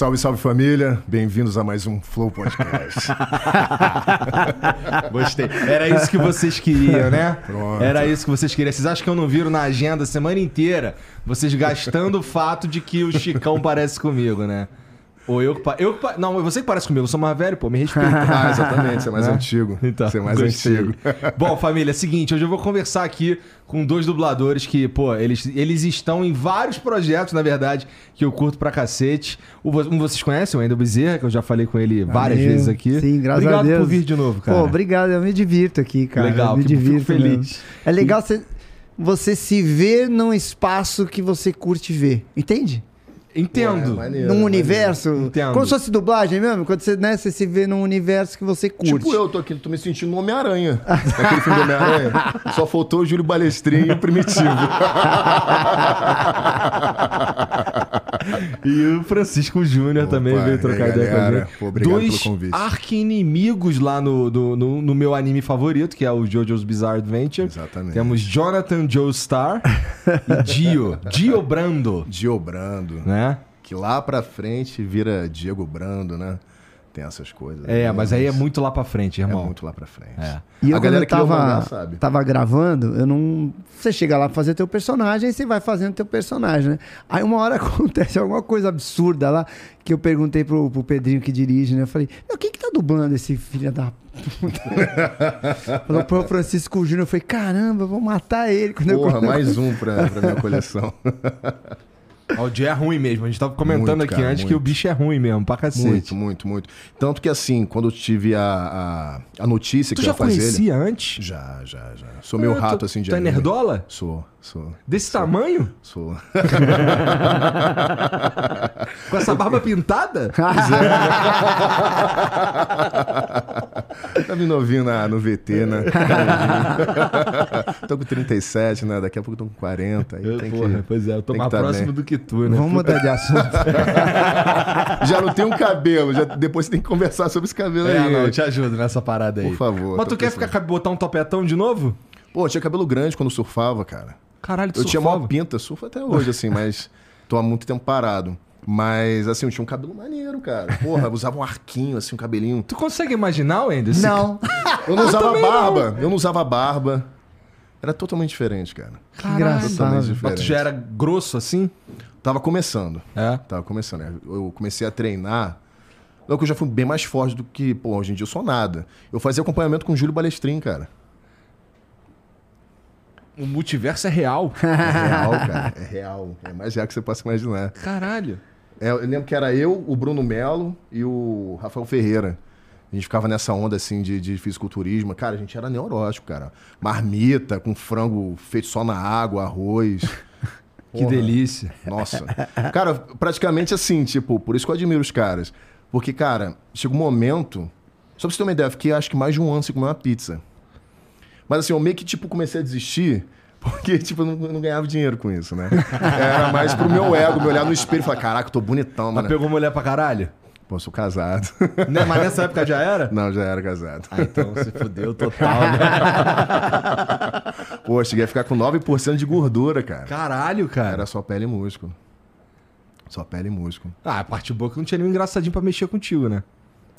Salve, salve família, bem-vindos a mais um Flow Podcast. Gostei. Era isso que vocês queriam, né? Pronto. Era isso que vocês queriam. Vocês acham que eu não viram na agenda a semana inteira? Vocês gastando o fato de que o Chicão parece comigo, né? Ou eu que, pa... eu que pa... Não, você que parece comigo, eu sou mais velho, pô, me respeita. ah, exatamente, você é mais Né? antigo. Então, você é mais gostei. antigo. Bom, família, é o seguinte, hoje eu vou conversar aqui com dois dubladores que, pô, eles, eles estão em vários projetos, na verdade, que eu curto pra cacete. Um vocês conhecem, o Wendel Bezerra, que eu já falei com ele várias Valeu. vezes aqui. Sim, graças Obrigado a Deus. por vir de novo, cara. Pô, obrigado, eu me divirto aqui, cara. Legal, eu me divirto feliz. mesmo. É legal você, você se ver num espaço que você curte ver, entende? Entendo. É maneiro, num maneiro. universo. Entendo. Como se fosse dublagem mesmo, quando você, né, você se vê num universo que você curte. Tipo eu, tô aqui, tô me sentindo no Homem-Aranha. Naquele filme do Homem-Aranha. Só faltou o Júlio Balestrinho e o Primitivo. E o Francisco Júnior também veio trocar aí, ideia com a gente. Pô, obrigado Dois pelo convite. arqui-inimigos lá no, no, no- no meu anime favorito, que é o JoJo's Bizarre Adventure. Exatamente. Temos Jonathan Joestar e Dio. Dio Brando, Dio Brando. né? Que lá pra frente vira Diego Brando, né? Tem essas coisas. É, né? mas aí é muito lá pra frente, É irmão. muito lá pra frente. É. E eu, a galera eu o tava, mangá sabe. tava gravando, eu não. Você chega lá pra fazer teu personagem, você vai fazendo teu personagem, né? Aí uma hora acontece alguma coisa absurda lá, que eu perguntei pro, pro Pedrinho que dirige, né? Eu falei, meu, quem que tá dublando esse filho da puta? Falou pro Francisco Júnior, eu falei, caramba, eu vou matar ele. Quando Porra, eu... mais um pra, pra minha coleção. O Dio é ruim mesmo. A gente tava comentando Muito, aqui cara, antes que muito. o bicho é ruim mesmo, pra cacete. Muito, muito, muito. Tanto que assim, quando eu tive a, a, a notícia Tu que eu já ia fazer ele. conhecia antes? Já, já, já. Sou meu Ah, rato tu- assim de Tu é anime. nerdola? Sou, sou, Desse tamanho? sou. Com essa barba pintada? tá me novinho na, no VT, né? tô com 37, né? Daqui a pouco tô com 40. Aí tem Porra, que... pois é, eu tô mais tá próximo bem. do que tu, né? Vamos mudar de assunto. Já não tem um cabelo, já, depois você tem que conversar sobre esse cabelo É, aí. não, eu te ajudo nessa parada aí. Por favor, Mas tu quer ficar, botar um topetão de novo? Pô, eu tinha cabelo grande quando surfava, cara. Caralho, tu Eu tinha surfava? maior pinta, surfo até hoje, assim, mas tô há muito tempo parado. Mas, assim, eu tinha um cabelo maneiro, cara. Porra, eu usava um arquinho, assim, um cabelinho. Tu consegue imaginar, esse Não. Eu não usava também barba. Eu não usava barba. Era totalmente diferente, cara. Que engraçado. Totalmente Mas tu diferente. já era grosso assim? Tava começando. É. Tava começando. né? Eu comecei a treinar. Não que eu já fui bem mais forte do que, pô, hoje em dia eu sou nada. Eu fazia acompanhamento com o Júlio Balestrin, cara. O multiverso é real. É real, cara. É real. É mais real que você possa imaginar. Caralho. É, eu lembro que era eu, o Bruno Melo e o Rafael Ferreira. A gente ficava nessa onda, assim, de, de fisiculturismo. Cara, a gente era neurótico, cara. Marmita, com frango feito só na água, arroz. Que Porra. delícia. Nossa. Cara, praticamente assim, tipo, por isso que eu admiro os caras. Porque, cara, chega um momento. Só pra você ter uma ideia, eu fiquei acho que mais de um ano sem comer uma pizza. Mas assim, eu meio que, tipo, comecei a desistir. Porque, tipo, eu não, eu não ganhava dinheiro com isso, né? Era mais pro meu ego, me olhar no espelho e falar, caraca, eu tô bonitão, Mas mano. pegou mulher pra caralho? Pô, eu sou casado. Né, Mas nessa época já era? não, já era casado. Ah, então se fudeu total, né? Pô, cheguei a ficar com 9% de gordura, cara. Caralho, cara. Era só pele e músculo. Só pele e músculo. Ah, a parte boa que não tinha nenhum engraçadinho pra mexer contigo, né?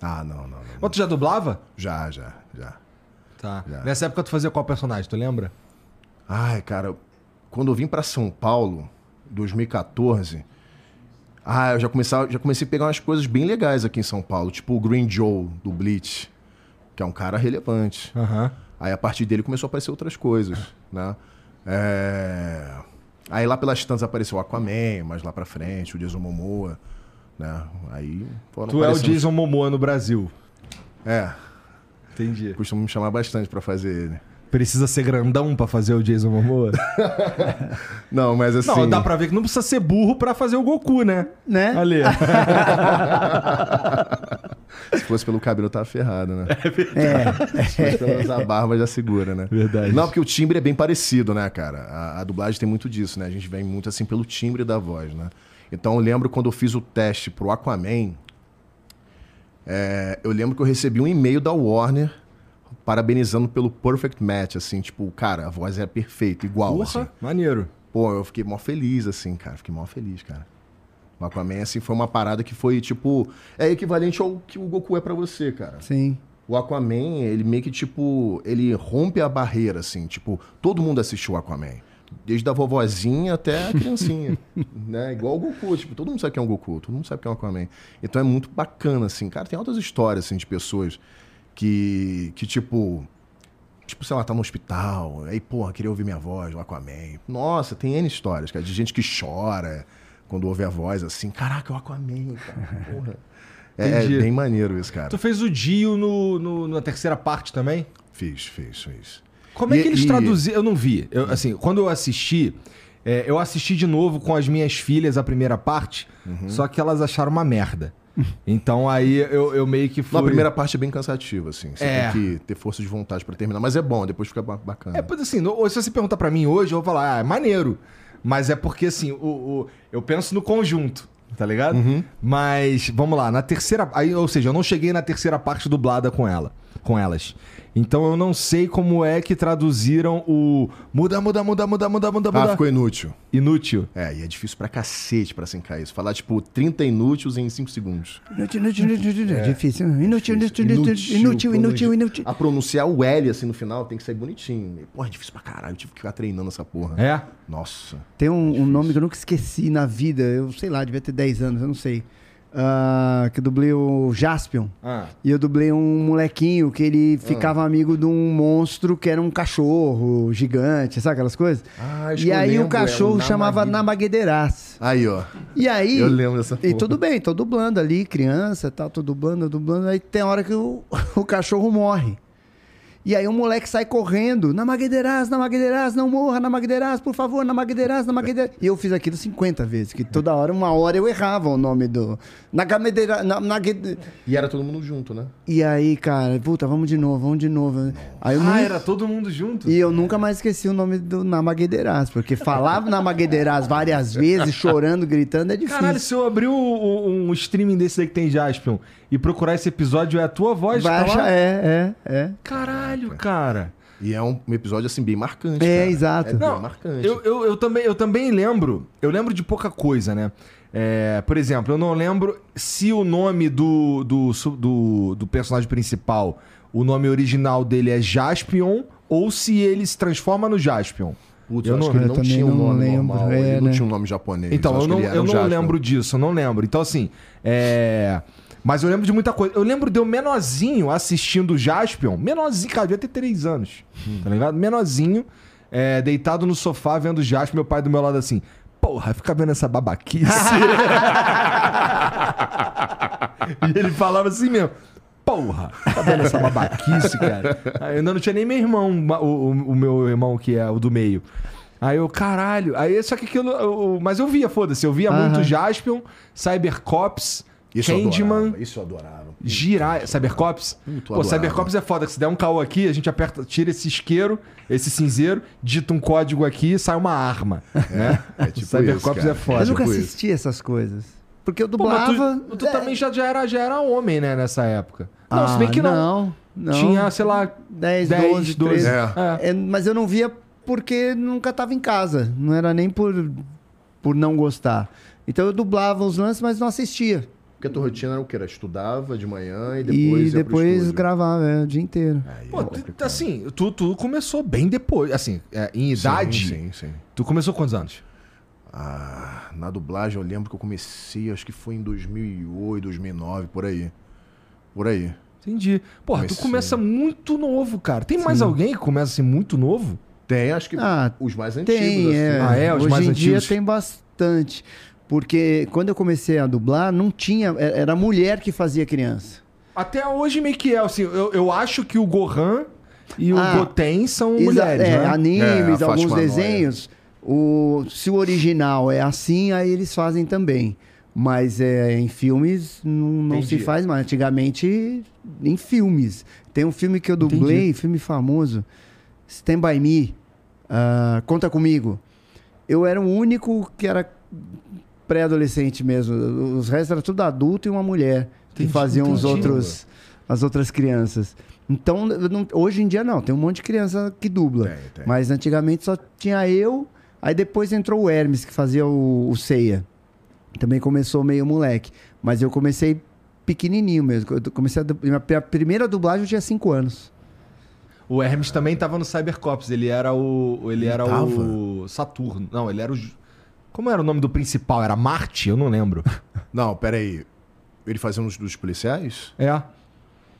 Ah, não, não, não. Mas tu já dublava? Já, já. Tá. Já. Nessa época tu fazia qual personagem, tu lembra? Ai, cara, quando eu vim pra São Paulo, 2014, ah, eu já, começava, já comecei a pegar umas coisas bem legais aqui em São Paulo, tipo o Green Joe, do Bleach, que é um cara relevante. Aham. Aí a partir dele começou a aparecer outras coisas, né? É... Aí lá pelas tantas apareceu o Aquaman, mais lá pra frente, o Jason Momoa, né? Aí foram Tu é o aparecendo- Jason Momoa no Brasil. É, Entendi. costumam me chamar bastante pra fazer ele. Precisa ser grandão pra fazer o Jason Momoa? Não, mas assim... Não, dá pra ver que não precisa ser burro pra fazer o Goku, né? Né? Ali. Se fosse pelo cabelo, eu tava ferrado, né? É. Mas pelo menos a barba já segura, né? Verdade. Não, porque o timbre é bem parecido, né, cara? A, a dublagem tem muito disso, né? A gente vem muito assim pelo timbre da voz, né? Então eu lembro quando eu fiz o teste pro Aquaman, é, eu lembro que eu recebi um e-mail da Warner parabenizando pelo perfect match, assim, tipo, cara, a voz é perfeita, igual, Porra, assim. maneiro. Pô, eu fiquei mó feliz, assim, cara. Fiquei mó feliz, cara. O Aquaman, assim, foi uma parada que foi, tipo... É equivalente ao que o Goku é pra você, cara. Sim. O Aquaman, ele meio que, tipo... Ele rompe a barreira, assim. Tipo, todo mundo assistiu o Aquaman. Desde a vovozinha até a criancinha. né? Igual o Goku. Tipo, todo mundo sabe quem é o Goku. Todo mundo sabe quem é o Aquaman. Então é muito bacana, assim. Cara, tem outras histórias, assim, de pessoas que... Que, tipo... Tipo, sei lá, tá no hospital. Aí, porra, queria ouvir minha voz, o Aquaman. Nossa, tem N histórias, cara. De gente que chora quando ouve a voz, assim. Caraca, é o Aquaman, cara. Porra. É, é bem maneiro isso, cara. Tu fez o Dio no, no- na terceira parte também? Fiz, fiz, fiz. Como é E- que eles e- traduziram? Eu não vi. Eu, assim, quando eu assisti, é, eu assisti de novo com as minhas filhas a primeira parte, Uhum. só que elas acharam uma merda. Então aí eu, eu meio que fui. Não, a primeira parte é bem cansativa, assim. Você É. tem que ter força de vontade pra terminar. Mas é bom, depois fica ba- bacana. É, pois assim, se você perguntar pra mim hoje, eu vou falar, ah, é maneiro. Mas é porque, assim, o, o- eu penso no conjunto, tá ligado? Uhum. Mas, vamos lá, na terceira. Aí, ou seja, eu não cheguei na terceira parte dublada com ela, com elas. Então eu não sei como é que traduziram o muda, muda, muda, muda, muda, muda, Ah, muda. ficou inútil. Inútil. É, e é difícil pra cacete pra sincar isso. Falar, tipo, 30 inúteis em 5 segundos. Inútil, inútil, inútil, inútil. É difícil. Inútil, inútil, inútil, inútil, inútil, pronúncia. inútil. A pronunciar o L, assim, no final, tem que sair bonitinho. E, Porra, é difícil pra caralho. Eu tive que ficar treinando essa porra. É? Nossa. Tem um, um nome que eu nunca esqueci na vida. Eu sei lá, devia ter 10 anos, eu não sei. Ah, que eu dublei o Jaspion. Ah. E eu dublei um molequinho que ele ficava amigo de um monstro que era um cachorro gigante, sabe aquelas coisas? Ah, e aí lembro, o cachorro é chamava Namagueiras. Aí, ó. E aí. Eu lembro dessa E porra. tudo bem, tô dublando ali, criança e tal, tô dublando, dublando. Aí tem hora que o, o cachorro morre. E aí o moleque sai correndo, na Magueiras, na Magueiras, não morra, na Magueiras, por favor, na Magueiras, na Magueiras. E eu fiz aquilo 50 vezes, que toda hora, uma hora eu errava o nome do... Na Gamedeira... Na, na, E era todo mundo junto, né? e aí, cara, puta, vamos de novo, vamos de novo. Aí eu Ah, nu- era todo mundo junto? E eu nunca mais esqueci o nome do Namagueiras, porque falar Namagueiras várias vezes, chorando, gritando, é difícil. Caralho, se eu abrir o- o- um streaming desse aí que tem Jaspion e procurar esse episódio, é a tua voz? Vai tá é, é, é. Caralho, cara. E é um, episódio, assim, bem marcante. É, cara. exato. É bem Não, marcante. Eu, eu, eu, também, eu também lembro. Eu lembro de pouca coisa, né? É, por exemplo, eu não lembro se o nome do, do, do, do personagem principal, o nome original dele é Jaspion, ou se ele se transforma no Jaspion. Putz, eu eu acho não- que ele eu não tinha um não nome lembro, normal. é, ele não né? tinha um nome japonês. Então, acho eu que não, eu um não lembro disso, eu não lembro. Então, assim, é. Mas eu lembro de muita coisa. Eu lembro de eu menorzinho assistindo Jaspion. Menorzinho, cara, devia ter três anos. Tá ligado? Menorzinho, é, deitado no sofá vendo Jaspion, meu pai do meu lado assim. Porra, fica vendo essa babaquice. e ele falava assim mesmo. Porra, tá vendo essa babaquice, cara? Aí eu ainda não tinha nem meu irmão, o, o- o meu irmão que é o do meio. Aí eu, caralho. Aí só que aquilo. eu- mas eu via, foda-se. Eu via Aham. muito Jaspion, Cybercops, Isso eu Candyman, adorava. Isso eu adorava. Girar. Cybercops? Pô, adorava. Cybercops é foda. que Se der um caô aqui, a gente aperta, tira esse isqueiro, esse cinzeiro, digita um código aqui e sai uma arma. Né? É tipo Cybercops isso, é foda. Eu nunca tipo isso. assisti essas coisas. Porque eu Pô, dublava. tu, tu é, também já, já, era, já era homem, né, nessa época. Não, ah, se bem que não. Não, não. Tinha, sei lá, 10, 10, 12, 12. 13. É. É. É, mas eu não via porque nunca tava em casa. Não era nem por, por não gostar. Então eu dublava os lances, mas não assistia. Porque a tua rotina era o quê? Era estudava de manhã e E depois depois, pro estúdio. gravava é, o dia inteiro. Aí Pô, é tu- assim, tu, tu começou bem depois. Assim, é, em idade. Sim, sim, sim. Tu começou quantos anos? Ah, na dublagem eu lembro que eu comecei, acho que foi em 2008, 2009, por aí. Por aí. Entendi. Porra, tu Comecei. começa muito novo, cara. Tem mais alguém que começa assim muito novo? Tem, acho que Ah, os mais antigos. Tem, assim. é. Ah, é? Os Hoje mais em dia tem bastante. Porque quando eu comecei a dublar, não tinha. é- Era mulher que fazia criança. Até hoje meio que é, assim, eu, eu acho que o Gohan e o Ah, Goten são mulheres, é, né? Animes, É, alguns desenhos. O, se o original é assim, aí eles fazem também. Mas é, em filmes não, não se Entendi. faz mais. Antigamente, em filmes. Tem um filme que eu dublei, filme famoso, Stand By Me, ah, Conta Comigo. Eu era o único que era pré-adolescente mesmo. Os restos era tudo adulto e uma mulher que Entendi, faziam os entendi. outros, as outras crianças. Então, não- hoje em dia não, tem um monte de criança que dubla. Tem, tem. Mas antigamente só tinha eu, aí depois entrou o Hermes, que fazia o, o Ceia. também começou meio moleque. Mas eu comecei pequenininho mesmo. Eu comecei a, pri- primeira dublagem eu tinha 5 anos. O Hermes também tava no Cybercops. Ele era o. Ele, era tava? o. Saturno. Não, ele era o. Como era o nome do principal? Era Marte? Eu não lembro. Não, peraí. Ele fazia um dos, policiais? é.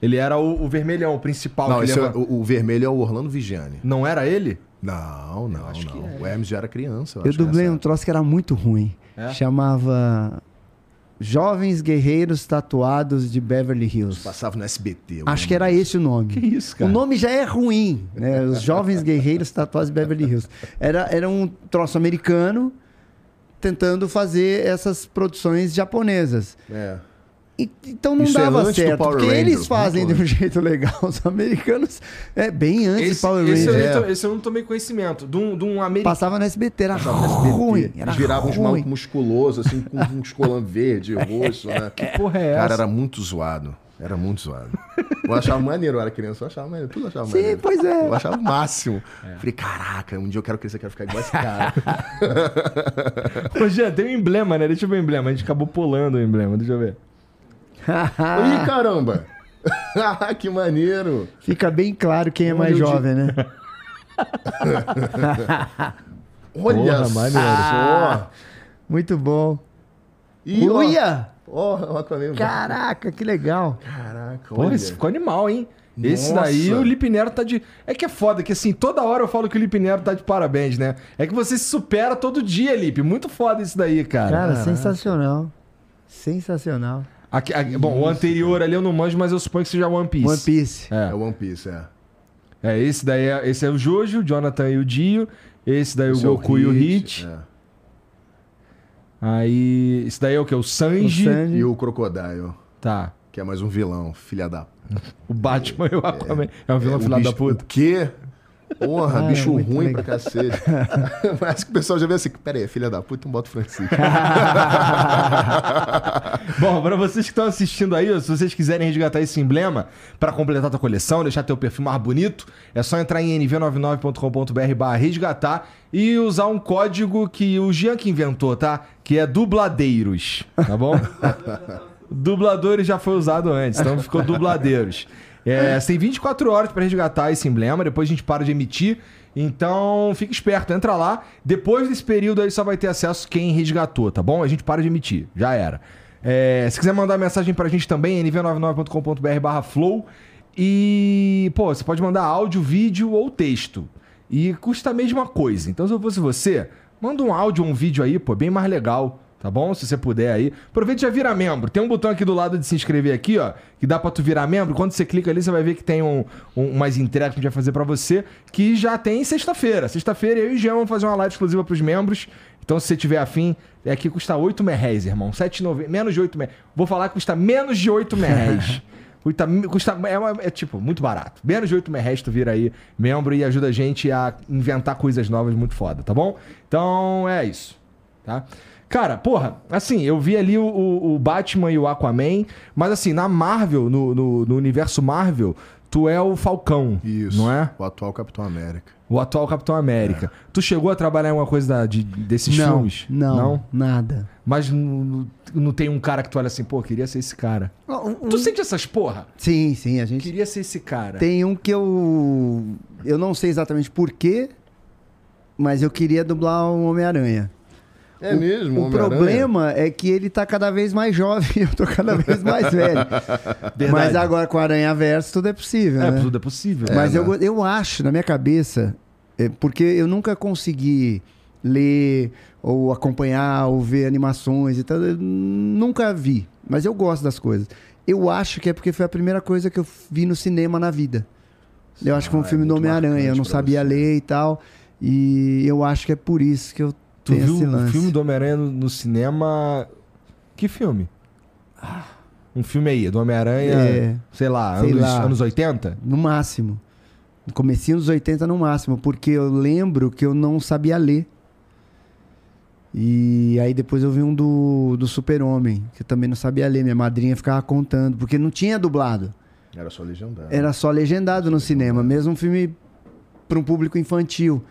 Ele era o, o vermelhão, o principal. não, que esse é- leva- o, o vermelho é o Orlando Vigiani. Não era ele? Não, não, acho que não. é. O Hermes já era criança. Eu acho, né, dublei um troço que era muito ruim. É? Chamava Jovens Guerreiros Tatuados de Beverly Hills. Passava no SBT. eu Acho que era esse o nome. Que isso, O cara? nome já é ruim, né? Os Jovens Guerreiros Tatuados de Beverly Hills. Era, era um troço americano tentando fazer essas produções japonesas. É. E- então não Isso é dava do certo, porque Rangers, eles fazem de um jeito legal. Os americanos é bem antes Esse, do Power esse, eu Rangers. não, to- esse eu não tomei conhecimento. De um, de um americano. Passava no SBT, era Passava no SBT. ruim. Era Eles viravam uns ruim. malucos musculosos, assim, com uns colãs verde, roxo, né? Que porra é Cara, essa? era muito zoado. Era muito zoado. Eu achava maneiro, eu era criança, eu achava maneiro. Tudo achava Sim, maneiro. pois é. Eu achava o máximo. Falei, caraca, um dia eu quero crescer, eu quero ficar igual esse cara. Ô, Jean, tem um emblema, né? Deixa eu ver o emblema. A gente acabou pulando o emblema. Deixa eu ver. Ih, caramba! que maneiro! Fica bem claro quem é mais Onde jovem, né? Olha Porra, só! maneiro. Muito bom. Ih, ó. O Aquaman. Caraca, que legal. Caraca, Porra, olha. esse ficou animal, hein? Esse Nossa. daí, o Lipe Nero tá de. É que é foda, que assim, toda hora eu falo que o Lipe Nero tá de parabéns, né? É que você se supera todo dia, Lipe. Muito foda isso daí, cara. Cara, sensacional. Sensacional. Aqui- aqui- bom, o anterior ali eu não manjo, mas eu suponho que seja One Piece. One Piece. É É, One Piece, é. é esse daí é, esse é o Jojo, o Jonathan e o Dio. Esse daí Esse o é Goku e o Hit. é. Aí. Esse daí é o que? O Sanji. O Sanji. E o Crocodile, Tá. que é mais um vilão, filha da... O Batman e o Aquaman. É, um vilão filho bicho- da puta. O quê? Porra, Cara, bicho muito ruim legal. pra cacete. Mas que o pessoal já vê assim, pera aí, filha da puta, então bota o Francisco. Bom, pra vocês que estão assistindo aí, se vocês quiserem resgatar esse emblema pra completar tua coleção, deixar teu perfil mais bonito, é só entrar em nv99.com.br barra resgatar e usar um código que o Jean que inventou, tá? Que é dubladeiros, tá bom? Dubladores já foi usado antes, então ficou dubladeiros. É, você tem 24 horas pra resgatar esse emblema, depois a gente para de emitir. Então, fica esperto, entra lá. Depois desse período aí só vai ter acesso quem resgatou, tá bom? A gente para de emitir, já era. É, se quiser mandar mensagem pra gente também, nv99.com.br barra flow. E, pô, você pode mandar áudio, vídeo ou texto. E custa a mesma coisa. Então, se eu fosse você, manda um áudio ou um vídeo aí, pô, bem mais legal. Tá bom? Se você puder aí. Aproveita e já vira membro. Tem um botão aqui do lado de se inscrever aqui, ó. Que dá pra tu virar membro. Quando você clica ali, você vai ver que tem um, um, umas entregas que a gente vai fazer pra você. Que já tem sexta-feira. Sexta-feira eu e o Jean vamos fazer uma live exclusiva pros membros. Então, se você tiver afim, é aqui custa 8 reais, irmão. 7,90. Menos de 8 reais. Vou falar que custa menos de 8 reais. Custa, custa, é, uma- é, tipo, muito barato. Menos de 8 reais tu vira aí membro e ajuda a gente a inventar coisas novas muito foda, tá bom? Então é isso, tá? Cara, porra, assim, eu vi ali o, o- Batman e o Aquaman, mas assim, na Marvel, no, no- no universo Marvel, tu é o Falcão, Isso. não é? O atual Capitão América. O atual Capitão América. Tu chegou a trabalhar em alguma coisa da- de- desses não, filmes? Não, nada. Mas não, não tem um cara que tu olha assim, pô, queria ser esse cara. Um- Tu sente essas porra? Sim, sim, a gente Queria ser esse cara. tem um que eu eu não sei exatamente porquê, mas eu queria dublar o Homem-Aranha. É mesmo, O problema é que ele tá cada vez mais jovem e eu tô cada vez mais velho. Verdade. Mas agora com o Aranha Verso tudo é possível, É, né? tudo é possível. Mas né? eu, go- eu acho, na minha cabeça, é, porque eu nunca consegui ler ou acompanhar ou ver animações e tal, eu nunca vi, mas eu gosto das coisas. Eu acho que é porque foi a primeira coisa que eu vi no cinema na vida. Eu acho que foi um Ah, é filme do muito Homem-Aranha, eu não sabia você. ler e tal, e eu acho que é por isso que eu Tu tenho viu o filme do Homem-Aranha no, no cinema. Que filme? Um filme aí, do Homem-Aranha, É. sei lá, Sei anos, lá. anos 80? No máximo. No comecinho dos 80 no máximo, porque eu lembro que eu não sabia ler. E aí depois eu vi um do, do Super-Homem, que eu também não sabia ler. Minha madrinha ficava contando, porque não tinha dublado. Era só legendário. Era só legendado no cinema, mesmo um filme para um público infantil.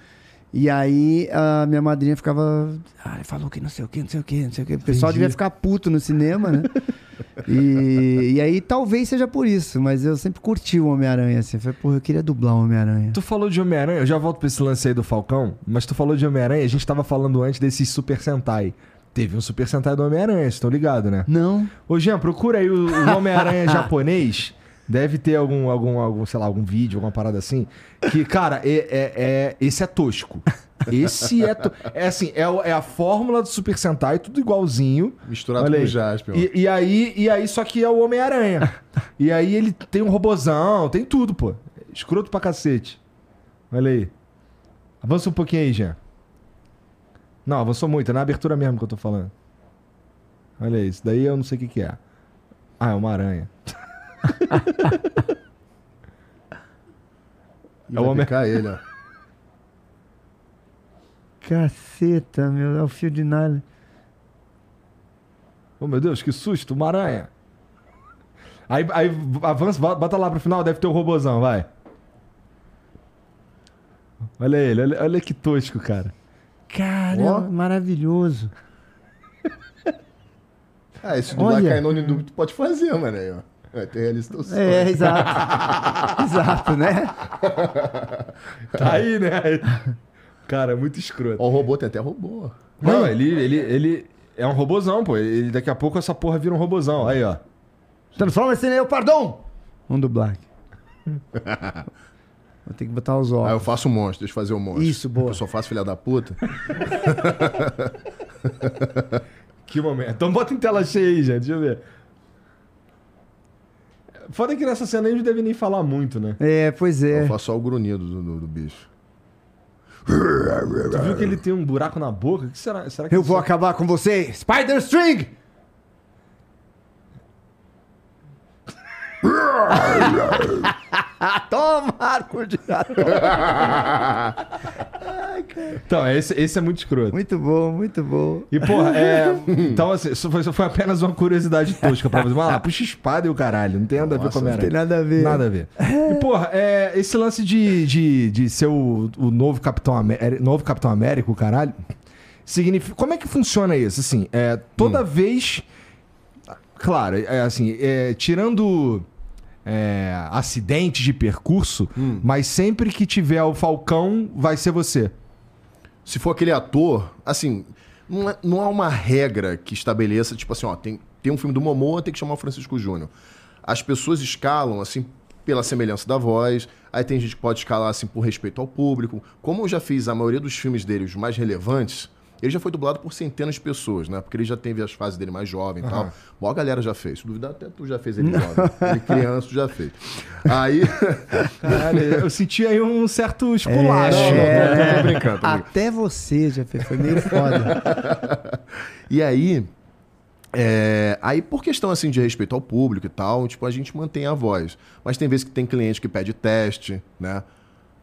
E aí a minha madrinha ficava. Ah, ele falou que não sei o que, não sei o que, não sei o que. O pessoal Entendi. devia ficar puto no cinema, né? e, e aí talvez seja por isso, mas eu sempre curti o Homem-Aranha, assim. Eu falei, porra, eu queria dublar o Homem-Aranha. Tu falou de Homem-Aranha, eu já volto pra esse lance aí do Falcão, mas tu falou de Homem-Aranha, a gente tava falando antes desse Super Sentai. Teve um Super Sentai do Homem-Aranha, vocês estão ligados, né? Não. Ô, Jean, procura aí o, o Homem-Aranha japonês. Deve ter algum, algum, algum, sei lá, algum vídeo, alguma parada assim. Que, cara, é, é- é- esse é tosco. Esse é. To... É assim, é, é a fórmula do Super Sentai, tudo igualzinho. Misturado Olha com o Jasper. E, e aí, e aí, só que é o Homem-Aranha. e aí ele tem um robozão, tem tudo, pô. Escroto pra cacete. Olha aí. Avança um pouquinho aí, Jean. Não, avançou muito, é na abertura mesmo que eu tô falando. Olha aí, isso daí eu não sei o que, que é. Ah, é uma aranha. E é o vai homem- ele, ó. Caceta, meu, é o fio de nylon. Oh, meu Deus, que susto, uma aranha. Aí, aí avança, bo- bota lá pro final, deve ter o robozão, vai. Olha ele, olha, olha que tosco, cara. Cara, Ó. maravilhoso. Ah, esse do Olha. Lacainone do tu pode fazer, mano. Aí, ó. Vai ter realista o sonho. É, exato. exato, né? Tá aí, né? Cara, muito escroto. Ó, o robô tem até robô. Não, ele, ele, ele é um robozão, pô. Ele, daqui a pouco essa porra vira um robozão. Aí, ó. Transforma-se em pardon. Vamos dublar. Vou ter que botar os Aí eu olhos. faço o monstro, deixa eu fazer o monstro. Isso, boa. Eu só faço filha da puta. Que momento. Então bota em tela cheia aí, gente. Deixa eu ver. Foda que nessa cena aí não deve nem falar muito, né? É, pois Eu é. faço só o grunhido do, do- do bicho. Tu viu que ele tem um buraco na boca? O que será? será que Eu vou acabar com você, Spider String! Toma, arco de Então, esse, esse é muito escroto. Muito bom, muito bom. E, porra, é. Então, assim, isso foi, isso foi apenas uma curiosidade tosca pra você. Mas lá, puxa espada e o caralho. Não tem nada a ver Nossa, com a Não tem nada a ver. Nada a ver. E, porra, é, esse lance de, de, de ser o, o novo, Capitão América, novo Capitão América, o caralho, significa. Como é que funciona isso? Assim, é, toda vez. Claro, é assim, é, tirando. É, acidentes de percurso, mas sempre que tiver o Falcão, vai ser você. Se for aquele ator, assim, não, é- não há uma regra que estabeleça, tipo assim, ó, tem, tem um filme do Momoa, tem que chamar o Francisco Júnior. As pessoas escalam, assim, pela semelhança da voz, aí tem gente que pode escalar, assim, por respeito ao público. Como eu já fiz a maioria dos filmes dele, os mais relevantes, ele já foi dublado por centenas de pessoas, né? Porque ele já teve as fases dele mais jovem e tal. A maior galera já fez. Se duvidar, até tu já fez ele jovem. Ele criança, tu já fez. Aí... Caralho, eu senti aí um certo esculacho. não, não, É, tô- tô brincando, tô brincando. Até você já fez, foi meio foda. E aí, é, aí por questão assim de respeito ao público e tal, tipo, a gente mantém a voz. Mas tem vezes que tem cliente que pede teste, né?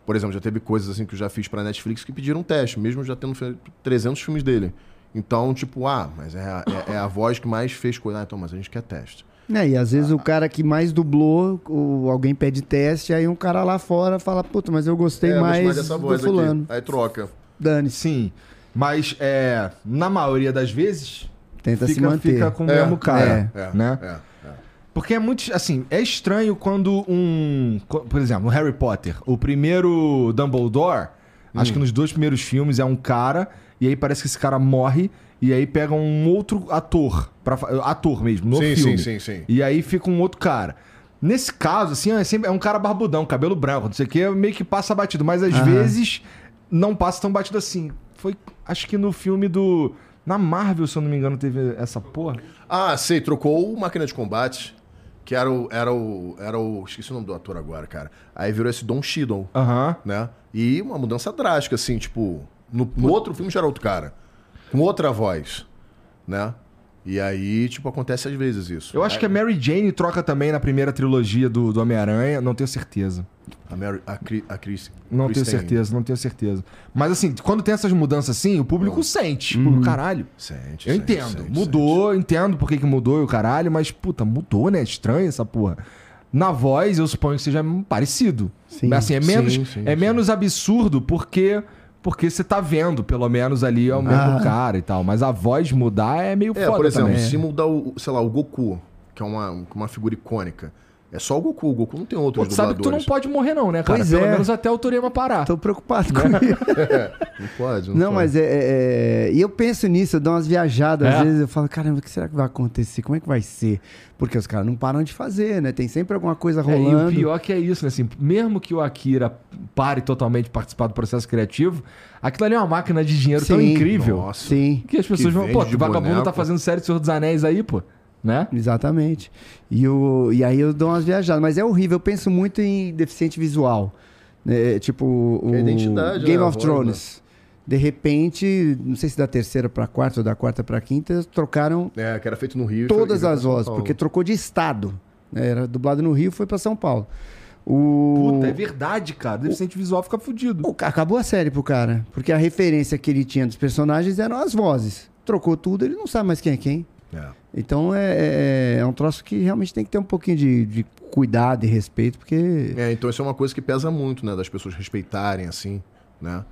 Por exemplo, já teve coisas assim que eu já fiz pra Netflix que pediram teste, mesmo já tendo feito 300 filmes dele. Então, tipo, ah, mas é, a- é- é a voz que mais fez coisa. Ah, então, mas a gente quer teste. É, e às vezes o cara que mais dublou, o, alguém pede teste, aí um cara lá fora fala, puta, mas eu gostei É, gosto mais, dessa do voz fulano. aqui. Aí troca. Dane-se, Sim, mas é, na maioria das vezes tenta se fica, manter. fica com o É, mesmo cara, É, né? Porque é muito, assim, é estranho quando um, por exemplo, no Harry Potter, o primeiro Dumbledore, acho Hum. que nos dois primeiros filmes é um cara e aí parece que esse cara morre e aí pega um outro ator, pra, ator mesmo, no Sim, filme. sim, sim, sim. E aí fica um outro cara. Nesse caso, assim, é, sempre, é um cara barbudão, cabelo branco, não sei o que, meio que passa batido. Mas às Aham. vezes não passa tão batido assim. Foi, acho que no filme do. Na Marvel, se eu não me engano, teve essa porra. Ah, sei, trocou o Máquina de Combate, que era o, era o. Era o. Esqueci o nome do ator agora, cara. Aí virou esse Don Cheadle. Aham. né? E uma mudança drástica, assim, tipo, no, no outro filme já era outro cara, com outra voz, né? E aí, tipo, acontece às vezes isso. Eu acho que a Mary Jane troca também na primeira trilogia do, do Homem-Aranha, não tenho certeza. a Mary, a, Cri, a Chris, Não tenho Kristen certeza, não tenho certeza. Mas assim, quando tem essas mudanças assim, o público sente. Tipo, caralho. Sente, Eu sente, entendo. sente, mudou, entendo por que, que mudou e o caralho, mas, puta, mudou, né? Estranho essa porra. Na voz, eu suponho que seja parecido. Sim. Assim, é menos, Sim, sim, é sim. menos absurdo porque porque você tá vendo, pelo menos ali, é o mesmo Ah. cara e tal. Mas a voz mudar é meio É, foda por exemplo, também. se mudar o, sei lá, o Goku, que é uma, uma figura icônica, é só o Goku. O Goku não tem Pô, outros tu sabe que tu não pode morrer não, né, cara? Pois pelo é. menos até o Toriyama parar. Tô preocupado com isso. Não pode, não, Não, pode. mas é, é- é- E eu penso nisso, eu dou umas viajadas. É? Às vezes eu falo, caramba, o que será que vai acontecer? Como é que vai ser? Porque os caras não param de fazer, né? Tem sempre alguma coisa É, e rolando. o pior que é isso, né? Assim, mesmo que o Akira pare totalmente de participar do processo criativo, aquilo ali é uma máquina de dinheiro tão Sim. incrível Nossa. Sim, que as pessoas Que vão, pô, o vagabundo boneco. tá fazendo série do Senhor dos Anéis aí, pô. Né? exatamente. E, o... e aí eu dou umas viajadas. Mas é horrível, eu penso muito em deficiente visual. né? Tipo, o é Game né? Of voz, Thrones. De repente, não sei se da terceira pra quarta ou da quarta pra quinta, trocaram É, que era feito no Rio. todas e as vozes, porque trocou de estado. né? Era dublado no Rio, foi pra São Paulo. O... Puta, é verdade, cara. Deficiente visual fica fudido. Pô, acabou a série pro cara. Porque a referência que ele tinha dos personagens eram as vozes. Trocou tudo, ele não sabe mais quem é quem. É. Então é, é, é um troço que realmente tem que ter um pouquinho de, de cuidado e respeito, porque. É, então isso é uma coisa que pesa muito, né? Das pessoas respeitarem, assim, né?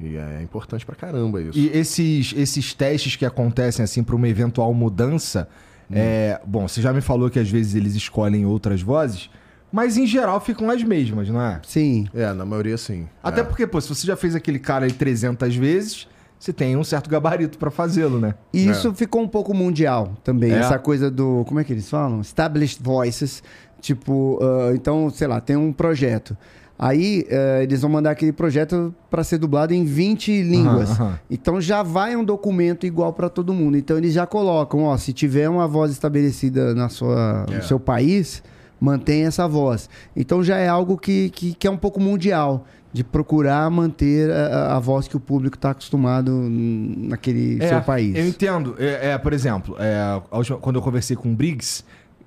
E é importante pra caramba isso. E esses, esses testes que acontecem, assim, pra uma eventual mudança, é... Bom, você já me falou que às vezes eles escolhem outras vozes, mas em geral ficam as mesmas, não é? Sim. É, na maioria sim. Até é. porque, pô, se você já fez aquele cara aí 300 vezes, você tem um certo gabarito pra fazê-lo, né? E isso ficou um pouco mundial também. É? Essa coisa do. Como é que eles falam? Established voices. Tipo, ah, então, sei lá, tem um projeto. Aí eh, eles vão mandar aquele projeto para ser dublado em 20 línguas. aham. Então já vai um documento igual para todo mundo. Então eles já colocam, ó, se tiver uma voz estabelecida na sua, É. no seu país, mantém essa voz. Então já é algo que, que, que é um pouco mundial. De procurar manter a, a voz que o público está acostumado naquele seu país. Eu entendo. É, é, por exemplo, é, última- quando eu conversei com o Briggs,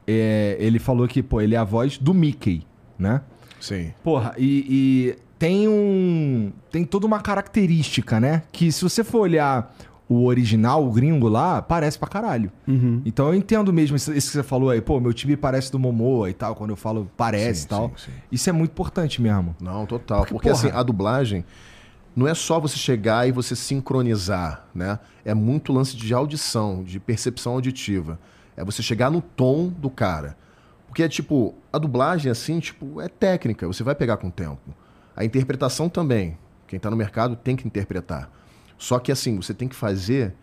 é, ele falou que, pô, ele é a voz do Mickey, né? Sim. Porra, e, e tem um. Tem toda uma característica, né? Que se você for olhar o original, o gringo lá, parece pra caralho. Uhum. Então eu entendo mesmo isso, isso que você falou aí, pô, meu time parece do Momoa e tal, quando eu falo parece Sim, e tal. sim, sim. Isso é muito importante mesmo. Não, total. Porque, Porque, assim, a dublagem não é só você chegar e você sincronizar, né? É muito lance de audição, de percepção auditiva. É você chegar no tom do cara. Porque é tipo, a dublagem, assim, tipo, é técnica, você vai pegar com o tempo. A interpretação também. Quem tá no mercado tem que interpretar. Só que assim, você tem que fazer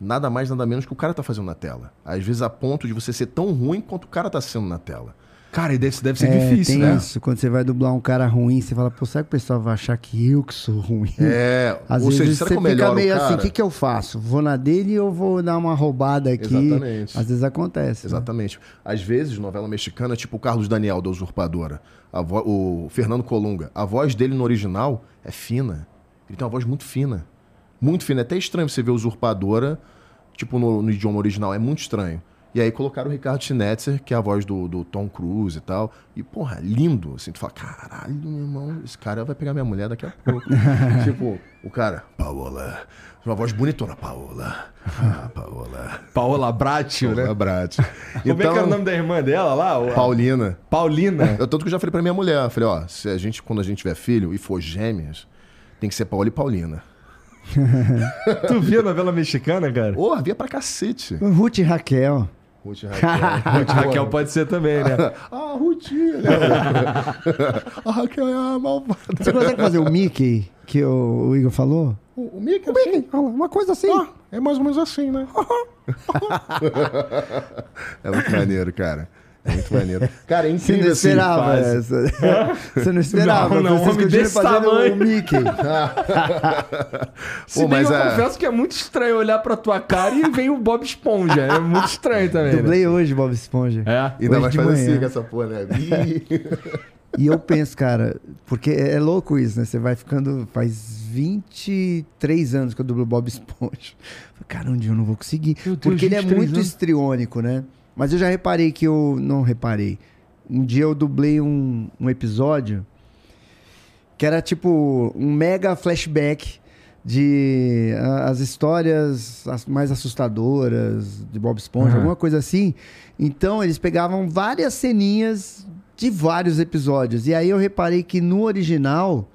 nada mais, nada menos que o cara tá fazendo na tela. Às vezes a ponto de você ser tão ruim quanto o cara tá sendo na tela. Cara, e deve, deve ser É, difícil, tem né? isso. Quando você vai dublar um cara ruim, você fala, pô, será que o pessoal vai achar que eu que sou ruim? É, Às ou vezes seja, você fica meio o assim, o que, que eu faço? Vou na dele ou vou dar uma roubada aqui? Exatamente. Às vezes acontece. né? Exatamente. Às vezes, novela mexicana, tipo o Carlos Daniel da Usurpadora, o Fernando Colunga, a voz dele no original é fina. Ele tem uma voz muito fina. Muito fina. É até estranho você ver Usurpadora, tipo, no, no idioma original. É muito estranho. E aí colocaram o Ricardo Schnetzer, que é a voz do, do Tom Cruise e tal. E, porra, lindo. Assim, tu fala, caralho, meu irmão, esse cara vai pegar minha mulher daqui a pouco. tipo, o cara, Paola. Uma voz bonitona, Paola. Ah, Paola. Paola Bracho, né? Paola Brat. Como é que era o nome da irmã dela lá? Paulina. Paulina. Eu, tanto que eu já falei pra minha mulher, falei, ó, se a gente, quando a gente tiver filho e for gêmeas, tem que ser Paola e Paulina. tu viu a novela mexicana, cara? Porra, via pra cacete. Ruth e Raquel. Ruth e Raquel. Ruth Raquel pode ser também, né? ah, né? a Raquel é a malvada. Você consegue fazer o Mickey que o, o Igor falou? O, o Mickey, assim, Olha lá, Uma coisa assim. ah, é mais ou menos assim, né? é muito maneiro, cara. É muito maneiro. Cara, é Você não incrível assim. esperava fase. essa. Você não esperava. Não, não, Vocês homem desse tamanho. O Mickey. Se Pô, bem mas que eu é- confesso que é muito estranho olhar pra tua cara e vem o Bob Esponja. É muito estranho também, né? Dublei hoje, Bob Esponja. É. Ainda de fazer assim com essa porra, né? E eu penso, cara, porque é louco isso, né? Você vai ficando. Faz 23 anos que eu dublo Bob Esponja. Cara, um dia eu não vou conseguir. Deus, porque ele é 23 muito anos. histriônico, né? Mas eu já reparei que eu. Não reparei. Um dia eu dublei um, um episódio que era tipo um mega flashback de as histórias as mais assustadoras de Bob Esponja, Uhum. alguma coisa assim. Então eles pegavam várias ceninhas de vários episódios. E aí eu reparei que no original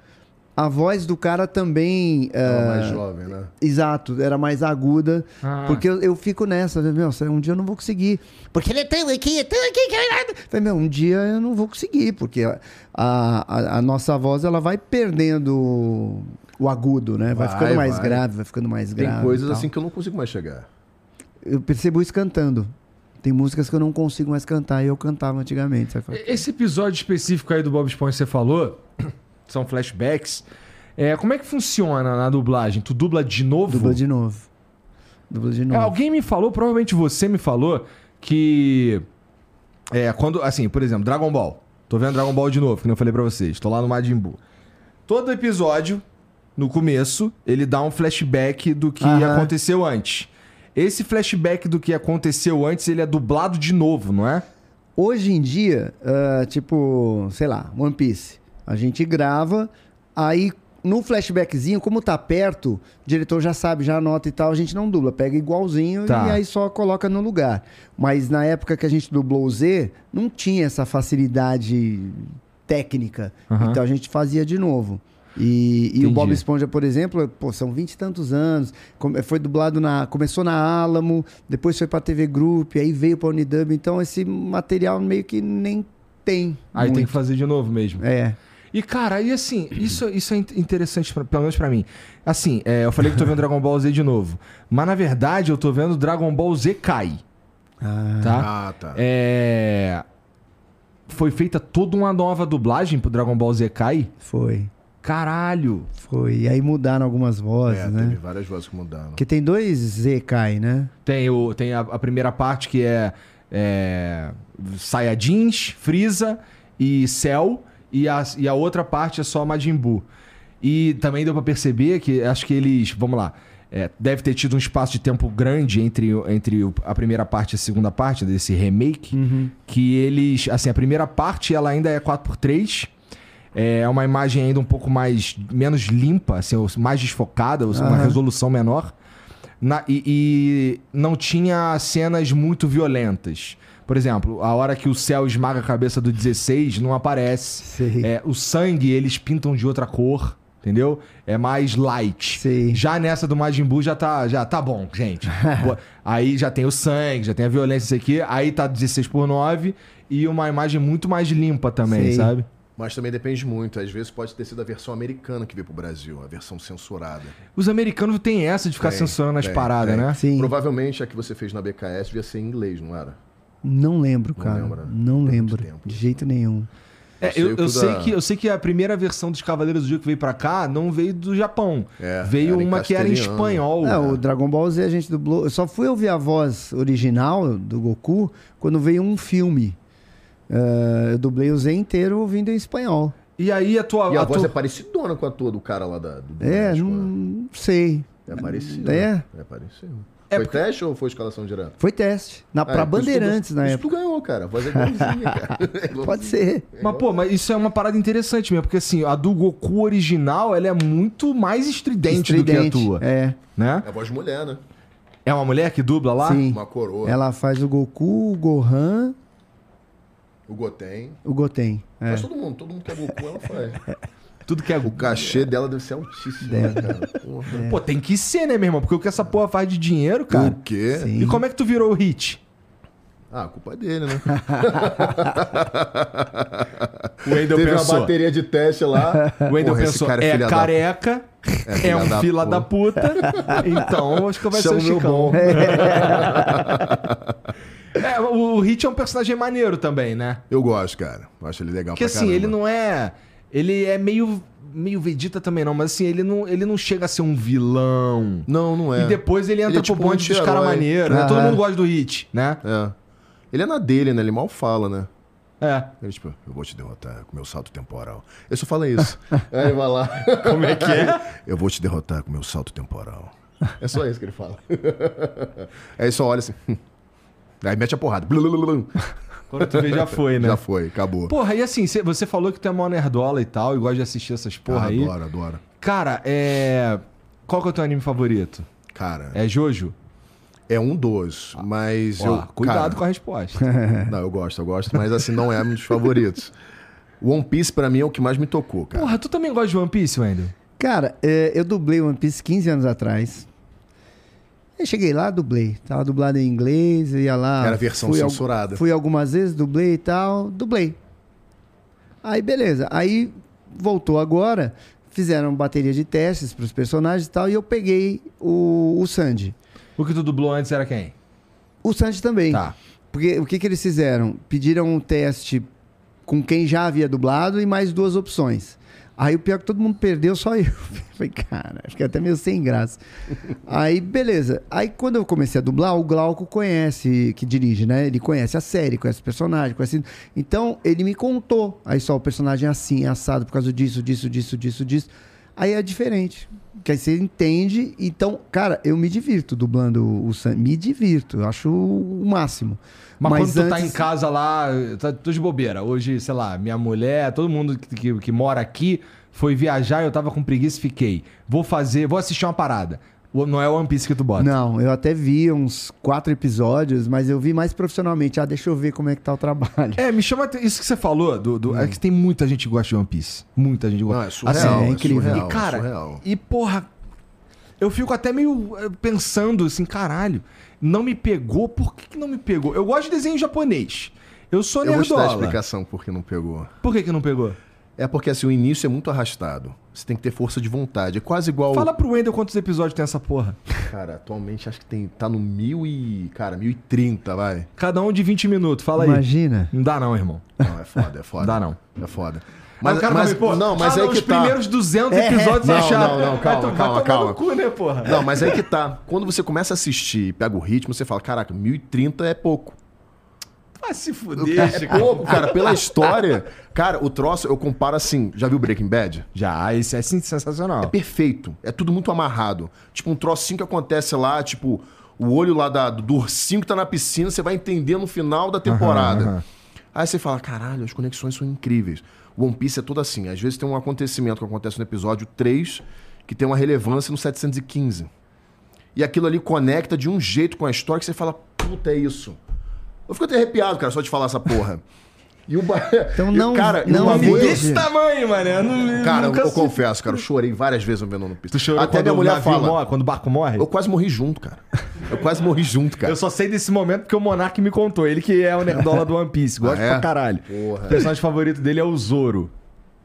a voz do cara também. Ela eh, mais jovem, né? Exato, era mais aguda. Ah. Porque eu, eu fico nessa, meu, um dia eu não vou conseguir. Porque ele é tão aqui, é tão aqui, que é nada. Falei, meu, um dia eu não vou conseguir, porque a, a, a nossa voz ela vai perdendo o agudo, né? Vai, Vai, ficando mais vai. grave, vai ficando mais Tem grave. coisas e tal. assim que eu não consigo mais chegar. Eu percebo isso cantando. Tem músicas que eu não consigo mais cantar e eu cantava antigamente. Sabe? Esse episódio específico aí do Bob Esponja que você falou, são flashbacks. É, como é que funciona na dublagem? Tu dubla de novo? Dubla de novo. Dubla de É, novo. alguém me falou, provavelmente você me falou, que. É, quando. Assim, por exemplo, Dragon Ball. Tô vendo Dragon Ball de novo, que nem eu falei pra vocês. Tô lá no Majin Buu. Todo episódio, no começo, ele dá um flashback do que Aham. aconteceu antes. Esse flashback do que aconteceu antes, ele é dublado de novo, não é? Hoje em dia, ah, tipo, sei lá, One Piece. A gente grava, aí no flashbackzinho, como tá perto, o diretor já sabe, já anota e tal, a gente não dubla, pega igualzinho Tá. e aí só coloca no lugar. Mas na época que a gente dublou o Z, não tinha essa facilidade técnica. Aham. Então a gente fazia de novo. E, e o Bob Esponja, por exemplo, pô, são vinte e tantos anos. Foi dublado na. Começou na Alamo, depois foi pra TV Group, aí veio pra Unidub. Então esse material meio que nem tem. Aí tem muito. que fazer de novo mesmo. É. E, cara, e assim, isso, isso é in- interessante, pra- pelo menos pra mim. Assim, é, eu falei que tô vendo Dragon Ball Z de novo. Mas, na verdade, eu tô vendo Dragon Ball Z Kai, Ah, tá? Ah, tá. É... Foi feita toda uma nova dublagem pro Dragon Ball Z Kai? foi. Caralho! Foi. E aí mudaram algumas vozes, É, né? teve várias vozes que mudaram. Porque tem dois ZK, né? Tem, o, tem a, a primeira parte que é, é Saiyajins, Freeza e Cell. E a, e a outra parte é só Majin Buu. E também deu pra perceber que acho que eles... Vamos lá. é, deve ter tido um espaço de tempo grande entre, entre a primeira parte e a segunda parte desse remake. Que eles... Assim, a primeira parte ela ainda é 4x3. É uma imagem ainda um pouco mais... Menos limpa, assim, mais desfocada. Uma Aham. resolução menor. Na- e, e não tinha cenas muito violentas. Por exemplo, a hora que o céu esmaga a cabeça do 16 não aparece. É, o sangue eles pintam de outra cor, entendeu? É mais light. Sei. Já nessa do Majin Buu já tá, já tá bom, gente. Aí já tem o sangue, já tem a violência isso aqui. Aí tá 16 por 9 e uma imagem muito mais limpa também, Sei. sabe? Mas também depende muito. Às vezes pode ter sido a versão americana que veio pro Brasil, a versão censurada. Os americanos têm essa de ficar Tem, censurando as tem, paradas, tem. né? Sim. Provavelmente a que você fez na BKS devia ser em inglês, não era? Não lembro, Não cara. lembra? Não Tem muito lembro. tempo. De jeito nenhum. É, Eu eu, sei eu que o sei da- que, eu sei que a primeira versão dos Cavaleiros do Zodíaco que veio pra cá não veio do Japão. É, veio uma que era em espanhol. É, o Dragon Ball Z a gente dublou. Eu só fui ouvir a voz original do Goku quando veio um filme. Eh, eu dublei o Z inteiro ouvindo em espanhol. E aí a tua. E a, a voz tua- é parecidona com a tua do cara lá da, do É, México, não né? sei. É parecido. É? né? É parecido. É foi porque- teste ou foi escalação direta? Foi teste. Na, pra É, por isso tu- Bandeirantes na isso época. tu ganhou, cara. A voz é igualzinha, cara. É. Pode ser. Mas, pô, mas isso é uma parada interessante mesmo, porque assim, a do Goku original, ela é muito mais estridente, do que a tua, É. né? É a voz de mulher, né? É uma mulher que dubla lá? Sim. Uma coroa. Ela faz o Goku, o Gohan, O Goten. o Goten. É. Faz todo mundo. Todo mundo que é Goku, ela faz. Tudo que é O cachê dela deve ser altíssimo, né, cara? Porra. Pô, tem que ser, né, meu irmão? Porque o que essa porra faz de dinheiro, cara. O quê? Sim. E como é que tu virou o hit? Ah, a culpa é dele, né? O Wendel Teve pensou. uma bateria de teste lá. O Wendel Porra, pensou, cara é, da- careca, é, filha um da fila puta." da puta, então acho que vai Chama ser o Chicão. bom. É, o, o Hit é um personagem maneiro também, né? Eu gosto, cara. Eu acho ele legal Porque pra assim, caramba. ele não é. Ele é meio. meio Vegeta também, não, mas assim, ele não, ele não chega a ser um vilão. Não, não é. E depois ele entra Ele é pro tipo um bonde dos caras maneiros, né? Todo mundo gosta do Hit, né? É. Ele é na dele, né? Ele mal fala, né? É. Ele, tipo, eu vou te derrotar com meu salto temporal. Eu só falo isso. Aí ele vai lá. Como é que é? Eu vou te derrotar com meu salto temporal. É só isso que ele fala. Aí ele só olha assim. Aí mete a porrada. Quando tu vê, já foi, né? Já foi, acabou. Porra, e assim, cê- você falou que tu é mó nerdola e tal, e gosta de assistir essas porra Ah, aí. Adoro, adoro. Cara, é. Qual que é o teu anime favorito? Cara, É Jojo? é um dos, mas Ó, eu. cuidado cara, com a resposta. Não, eu gosto, eu gosto, mas assim, não é um dos favoritos. One Piece pra mim é o que mais me tocou, cara. Porra, tu também gosta de One Piece, Wendel? Cara, é, eu dublei One Piece 15 anos atrás. Eu cheguei lá, dublei. Tava dublado em inglês, ia lá. Era a versão fui al- censurada. Fui algumas vezes, dublei e tal, dublei. Aí, beleza. Aí, voltou agora, fizeram bateria de testes pros personagens e tal, e eu peguei o, o Sandy. O que tu dublou antes era quem? O Sandy também. Tá. Porque o que, que eles fizeram? Pediram um teste com quem já havia dublado e mais duas opções. Aí o pior é que todo mundo perdeu, só eu. Falei, cara, fiquei até meio sem graça. Aí, beleza. Aí quando eu comecei a dublar, o Glauco conhece, que dirige, né? Ele conhece a série, conhece o personagem, conhece. Então, ele me contou. Aí só o personagem é assim, é assado por causa disso, disso, disso, disso, disso. Aí é diferente. Que aí você entende. Então, cara, eu me divirto dublando o Sam. Me divirto. Eu acho o máximo. Mas, quando tu tá antes- em casa lá, tá, tô de bobeira. Hoje, sei lá, minha mulher, todo mundo que, que, que mora aqui foi viajar, eu tava com preguiça e fiquei. Vou fazer, vou assistir uma parada. Não é o One Piece que tu bota. Não, eu até vi uns quatro episódios, mas eu vi mais profissionalmente. Ah, deixa eu ver como é que tá o trabalho. É, me chama. Isso que você falou, do, do- é que tem muita gente que gosta de One Piece. Muita gente gosta. Não, é surreal, Assim, é é incrível. surreal, E, cara, é surreal. e porra, eu fico até meio eh, pensando assim, caralho, não me pegou, por que, que não me pegou? Eu gosto de desenho japonês. Eu sou Eu vou te dar a nerdola. explicação por que não pegou. Por que, que não pegou? É porque assim, o início é muito arrastado. Você tem que ter força de vontade. É quase igual. Fala pro Wendel quantos episódios tem essa porra. Cara, atualmente acho que tem, tá no mil e. Cara, 1030, vai. Cada um de 20 minutos, fala aí. Imagina. Não dá não, irmão. Não, é foda, é foda. Dá não. É foda. Mas, o cara vai ver, pô, não, mas ah, aí não, que os tá. primeiros 200 É, episódios não, é chato. não, não, calma, Vai to- vai calma, calma. cu, né, porra? Não, mas aí que tá. Quando você começa a assistir, pega o ritmo, você fala, caraca, 1030 é pouco. Vai se fuder, É Chico. pouco, cara, pela história. Cara, o troço, eu comparo assim. Já viu Breaking Bad? Já, esse é sim, sensacional. É perfeito. É tudo muito amarrado. Tipo, um trocinho que acontece lá, tipo, o olho lá da, do ursinho que tá na piscina, você vai entender no final da temporada. Aham, aham. Aí você fala, caralho, as conexões são incríveis. O One Piece é todo assim. Às vezes tem um acontecimento que acontece no episódio 3 que tem uma relevância no 715. E aquilo ali conecta de um jeito com a história que você fala, puta, é isso. Eu fico até arrepiado, cara, só de falar essa porra. E o ba... Então e, não- cara, e o não bagulho- veja. Desse tamanho, mano. Eu não, Cara, eu, nunca eu confesso, cara, eu chorei várias vezes vendo One Piece. Tu chorou Até quando minha mulher fala. morre, quando o barco morre? Eu quase morri junto, cara. Eu quase morri junto, cara. Eu só sei desse momento porque o Monark me contou. Ele que é o nerdola do One Piece. Gosta Ah, é? pra caralho. Porra. O personagem favorito dele é o Zoro.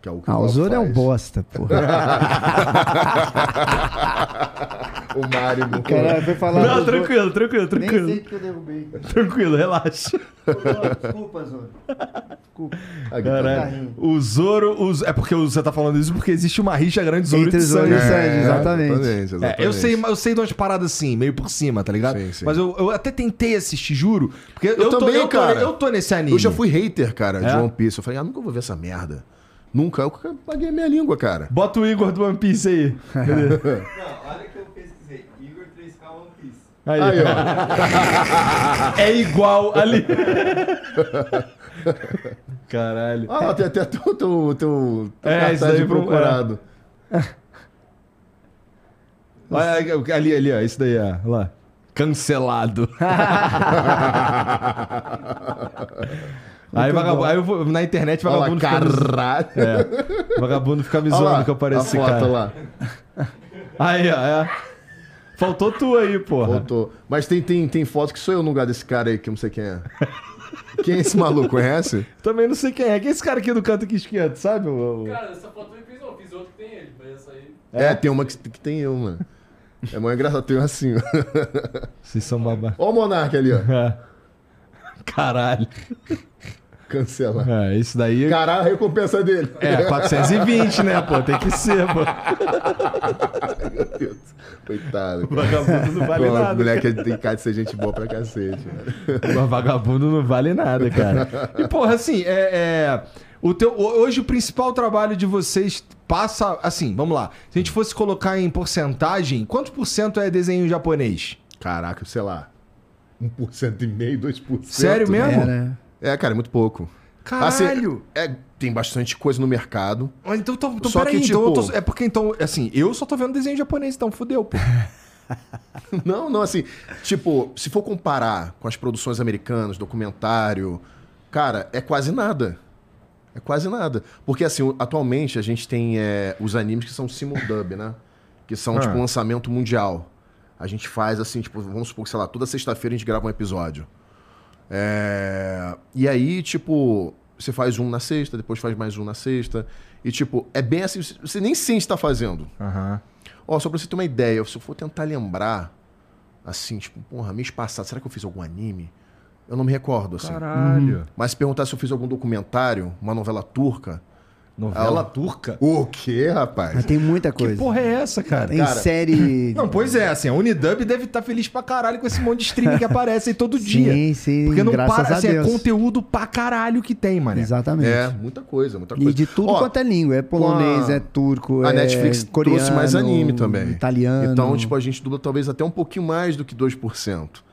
Que é o que Ah, o Zoro é um bosta, porra. O Mario. do- Caralho, foi falar. Não, Zoro. tranquilo, tranquilo, Nem tranquilo. sei que eu derrubei. Tranquilo, relaxa. Desculpa, Zoro. Desculpa. Caralho. O Zoro. o Z- É porque você tá falando isso porque existe uma rixa grande Zoro Entre e Zoro e Sanji. Sanji, exatamente. exatamente, É, exatamente. eu sei, eu sei de umas paradas assim, meio por cima, tá ligado? Sim, sim. Mas eu, eu até tentei assistir, juro. Porque eu, tô, também, eu, tô, cara. eu tô nesse anime. Eu já fui hater, cara, de É? One Piece. Eu falei, ah, nunca vou ver essa merda. Nunca. Eu paguei minha língua, cara. Bota o Igor do One Piece aí. Não, olha que eu pesquisei. Igor 3K One Piece. Aí, Aí, ó. É igual ali. Caralho. Ah, tem até teu, teu, teu, teu É, isso cartaz de pro- procurado. Olha ali, ali, ó. Isso daí, ó. Lá. Cancelado. Aí, vagabundo, aí eu vou, na internet, Olha lá, vagabundo fica, caralho. é, vagabundo fica me zoando que eu pareço a foto cara. lá. Aí, ó. É. Faltou tu aí, porra. Voltou. Mas tem, tem, tem foto que sou eu no lugar desse cara aí, que eu não sei quem é. Quem é esse maluco? Conhece? Também não sei quem é. Quem é esse cara aqui do canto aqui esquerdo, sabe? O- Cara, essa foto eu fiz, outro que tem ele, mas essa aí. É, tem uma que, que tem eu, mano. É mó engraçado, tem um assim, ó. Vocês são babá. Ó o Monark ali, ó. É. Caralho. Cancela. É, isso daí. Caralho, a recompensa dele. É, 420, né, pô? Tem que ser, pô. Meu Deus. Coitado. cara. Vagabundo não vale Pô, nada. moleque tem cara de ser gente boa pra cacete. Mano. Mas vagabundo não vale nada, cara. E, porra, assim, é. é, o teu, ho- hoje o principal trabalho de vocês passa. Assim, vamos lá. Se a gente fosse colocar em porcentagem, quanto por cento é desenho japonês? Caraca, sei lá. 1% e meio, 2%. Sério mesmo? É, né? É, cara, é muito pouco. Caralho! Assim, é, tem bastante coisa no mercado. Mas Então, então, então Só peraí, que, então eu tô- tipo- é porque então, assim, eu só tô vendo desenho japonês, então fudeu, pô. Não, não, assim, tipo, se for comparar com as produções americanas, documentário, cara, é quase nada. É quase nada. Porque, assim, atualmente a gente tem é, os animes que são simuldub, né? Que são, Ah. tipo, um lançamento mundial. A gente faz, assim, tipo, vamos supor que, sei lá, toda sexta-feira a gente grava um episódio. É, E aí, tipo, você faz um na sexta, depois faz mais um na sexta. E, tipo, é bem assim, você nem sente que tá fazendo. Aham. Ó, só pra você ter uma ideia, se eu for tentar lembrar, assim, tipo, porra, mês passado, será que eu fiz algum anime? Eu não me recordo, assim. Caralho. Mas se perguntar se eu fiz algum documentário, uma novela turca. Novela Ah, turca? O quê, rapaz? Mas tem muita Que coisa. porra é essa, cara? Tem Cara, série. Não, pois é, assim, a Unidub deve estar feliz pra caralho com esse monte de streaming que aparece aí todo Sim, dia. sim, Porque não graças para, a assim, é conteúdo pra caralho que tem, mano. Exatamente. É, muita coisa, muita coisa. E de tudo Ó, quanto é língua. É polonês, a- é turco, A é Netflix coreano, trouxe mais anime também. Italiano. Então, tipo, a gente dubla talvez até um pouquinho mais do que 2%.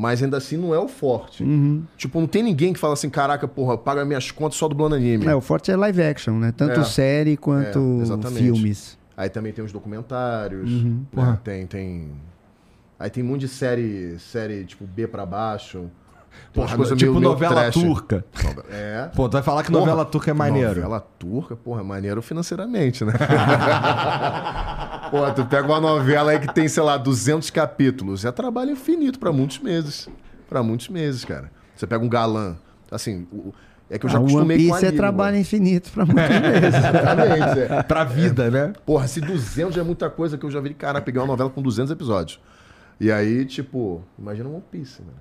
Mas ainda assim não é o forte. Uhum. Tipo, não tem ninguém que fala assim, caraca, porra, paga minhas contas só dublando anime. É, o forte é live action, né? Tanto É. série quanto É, filmes. Aí também tem os documentários. Uhum. né? Tem, tem. Aí tem um monte de série, série tipo B pra baixo. Porra, coisas tipo meio- meio novela trash. turca. É. Pô, tu vai falar que Porra, novela turca é maneiro. Novela turca, porra, é maneiro financeiramente, né? Pô, tu pega uma novela aí que tem, sei lá, 200 capítulos. É trabalho infinito pra muitos meses. Pra muitos meses, cara. Você pega um galã. Assim, o- é que eu já Ah, One acostumei com a Piece é trabalho infinito pra muitos meses. Exatamente, é. Pra vida, né? Porra, se 200 já é muita coisa que eu já vi, cara, pegar uma novela com 200 episódios. E aí, tipo, imagina One Piece, né?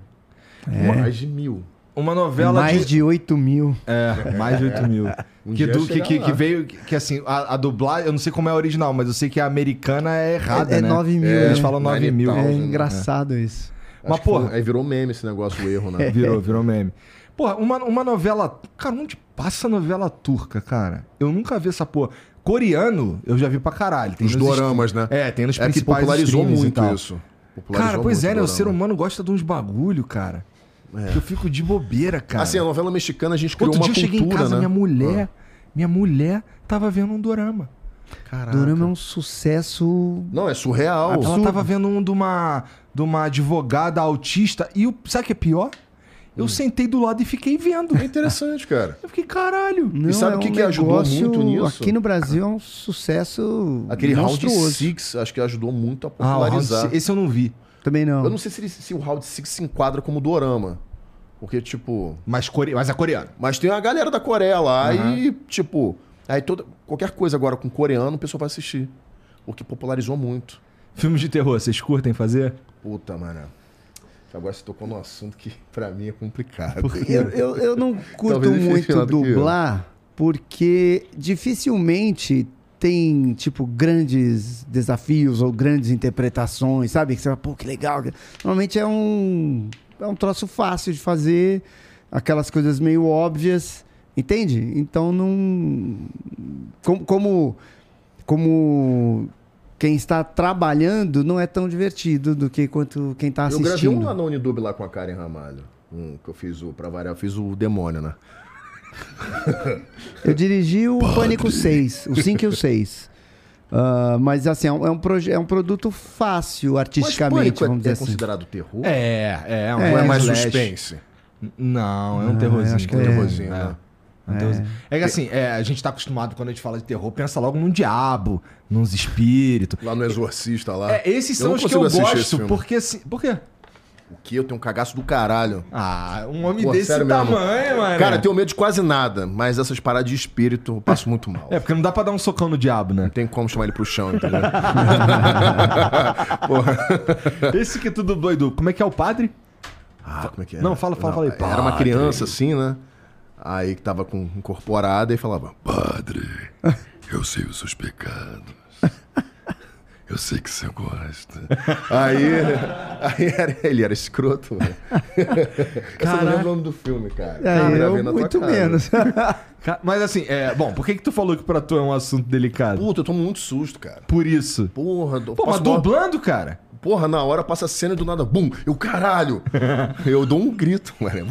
Mais de mil. Uma novela Mais de 8 mil. É, mais de 8 mil. Um que, dia du- que, que, que veio, que, que, assim, a, a dublagem, eu não sei como é a original, mas eu sei que a americana é errada, É, é né? 9 mil. É, né? Eles falam 9 mil. Nine É engraçado isso. Mas, Acho que foi- porra- Aí virou meme esse negócio, o erro, né? Virou, virou meme. Porra, uma, uma novela. Cara, onde passa novela turca, cara? Eu nunca vi essa porra. Coreano, eu já vi pra caralho. Tem Os doramas, stream- né? É, tem nos É que principais popularizou streams e muito isso. Popularizou Cara, pois muito é, né? O ser humano gosta de uns bagulho, cara. Que eu fico de bobeira, cara. Assim, a novela mexicana a gente criou Outro uma dia eu cheguei em cultura, casa, né? minha mulher. Minha mulher tava vendo um dorama. Caraca. Dorama é um sucesso. Não, é surreal. Ela tava vendo um de uma, de uma advogada autista. E o, sabe o que é pior? Eu sentei do lado e fiquei vendo. É interessante, cara. Eu fiquei, caralho. Não, sabe é o que um que ajudou muito nisso? Aqui no Brasil é um sucesso Aquele Round monstruoso. 6, acho que ajudou muito a Ah, o round popularizar. six- esse eu não vi. Também não. Eu não sei se, ele- se o Round 6 se enquadra como dorama. Porque, tipo... Mas, core... Mas é coreano. Mas tem a galera da Coreia lá Aham. e, tipo... Aí toda, qualquer coisa agora com coreano, o pessoal vai assistir. Porque popularizou muito. Filmes de terror, vocês curtem fazer? Puta, mano. Agora você tocou num assunto que pra mim é complicado. Eu, eu, eu não curto muito dublar, porque dificilmente tem, tipo, grandes desafios ou grandes interpretações, sabe? Que você fala, pô, que legal. Normalmente é um, é um troço fácil de fazer, aquelas coisas meio óbvias, entende? Então não. Como. como, como quem está trabalhando não é tão divertido do que quanto quem está Eu assistindo. gravei um lá Unidub lá com a Karen Ramalho. Um, que eu fiz o, pra variar, eu fiz o demônio, né? Eu dirigi o Pânico 6, o 5 e o 6. Ah, mas assim, é um, é um é um produto fácil artisticamente, Pânico é- vamos dizer é assim. considerado terror? É, é. Um É, é mais suspense? Não, é um Ah, terrorzinho. acho que um é. terrorzinho, É. né? É um terrorzinho. É que assim, é, a gente tá acostumado quando a gente fala de terror, pensa logo num diabo, nos espíritos. Lá no Exorcista lá. É, esses são não os que eu gosto, porque assim. Por quê? O que? Eu tenho um cagaço do caralho. Ah, um homem Pô, desse sério mesmo. tamanho, mano. Cara, eu tenho medo de quase nada, mas essas paradas de espírito eu passo muito mal. É, porque não dá pra dar um socão no diabo, né? Não tem como chamar ele pro chão, entendeu? Esse que tu dublou, Edu, como é que é o padre? Ah, como é que é? Não, fala, fala, fala aí. Era uma criança assim, né? Aí que tava com incorporada e falava: Padre, eu sei os seus pecados. Eu sei que você gosta. aí, aí era- ele era escroto, velho. Eu só não lembro o nome do filme, cara. É, Eu muito menos. Mas assim, é, bom, por que que tu falou que pra tu é um assunto delicado? Puta, eu tomo muito susto, cara. Por isso. Porra, do- Pô, mas dublando, cara? Porra, na hora passa a cena e do nada, bum, eu caralho! eu dou um grito, mano.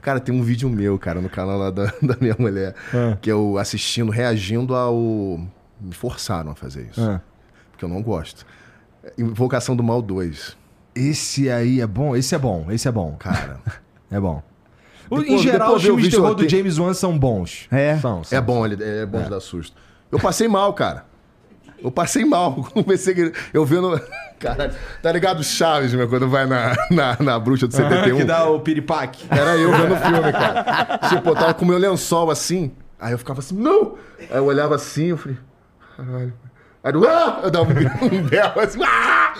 Cara, tem um vídeo meu, cara, no canal lá da, da minha mulher, Ah. que eu assistindo, reagindo ao. Me forçaram a fazer isso. Ah. Porque eu não gosto. Invocação do Mal 2. Esse aí é bom, esse é bom, esse é bom. Cara. É bom. O- em Depois- geral, depois os filmes de terror do. James Wan são bons. É? São, são. É bom, ele é bom de dar susto. Eu passei mal, cara. Eu passei mal. Comecei que eu vendo. Caralho, tá ligado Chaves, meu, quando vai na, na, na bruxa do 71? que dá o piripaque. Era eu vendo o filme, cara. Tipo, eu tava com meu lençol assim. Aí eu ficava assim, não! Aí eu olhava assim, eu falei, caralho. Aí eu, ah! eu dava um, um berro assim, ah!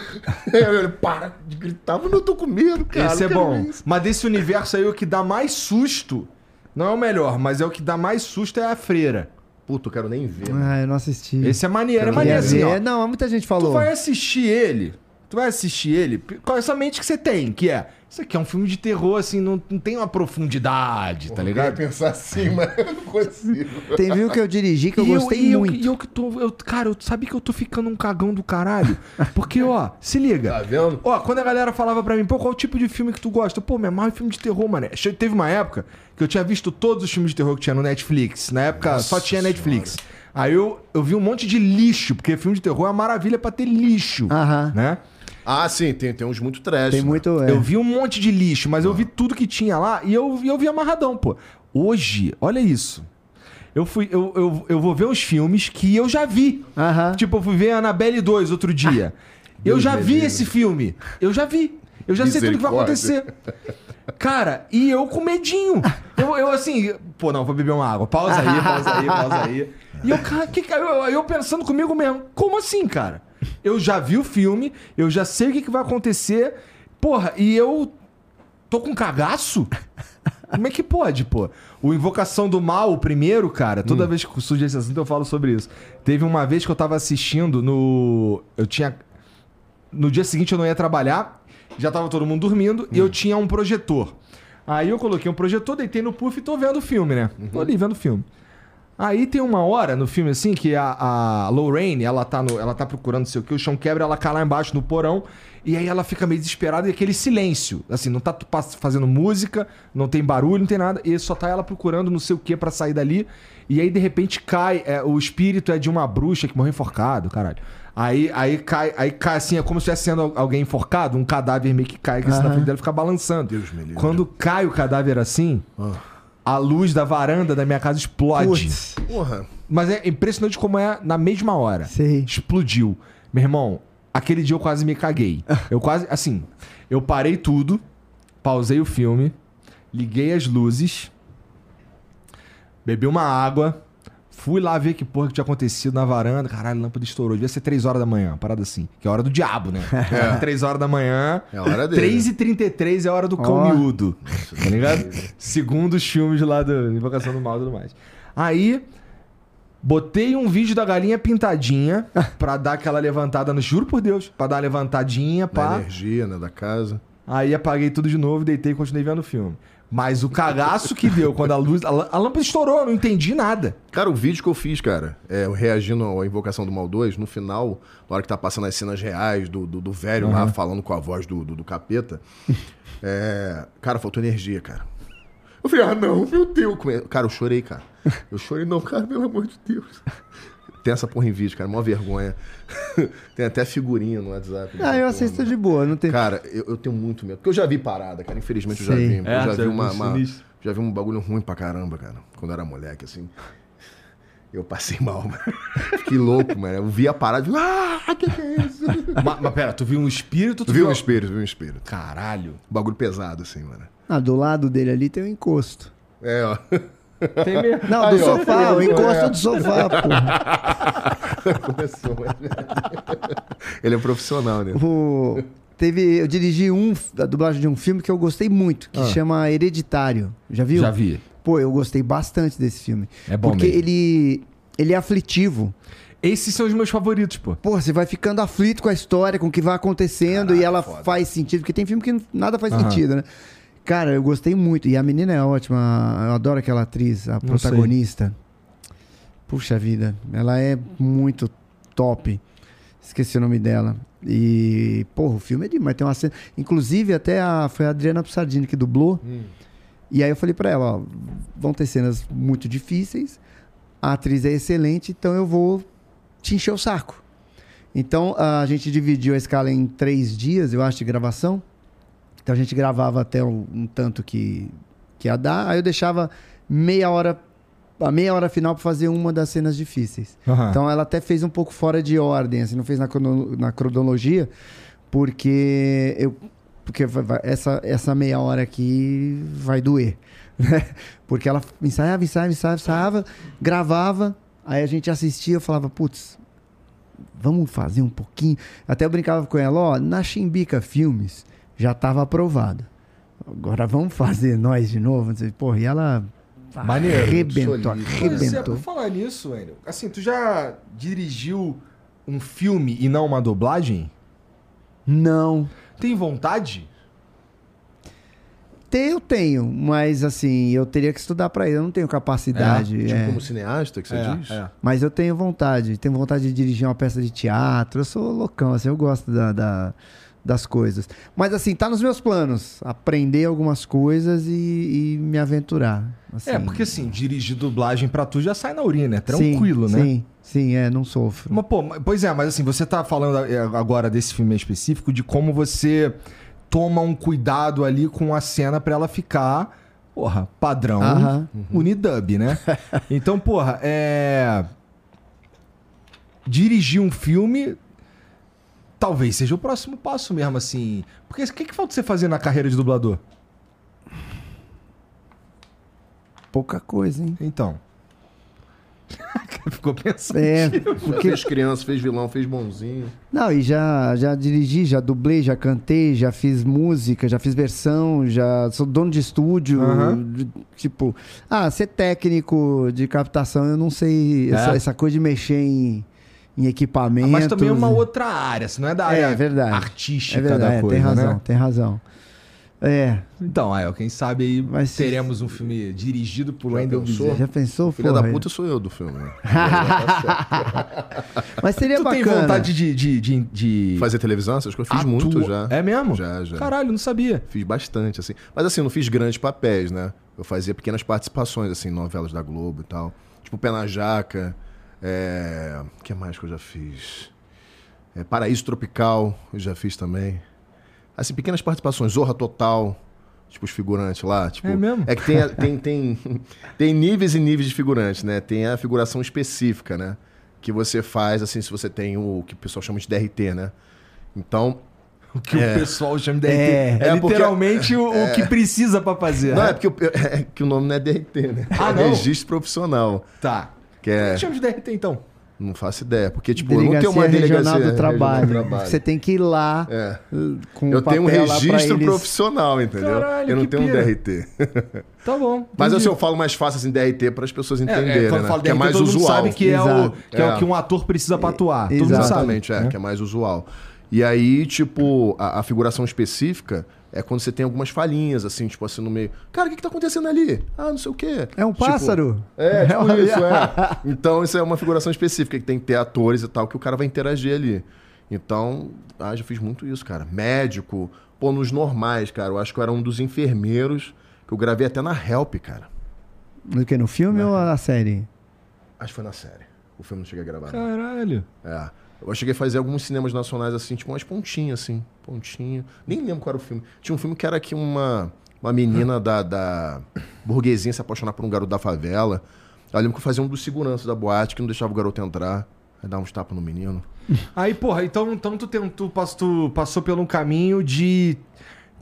Aí eu, para de gritar, mas eu tô com medo, cara. Esse é não bom. Mas desse universo aí, o que dá mais susto, não é o melhor, mas é o que dá mais susto é a freira. Puta, eu quero nem ver. Ah, eu não assisti. Esse é maneiro, é maneiro assim, ó. Não, muita gente Tu falou. vai assistir ele, tu vai assistir ele com essa mente que você tem, que é, isso aqui é um filme de terror, assim, não, não tem uma profundidade, tá Eu ligado? queria pensar assim, mas eu não consigo. Tem viu que eu dirigi que eu E gostei e muito. E eu, que tô. Eu, cara, eu sabia que eu tô ficando um cagão do caralho. Porque, ó, se liga. Tá vendo? Ó, quando a galera falava pra mim, pô, qual o tipo de filme que tu gosta? Pô, me amarro em filme de terror, mano. Teve uma época que eu tinha visto todos os filmes de terror que tinha no Netflix. Na época só tinha Netflix. Aí eu, eu vi um monte de lixo, porque filme de terror é uma maravilha pra ter lixo. Aham. Né? Ah, sim, tem, tem uns muito trash. Tem né? muito. é. Eu vi um monte de lixo, mas eu vi tudo que tinha lá e eu, eu vi amarradão, pô. Hoje, olha isso. Eu, fui, eu, eu, eu vou ver uns filmes que eu já vi. Aham. Tipo, eu fui ver Annabelle 2 outro dia. eu Deus já vi livre. esse filme. Eu já vi. Eu já sei tudo que vai acontecer. Cara, e eu com medinho. Eu, eu assim, pô, não, vou beber uma água. Pausa aí, pausa aí, pausa aí. E eu, cara, que, eu, eu pensando comigo mesmo, como assim, cara? Eu já vi o filme, eu já sei o que, que vai acontecer. Porra, e eu tô com cagaço? Como é que pode, pô? O Invocação do Mal, o primeiro, cara, toda vez que surge esse assunto eu falo sobre isso. Teve uma vez que eu tava assistindo no. Eu tinha. No dia seguinte eu não ia trabalhar, já tava todo mundo dormindo, e eu tinha um projetor. Aí eu coloquei um projetor, deitei no puff e tô vendo o filme, né? Tô ali vendo o filme. Aí tem uma hora no filme assim que a, a Lorraine, ela tá, no, ela tá procurando não sei o que, o chão quebra, ela cai lá embaixo no porão, e aí ela fica meio desesperada e aquele silêncio. Assim, não tá fazendo música, não tem barulho, não tem nada, e só tá ela procurando não sei o que pra sair dali. E aí de repente cai, é, o espírito é de uma bruxa que morreu enforcado, caralho. Aí, aí cai, aí cai assim, é como se estivesse sendo alguém enforcado, um cadáver meio que cai assim, na frente dela e fica balançando. Deus me livre. Quando cai o cadáver assim, a luz da varanda da minha casa explode. Putz. Porra. Mas é impressionante como é na mesma hora. Sei. Explodiu. Meu irmão, aquele dia eu quase me caguei. Eu quase, assim, eu parei tudo, pausei o filme, liguei as luzes, bebi uma água, fui lá ver que porra que tinha acontecido na varanda. Caralho, a lâmpada estourou. Devia ser 3 horas da manhã, parada assim. Que é a hora do diabo, né? É. 3 horas da manhã. É a hora dele. 3h33 é a hora do cão Ó. miúdo. Tá ligado? Segundo os filmes lá do Invocação do Mal e tudo mais. Aí, botei um vídeo da galinha pintadinha pra dar aquela levantada no. Juro por Deus, pra dar uma levantadinha, Da pá. energia, né, da casa. Aí apaguei tudo de novo, deitei e continuei vendo o filme. Mas o cagaço que deu quando a luz. A lâmpada estourou, eu não entendi nada. Cara, o vídeo que eu fiz, cara, é, eu reagindo à Invocação do Mal 2, no final, na hora que tá passando as cenas reais do, do, do velho lá, falando com a voz do, do, do capeta, é, cara, faltou energia, cara. Eu falei, ah, não, meu Deus. Come- Cara, eu chorei, cara. Eu chorei, não, cara, pelo amor de Deus. Tem essa porra em vídeo, cara, mó vergonha. Tem até figurinha no WhatsApp. Ah, eu assisto de boa, não tem. Cara, eu, eu tenho muito medo. Porque eu já vi parada, cara. Infelizmente eu já vi. É, eu já vi viu uma, uma-. Já vi um bagulho ruim pra caramba, cara. Quando eu era moleque, assim. Eu passei mal, mano. Fiquei louco, mano. Eu vi a parada e ah, que que é isso? mas, mas pera, tu viu um espírito? Tu Tu viu um espírito, viu um espírito. Caralho. Bagulho pesado, assim, mano. Ah, do lado dele ali tem um encosto. É, ó. Tem mesmo. Não, Aí, do ó. sofá, o encosto É. do sofá, porra. Começou. Ele é profissional, né? O- Teve, eu dirigi um, a dublagem de um filme que eu gostei muito, que chama Hereditário. Já viu? Já vi. Pô, eu gostei bastante desse filme. É bom Porque mesmo. ele, ele é aflitivo. Esses são os meus favoritos, pô. Pô, você vai ficando aflito com a história, com o que vai acontecendo e ela foda. faz sentido, porque tem filme que nada faz Aham. sentido, né? Cara, eu gostei muito. E a menina é ótima. Eu adoro aquela atriz, a Não protagonista. Puxa vida, ela é muito top. Esqueci o nome dela. E, porra, o filme é demais. Tem uma cena. Inclusive, até a, foi a Adriana Psardini que dublou. E aí eu falei pra ela: ó, vão ter cenas muito difíceis. A atriz é excelente, então eu vou te encher o saco. Então a gente dividiu a escala em três dias, eu acho, de gravação. Então a gente gravava até um, um tanto que que ia dar, aí eu deixava meia hora, a meia hora final pra fazer uma das cenas difíceis. Aham. Então ela até fez um pouco fora de ordem, assim, não fez na, crono- na cronologia, porque eu porque essa, essa meia hora aqui vai doer, né? Porque ela ensaiava, ensaiava, ensaiava, ensaiava, gravava, aí a gente assistia, eu falava, putz, vamos fazer um pouquinho. Até eu brincava com ela, ó, na Chimbica Filmes já estava aprovado. Agora vamos fazer nós de novo. Porra, e ela Maneiro, arrebentou, é, arrebentou. por falar nisso, Wendel, assim, tu já dirigiu um filme e não uma dublagem? Não, Tem vontade? Eu tenho, mas assim, eu teria que estudar pra isso. Eu não tenho capacidade. Tipo, é. como cineasta que você diz? é. Mas eu tenho vontade. Tenho vontade de dirigir uma peça de teatro. Eu sou loucão, assim, eu gosto da, da- das coisas. Mas assim, tá nos meus planos. Aprender algumas coisas e, e me aventurar. assim. É, porque assim, dirigir dublagem pra tu já sai na urina, é Sim, tranquilo, né? Sim, sim, é, não sofro. Mas, pô, pois é, mas assim, você tá falando é, agora desse filme específico de como você toma um cuidado ali com a cena pra ela ficar, porra, padrão Aham. Unidub, né? então, porra, é. Dirigir um filme talvez seja o próximo passo mesmo, assim. Porque o que, que falta você fazer na carreira de dublador? Pouca coisa, hein? Então. Ficou pensando. É, Porque... Fez criança, fez vilão, fez bonzinho. Não, e já, já dirigi, já dublei, já cantei, já fiz música, já fiz versão, já sou dono de estúdio. De- Tipo, ah, ser técnico de captação, eu não sei. É. Essa, essa coisa de mexer em, em equipamento. Mas também é uma outra área, se não é da área É verdade. artística É verdade, da é, coisa, tem razão, né? tem razão. É, Então, aí, ó, quem sabe aí ser- teremos um filme dirigido por Wendell pensou? Bezerra. já pensou? Filha da puta sou eu do filme. né? Mas seria Tu tem bacana. vontade de... de, de, de... Fazer televisão, essas coisas, fiz atua- muito já. É mesmo? Já, já. Caralho, não sabia. Fiz bastante, assim. Mas assim, eu não fiz grandes papéis, né? Eu fazia pequenas participações, assim, novelas da Globo e tal. Tipo Pé na Jaca. É... O que mais que eu já fiz? É, Paraíso Tropical, eu já fiz também. Assim, pequenas participações. Zorra Total. Tipo, os figurantes lá. Tipo, É mesmo? É que tem, a- tem, tem, tem níveis e níveis de figurantes, né? Tem a figuração específica, né? Que você faz, assim, se você tem o que o pessoal chama de DRT, né? Então, O que É. o pessoal chama de DRT. É. É, É porque- literalmente o, o que precisa pra fazer. Não, né? é porque o, é que o nome não é DRT, né? Ah, é não? Registro profissional. Tá. Que é. que chama de DRT, então? Não faço ideia. Porque, tipo, eu não Delegacia tenho uma delegacia Regional do regional Trabalho. do trabalho. Você tem que ir lá É. com Eu o tenho um registro eles. profissional, entendeu? Caralho, eu não que tenho um pira. DRT. Tá bom. Mas entendi. assim, eu falo mais fácil assim, DRT para as pessoas É, entenderem, é, quando né? fala que é DRT, mais todo mundo usual. sabe que é, o, Exato. que é o É. que um ator precisa pra atuar. Mundo Exato. Exatamente, é, né? que é mais usual. E aí, tipo, a, a figuração específica é quando você tem algumas falhinhas, assim, tipo assim, no meio. Cara, o que, que tá acontecendo ali? Ah, não sei o quê. É um Tipo, pássaro? É, tipo isso, é. Então, isso é uma figuração específica, que tem que ter atores e tal, que o cara vai interagir ali. Então, ah, já fiz muito isso, cara. Médico, pô, nos normais, cara. Eu acho que eu era um dos enfermeiros que eu gravei até na Help, cara. No que? No filme ou na série? Acho que foi na série. O filme não cheguei a gravar. não. Caralho. É. Eu cheguei a fazer alguns cinemas nacionais assim, tipo umas pontinhas, assim. Pontinho. Nem lembro qual era o filme. Tinha um filme que era que uma, uma menina da, da burguesinha se apaixonar por um garoto da favela. Eu lembro que eu fazia um dos seguranças da boate que não deixava o garoto entrar. Aí dar uns tapas no menino. Aí, porra, então, então tu, tentou, pass- tu passou pelo um caminho de,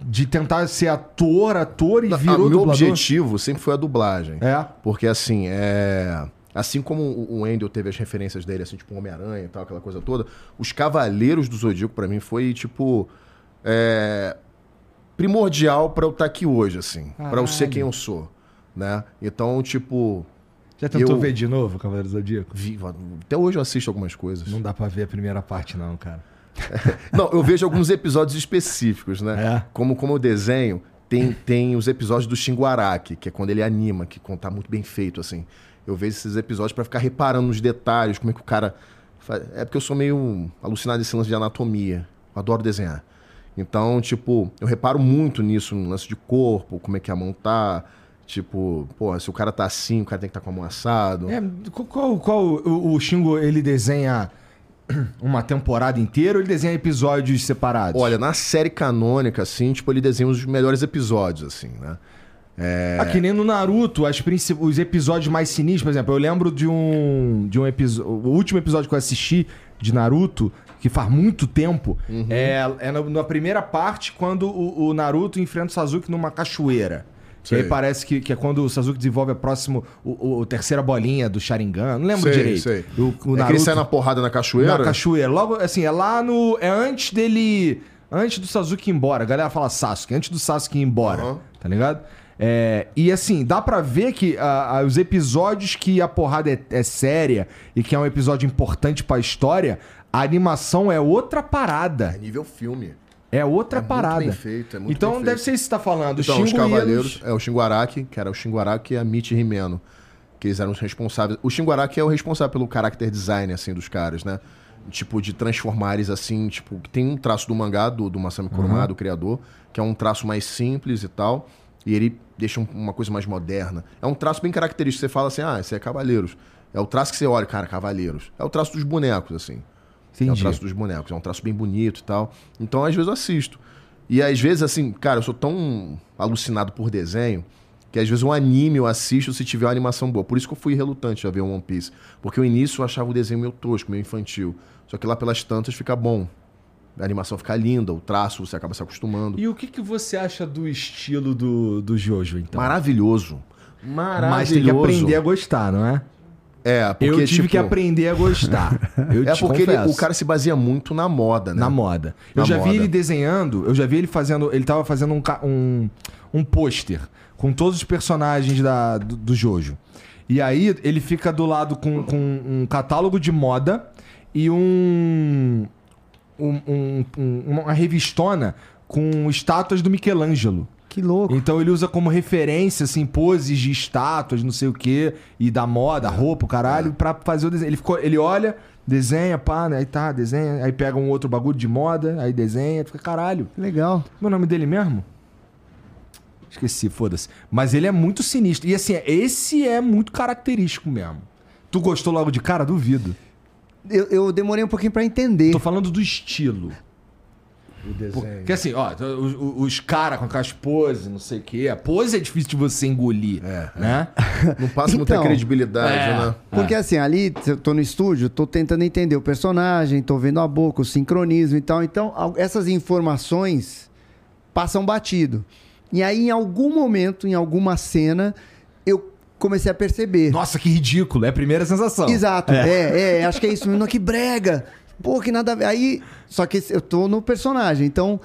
de tentar ser ator, ator e virou meu dublador? objetivo sempre foi a dublagem. É. Porque assim, é. Assim como o Wendell teve as referências dele, assim, tipo Homem-Aranha e tal, aquela coisa toda, os Cavaleiros do Zodíaco, pra mim, foi, tipo. é, primordial pra eu estar aqui hoje, assim. Pra eu ser quem eu sou. Né? Então, tipo. Já tentou Eu- ver de novo Cavaleiro do Zodíaco? Viva. Até hoje eu assisto algumas coisas. Não dá pra ver a primeira parte, não, cara. Não, eu vejo alguns episódios específicos, né? É. Como, como eu desenho, tem, tem os episódios do Shinguaraki, que é quando ele anima, que tá muito bem feito, assim. Eu vejo esses episódios pra ficar reparando nos detalhes, como é que o cara. faz. É porque eu sou meio alucinado nesse lance de anatomia. Eu adoro desenhar. Então, tipo, eu reparo muito nisso, no lance de corpo, como é que a mão tá. Tipo, porra, se o cara tá assim, o cara tem que estar com a mão assado. É, qual, qual, o, o Shingo, ele desenha uma temporada inteira ou ele desenha episódios separados? Olha, na série canônica, assim, tipo, ele desenha os melhores episódios, assim, né? Ah, que nem no Naruto, as princi- os episódios mais sinistros, por exemplo, eu lembro de um, de um episódio. O último episódio que eu assisti de Naruto, que faz muito tempo, Uhum. é, é na, na primeira parte, quando o, o Naruto enfrenta o Sasuke numa cachoeira. Que aí Sei. parece que, que é quando o Sasuke desenvolve a próxima, o, o- terceira bolinha do Sharingan. Não lembro Sei, direito. sei. O, o é que ele sai na porrada na cachoeira. na cachoeira. Logo, assim, é lá no. É antes dele. Antes do Sasuke ir embora. A galera fala Sasuke, antes do Sasuke ir embora. Aham. Tá ligado? É, e assim, dá pra ver que ah, ah, os episódios que a porrada é, é séria e que é um episódio importante pra história, a animação é outra É parada. nível filme. É outra É muito parada. bem feito, é muito então bem deve feito. ser isso que você tá falando. Então, os Cavaleiros, é o Shinguaraki, que era o Shinguaraki e a Michi Himeno. Que eles eram os responsáveis. O Shinguaraki é o responsável pelo character design, assim, dos caras, né? Tipo, de transformar eles assim, tipo, que tem um traço do mangá do, do Masami Kuruma, do criador, que é um traço mais simples e tal. E ele deixa um- uma coisa mais moderna. É um traço bem característico. Você fala assim, ah, esse é Cavaleiros. É o traço que você olha, cara, Cavaleiros. É o traço dos bonecos, assim. É o Entendi. traço dos bonecos. É um traço bem bonito e tal. Então, às vezes, eu assisto. E às vezes, assim, cara, eu sou tão alucinado por desenho que às vezes um anime eu assisto se tiver uma animação boa. Por isso que eu fui relutante a ver o One Piece. Porque o início eu achava o desenho meio tosco, meio infantil. Só que lá pelas tantas fica bom. A animação fica linda, o traço você acaba se acostumando. E o que, que você acha do estilo do, do Jojo, então? Maravilhoso. Maravilhoso. Mas tem que aprender a gostar, não é? É, porque, eu tive tipo, que aprender a gostar. Eu É te porque ele- o cara se baseia muito na moda, né? Na moda. Eu Na já vi moda. ele desenhando, eu já vi ele fazendo. Ele tava fazendo um, um, um pôster com todos os personagens da, do, do Jojo. E aí ele fica do lado com, com um catálogo de moda e um, um- um- um- uma revistona com estátuas do Michelangelo. Que louco. Então ele usa como referência, assim, poses de estátuas, não sei o quê, e da moda, roupa, o caralho, pra fazer o desenho. Ele, ficou, ele olha, desenha, pá, né? Aí tá, desenha, aí pega um outro bagulho de moda, aí desenha, fica caralho. Legal. Meu nome dele mesmo? Esqueci, foda-se. Mas ele é muito sinistro. E assim, esse é muito característico mesmo. Tu gostou logo de cara? Duvido. Eu, eu demorei um pouquinho pra entender. Tô falando do estilo. O desenho. Porque assim, ó, os, os caras com aquelas poses, não sei o quê. A pose é difícil de você engolir, É, né? Não passa muita Então, credibilidade, é. né? Porque assim, ali eu tô no estúdio, tô tentando entender o personagem, tô vendo a boca, o sincronismo e tal. Então, al- essas informações passam batido. E aí, em algum momento, em alguma cena, eu comecei a perceber. Nossa, que ridículo. É a primeira sensação. Exato, é. é, acho que é isso. Não, que brega. Pô, que nada a ver. Aí, só que eu tô no personagem. Então,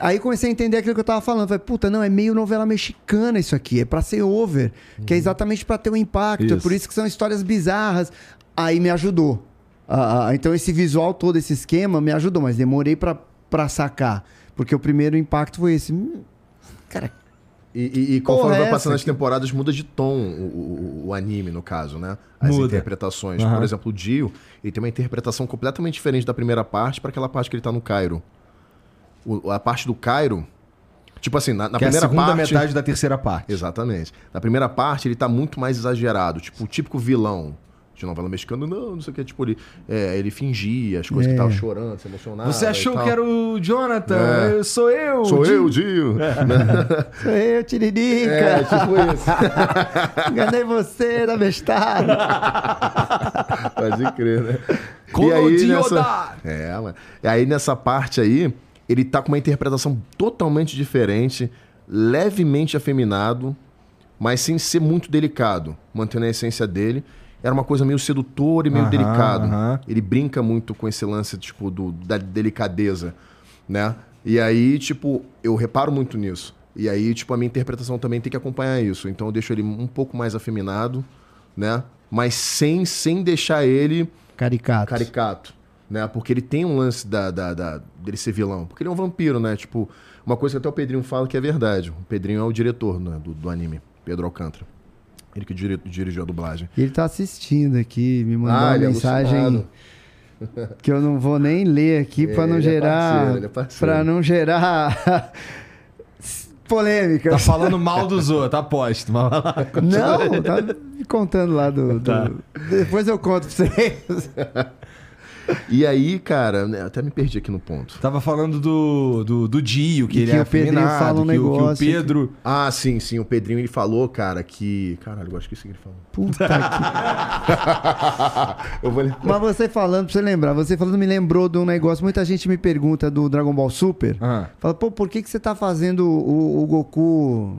aí comecei a entender aquilo que eu tava falando. Falei, puta, não, é meio novela mexicana isso aqui. É pra ser over. Que é exatamente pra ter um impacto. É Isso. por isso que são histórias bizarras. Aí me ajudou. Ah, ah, então, esse visual todo, esse esquema, me ajudou. Mas demorei pra, pra sacar. Porque o primeiro impacto foi esse. Hum, Cara, E, e, e conforme vai é passando as aqui? temporadas, muda de tom o, o- o anime, no caso, né? As Muda. interpretações. Aham. Por exemplo, o Dio, ele tem uma interpretação completamente diferente da primeira parte para aquela parte que ele tá no Cairo. O- a parte do Cairo, tipo assim, na, na que é a primeira segunda parte... metade da terceira parte. Exatamente. Na primeira parte, ele tá muito mais exagerado. Tipo, o típico vilão de novela mexicana. Não, não sei o que. Tipo, ele, é, ele fingia as coisas É. que tava chorando, se emocionava. Você achou e tal. que era o Jonathan? É. Eu- Sou eu. Sou Di- eu, Dio. sou eu, Tiririca. É, tipo isso. Enganei você da bestado. Pode crer, né? Conodioda! É, mano. E aí nessa parte aí, ele tá com uma interpretação totalmente diferente, levemente afeminado, mas sem ser muito delicado, mantendo a essência dele. Era uma coisa meio sedutora e meio Aham, delicado. aham. Ele brinca muito com esse lance, tipo, do, da delicadeza, né? E aí, tipo, eu reparo muito nisso. E aí, tipo, a minha interpretação também tem que acompanhar isso. Então eu deixo ele um pouco mais afeminado, né? Mas sem, sem deixar ele Caricato. caricato, né? Porque ele tem um lance da, da, da- dele ser vilão. Porque ele é um vampiro, né? Tipo, uma coisa que até o Pedrinho fala que é verdade. O Pedrinho é o diretor né, do, do anime, Pedro Alcântara. Ele que diri- dirigiu a dublagem. E ele tá assistindo aqui, me mandou uma ele é mensagem alucinado. que eu não vou nem ler aqui É, pra não é gerar. é pra não gerar polêmica. Tá falando mal dos outros, aposto. Mas vai lá. Não, tá me contando lá do. do- Tá. Depois eu conto pra vocês. E aí, cara, né, até me perdi aqui no ponto. Tava falando do, do, do Dio, que E ele que é o Pedrinho afeminado, fala um que, o- que o negócio Pedro... Ah, sim, sim. O Pedrinho ele falou, cara, que. Caralho, eu acho que isso que ele falou. Puta que eu vou Mas você falando, pra você lembrar, você falando me lembrou de um negócio. Muita gente me pergunta do Dragon Ball Super. Ah. Fala, pô, por que, que você tá fazendo o, o Goku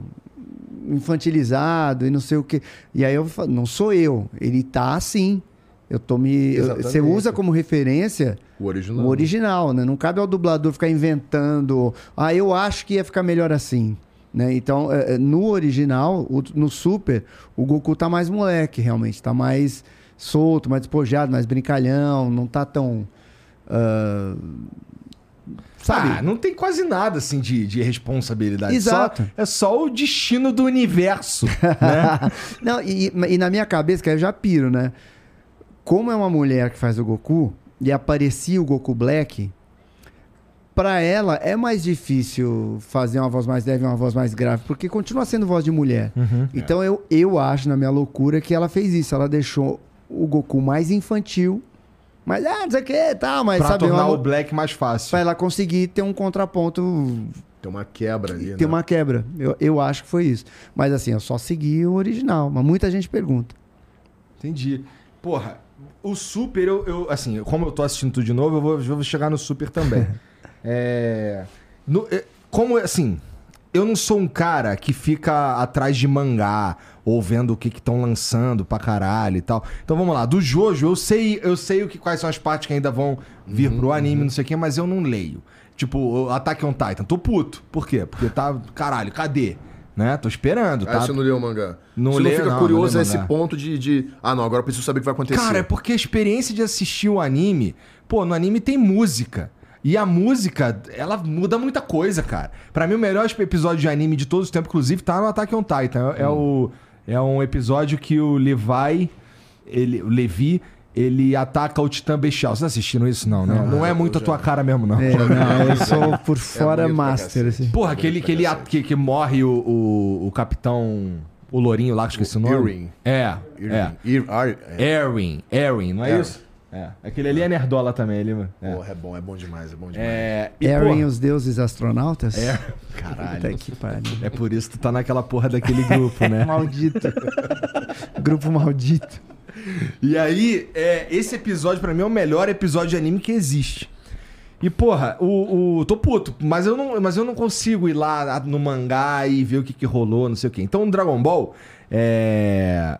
infantilizado e não sei o quê? E aí eu falo, não sou eu. Ele tá assim. Eu tô me. eu- você usa como referência O original. o original, né? Não cabe ao dublador ficar inventando. Ah, eu acho que ia ficar melhor assim. Né? Então, é, é, no original, no Super, o Goku tá mais moleque, realmente. Tá mais solto, mais despojado, mais brincalhão. Não tá tão. ah, sabe? Ah, não tem quase nada, assim, de, de responsabilidade. Exato. Só- é só o destino do universo, né? Não, e, e na minha cabeça, que eu já piro, né? Como é uma mulher que faz o Goku e aparecia o Goku Black, pra ela é mais difícil fazer uma voz mais leve e uma voz mais grave, porque continua sendo voz de mulher. Então eu, eu acho, na minha loucura, que ela fez isso. Ela deixou o Goku mais infantil, mas ah, não sei o que, tá, mas pra sabe, tornar uma- o Black mais fácil. pra ela conseguir ter um contraponto Tem uma quebra ali, tem né? uma quebra. Eu, eu acho que foi isso. Mas assim, eu só segui o original. Mas muita gente pergunta. Entendi. Porra, o Super, eu, eu- assim, como eu tô assistindo tudo de novo, eu vou, eu vou chegar no Super também. é, no- é, como, assim, eu não sou um cara que fica atrás de mangá ou vendo o que estão lançando pra caralho e tal. Então vamos lá, do Jojo, eu sei, eu sei o que, quais são as partes que ainda vão vir pro anime, não sei o quê, mas eu não leio. Tipo, Attack on Titan, tô puto. Por quê? Porque tá, caralho, cadê? Né? Tô esperando, Ah, tá? você não leu o mangá. Não você leio, não fica não, curioso não a esse ponto de, de. Ah, não, agora eu preciso saber o que vai acontecer. Cara, é porque a experiência de assistir o anime, pô, no anime tem música. E a música, ela muda muita coisa, cara. Pra mim, o melhor episódio de anime de todos os tempos, inclusive, tá no Attack on Titan. É, é o, é um episódio que o Levi, ele, o Levi, ele ataca o Titã Bestial. Vocês assistiram isso? Não, né? Não é muito a tua cara mesmo, não. É, não, eu sou por fora pra master. Assim. Porra, aquele que, ele, que, que morre o, o, o capitão... O lourinho lá, que eu esqueci o nome. Irving. É, é. Ir, Ar- é. Erwin, Erwin, não é Erwin. isso? É. Aquele ali é nerdola também, ele, mano. É. Porra, é bom, é bom demais, é bom demais. É, e, porra, os deuses astronautas? É. Puta Caralho. que pariu. É por isso que tu tá naquela porra daquele grupo, né? Maldito. Grupo maldito. E aí, é, esse episódio pra mim é o melhor episódio de anime que existe. E, porra, o, o. Tô puto, mas eu, não, mas eu não consigo ir lá no mangá e ver o que, que rolou, não sei o quê. Então, o Dragon Ball. É.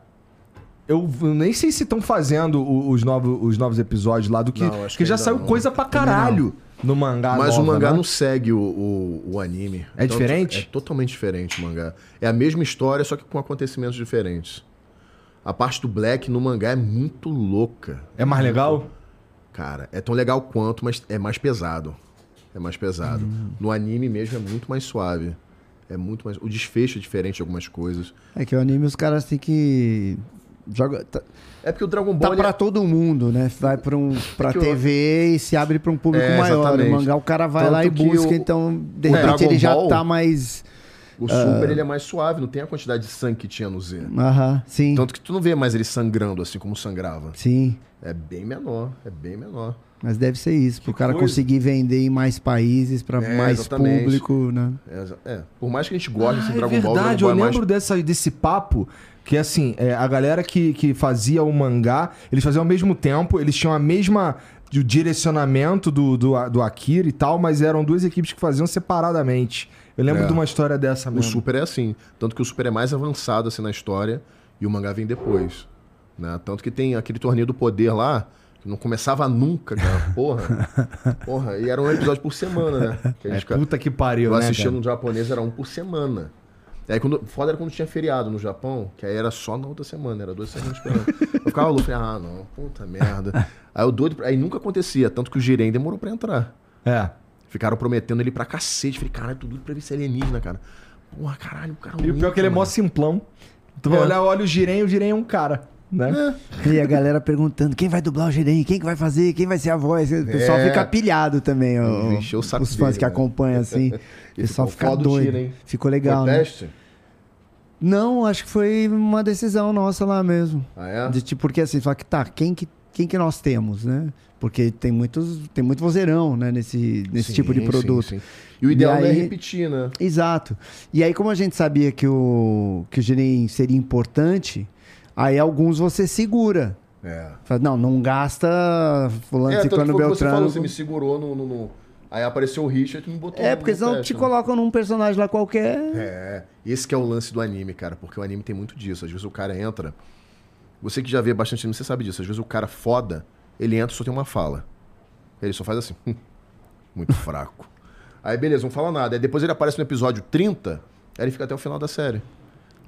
Eu nem sei se estão fazendo o- os novos, os novos episódios lá do que. Não, que já saiu não. coisa pra caralho no mangá. Mas o nova, mangá né? não segue o, o, o anime. É diferente? É totalmente diferente o mangá. É a mesma história, só que com acontecimentos diferentes. A parte do Black no mangá é muito louca. É mais legal? Cara, é tão legal quanto, mas é mais pesado. É mais pesado. Hum. No anime mesmo é muito mais suave. É muito mais. O desfecho é diferente de algumas coisas. É que o anime os caras têm que. Joga, tá É porque o Dragon tá Ball. ele- pra todo mundo, né? Vai pra, um, pra o- TV e se abre pra um público É, maior. exatamente. O mangá o cara vai lá e Tanto busca, o- então de o repente Dragon ele já Ball- tá mais. O Super ele é mais suave, não tem a quantidade de sangue que tinha no Z. Aham, sim. Tanto que tu não vê mais ele sangrando assim como sangrava. Sim. É bem menor, é bem menor. Mas deve ser isso, pro cara coisa. conseguir vender em mais países, pra É, mais exatamente. público, né? É, é, por mais que a gente goste desse Ah, Dragon é Ball, verdade, Dragon Ball eu é mais lembro dessa, desse papo que, assim, é, a galera que, que fazia o mangá, eles faziam ao mesmo tempo, eles tinham a mesma o direcionamento do, do, do Akira e tal, mas eram duas equipes que faziam separadamente. Eu lembro É. de uma história dessa O mesmo. Super é assim. Tanto que o Super é mais avançado assim na história e o mangá vem depois. Né? Tanto que tem aquele torneio do poder lá, que não começava nunca, cara. Porra. Porra. E era um episódio por semana, né? Que a É, gente, puta que pariu, eu né, assistia cara? no japonês, era um por semana. E aí, quando, foda era quando tinha feriado no Japão, que aí era só na outra semana, era duas semanas esperando. Eu ficava louco, falei, ah, não, puta merda. Aí o doido, aí nunca acontecia, tanto que o Jiren demorou pra entrar. É. Ficaram prometendo ele pra cacete. Falei, caralho, tudo pra ver se é alienígena, cara. Porra, caralho, o cara E o pior é que ele é mó simplão. Tu vai É. olhar, olha o Jiren, o Jiren é um cara, né? E a galera perguntando quem vai dublar o Jiren, quem que vai fazer, quem vai ser a voz. O pessoal É. fica pilhado também, ó, Encheu o saco os fãs dele, que né? acompanham assim. O E pessoal fica doido. Ficou legal, Foi né? teste? Não, acho que foi uma decisão nossa lá mesmo. Ah, é? De, tipo, porque assim, fala que tá, quem que quem que nós temos, né? Porque tem muitos, tem muito vozeirão, né, nesse, nesse Sim, tipo de sim, produto. sim. E o ideal E é aí- repetir, né? Exato. E aí, como a gente sabia que o, que o Genem seria importante, aí alguns você segura. É. Fala, não, não gasta fulano, É, ciclano, foi o que você beltrano. falou, você me segurou no... no- no- Aí apareceu o Richard e me botou É, porque senão teste, te né? colocam num personagem lá qualquer. É, esse que é o lance do anime, cara, porque o anime tem muito disso. Às vezes o cara entra. Você que já vê bastante anime, você sabe disso. Às vezes o cara foda, ele entra e só tem uma fala. Ele só faz assim. "Hum, muito fraco. Aí beleza, não fala nada. Aí depois ele aparece no episódio 30, aí ele fica até o final da série.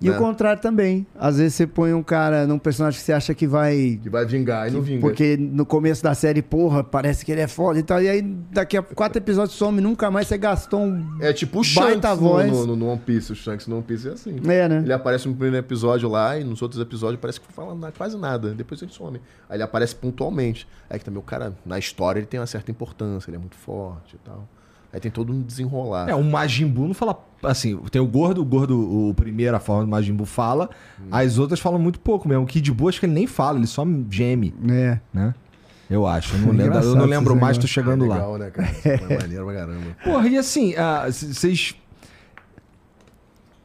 E né? o contrário também. Às vezes você põe um cara num personagem que você acha que vai. Que vai vingar e não vinga. Porque no começo da série, porra, parece que ele é foda e tal. E aí daqui a quatro episódios some, nunca mais você gastou um. É tipo o Shanks voz. no, no- no One Piece. O Shanks no One Piece é assim. É, né? Ele aparece no primeiro episódio lá e nos outros episódios parece que não fala quase nada. Depois ele some. Aí ele aparece pontualmente. Aí que também o cara, na história, ele tem uma certa importância, ele é muito forte e tal. Aí tem todo um desenrolar. É, o Majin Buu não fala. Assim, tem o gordo, o gordo, o primeiro, a forma do Majin Buu fala. Hum. As outras falam muito pouco mesmo. O Kid Buu acho que ele nem fala, ele só geme, É. né? Eu acho. Eu não lembro, eu não lembro mais, tô chegando é lá. legal, né, cara? É maneiro pra caramba. Porra, e assim, ah, vocês.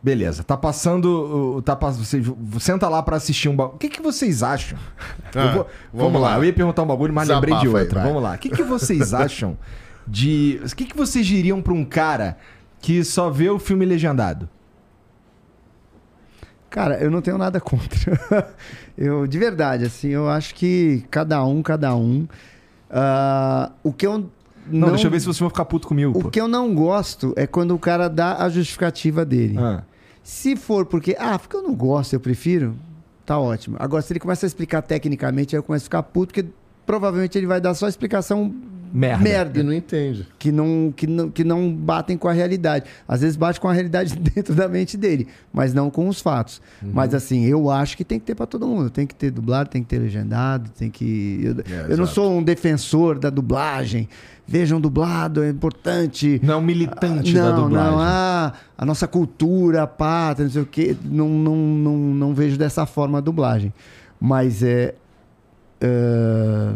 Beleza, tá passando. Tá, pass- vocês, senta lá pra assistir um bagulho. O que, que vocês acham? Ah, vou- vamos, vamos lá. lá. eu ia perguntar um bagulho, mas lembrei de Desabafa aí, outro. vamos lá. O que, que vocês acham de. O que, que vocês diriam pra um cara que só vê o filme legendado? Cara, eu não tenho nada contra. eu, de verdade, assim, eu acho que cada um, cada um. Ah, o que eu. Não, deixa eu ver se vocês vão ficar puto comigo. O pô. que eu não gosto é quando o cara dá a justificativa dele. Ah. Se for porque, ah, porque eu não gosto, eu prefiro, tá ótimo. Agora, se ele começa a explicar tecnicamente, aí eu começo a ficar puto, porque provavelmente ele vai dar só explicação Merda. merda, E não entende. que, não, que, não, que não batem com a realidade. Às vezes bate com a realidade dentro da mente dele, mas não com os fatos. Uhum. Mas assim, eu acho que tem que ter pra todo mundo. Tem que ter dublado, tem que ter legendado, tem que. Eu, É, eu não sou um defensor da dublagem. Vejam dublado, é importante. Não é um militante não, da dublagem. Não, ah, a nossa cultura, a pátria, não sei o quê. Não, não, não, não vejo dessa forma a dublagem. Mas é. ah,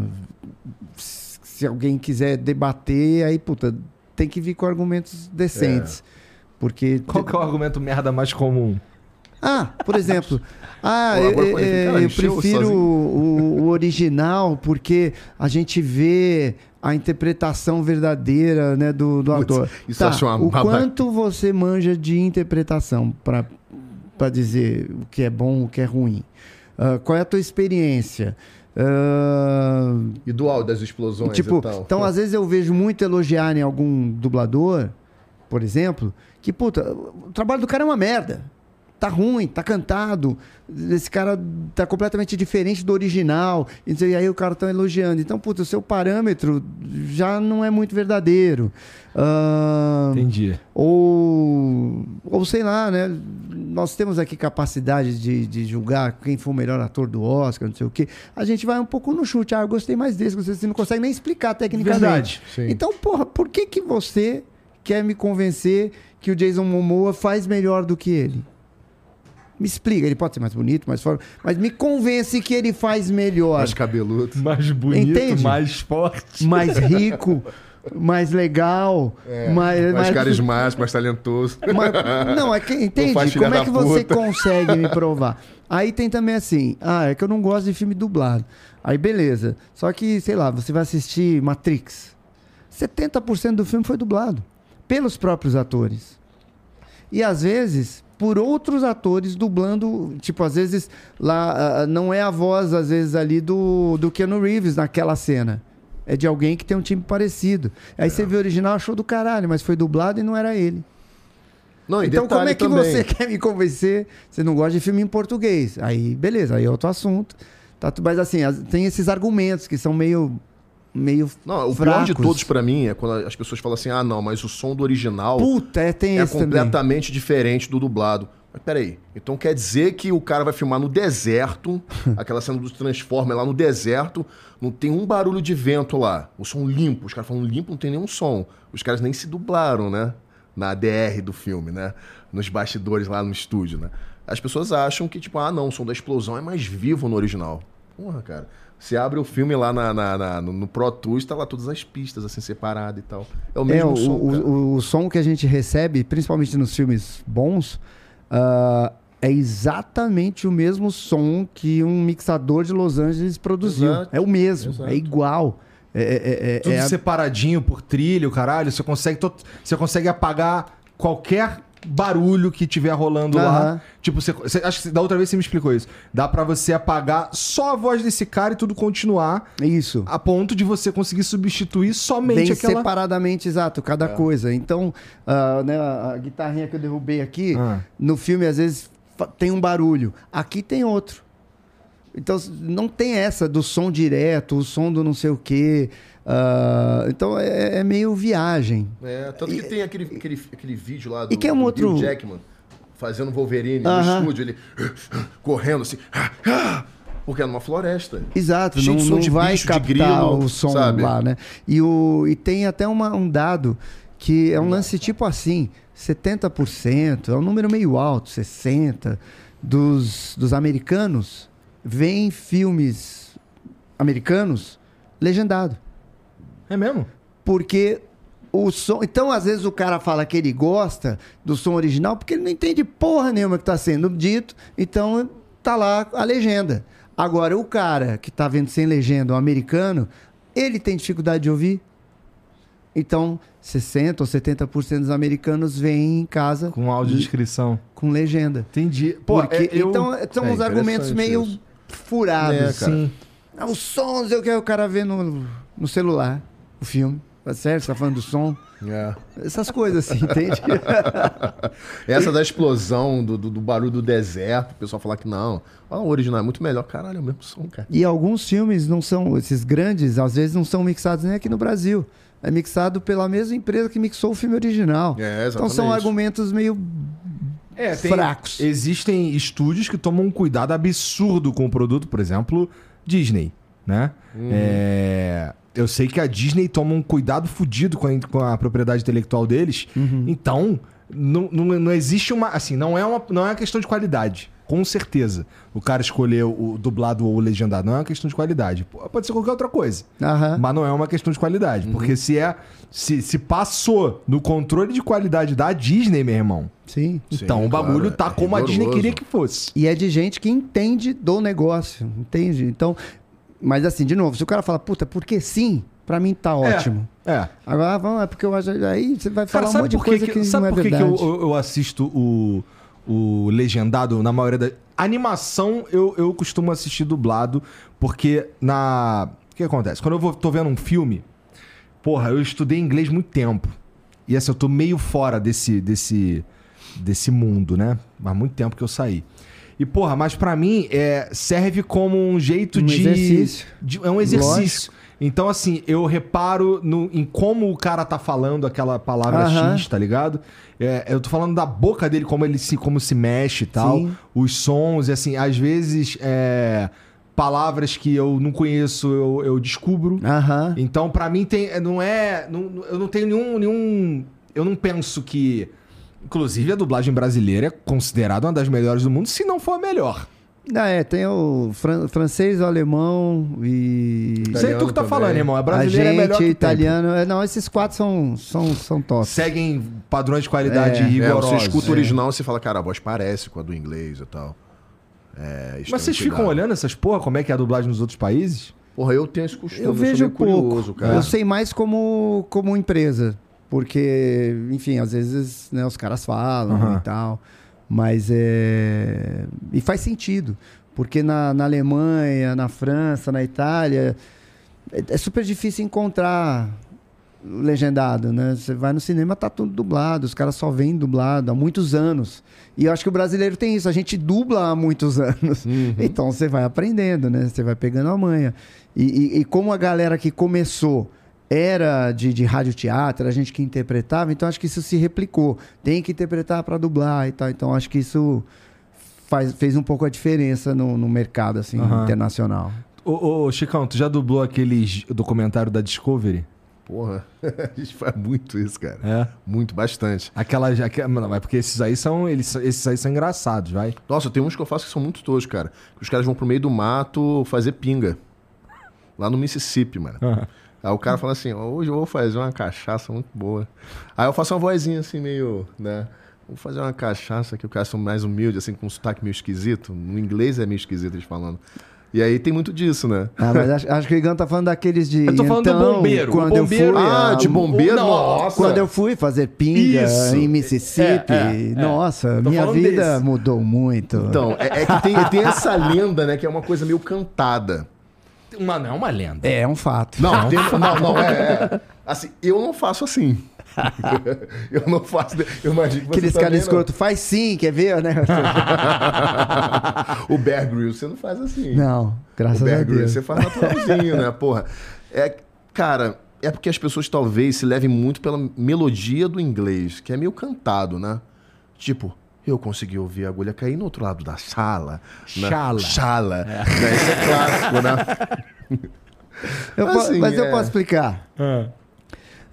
se alguém quiser debater, aí, puta, tem que vir com argumentos decentes. Porque. Qual que é o argumento merda mais comum? Ah, por exemplo. Ah, eu, agora pode eu- eu encheu prefiro o, o original porque a gente vê a interpretação verdadeira né, do, do ator. isso tá, eu uma o babaca. quanto você manja de interpretação para dizer o que é bom, o que é ruim? Ah, qual é a tua experiência? Ah, E do áudio das explosões Tipo, e tal. então às vezes eu vejo muito elogiar em algum dublador, por exemplo, que, puta, o trabalho do cara é uma merda. Tá ruim, tá cantado. Esse cara tá completamente diferente do original. E aí o cara tá elogiando. Então, puta, o seu parâmetro já não é muito verdadeiro. Ah, Entendi. ou, ou sei lá, né? Nós temos aqui capacidade de, de julgar quem foi o melhor ator do Oscar, não sei o quê. A gente vai um pouco no chute. Ah, eu gostei mais desse, você não consegue nem explicar tecnicamente. Verdade. Sim. Então, porra, por que, que você quer me convencer que o Jason Momoa faz melhor do que ele? Me explica, ele pode ser mais bonito, mais forte, mas me convence que ele faz melhor. Mais cabeludo. Mais bonito, Entende? mais forte. Mais rico, mais legal, É, mais, mais carismático, mais talentoso. mas- não, é que, entende? Como é que você puta. consegue me provar? Aí tem também assim, ah, é que eu não gosto de filme dublado. Aí beleza. Só que, sei lá, você vai assistir Matrix. 70% do filme foi dublado pelos próprios atores. E às vezes por outros atores dublando, tipo, às vezes lá ah, não é a voz às vezes ali do do Keanu Reeves naquela cena. É de alguém que tem um time parecido. Aí você vê o original, achou do caralho, mas foi dublado e não era ele. Não, Então, como é que também. você quer me convencer? Você não gosta de filme em português. Aí, beleza, aí é outro assunto. Tá, mas assim, as- tem esses argumentos que são meio. meio. Não, o fracos. pior de todos pra mim é quando as pessoas falam assim: ah, não, mas o som do original Puta, é, tem é esse também. completamente diferente do dublado. Mas peraí, então quer dizer que o cara vai filmar no deserto, aquela cena do Transformer lá no deserto, não tem um barulho de vento lá. O som limpo. Os caras falam limpo, não tem nenhum som. Os caras nem se dublaram, né? Na ADR do filme, né? Nos bastidores lá no estúdio, né? As pessoas acham que, tipo, ah, não, o som da explosão é mais vivo no original. Porra, cara. Você abre o filme lá na, na- na- no, Pro Tools, tá lá todas as pistas, assim, separadas e tal. É o É, mesmo o, som, o, cara. o- o som que a gente recebe, principalmente nos filmes bons, ah, é exatamente o mesmo som que um mixador de Los Angeles produziu. Exato. É o mesmo, Exato. é igual. É, é- é- Tudo é separadinho por trilho, caralho. Você consegue, to- você consegue apagar qualquer barulho que tiver rolando lá. Aham. Tipo, você, você- acho que da outra vez você me explicou isso. Dá pra você apagar só a voz desse cara e tudo continuar Isso. a ponto de você conseguir substituir somente Bem aquela. separadamente, exato, cada É. coisa. Então, ah, né, a guitarrinha que eu derrubei aqui, Ah. no filme às vezes tem um barulho. Aqui tem outro. Então, não tem essa do som direto, o som do não sei o quê. Ah, então, é, é meio viagem. É, tanto que tem aquele, aquele, aquele vídeo lá do, E que é um outro- Hugh Jackman fazendo Wolverine Aham. no estúdio, ele correndo assim, porque é numa floresta. Exato, Cheio não, não de vai bicho, captar grilo, o som sabe? lá, né? E, o, e tem até uma- um dado que é um lance tipo assim, 70%, é um número meio alto, 60% dos, dos americanos veem filmes americanos legendado. É mesmo? Porque o som. Então, às vezes, o cara fala que ele gosta do som original porque ele não entende porra nenhuma que está sendo dito. Então, tá lá a legenda. Agora, o cara que tá vendo sem legenda, o americano, ele tem dificuldade de ouvir. Então, 60% ou 70% dos americanos vêm em casa Com audiodescrição. com legenda. Entendi. Pô, Porque, é, eu... Então, são É uns argumentos meio isso. furados. É, cara. Sim. Ah, os sons eu quero o cara ver no, no celular, o filme. Tá certo? Você tá falando do som? É. Essas coisas assim, entende? Essa da explosão, do, do, do barulho do deserto, o pessoal falar que não. Ah, o original é muito melhor. Caralho, é o mesmo som, cara. e alguns filmes não são, esses grandes, às vezes não são mixados nem aqui no Brasil. É mixado pela mesma empresa que mixou o filme original. É, então são argumentos meio É, tem- fracos. Existem estúdios que tomam um cuidado absurdo com o produto, por exemplo, Disney, né? Uhum. É, eu sei que a Disney toma um cuidado fudido com a, com a propriedade intelectual deles. Uhum. Então, não, não, não existe uma. Assim, não é uma, não é uma questão de qualidade. Com certeza. O cara escolheu o dublado ou o legendado. Não é uma questão de qualidade. Pode ser qualquer outra coisa. Aham. Mas não é uma questão de qualidade. Porque se é. Se, se passou no controle de qualidade da Disney, meu irmão. Sim. Então Sim, o bagulho claro, tá é como a Disney rigoroso. queria que fosse. E é de gente que entende do negócio, entende? Então, mas assim, de novo, se o cara fala, puta, porque sim, pra mim tá ótimo. É. Agora, vamos, é porque eu acho. Aí você vai falar Cara, um sabe monte de por que, coisa que, que, sabe não é por que, que verdade. eu, eu, eu assisto o, o legendado na maioria da. Animação eu, eu costumo assistir dublado, porque na. O que acontece? Quando eu vou, tô vendo um filme, porra, eu estudei inglês muito tempo. E assim, eu tô meio fora desse, desse, desse mundo, né? Há muito tempo que eu saí. E, porra, mas pra mim é, serve como um jeito Um de, exercício. de- É um exercício. Então, assim, eu reparo no, em como o cara tá falando aquela palavra Aham. X, tá ligado? É, eu tô falando da boca dele, como ele se, como se mexe e tal. Sim. Os sons, e assim, às vezes é, palavras que eu não conheço, eu, eu descubro. Aham. Então, pra mim, tem, não é. não- eu não tenho nenhum, nenhum. Eu não penso que. Inclusive, a dublagem brasileira é considerada uma das melhores do mundo, se não for a melhor. Ah, é, tem o fran- francês, o alemão e. Sei tu que tá também. falando, irmão. A A brasileira gente, é melhor que italiano. é, Não, esses quatro são, são, são top. Seguem padrões de qualidade É. É, rigorosos. você escuta o original e você fala, cara, a voz parece com a do inglês e tal. É, isso Mas vocês ficam olhando essas porra, como é que é a dublagem nos outros países? Porra, eu tenho esse costume. Eu sou vejo meio pouco. curioso, cara. Eu sei mais como, como empresa. Porque, enfim, às vezes né, os caras falam Aham. e tal. Mas é. E faz sentido. Porque na, na Alemanha, na França, na Itália, é, é super difícil encontrar legendado, né? Você vai no cinema, tá tudo dublado, os caras só vêm dublado há muitos anos. E eu acho que o brasileiro tem isso, a gente dubla há muitos anos. Então você vai aprendendo, né? Você vai pegando a manha. E, e- e como a galera que começou era de, de radioteatro, era a gente que interpretava, então acho que isso se replicou. Tem que interpretar para dublar e tal. Então acho que isso faz, fez um pouco a diferença no, no mercado assim, Aham. internacional. Ô, ô, Chicão, tu já dublou aquele documentário da Discovery? Porra, a gente faz muito isso, cara. É. Muito, bastante. Aquela. aquela não, mas porque esses aí são. Eles, esses aí são engraçados, vai. Nossa, tem uns que eu faço que são muito toscos, cara. Que os caras vão pro meio do mato fazer pinga. Lá no Mississippi, mano. Aí o cara fala assim, "Ó, hoje eu vou fazer uma cachaça muito boa. Aí eu faço uma vozinha assim, meio, né? Vou fazer uma cachaça que o cara são mais humilde, assim, com um sotaque meio esquisito. No inglês é meio esquisito eles falando. E aí tem muito disso, né? Ah, mas acho, acho que o Igão tá falando daqueles de. Eu tô falando do então, bombeiro. O Quando bombeiro- eu fui. Ah, a- de bombeiro? Não, Nossa! Quando eu fui fazer pinga Isso. em Mississippi, É, é, é. nossa, Tô minha vida desse. mudou muito. Então, é, é que tem, tem essa lenda, né? Que é uma coisa meio cantada. Uma, não é uma lenda. É um fato. Não, tem- não, não, é, é. Assim, eu não faço assim. eu não faço. Eu imagino que Aqueles também caras escroto, faz sim, quer ver, né? o Bear Grylls, você não faz assim. Não, graças o Bear a Grylls, Deus. você faz naturalzinho, né? Porra. É, cara, é porque as pessoas talvez se levem muito pela melodia do inglês, que é meio cantado, né? Tipo, eu consegui ouvir a agulha cair no outro lado da sala. Chala. Chala. Né? Isso é clássico, né? Eu Assim, mas eu é. posso explicar.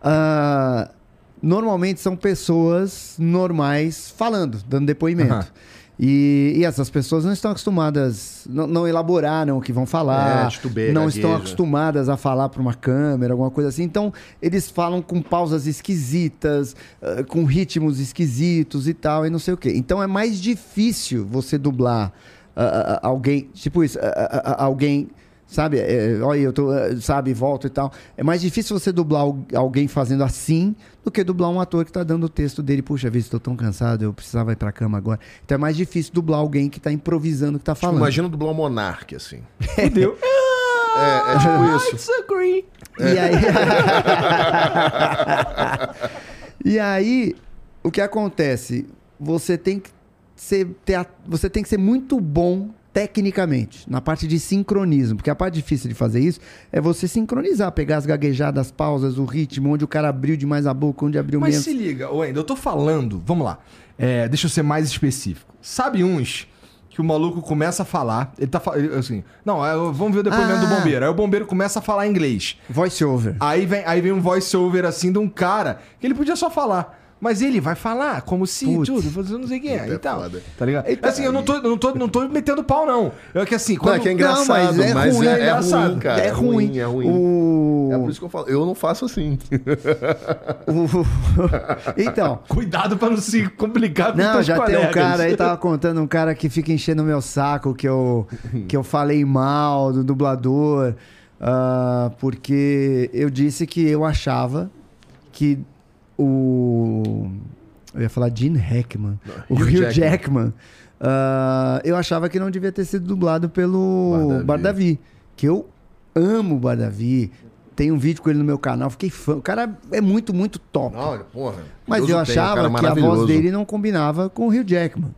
Ah, normalmente são pessoas normais falando, dando depoimento. Aham. E, e essas pessoas não estão acostumadas, não, não elaboraram o que vão falar, É, titubeia, não gagueja. estão acostumadas a falar para uma câmera, alguma coisa assim. Então, eles falam com pausas esquisitas, ah, com ritmos esquisitos e tal, e não sei o quê. Então, é mais difícil você dublar ah, alguém, tipo isso, ah, ah, alguém sabe? É, olha, eu tô, sabe, volto e tal. É mais difícil você dublar al- alguém fazendo assim do que dublar um ator que tá dando o texto dele. Puxa vida, estou tão cansado, eu precisava ir pra cama agora. Então é mais difícil dublar alguém que tá improvisando o que tá Tipo, falando. imagina dublar um monarca, assim. Fudeu. É, é tipo isso. Disagree. E aí. e aí, o que acontece? Você tem que ser, ter você tem que ser muito bom tecnicamente, na parte de sincronismo, porque a parte difícil de fazer isso é você sincronizar, pegar as gaguejadas, as pausas, o ritmo, onde o cara abriu demais a boca, onde abriu Mas menos. se liga, Wendel, eu tô falando, vamos lá. É, deixa eu ser mais específico. Sabe uns que o maluco começa a falar, ele tá falando assim, não, é, vamos ver o depoimento do Ah. bombeiro. Aí o bombeiro começa a falar inglês. Voice over. Aí vem, aí vem um voice over assim de um cara que ele podia só falar. Mas ele vai falar como se Putz. tudo, fazendo não sei o que Puta, é e tal. foda. Tá ligado? Eita. assim, eu não tô, não, tô, não tô metendo pau, não. É que assim, Não, quando. é que é engraçado, Não, mas é mas, ruim, é, é é engraçado. ruim, cara. é ruim. É ruim. O... É por isso que eu falo. Eu não faço assim. o- então, Cuidado pra não se complicar com Não, já tem um colegas. cara aí, tava contando um cara que fica enchendo o meu saco, que eu, que eu falei mal do dublador, ah, porque eu disse que eu achava que o. Eu ia falar Gene Hackman. o Hugh Jackman. Jackman. ah, eu achava que não devia ter sido dublado pelo Bardavi. Bardavi. Que eu amo o Bardavi. Tem um vídeo com ele no meu canal, fiquei fã. O cara é muito, muito top. Não, porra. Mas Deus eu o um achava cara que a voz dele não combinava com o Hugh Jackman.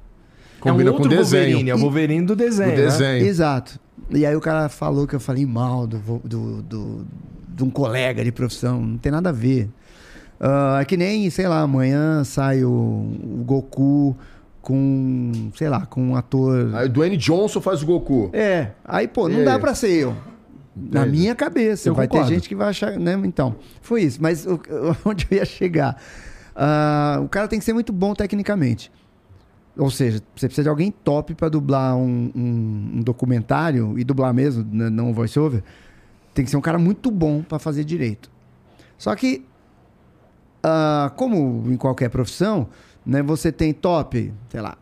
Combina é um com outro desenho. Wolverine, é o Wolverine do desenho. Do né? desenho. Exato. E aí o cara falou que eu falei mal do, do, do- de um colega de profissão. Não tem nada a ver. Ah, é que nem, sei lá, amanhã sai o, o Goku com, sei lá, com um ator. Aí o Dwayne Johnson faz o Goku. É, aí, pô, E não aí? dá pra ser eu. Na Entendi. minha cabeça. Eu vai concordo. ter gente que vai achar, né? Então, foi isso. Mas o- onde eu ia chegar? Ah, o cara tem que ser muito bom tecnicamente. Ou seja, você precisa de alguém top pra dublar um, um- um documentário e dublar mesmo, né, não voice-over. Tem que ser um cara muito bom pra fazer direito. Só que, ah, como em qualquer profissão, né, você tem top, sei lá,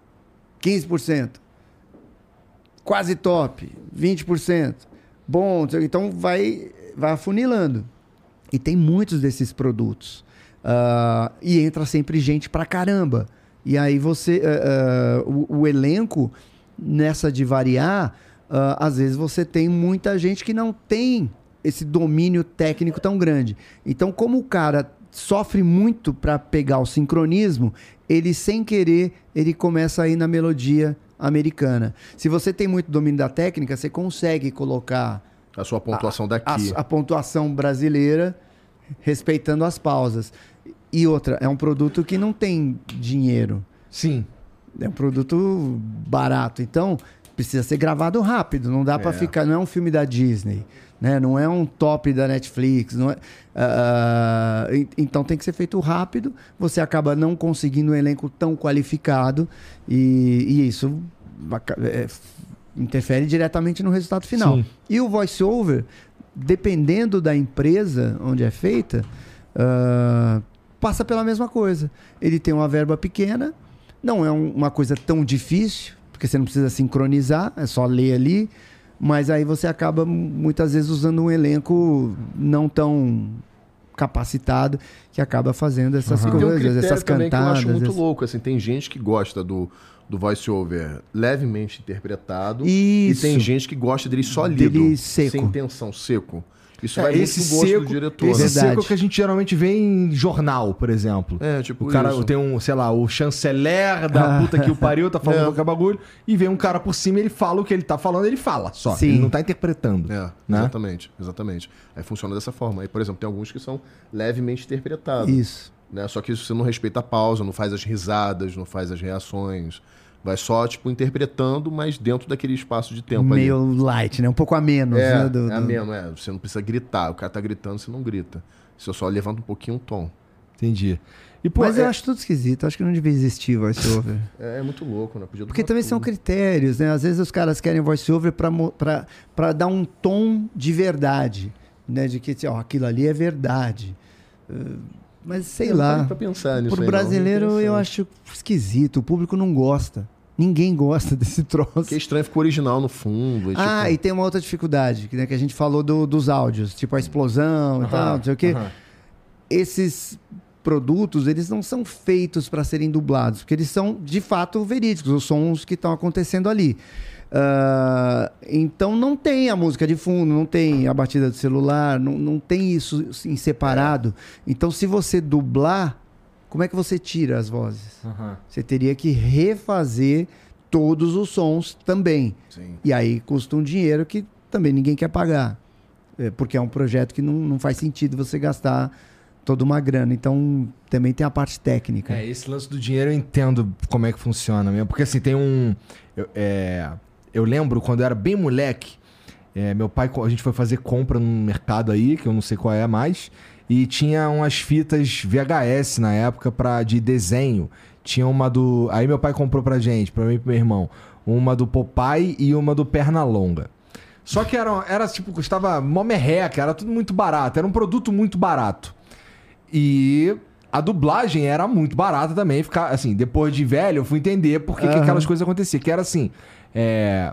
15%, quase top, 20%, bom, então vai, vai afunilando. E tem muitos desses produtos. Ah, e entra sempre gente pra caramba. E aí você. ah, ah, o, o elenco, nessa de variar, ah, às vezes você tem muita gente que não tem esse domínio técnico tão grande. Então, como o cara sofre muito para pegar o sincronismo, ele sem querer, ele começa a ir na melodia americana. Se você tem muito domínio da técnica, você consegue colocar A sua pontuação a, daqui. a pontuação brasileira respeitando as pausas. E outra, é um produto que não tem dinheiro. Sim. É um produto barato. Então, precisa ser gravado rápido, não dá É. ficar, não é um filme da Disney, né? Não é um top da Netflix, não é, en- então tem que ser feito rápido. Você acaba não conseguindo um elenco tão qualificado e, e isso é, interfere diretamente no resultado final. Sim. E o voice-over, dependendo da empresa onde é feita, ah, passa pela mesma coisa. Ele tem uma verba pequena, não é um- uma coisa tão difícil, porque você não precisa sincronizar, é só ler ali, mas aí você acaba muitas vezes usando um elenco não tão capacitado que acaba fazendo essas E tem um coisas, critério essas também que eu cantadas. acho muito essas- louco, assim, tem gente que gosta do, do voice-over levemente interpretado Isso. e tem gente que gosta dele só lido, Dele seco. sem intenção, seco. Isso É, vai esse muito gosto seco, do diretor. esse né? Verdade. seco que a gente geralmente vê em jornal, por exemplo. É, tipo O cara isso. tem um, sei lá, o chanceler da Ah. puta que o pariu, tá falando É. qualquer bagulho, e vem um cara por cima e ele fala o que ele tá falando, ele fala só. Sim. Ele não tá interpretando. É, Né? exatamente, exatamente. Aí funciona dessa forma. Aí, por exemplo, tem alguns que são levemente interpretados. Isso. Né? Só que você não respeita a pausa, não faz as risadas, não faz as reações. Vai só, tipo, interpretando, mas dentro daquele espaço de tempo ali. Meio light, né? Um pouco a menos, É, né? do- é do- mesmo, é. Você não precisa gritar. O cara tá gritando, você não grita. Você só levanta um pouquinho o tom. Entendi. E, pô, Mas eu é- acho tudo esquisito. Acho que não devia existir voice-over. É, é muito louco, né? Podia Porque também são tudo. critérios, né? Às vezes os caras querem voice-over pra pra pra dar um tom de verdade, né? De que, assim, ó, aquilo ali é verdade. Uh, Mas sei Eu parei lá. Pra pensar nisso Pro aí, não. brasileiro eu acho esquisito. O público não gosta. Ninguém gosta desse troço. Porque é estranho, ficou original no fundo. e, Ah, tipo, e tem uma outra dificuldade, que, né, que a gente falou do- dos áudios, tipo a explosão e tal, não sei o quê. Esses produtos, eles não são feitos para serem dublados, porque eles são de fato verídicos, os sons que estão acontecendo ali. Ah, então não tem a música de fundo, não tem a batida do celular, não, não tem isso em separado. Então, se você dublar, como é que você tira as vozes? Aham. Você teria que refazer todos os sons também. Sim. E aí custa um dinheiro que também ninguém quer pagar. É, porque é um projeto que não, não faz sentido você gastar toda uma grana. Então também tem a parte técnica. É, esse lance do dinheiro eu entendo como é que funciona mesmo. Porque assim, tem um. Eu, é, eu lembro quando eu era bem moleque, é, meu pai, a gente foi fazer compra num mercado aí, que eu não sei qual é mais, e tinha umas fitas VHS na época pra, de desenho. Tinha uma do. Aí meu pai comprou pra gente, pra mim e pro meu irmão, uma do Popeye e uma do Pernalonga. Só que era, era tipo, custava mó merreca, era tudo muito barato, era um produto muito barato. E a dublagem era muito barata também. Ficar, assim, depois de velho, eu fui entender por que, que aquelas coisas aconteciam. Que era assim: é,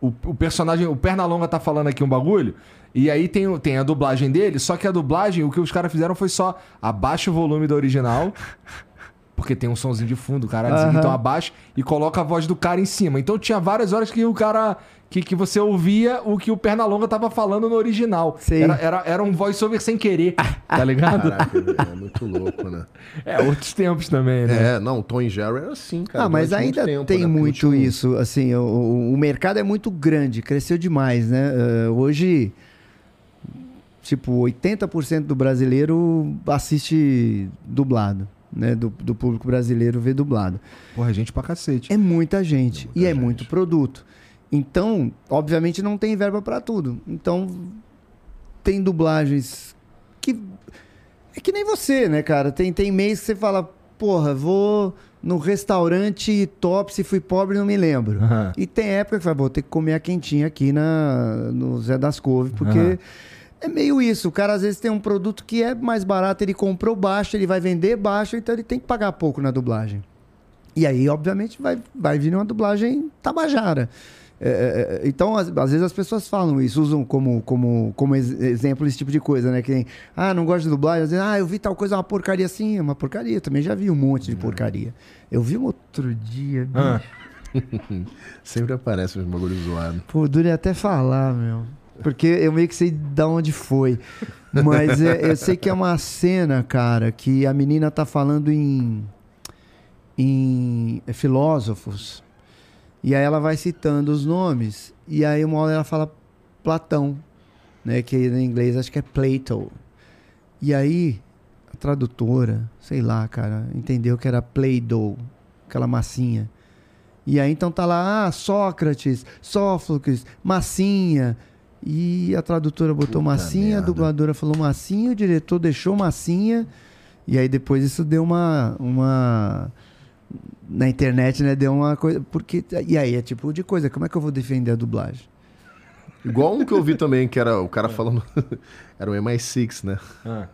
o, o personagem, o Pernalonga tá falando aqui um bagulho. E aí tem, tem a dublagem dele, só que a dublagem, o que os caras fizeram foi só abaixa o volume da original. Porque tem um sonzinho de fundo, o cara Aham. então abaixa e coloca a voz do cara em cima. Então tinha várias horas que o cara. Que, que você ouvia o que o Pernalonga tava falando no original. Sim. Era, era, era um voice-over sem querer, tá ligado? Caraca, é muito louco, né? É, outros tempos também, né? É, não, o Tom e Jerry era assim, cara. ah, mas durante muito ainda tempo, tem né? Muito isso. Assim, o, o- mercado é muito grande, cresceu demais, né? Ah, hoje, tipo, 80% do brasileiro assiste dublado. Né, do, do público brasileiro vê dublado. Porra, gente pra cacete. É muita gente. muita e é gente. muito produto. Então, obviamente, não tem verba para tudo. Então, tem dublagens que. É que nem você, né, cara? Tem, tem mês que você fala, porra, vou no restaurante top, se fui pobre, não me lembro. Aham. E tem época que fala, vou ter que comer a quentinha aqui na, no Zé das Couve, porque. Aham. É meio isso, o cara às vezes tem um produto que é mais barato, ele comprou baixo, ele vai vender baixo, então ele tem que pagar pouco na dublagem. E aí, obviamente, vai, vai vir uma dublagem tabajara. É, é, é, então, às, às vezes as pessoas falam isso, usam como, como, como ex- exemplo esse tipo de coisa, né? Que nem, ah, não gosto de dublagem, às vezes, ah, eu vi tal coisa, uma porcaria assim, é uma porcaria. Eu também já vi um monte de porcaria. Eu vi um outro dia, Ah. Sempre aparece uns bagulhos zoados. Pô, dure até falar, meu. Porque eu meio que sei de onde foi. Mas é- eu sei que é uma cena, cara, que a menina tá falando em, em filósofos. E aí ela vai citando os nomes. E aí uma hora ela fala Platão, né? Que em inglês acho que é Plato. E aí a tradutora, sei lá, cara, entendeu que era Play-Doh, aquela massinha. E aí então tá lá, ah, Sócrates, Sófocles, Massinha. E a tradutora botou Puta Massinha, a merda. dubladora falou Massinha, o diretor deixou Massinha. E aí depois isso deu uma. uma na internet, né? Deu uma coisa. Porque. E aí é tipo de coisa, como é que eu vou defender a dublagem? Igual um que eu vi também, que era o cara falando. era o MI6, né? Ah.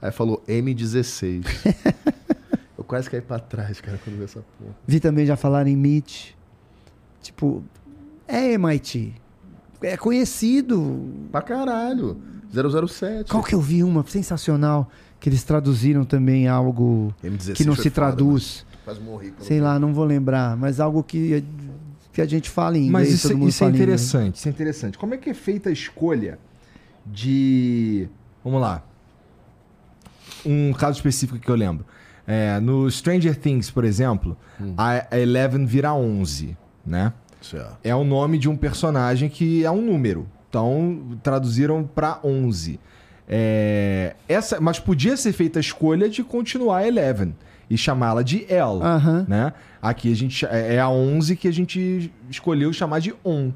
Aí falou M16. eu quase caí pra trás, cara, quando vi essa porra. Vi também já falar em Meet. Tipo, é MIT. É conhecido. Pra caralho. 007. Qual que eu vi uma sensacional que eles traduziram também algo M16 que não se foda, traduz. morri. quando Sei lá, não vou lembrar, mas algo que que a gente fala em inglês, Mas isso, todo mundo isso é inglês. interessante, isso é interessante. Como é que é feita a escolha de. Vamos lá. Um caso específico que eu lembro. É, no Stranger Things, por exemplo, Hum. a a Eleven vira 11, né? Certo. É o nome de um personagem que é um número. Então, traduziram pra 11. É, essa, mas podia ser feita a escolha de continuar Eleven e chamá-la de El Aham. né? Aqui a gente é a 11 que a gente escolheu chamar de on,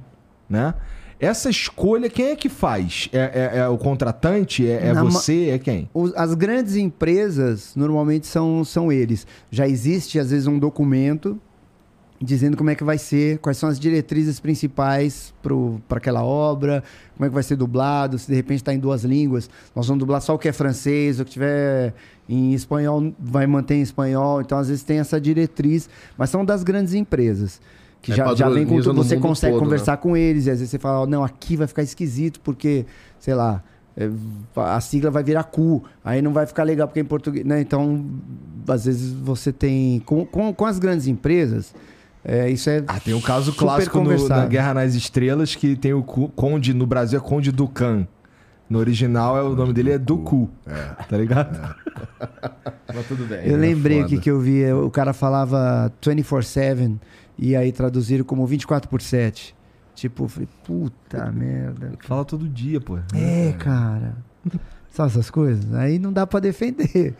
né? Essa escolha quem é que faz? É, é- é o contratante? É, é você? É quem? Os- As grandes empresas normalmente são, são eles. Já existe, às vezes, um documento dizendo como é que vai ser, quais são as diretrizes principais para aquela obra, como é que vai ser dublado, se de repente está em duas línguas. Nós vamos dublar só o que é francês, o que tiver em espanhol vai manter em espanhol. Então, às vezes, tem essa diretriz, mas são das grandes empresas. Que É, já, já vem com tudo, você consegue todo, né? conversar com eles, e às vezes você fala, não, aqui vai ficar esquisito, porque, sei lá, é, a sigla vai virar cu, aí não vai ficar legal porque é em português, né? Então, às vezes você tem. Com, com, com as grandes empresas, é, isso é. Ah, tem um caso clássico no, na Guerra nas Estrelas que tem o Conde, no Brasil é Conde Ducan. No original é, o nome dele é Ducu. Tá ligado? Mas tudo bem. Eu lembrei foda. aqui que eu vi, o cara falava 24-7 e aí traduziram como 24 por 7. Tipo, eu falei, puta merda. Fala todo dia, pô. É, cara. Sabe essas coisas? Aí não dá pra defender.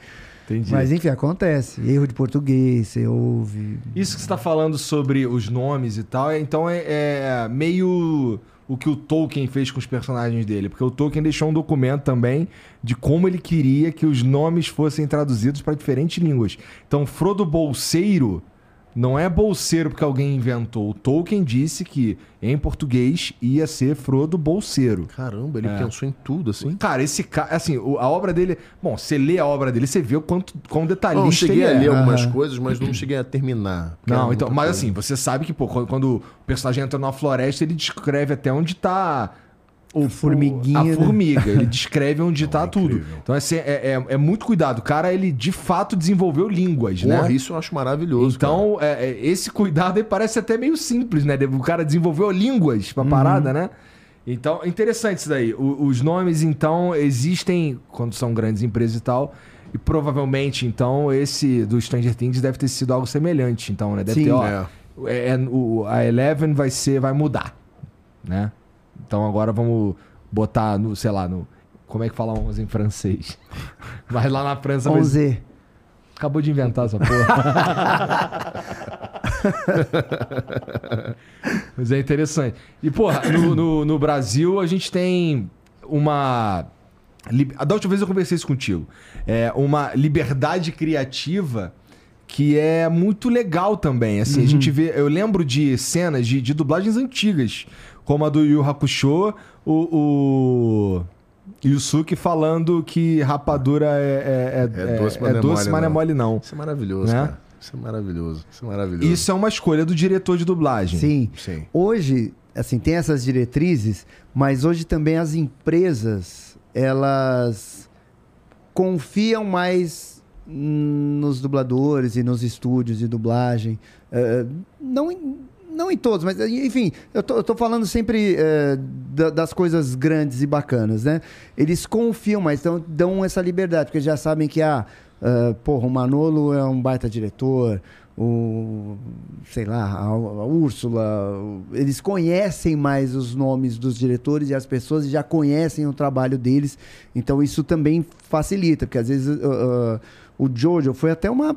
Entendi. Mas enfim, acontece. Erro de português, você ouve. Isso que você está falando sobre os nomes e tal, é- então é, é meio o que o Tolkien fez com os personagens dele. Porque o Tolkien deixou um documento também de como ele queria que os nomes fossem traduzidos para diferentes línguas. Então, Frodo Bolseiro não é bolseiro porque alguém inventou. O Tolkien disse que em português ia ser Frodo Bolseiro. Caramba, ele É. pensou em tudo, assim. Cara, esse cara, assim, a obra dele. Bom, você lê a obra dele, você vê o quanto quão detalhista Não, eu cheguei ele a é. ler algumas Aham. coisas, mas não cheguei a terminar. Não, era então, mas coisa. assim, você sabe que, pô, quando, quando o personagem entra numa floresta, ele descreve até onde tá. O, formiguinha, A né? formiga. Ele descreve onde tá é tudo. incrível. Então, assim, é, é, é muito cuidado. O cara, ele de fato desenvolveu línguas, Porra, né? isso eu acho maravilhoso. Então, é, é, esse cuidado parece até meio simples, né? O cara desenvolveu línguas pra parada, né? Então, é interessante isso daí. O- os nomes, então, existem quando são grandes empresas e tal. E provavelmente, então, esse do Stranger Things deve ter sido algo semelhante, então, né? Deve Sim. ter, ó, É. é, é, o, a Eleven vai ser, vai mudar, né? Então agora vamos botar no, sei lá, no como é que fala 11 em francês? Mas lá na França vai- 11. acabou de inventar essa porra. Mas é interessante. E porra, no, no, no Brasil a gente tem uma da última vez eu conversei isso contigo. É uma liberdade criativa que é muito legal também. Assim, a gente vê. Eu lembro de cenas de, de dublagens antigas, como a do Yu Hakusho, o. o... Yusuke falando que rapadura é, é, é, É doce, é mas não é doce, mole, mas não é não. mole, não. Isso é maravilhoso, Né? cara. Isso é maravilhoso. Isso é maravilhoso. Isso é uma escolha do diretor de dublagem. Sim. Sim. Hoje, assim, tem essas diretrizes, mas hoje também as empresas, elas confiam mais nos dubladores e nos estúdios de dublagem. Eh, não, não em todos, mas enfim, eu tô, eu tô falando sempre da- das coisas grandes e bacanas, né? Eles confiam mais, então dão essa liberdade, porque já sabem que, ah, ah, porra, o Manolo é um baita diretor, o, sei lá, a, a Úrsula, eles conhecem mais os nomes dos diretores e as pessoas já conhecem o trabalho deles, então isso também facilita, porque às vezes ah, ah, o Jojo foi até uma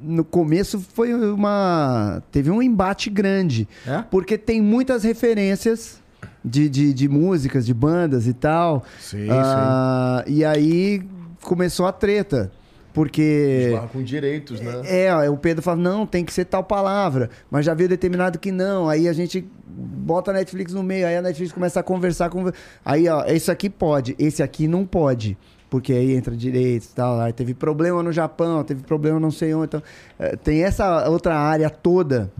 no começo foi uma. Teve um embate grande. É? Porque tem muitas referências de, de, de músicas, de bandas e tal. Sim, Ah, E aí começou a treta. Porque. Esbarra com direitos, né? É, ó, o Pedro fala, não, tem que ser tal palavra. Mas já veio determinado que não. Aí a gente bota a Netflix no meio, aí a Netflix começa a conversar com. Aí, ó, esse aqui pode, esse aqui não pode. Porque aí entra direitos e tal. Aí teve problema no Japão, teve problema não sei onde. Então, eh, tem essa outra área toda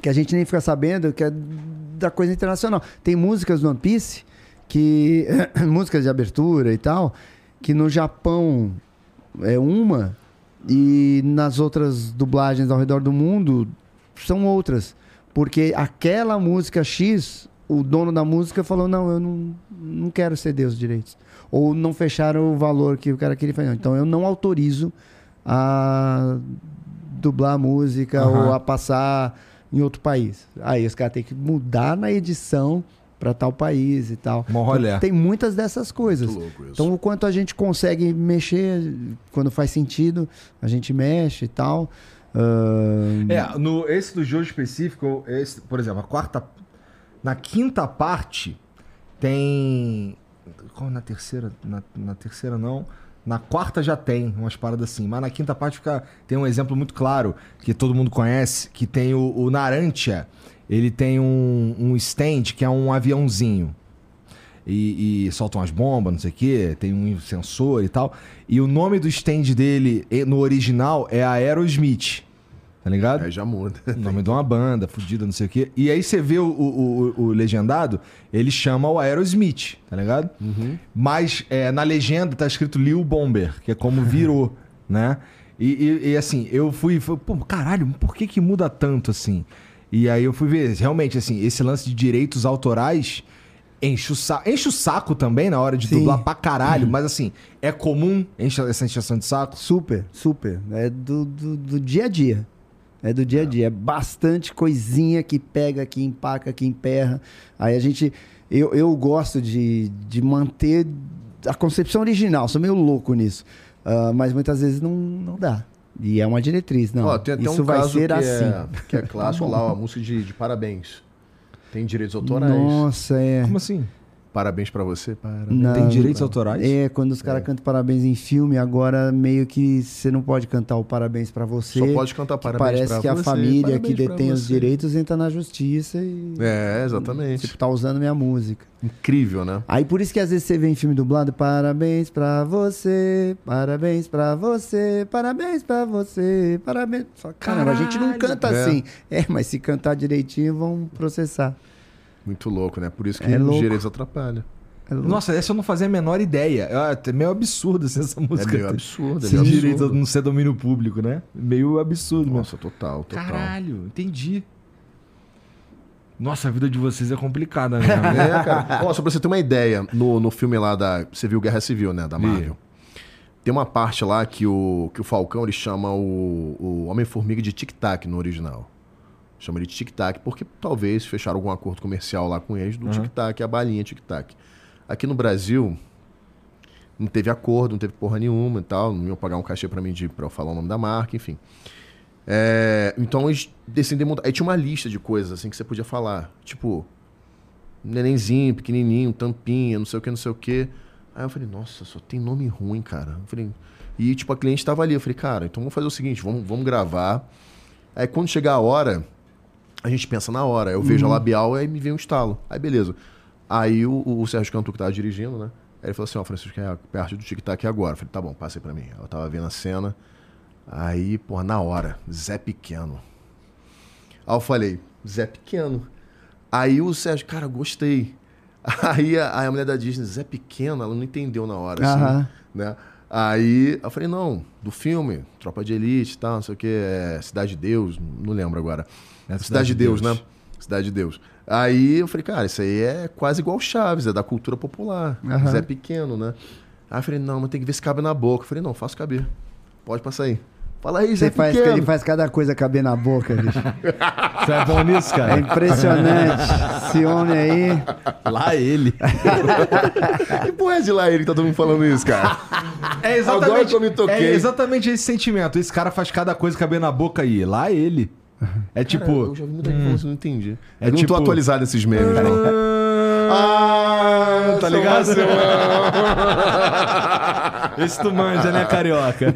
que a gente nem fica sabendo, que é da coisa internacional. Tem músicas do One Piece que. músicas de abertura e tal, que no Japão é uma e nas outras dublagens ao redor do mundo são outras. Porque aquela música X, o dono da música falou: não, eu não, não quero ceder os direitos. Ou não fecharam o valor que o cara queria fazer. Então eu não autorizo a dublar a música Aham. ou a passar em outro país. Aí os caras têm que mudar na edição para tal país e tal. Então, tem muitas dessas coisas. Então, o quanto a gente consegue mexer, quando faz sentido, a gente mexe e tal. Ahn, É, no, esse do jogo específico, esse, por exemplo, a quarta. Na quinta parte tem. Qual na terceira? Na, na terceira não. Na quarta já tem umas paradas assim. Mas na quinta parte fica, tem um exemplo muito claro que todo mundo conhece, que tem o, o Narantia. Ele tem um, um stand que é um aviãozinho. E, e soltam as bombas, não sei o quê, tem um sensor e tal. E o nome do stand dele no original é Aerosmith. Tá ligado? Aí já muda. O nome de uma banda, fudida, não sei o quê. E aí você vê o, o, o- o legendado, ele chama o Aerosmith, tá ligado? Mas é, na legenda tá escrito Lil Bomber, que é como virou, né? E, e- e, assim, eu fui, fui, pô, caralho, por que que muda tanto assim? E aí eu fui ver, realmente, assim, esse lance de direitos autorais enche o saco. Enche o saco também na hora de Sim. dublar pra caralho, mas assim, é comum enche essa encheção de saco? Super, super. É do, do, do dia a dia. É do dia a dia. É bastante coisinha que pega, que empaca, que emperra. Aí a gente. Eu, eu gosto de, de manter a concepção original. Sou meio louco nisso. Ah, mas muitas vezes não, não dá. E é uma diretriz. Não, Ó, tem até isso um vai caso ser que, assim. é, que é clássico lá, a música de, de parabéns. Tem direitos autorais. Nossa, é. Como assim? Parabéns pra você. Parabéns. Não, Tem direitos autorais? É, quando os caras cantam parabéns em filme, agora meio que você não pode cantar o parabéns pra você. Só pode cantar parabéns Parece pra que a você, família que parabéns detém os você. direitos entra na justiça e. É, exatamente. Tipo, tá usando minha música. Incrível, né? Aí por isso que às vezes você vê em filme dublado, parabéns pra você, parabéns pra você, parabéns pra você, parabéns. Só, caramba, a gente não canta É. assim. É, mas se cantar direitinho, vão processar. Muito louco, né? Por isso que É os direitos atrapalham. É. Nossa, essa eu não fazia a menor ideia. É é meio absurdo assim, essa É música. meio absurdo, é Sem meio direito a não ser domínio público, né? Meio absurdo. Nossa, total, total. Caralho, entendi. Nossa, a vida de vocês é complicada mesmo. É, cara. Ó, só pra você ter uma ideia, no, no filme lá da. Você viu Guerra Civil, né? Da. Marvel. Tem uma parte lá que o, que o Falcão ele chama o, o Homem-Formiga de Tic Tac no original. Chama de Tic Tac, porque talvez fecharam algum acordo comercial lá com eles do Tic Tac, a balinha Tic Tac. Aqui no Brasil, não teve acordo, não teve porra nenhuma e tal. Não iam pagar um cachê pra mim de, pra eu falar o nome da marca, enfim. É, então eles decidem montar. Aí tinha uma lista de coisas assim que você podia falar. Tipo, nenenzinho, pequenininho, tampinha, não sei o que, não sei o que. Aí eu falei, nossa, só tem nome ruim, cara. Eu falei, e tipo, a cliente tava ali. Eu falei, cara, então vamos fazer o seguinte, vamos, vamos gravar. Aí quando chegar a hora, a gente pensa na hora. Eu vejo a labial e aí me vem um estalo. Aí beleza. Aí o, o Sérgio Cantu que tava dirigindo, né? Aí ele falou assim, ó, Francisco, é perto do tic-tac agora. Eu falei, tá bom, passei pra mim. Eu tava vendo a cena. Aí, pô, na hora, Zé Pequeno. Aí eu falei, Zé Pequeno. Aí o Sérgio, cara, gostei. Aí a, aí a mulher da Disney, Zé Pequeno, ela não entendeu na hora, assim, Aham. né? Aí eu falei, não, do filme, Tropa de Elite e tal, não sei o que, é Cidade de Deus, não lembro agora. É Cidade, de Deus, né? Cidade de Deus. Aí eu falei, cara, isso aí é quase igual Chaves, é da cultura popular. Aham. Zé Pequeno, né? Aí eu falei, não, mas tem que ver se cabe na boca. Eu falei, não, faço caber. Pode passar aí. Fala aí, Zé faz, Pequeno. ele faz cada coisa caber na boca, bicho. Você é bom nisso, É cara? impressionante. Esse homem aí. Lá ele. Que porra é de lá ele que tá todo mundo falando isso, cara? É exatamente, Agora que eu me toquei. É exatamente esse sentimento. Esse cara faz cada coisa caber na boca aí. Lá ele. É tipo. eu já vi muita falando isso, não entendi. É eu não tipo- tô atualizado nesses memes, não. Ah, tá seu ligado? Esse tu manja, né, carioca?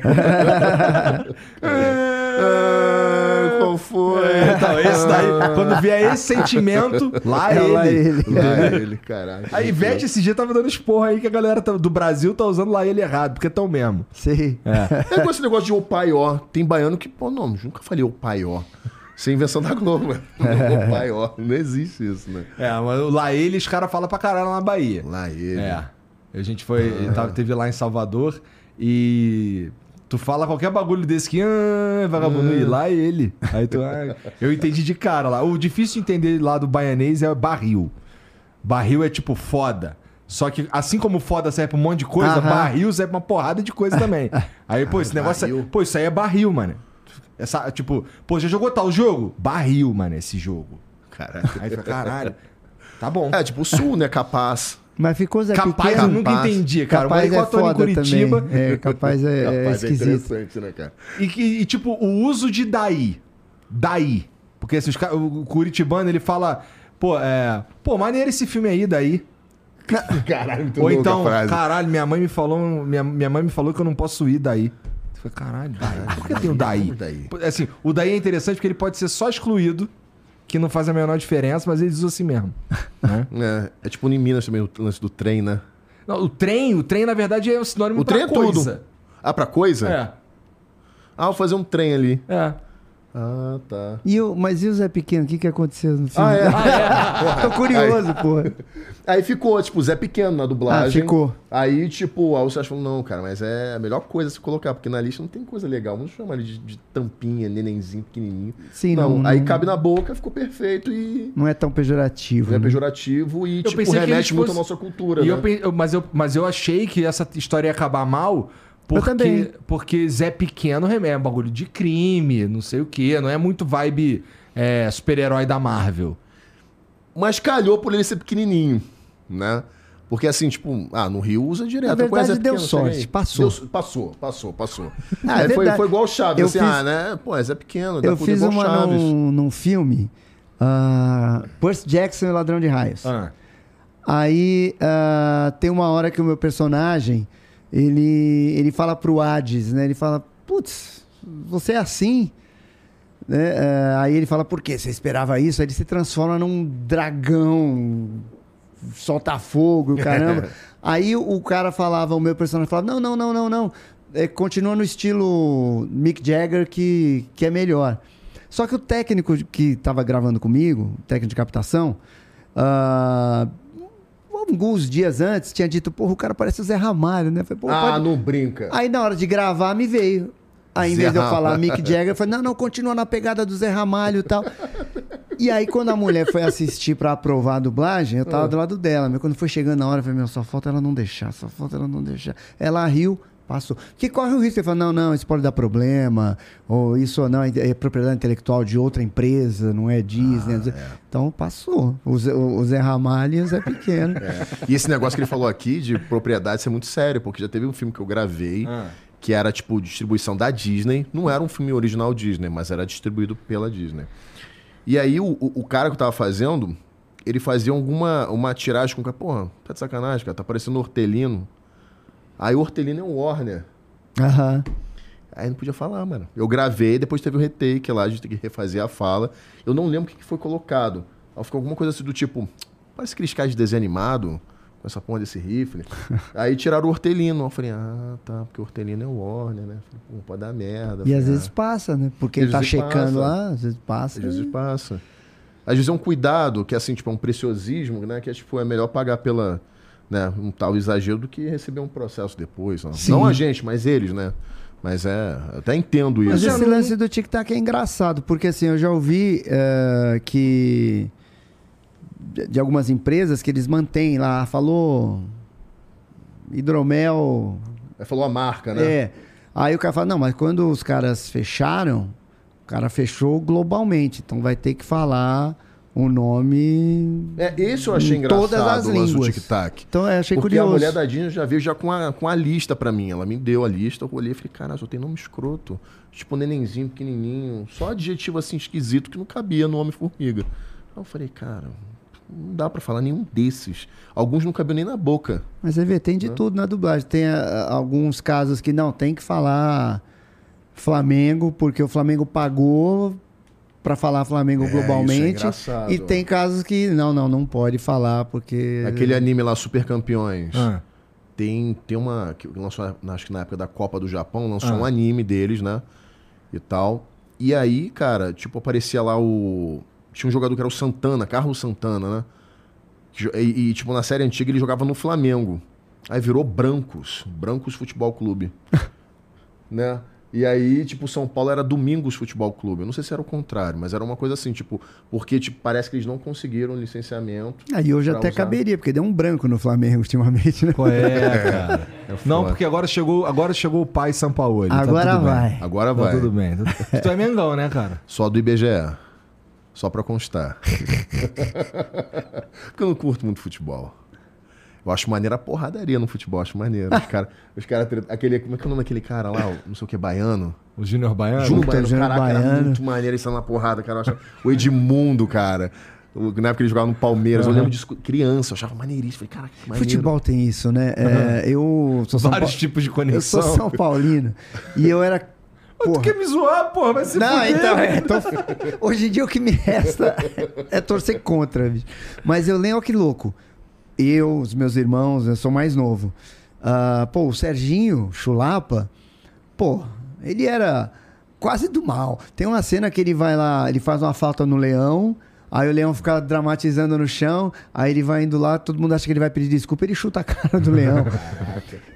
Ah, qual foi? É, então, esse daí, quando vier esse sentimento, lá É ele. lá ele. Lá ele, caralho. A Ivete esse dia tava dando esporra aí que a galera tá- do Brasil tá usando lá ele errado, porque tão mesmo. Sei. É. É igual esse negócio de o. Tem baiano que, pô, não, nunca falei o. Isso é invenção da Globo, mano. O paió. Não existe isso, né? É, mas lá ele, os caras falam pra caralho na Bahia. Lá ele. É. A gente foi. Tava, teve lá em Salvador e. Tu fala qualquer bagulho desse que. Ah, vagabundo, e lá ele. Aí tu. ah, eu entendi de cara lá. O difícil de entender lá do baianês é barril. Barril é tipo foda. Só que, assim como foda serve pra um monte de coisa, Aham. barril serve pra uma porrada de coisa também. Aí, pô, esse negócio. É, barril. pô, isso aí é barril, mano. Essa, tipo, pô, já jogou tal jogo? Barril, mano, esse jogo. Caralho. Aí fica, caralho. Tá bom. É, tipo o sul, né? Capaz. Mas ficou Zé Capaz, Pequeno. eu nunca Capaz. entendi, cara. Capaz é foda Curitiba. também. É, capaz é, é Capaz é esquisito. interessante, né, cara? E, que- e, tipo, o uso de daí. Daí. Porque assim, os o Curitibano, ele fala, pô, é. Pô, maneiro esse filme aí, daí. Caralho, muito Ou então, caralho, minha mãe me falou. Minha, minha mãe me falou que eu não posso ir daí. Falei, caralho, daí. Por que tem o daí? Daí? Assim, o daí é interessante porque ele pode ser só excluído, que não faz a menor diferença, mas eles usam assim mesmo. né? É, é tipo em Minas também, o lance do trem, né? Não, o trem, o trem, na verdade, é um sinônimo O pra trem é tudo. coisa. Ah, pra coisa? É, Ah, vou fazer um trem ali. é. Ah, tá. E o, mas e o Zé Pequeno? O que, que aconteceu no filme? Ah, é. Tô curioso, porra. Aí ficou, tipo, Zé Pequeno na dublagem. Ah, ficou. Aí, tipo, aí o Sérgio falou, não, cara, mas é a melhor coisa se colocar, porque na lista não tem coisa legal. Vamos chamar ele de, de tampinha, nenenzinho, pequenininho. Sim, não, não- aí não- cabe na boca, ficou perfeito e Não é tão pejorativo. não é né? pejorativo e, tipo, pensei que remete muito à nossa cultura, E né? eu, eu- mas, eu, mas eu achei que essa história ia acabar mal. Porque, também. porque Zé Pequeno é um bagulho de crime, não sei o quê. Não é muito vibe é, super-herói da Marvel. Mas calhou por ele ser pequenininho, né? Porque assim, tipo, ah, no Rio usa direto. Na Eu verdade, Zé deu sorte, passou. Deu- passou, passou, passou. Ah, é foi, verdade. foi igual o Chaves, Eu assim, fiz- ah, né? Pô, é Zé Pequeno, dá Eu fiz uma Chaves. num, num filme, ah, Percy Jackson e o Ladrão de Raios. Ah. Aí ah, tem uma hora que o meu personagem, ele, ele fala pro Hades, né? Ele fala, putz, você é assim? Né? Ah, aí ele fala, por quê? Você esperava isso? Aí ele se transforma num dragão, solta fogo, e o caramba. aí o, cara falava, o meu personagem falava, não, não, não, não, não. É, continua no estilo Mick Jagger que, que é melhor. Só que o técnico que estava gravando comigo, técnico de captação, ah, alguns dias antes tinha dito, porra, o cara parece o Zé Ramalho, né? Falei, Ah, pode- não brinca. Aí na hora de gravar me veio. Aí em vez de eu falar. Mick Jagger, eu falei, não, não, continua na pegada do Zé Ramalho e tal. E aí quando a mulher foi assistir pra aprovar a dublagem, eu Ah. tava do lado dela. Mas quando foi chegando na hora, eu falei, meu, só falta ela não deixar, só falta ela não deixar. Ela riu, passou. Que corre o risco, ele falou, não, não, isso pode dar problema, ou isso ou não, é é propriedade intelectual de outra empresa, não é Disney. Então passou. O Zé, o Zé Ramalho o Zé Pequeno. É. E esse negócio que ele falou aqui de propriedade, isso é muito sério, porque já teve um filme que eu gravei, Ah. que era, tipo, distribuição da Disney. Não era um filme original Disney, mas era distribuído pela Disney. E aí, o, o, o cara que eu tava fazendo, ele fazia alguma uma tiragem com o cara, porra, tá de sacanagem, cara, tá parecendo Hortelino. Aí o Hortelino é um Warner. Aham. Aí não podia falar, mano. Eu gravei, depois teve o retake lá, a gente tem que refazer a fala. Eu não lembro o que foi colocado. Aí ficou alguma coisa assim do tipo, parece caras de desenho animado, com essa porra desse rifle. Aí tiraram o hortelino. Eu falei, ah, tá, porque o hortelino é o Warner, né? Falei, Pô, pode dar merda. E Falei, às "Ah, vezes passa, né? Porque Às tá checando passa. lá, às vezes passa. Às vezes passa. Às vezes é um cuidado, que assim, tipo, é um preciosismo, né? Que é, tipo, é melhor pagar pela, né, um tal exagero do que receber um processo depois. Não, não a gente, mas eles, né? Mas é, eu até entendo Mas isso. esse lance do tic-tac é engraçado, porque assim, eu já ouvi eh, que de algumas empresas que eles mantêm lá, falou hidromel, Aí falou a marca, né? é. Aí o cara fala, não, mas quando os caras fecharam, o cara fechou globalmente, então vai ter que falar o nome. É, esse eu achei engraçado, todas as línguas. tic-tac. Então, é, achei Porque curioso. a mulher da Disney já veio já com a, com a lista pra mim. Ela me deu a lista, eu olhei e falei, cara, só tem nome escroto. Tipo, nenenzinho, pequenininho. Só adjetivo assim esquisito que não cabia no Homem-Formiga. Aí eu falei, cara, não dá pra falar nenhum desses. Alguns não cabiam nem na boca. Mas você vê, tem de tudo na dublagem. Tem ah, alguns casos que não, tem que falar Flamengo, porque o Flamengo pagou pra falar Flamengo É, isso é globalmente. engraçado. e tem casos que não, não, não pode falar, porque. Aquele anime lá, Super Campeões. Ah. Tem, tem uma. Que lançou, acho que na época da Copa do Japão, lançou Ah. um anime deles, né? E tal. E aí, cara, tipo, aparecia lá o. Tinha um jogador que era o Santana, Carlos Santana, né? E, e, tipo, na série antiga ele jogava no Flamengo. Aí virou Brancos, Brancos Futebol Clube. né? E aí, tipo, São Paulo era Domingos Futebol Clube. Eu não sei se era o contrário, mas era uma coisa assim, tipo, porque tipo, parece que eles não conseguiram licenciamento. Aí hoje pra até usar. caberia, porque deu um branco no Flamengo ultimamente, né? Qual é, cara? Não, foda. porque agora chegou, agora chegou o pai São Paulo. Agora tá tudo vai. Bem. Agora Tá vai. tudo bem. Tu é Mengão, né, cara? Só do IBGE. Só pra constar. Porque eu não curto muito futebol. Eu acho maneira a porradaria no futebol, acho maneiro. Os caras. Os cara, aquele, como é que é o nome daquele cara lá? Não sei o que, baiano? O Júnior Baiano? Júnior Baiano, Júnior caraca, era Baiano. muito maneiro isso na porrada, cara. Eu achava... O Edmundo, cara. Na época ele jogava no Palmeiras, eu lembro disso criança, eu achava maneiríssimo. Falei, cara, que maneiro. Futebol tem isso, né? É, eu sou São Vários Pa- tipos de Eu conexão. sou São Paulino. e eu era. Mas Tu Porra. quer me zoar, porra? Vai se Não, fuder. então, é, tô- hoje em dia o que me resta é torcer contra, bicho. Mas eu lembro, ó, que louco. Eu, os meus irmãos, eu sou mais novo. Ah, pô, o Serginho Chulapa, pô, ele era quase do mal. Tem uma cena que ele vai lá, ele faz uma falta no leão, aí o leão fica dramatizando no chão, aí ele vai indo lá, todo mundo acha que ele vai pedir desculpa, ele chuta a cara do leão.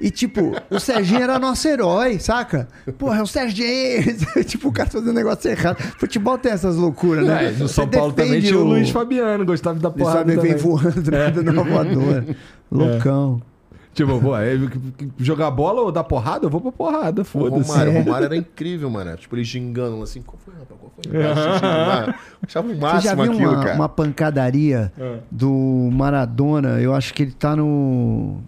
E tipo, o Serginho era nosso herói, saca? Porra, é o Serginho! tipo, o cara fazendo um negócio errado. Futebol tem essas loucuras, né? É, no São Paulo também tinha o Luiz Fabiano, gostava da Ele porrada sabe, também. vem voando É. dentro da voadora. Loucão. Tipo, pô, é, jogar bola ou dar porrada, eu vou pra porrada, O foda-se. Romário, o Romário era incrível, mano. Tipo, ele gingando assim, qual foi, rapaz? Qual foi? Eu Achava o Você já máximo viu aquilo, uma, cara. uma pancadaria É. do Maradona? Eu acho que ele tá no.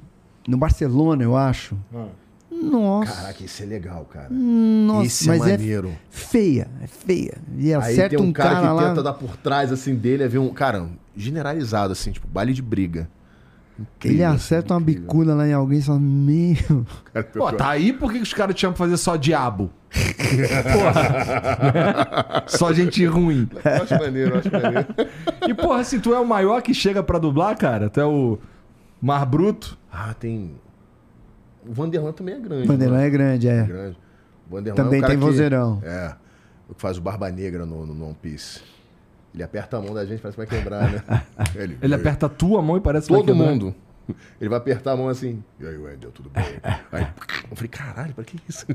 No Barcelona, eu acho. Ah. Nossa. Caraca, isso é legal, cara. Nossa, Isso é mas é maneiro. feia, é feia. E Aí acerta tem um, um cara, cara, que lá. tenta dar por trás, assim, dele, é ver um... Cara, generalizado, assim, tipo, baile de briga. Ele Incrível, acerta uma assim, incrível. bicuda lá em alguém e fala: Meu. Cara, Pô, tá aí por que que os caras tinham que fazer só diabo? Porra. só gente ruim. Eu acho maneiro, eu acho maneiro. E, porra, assim, tu é o maior que chega pra dublar, cara? Tu é o Mar Bruto? Ah, tem... O Vanderlan também é grande. Vanderlan né? é grande, É é. grande. Vanderlan Também é o cara tem que- vozeirão. É. O que faz o Barba Negra no, no One Piece. Ele aperta a mão da gente, parece que vai quebrar, né? Ele, Ele aperta a tua mão e parece que vai Todo quebrar. mundo. Ele vai apertar a mão assim. E aí, Wendel, tudo bem? Aí, eu falei, caralho, pra que isso?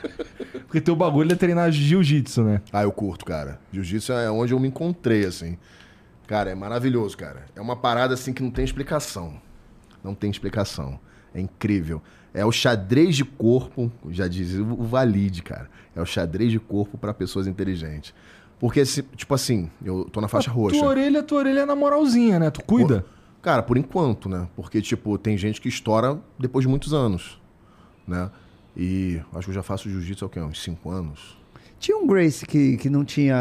Porque teu bagulho é treinar jiu-jitsu, né? Ah, eu curto, cara. Jiu-jitsu é onde eu me encontrei, assim. Cara, é maravilhoso, cara. É uma parada, assim, que não tem explicação. Não tem explicação. É incrível. É o xadrez de corpo, já dizia o Valide, cara. É o xadrez de corpo pra pessoas inteligentes. Porque, tipo assim, eu tô na faixa roxa. Tua orelha, tua orelha é na moralzinha, né? Tu cuida. Cara, por enquanto, né? Porque, tipo, tem gente que estoura depois de muitos anos, né? E acho que eu já faço jiu-jitsu há o quê? Uns cinco anos. Tinha um Grace que, que não tinha.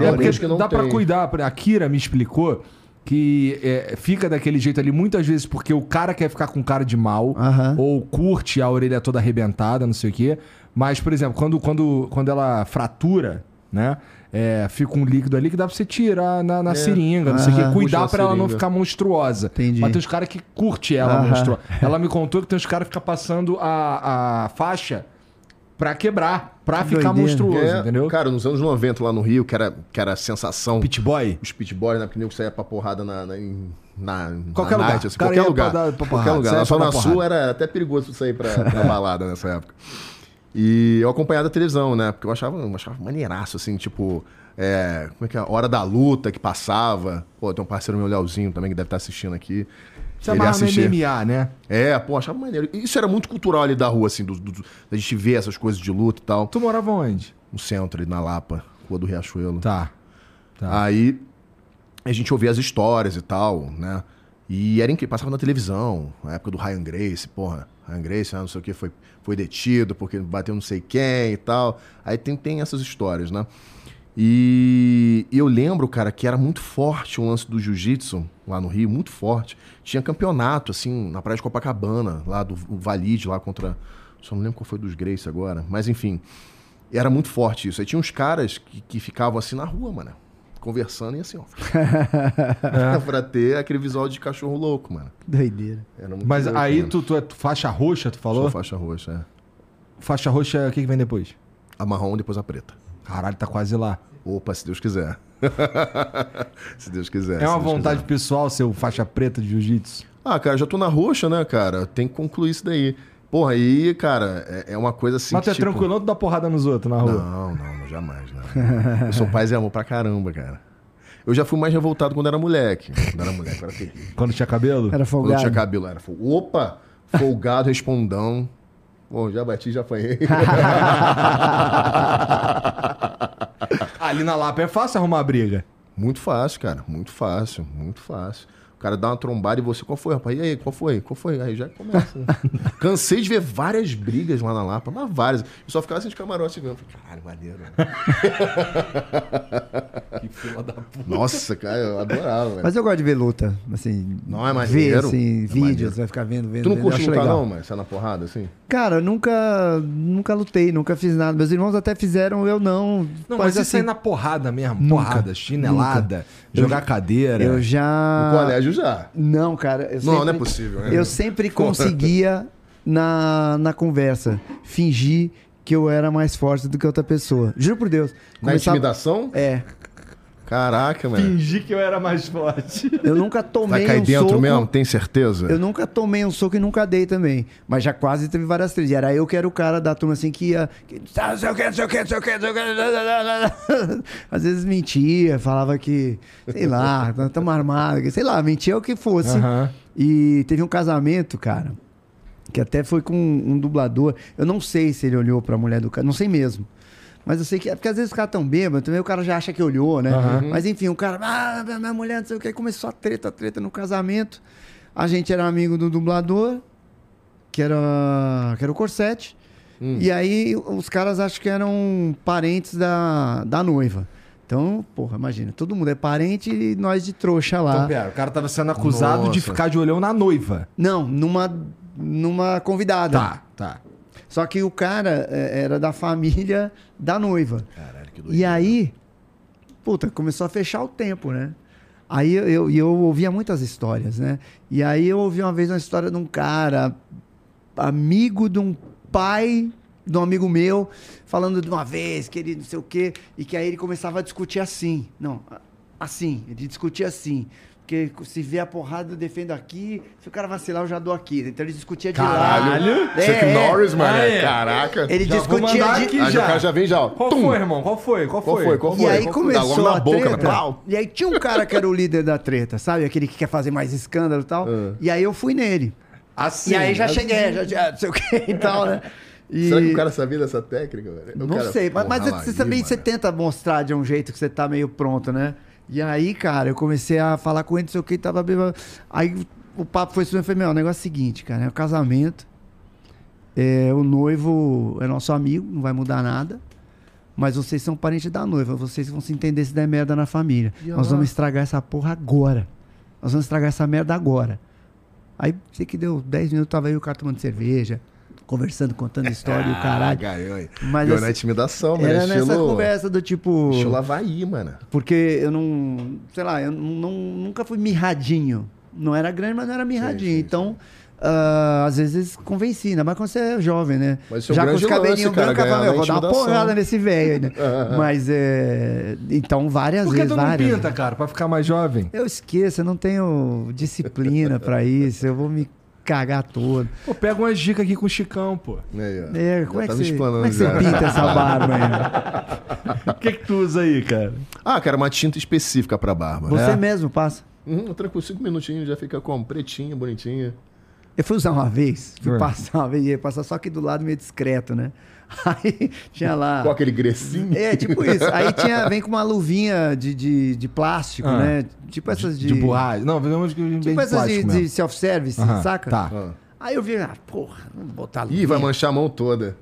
É porque que não dá pra tem. cuidar. A Kira me explicou que é, fica daquele jeito ali muitas vezes porque o cara quer ficar com cara de mal ou curte a orelha toda arrebentada, não sei o quê. Mas, por exemplo, quando, quando, quando ela fratura, né? É, fica um líquido ali que dá pra você tirar na, na seringa, não sei o. Aham. Cuidar pra ela não ficar monstruosa. Entendi. Mas tem os caras que curte ela Aham. monstruosa. Ela me contou que tem os caras que ficam passando a, a faixa pra quebrar, pra Que ficar doideira. monstruoso, É, entendeu? Cara, nos anos 90 lá no Rio, que era, que era a sensação. Pit boy. Os pit boys, né? Porque nem saía pra porrada na, na, em- na, Qualquer na lugar. night, assim, qualquer ia pra lugar. dar- pra qualquer porrada, lugar. saía Na Sul era até perigoso sair pra, pra balada nessa época. E eu acompanhava a televisão, né? Porque eu achava, eu achava maneiraço, assim, tipo... é, como é que é? Hora da luta que passava. Pô, tem um parceiro meu, Leozinho, também, que deve estar assistindo aqui. Você no MMA, né? É, pô, achava maneiro. Isso era muito cultural ali da rua, assim, do, do- do- da gente ver essas coisas de luta e tal. Tu morava onde? No centro, ali na Lapa, Rua do Riachuelo. Tá. Tá. Aí A gente ouvia as histórias e tal, né? E era incrível, passava na televisão, na época do Ryan Grace, porra. Ryan Grace, né, não sei o que, foi, foi detido porque bateu não sei quem e tal. Aí tem, tem essas histórias, né? E, eu lembro, cara, que era muito forte o lance do jiu-jitsu lá no Rio, muito forte. Tinha campeonato, assim, na praia de Copacabana, lá do Valide, lá contra. Só não lembro qual foi dos Grace agora, mas enfim. Era muito forte isso. Aí tinha uns caras que, que ficavam assim na rua, mano. Conversando e assim, ó. pra ter aquele visual de cachorro louco, mano. Doideira. Mas louco, aí mano. tu, tu é faixa roxa, tu Sou falou? faixa roxa, é. Faixa roxa, o que, que vem depois? A marrom, depois a preta. Caralho, tá quase lá. Opa, se Deus quiser. se Deus quiser. É, uma vontade quiser. pessoal ser faixa preta de jiu-jitsu? Ah, cara, já tô na roxa, né, cara? Tem que concluir isso daí. Porra, aí, cara, é, é uma coisa assim. Mas tu é tipo... tranquilo, não tu dá porrada nos outros na rua? Não, não, não, jamais, não. Eu sou paz e amor pra caramba, cara. Eu já fui mais revoltado quando era moleque. Quando era moleque, eu era terrível. Quando tinha cabelo? Era Quando eu tinha folgado. cabelo, era fol... Opa! Folgado, respondão. Bom, já bati, já apanhei. Ali na Lapa é fácil arrumar briga. Muito fácil, cara. Muito fácil, muito fácil. O cara dá uma trombada e você, qual foi, rapaz? E aí, qual foi? Qual foi? Aí já começa. né? Cansei de ver várias brigas lá na Lapa, mas várias. Eu só ficava assim de camarote vendo. Falei, Caralho, maneiro. Que fila da puta. Nossa, cara, eu adorava, velho. Mas eu gosto de ver luta. Assim, Não, é Ver, maneiro. assim, É vídeos, maneiro. vai ficar vendo, vendo. Tu não curte lutar, legal. não, mas sai na porrada, assim? Cara, eu nunca, nunca lutei, nunca fiz nada. Meus irmãos até fizeram, eu não. Não, mas Mas isso aí assim, na porrada mesmo. Nunca, porrada, chinelada, jogar cadeira. eu já. No colégio já. Não, cara. Eu Não, sempre, não é possível, né? Eu sempre conseguia, na, na conversa, fingir que eu era mais forte do que outra pessoa. Juro por Deus. Na Começava- intimidação? É. Caraca, mano. Fingi que eu era mais forte. Eu nunca tomei Vai cair um dentro soco. mesmo? Tem certeza? Eu nunca tomei um soco e nunca dei também. Mas já quase teve várias trilhas. E era eu que era o cara da turma assim que ia. Que, "Ah, não sei o que, não sei o que, não sei o que, não sei o que. Às vezes mentia, falava que, sei lá, estamos armados, sei lá, mentia o que fosse. Aham. E teve um casamento, cara, que até foi com um dublador. Eu não sei se ele olhou pra mulher do cara, não sei mesmo. Mas eu sei que é porque às vezes os caras tão bêbados, também o cara já acha que olhou, né? Mas enfim, o cara, ah, minha mulher, não sei o que, começou a treta, treta no casamento. A gente era amigo do dublador, que era, que era o Corsete. E aí os caras acho que eram parentes da, da noiva. Então, porra, imagina, todo mundo é parente e nós de trouxa lá. Então, pera, o cara tava sendo acusado de Nossa. ficar de olhão na noiva. Não, numa, numa convidada. Tá, tá. Só que o cara é, era da família da noiva. Caralho, que E aí, puta, começou a fechar o tempo, né? Aí eu, eu, eu ouvia muitas histórias, né? E aí eu ouvi uma vez uma história de um cara, amigo de um pai de um amigo meu, falando de uma vez que ele não sei o quê, e que aí ele começava a discutir assim. Não, assim, ele discutia assim. Porque se vê a porrada, eu defendo aqui. Se o cara vacilar, eu já dou aqui. Então ele discutia de Caralho. lá. Chuck É, é. Norris, mano. Ah, é. Caraca. Ele Já discutia de... aqui Aí já. o cara já vem já, ó. Qual Tum. foi, irmão? Qual foi? Qual foi? Qual foi? Qual E foi? aí Qual foi? começou a boca, treta. né? E aí tinha um cara que era o líder da treta, sabe? Aquele que quer fazer mais escândalo e tal. Ah. E aí eu fui nele. Assim. e aí já assim. cheguei, já, já não sei o que e tal, né? E... Será que o cara sabia dessa técnica, velho? O Não cara, sei, mas, mas você aí, também você tenta mostrar de um jeito que você tá meio pronto, né? E aí, cara, eu comecei a falar com ele, não sei o que, tava bêbado. Aí o papo foi eu falei, meu, o negócio é o seguinte, cara, é o casamento, é, o noivo é nosso amigo, não vai mudar nada, mas vocês são parentes da noiva, vocês vão se entender se der merda na família. Nós vamos estragar essa porra agora. Nós vamos estragar essa merda agora. Aí, sei que deu 10 minutos, tava aí o cara tomando cerveja, conversando, contando história e o caralho. Ah, ganhou, hein? Mas Ganhou assim, na intimidação, mano. Era estilo, nessa conversa do tipo. Estilo Havaí, mano. Porque eu não. Sei lá, eu não, nunca fui mirradinho. Não era grande, mas não era mirradinho. sim, então, ah, às vezes convenci, ainda mais quando você é jovem, né? Mas é o Já com os grande cabelinhos brancos, eu falei, vou dar uma porrada nesse velho aí, né? mas é. Então, várias Por que vezes. tu não várias pinta, cara, pra ficar mais jovem? Eu esqueço, eu não tenho disciplina pra isso, eu vou me cagar todo. Pô, pega umas dicas aqui com o Chicão, pô. Ó. É, Já como é tá que você, como é que você pinta essa barba aí? O que que tu usa aí, cara? Ah, cara, uma tinta específica pra barba. Você É? mesmo passa. Uhum, tranquilo, cinco minutinhos já fica como? Pretinha, bonitinha. Eu fui usar uma vez, fui Hum. passar uma vez, ia passar só aqui do lado meio discreto, né? Aí tinha lá. Com aquele grecinho. É, tipo isso. Aí tinha, vem com uma luvinha de, de, de plástico, Ah. né? Tipo essas de. De borracha. Não, vemos que Tipo de essas de, de mesmo. self-service, saca? Tá. Ah. Aí eu vi, ah, porra, vamos botar a luvinha. Ih, vai manchar a mão toda.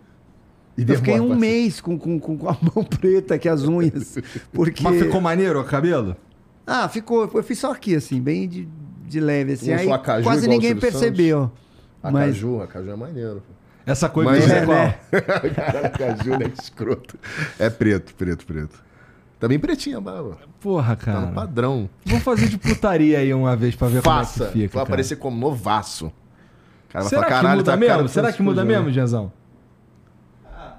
E Eu fiquei um mês com, com, com a mão preta aqui, as unhas. Porque... Mas ficou maneiro o cabelo? Ah, ficou. Eu fiz só aqui, assim, bem de, de leve, assim. Um Aí quase ninguém percebeu. A Mas caju, a caju é maneiro. pô. Essa coisa Mas é é, qual? né? Cara, a é escroto. É preto, preto, preto. Tá bem pretinha a barba. Porra, Tá no cara. padrão. Vou fazer de putaria aí uma vez pra ver Faça. como é que fica. vai cara. aparecer como novaço. Cara, vai Será falar, que caralho, muda tá a cara mesmo? do Será que muda Júnior." mesmo, Genzão? A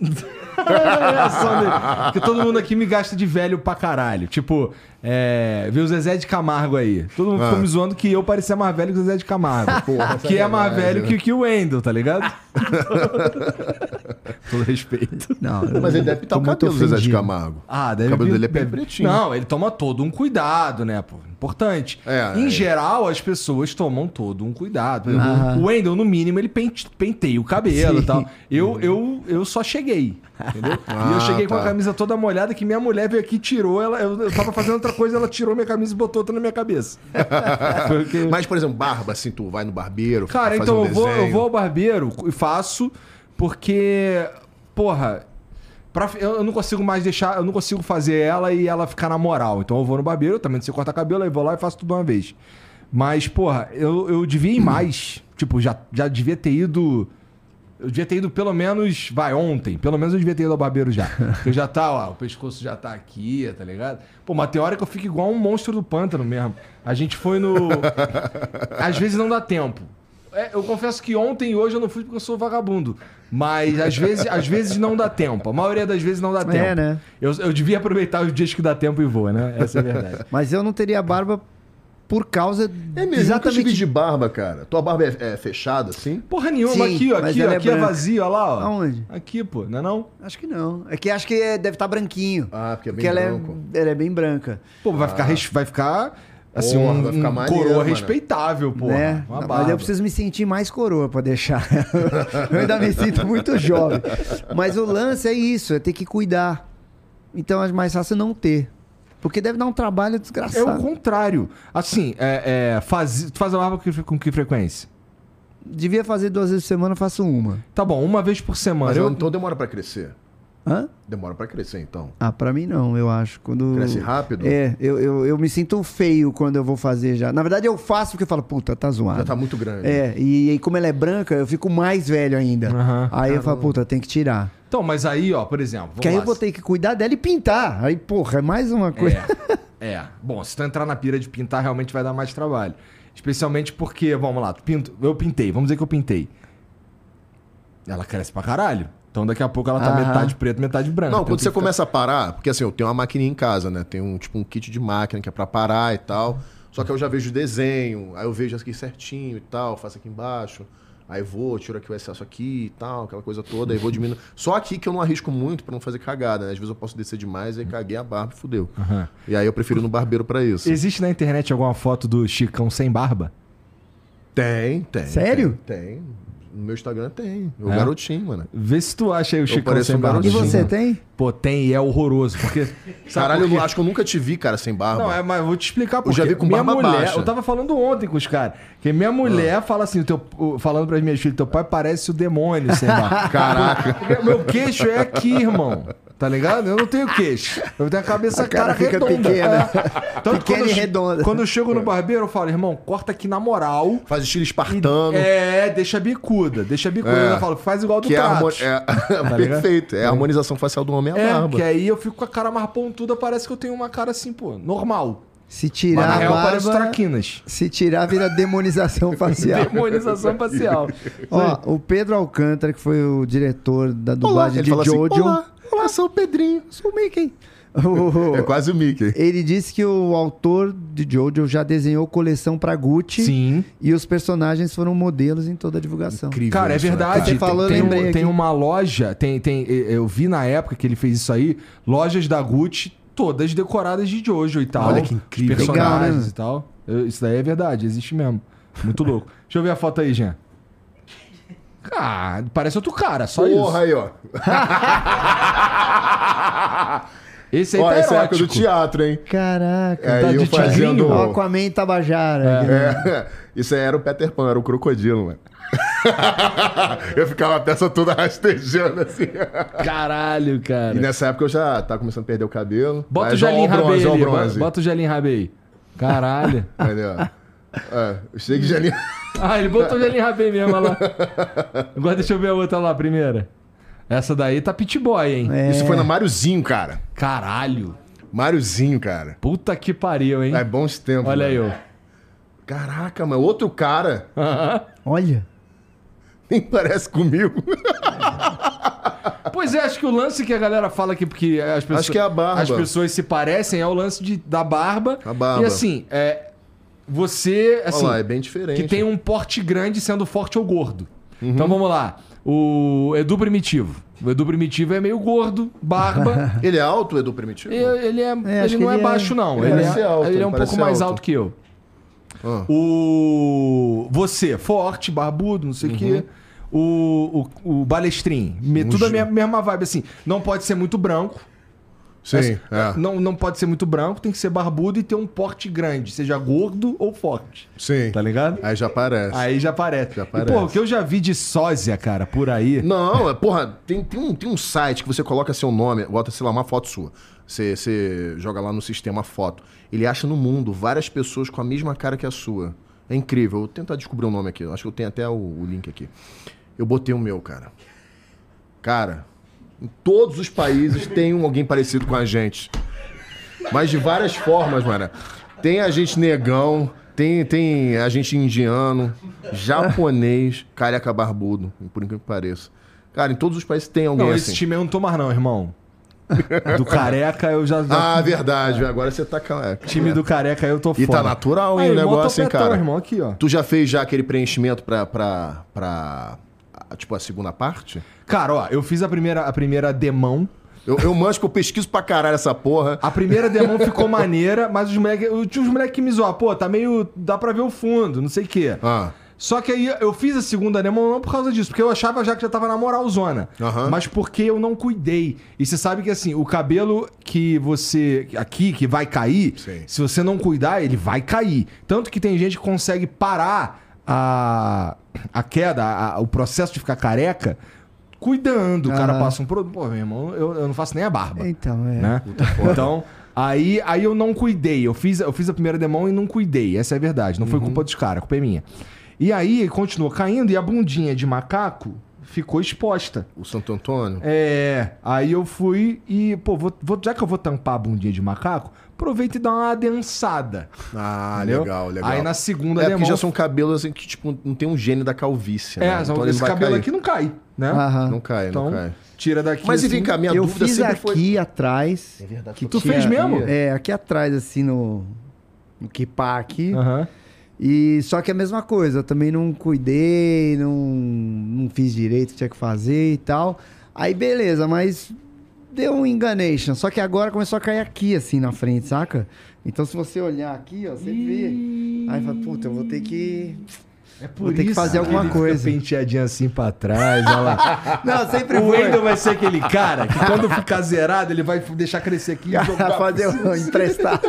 reação dele. Porque todo mundo aqui me gasta de velho pra caralho. Tipo, é, vê o Zezé de Camargo aí. Todo mundo ficou Ah. me zoando que eu parecia mais velho que o Zezé de Camargo. Porra, que é mais velho né? que, que o Wendel, tá ligado? Todo respeito. Não, eu Mas ele deve pintar tô o muito cabelo do Zezé de ofendido. Camargo. Ah, deve O cabelo vir- dele é bem deve- pretinho. Não, ele toma todo um cuidado, né, pô? Importante. É, em é. geral, as pessoas tomam todo um cuidado. Aham. O Wendel, no mínimo, ele pente- penteia o cabelo Sim. e tal. Eu, eu, eu só cheguei. Entendeu? e eu Ah, cheguei com a tá. camisa toda molhada que minha mulher veio aqui e tirou. Ela, eu, eu tava fazendo outra coisa, ela tirou minha camisa e botou outra na minha cabeça. Porque- Mas, por exemplo, barba, assim, tu vai no barbeiro, Cara, então um eu, vou, eu vou ao barbeiro e faço porque, porra, pra- eu não consigo mais deixar, eu não consigo fazer ela e ela ficar na moral. Então eu vou no barbeiro, eu também não sei cortar cabelo, aí vou lá e faço tudo uma vez. Mas, porra, eu, eu devia ir mais. tipo, já, já devia ter ido. Eu devia ter ido pelo menos, vai, ontem. Pelo menos eu devia ter ido ao barbeiro já. Porque já tá, ó, o pescoço já tá aqui, tá ligado? Pô, mas tem hora que eu fico igual um monstro do pântano mesmo. A gente foi no. Às vezes não dá tempo. É, eu confesso que ontem e hoje eu não fui porque eu sou vagabundo. Mas às vezes, às vezes não dá tempo. A maioria das vezes não dá tempo. É, né? Eu, eu devia aproveitar os dias que dá tempo e voa, né? Essa é a verdade. Mas eu não teria barba por causa É mesmo, Exatamente. exatamente de barba, cara. Tua barba é, é fechada, assim? Porra nenhuma, Sim, aqui, ó. Aqui, ó, ela é aqui é, vazio, ó lá, ó. Aonde? Aqui, pô, não é não? Acho que não. É que acho que é- deve estar branquinho. Ah, porque é bem ela branco. é, ela é bem branca. Pô, vai ficar, res- vai ficar assim, Porra, um, vai ficar um maneiro, coroa mano. respeitável, pô. né? Mas eu preciso me sentir mais coroa pra deixar. eu ainda me sinto muito jovem. Mas o lance é isso, é ter que cuidar. Então é mais fácil não ter. Porque deve dar um trabalho É o desgraçado. contrário. Assim, é, é, faz, tu faz a barba com que- com que frequência? Devia fazer duas vezes por semana, eu faço uma. Tá bom, uma vez por semana. Mas Eu, então demora pra crescer. Hã? Demora pra crescer, então. Ah, pra mim não, eu acho. Quando... Cresce rápido? É, eu, eu, eu me sinto feio quando eu vou fazer já. Na verdade, eu faço porque eu falo, puta, tá zoado. Já tá muito grande. É, e aí como ela é branca, eu fico mais velho ainda. Aham. Aí eu falo, puta, tem que tirar. Então, mas aí, ó, por exemplo. Porque aí eu vou ter que cuidar dela e pintar. Aí, porra, é mais uma coisa. É, é. Bom, se tu entrar na pira de pintar, realmente vai dar mais trabalho. Especialmente porque, vamos lá, tu pinto, eu pintei, vamos dizer que eu pintei. Ela cresce pra caralho. Então daqui a pouco ela tá metade preta, metade branca. Não, quando você ficar- começa a parar, porque assim, eu tenho uma maquininha em casa, né? Tem um tipo um kit de máquina que é pra parar e tal. Só que eu já vejo o desenho, aí eu vejo aqui certinho e tal, faço aqui embaixo. Aí vou, tiro aqui o excesso aqui e tal, aquela coisa toda, aí vou diminuindo. Só aqui que eu não arrisco muito pra não fazer cagada, né? Às vezes eu posso descer demais, aí caguei a barba e fudeu. Aham. E aí eu prefiro ir no barbeiro pra isso. Existe na internet alguma foto do Chicão sem barba? Tem, tem. Sério? Tem. tem. No meu Instagram tem. O É? garotinho, mano. Vê se tu acha aí o Chicão pareço sem um barba. E você tem? Pô, tem e é horroroso. Porque. Caralho, por eu acho que eu nunca te vi, cara, sem barba. Não, é, mas eu vou te explicar por já quê. vi com minha barba mulher, baixa. Eu tava falando ontem com os caras. Que minha mulher Ah. fala assim, o teu, falando pras minhas filhas, teu pai parece o demônio sem barba. Caraca. Porque meu queixo é aqui, irmão. Tá ligado? Eu não tenho queixo. Eu tenho a cabeça A cara fica redonda. pequena. É. Tanto Pequena quando e redonda. Quando eu chego no barbeiro, eu falo, irmão, corta aqui na moral. Faz estilo E- espartano. É, deixa bicuda. Deixa bicuda. É. Eu falo, faz igual do que é, Tratos. é... ligado? perfeito. É a harmonização facial do homem é a É, barba. que aí eu fico com a cara mais pontuda, parece que eu tenho uma cara assim, pô, normal. Se Mas tirar na a real barba, traquinas. se tirar vira demonização facial. Demonização facial. Ó, o Pedro Alcântara, que foi o diretor da dublagem ele de fala assim, Jojo. Olá, sou o Pedrinho. Sou o Mickey. O- É quase o Mickey. Ele disse que o autor de Jojo já desenhou coleção pra Gucci Sim. e os personagens foram modelos em toda a divulgação. Incrível Cara, é isso, né, verdade. Falou, eu tem, um- aqui. tem uma loja, tem, tem, eu vi na época que ele fez isso aí, lojas da Gucci, todas decoradas de Jojo e tal. Olha que incrível. Os personagens Legal, né? e tal. Eu- Isso daí é verdade, existe mesmo. Muito louco. Deixa eu ver a foto aí, Jean. Ah, parece outro cara, só Porra aí, ó. isso. Esse aí Ó, tá essa é a época do erótico. teatro, hein? Caraca. É, Tá eu de fazendo... tigrinho? Aquaman Tabajara. É, isso aí era o Peter Pan, era o crocodilo, mano. eu ficava a peça toda rastejando assim. Caralho, cara. E nessa época eu já tava começando a perder o cabelo. Bota o gelinho ó rabei bronze, ó ali. o bronze. Bota o gelinho rabei aí. Caralho. Aí, ó. É, eu cheguei de gelinho. Ah, ele botou o gelinho rabei mesmo, olha lá. Agora deixa eu ver a outra lá, a primeira. Essa daí tá pit boy, hein? É. Isso foi na Máriozinho, cara. Caralho. Máriozinho, cara. Puta que pariu, hein? É bons tempos. Olha aí, mano. ó. Caraca, mano. Outro cara. Olha. Nem parece comigo. Pois é, acho que o lance que a galera fala aqui, porque as pessoas, Acho que é a barba. as pessoas se parecem, é o lance de, da barba. A barba. E assim, é, você, assim, Olha lá, é bem diferente. que tem um porte grande sendo forte ou gordo. Uhum. Então vamos lá. O Edu Primitivo. O Edu Primitivo é meio gordo, barba. Ele é alto, Edu Primitivo? E ele é, acho ele não é, ele é- baixo, não. ele Ele, é, alto, ele é ele um pouco mais alto. alto que eu. Ah. O. Você, forte, barbudo, não sei o quê. O, o, o balestrin. Me- Tudo a mesma vibe, assim. Não pode ser muito branco. Sim, Assim, é. Não, não pode ser muito branco, tem que ser barbudo e ter um porte grande, seja gordo ou forte. Sim. Tá ligado? Aí já parece. Aí já aparece. Já E, aparece. pô, o que eu já vi de sósia, cara, por aí. Não, é, porra, tem, tem, um, tem um site que você coloca seu nome, bota, sei lá, uma foto sua. Você, você joga lá no sistema foto. Ele acha no mundo várias pessoas com a mesma cara que a sua. É incrível. Vou tentar descobrir o nome aqui. Acho que eu tenho até o, o link aqui. Eu botei o meu, cara. Cara, em todos os países tem um, alguém parecido com a gente. Mas de várias formas, mano. Tem a gente negão, tem, tem a gente indiano, japonês, careca barbudo, por incrível que pareça. Cara, em todos os países tem alguém Não, assim. esse time eu não tô mais, não, irmão. Do careca eu já. já- Ah, verdade. Agora você tá... ca- é. time do careca eu tô E fora. tá natural, hein, Aí, o negócio, hein, cara. irmão, aqui, ó. Tu já fez já aquele preenchimento pra, pra, pra tipo, a segunda parte? Cara, ó, eu fiz a primeira, a primeira demão. Eu, eu manjo que eu pesquiso pra caralho essa porra. A primeira demão ficou maneira, mas os moleques. Eu tinha uns moleques que me zoavam, pô, tá meio. dá pra ver o fundo, não sei o quê. Ah, Só que aí eu fiz a segunda demão não por causa disso, porque eu achava já que já tava na moralzona. Aham. Mas porque eu não cuidei. E você sabe que assim, o cabelo que você. aqui, que vai cair, Sim. se você não cuidar, ele vai cair. Tanto que tem gente que consegue parar a, a queda, a- o processo de ficar careca, cuidando. O cara passa um produto. Pô, meu irmão, eu, eu não faço nem a barba Então, é. né? Então, aí, aí eu não cuidei. Eu fiz, eu fiz a primeira demão e não cuidei. Essa é a verdade. Não foi culpa dos caras, a culpa é minha. E aí continuou caindo e a bundinha de macaco ficou exposta. o Santo Antônio? É, aí eu fui e, pô, vou, vou- já que eu vou tampar a bundinha de macaco, aproveita e dá uma adensada. Ah, entendeu? legal, legal. Aí na segunda É porque já são cabelos assim que, tipo, não tem um gene da calvície, né? É, ele esse vai cabelo cair. aqui não cai, né? Aham. Não cai, então, não cai. tira daqui. Mas e assim. vem cá, minha eu dúvida fiz sempre aqui foi... atrás. É verdade. que Tu tinha- fez mesmo? É, aqui atrás, assim, no. No Kipá aqui. Aham. E só que é a mesma coisa, eu também não cuidei, não, não fiz direito, tinha que fazer e tal. Aí beleza, mas deu um enganation. Só que agora começou a cair aqui, assim, na frente, saca? Então se você olhar aqui, ó, você vê. Aí fala, puta, eu vou ter que. É por Vou ter que fazer alguma coisa. penteadinho assim pra trás, olha lá. Não, sempre O foi. Wendel vai ser aquele cara que quando ficar zerado, ele vai deixar crescer aqui e jogar. fazer um emprestar.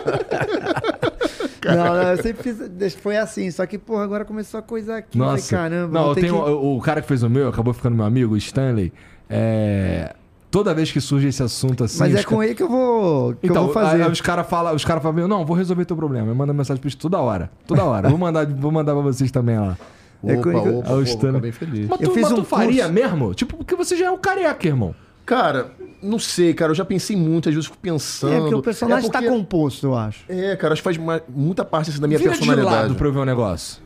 não, não, eu sempre fiz. Foi assim, só que, porra, agora começou a coisa aqui. Nossa. Falei, caramba, Não, eu tenho, que... o, o cara que fez o meu, acabou ficando meu amigo, o Stanley. É, toda vez que surge esse assunto assim. Mas é com ca- ele que eu vou, que Então, eu vou fazer. aí os caras falam, os caras falam, não, vou resolver teu problema. Eu mando mensagem pra eles toda hora. Toda hora. vou mandar, vou mandar pra vocês também lá. É Opa, com- opa, opa, ficar bem feliz. Mas Eu tu, fiz mas tu um faria curso. mesmo? Tipo, porque você já é um careca, irmão. Cara, não sei, cara. Eu já pensei muito, às vezes eu fico pensando. É, porque o personagem É porque- tá composto, eu acho. É, cara, acho que faz ma- muita parte assim, da minha Vira de personalidade. lado pra eu ver o negócio.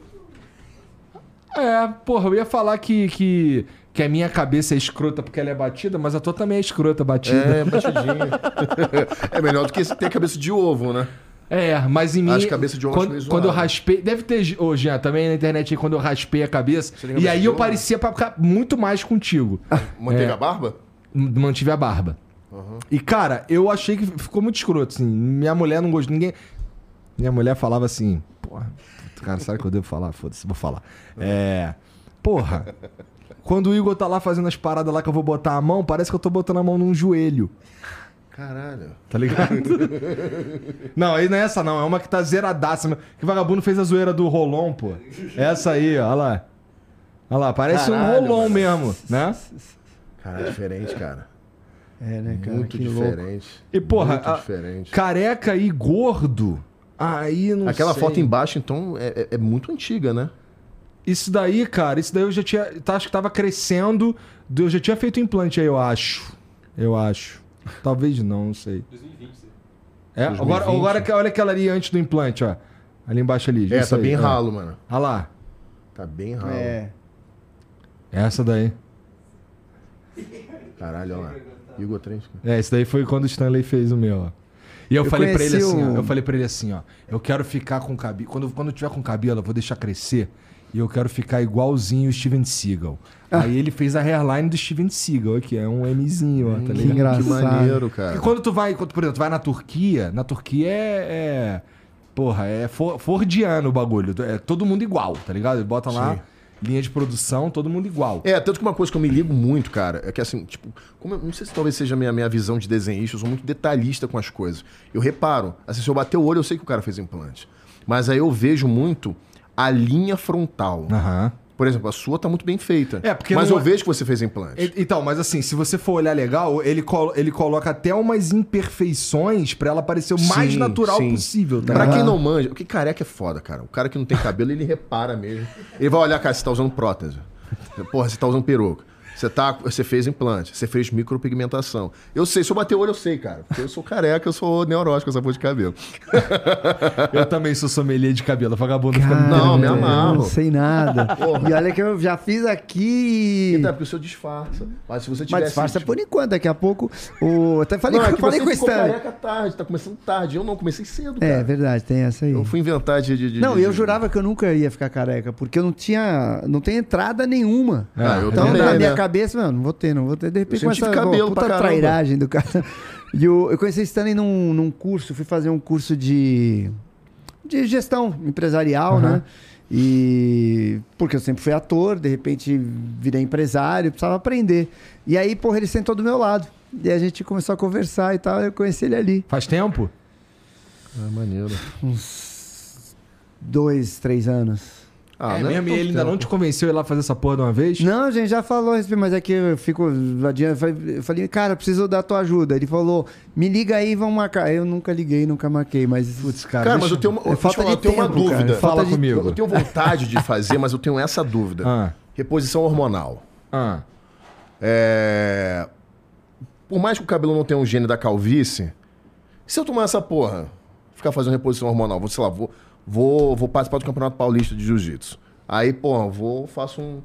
É, porra, eu ia falar que, que, que a minha cabeça é escrota porque ela é batida, mas a tua também é escrota, batida. É, batidinha. é melhor do que ter a cabeça de ovo, né? É, mas em mim. Acho cabeça de ovo quando, quando eu raspei. Deve ter hoje já também na internet aí, quando eu raspei a cabeça. E aí eu ovo? parecia pra ficar muito mais contigo. Manteiga É. barba? M- Mantive a barba. E, cara, eu achei que ficou muito escroto, assim. Minha mulher não gostou. Ninguém. Minha mulher falava assim, porra, Cara, sabe o que eu devo falar? Foda-se, vou falar. É. Porra. Quando o Igor tá lá fazendo as paradas lá que eu vou botar a mão, parece que eu tô botando a mão num joelho. Caralho. Tá ligado? não, aí não é essa não. É uma que tá zeradaça. Que vagabundo fez a zoeira do Rolon, pô. Essa aí, ó. Olha lá. Olha lá, parece um Caralho, Rolon mano. mesmo, né? Cara, é diferente, cara. É, né, cara? Muito que louco. diferente. E, porra, Muito a- diferente. Careca e gordo. Aí não Aquela sei. foto embaixo, então, é, é- é muito antiga, né? Isso daí, cara, isso daí eu já tinha. Tá, acho que tava crescendo. Eu já tinha feito implante aí, eu acho. Eu acho. Talvez não, não sei. 2020. É, agora, 2020. agora que- olha aquela ali antes do implante, ó. Ali embaixo ali. É, isso tá aí, bem ó. ralo, mano. Olha lá. Tá bem ralo. É. Essa daí. Caralho, olha lá. Igor Trent. É, esse daí foi quando o Stanley fez o meu, ó. E eu, Eu falei pra ele assim, ó, o- eu falei para ele assim, ó, eu quero ficar com cabelo, quando quando eu tiver com cabelo, eu vou deixar crescer e eu quero ficar igualzinho o Steven Seagal. Ah. Aí ele fez a hairline do Steven Seagal aqui, é um Mzinho, ó, tá Que ligado? engraçado. Que maneiro, E cara. quando tu vai, quando, por exemplo, tu vai na Turquia, na Turquia é, é porra, é for, fordiano o bagulho, é todo mundo igual, tá ligado? Ele bota lá Sim. linha de produção, todo mundo igual. É, tanto que uma coisa que eu me ligo muito, cara, é que assim, tipo, como eu, não sei se talvez seja a minha, minha visão de desenhista, eu sou muito detalhista com as coisas. Eu reparo, assim, se eu bater o olho, eu sei que o cara fez implante. Mas aí eu vejo muito a linha frontal. Aham. Por exemplo, a sua tá muito bem feita. É, porque Mas não eu é- vejo que você fez implante. E- Então, mas assim, se você for olhar legal, ele, colo- ele coloca até umas imperfeições pra ela parecer o mais Sim, natural sim. possível, tá Pra ligado? quem não manja, porque careca é foda, cara. O cara que não tem cabelo, ele repara mesmo. Ele vai olhar, cara, você tá usando prótese. Porra, você tá usando peruca. Você, tá, você fez implante, você fez micropigmentação. Eu sei, se eu bater o olho, eu sei, cara. Porque eu sou careca, eu sou neurótico com essa porra de cabelo. Eu também sou sommelier de cabelo, vagabundo fica Cara, Não, me eu amarro. Não sei nada. e olha que eu já fiz aqui. Então, é porque o seu disfarça. Mas se você tivesse... Mas disfarça tipo, por enquanto, daqui a pouco. O... Até falei, Não, é eu que falei você com o ficou Stanley. careca tarde, tá começando tarde. Eu não, comecei cedo, É cara. verdade, tem essa aí. Eu fui inventar de... de- de- Não, de- eu de- jurava que eu nunca ia ficar careca, porque eu não tinha. Não tem entrada nenhuma. Ah, eu então, também, na minha né? Cabeça, mano, não vou ter, não vou ter. De repente, começa tive cabelo puta caramba. trairagem do cara. E eu, eu conheci Stanley num, num curso, fui fazer um curso de, de gestão empresarial, né? E porque eu sempre fui ator, de repente virei empresário, precisava aprender. E aí, porra, ele sentou do meu lado. E a gente começou a conversar e tal, eu conheci ele ali. Faz tempo? Ah, maneiro. Dois, três anos. Ah, é não é mesmo? E ele ainda não tempo. te convenceu a ir lá fazer essa porra de uma vez? Não, a gente já falou mas é que eu fico adiante. Eu falei- cara, preciso da tua ajuda. Ele falou, me liga aí, vamos marcar. Eu nunca liguei, nunca marquei, mas. Putz, cara. Cara, deixa- mas eu tenho uma, É falta falar, de eu tenho uma tempo, cara. dúvida. Fala falta de- comigo. Eu tenho vontade de fazer, mas eu tenho essa dúvida. Ah, Reposição hormonal. ah. É... Por mais que o cabelo não tenha um gene da calvície, se eu tomar essa porra, ficar fazendo reposição hormonal, vou, sei lá, vou, vou, vou participar do Campeonato Paulista de Jiu-Jitsu. Aí, porra, vou, faço um,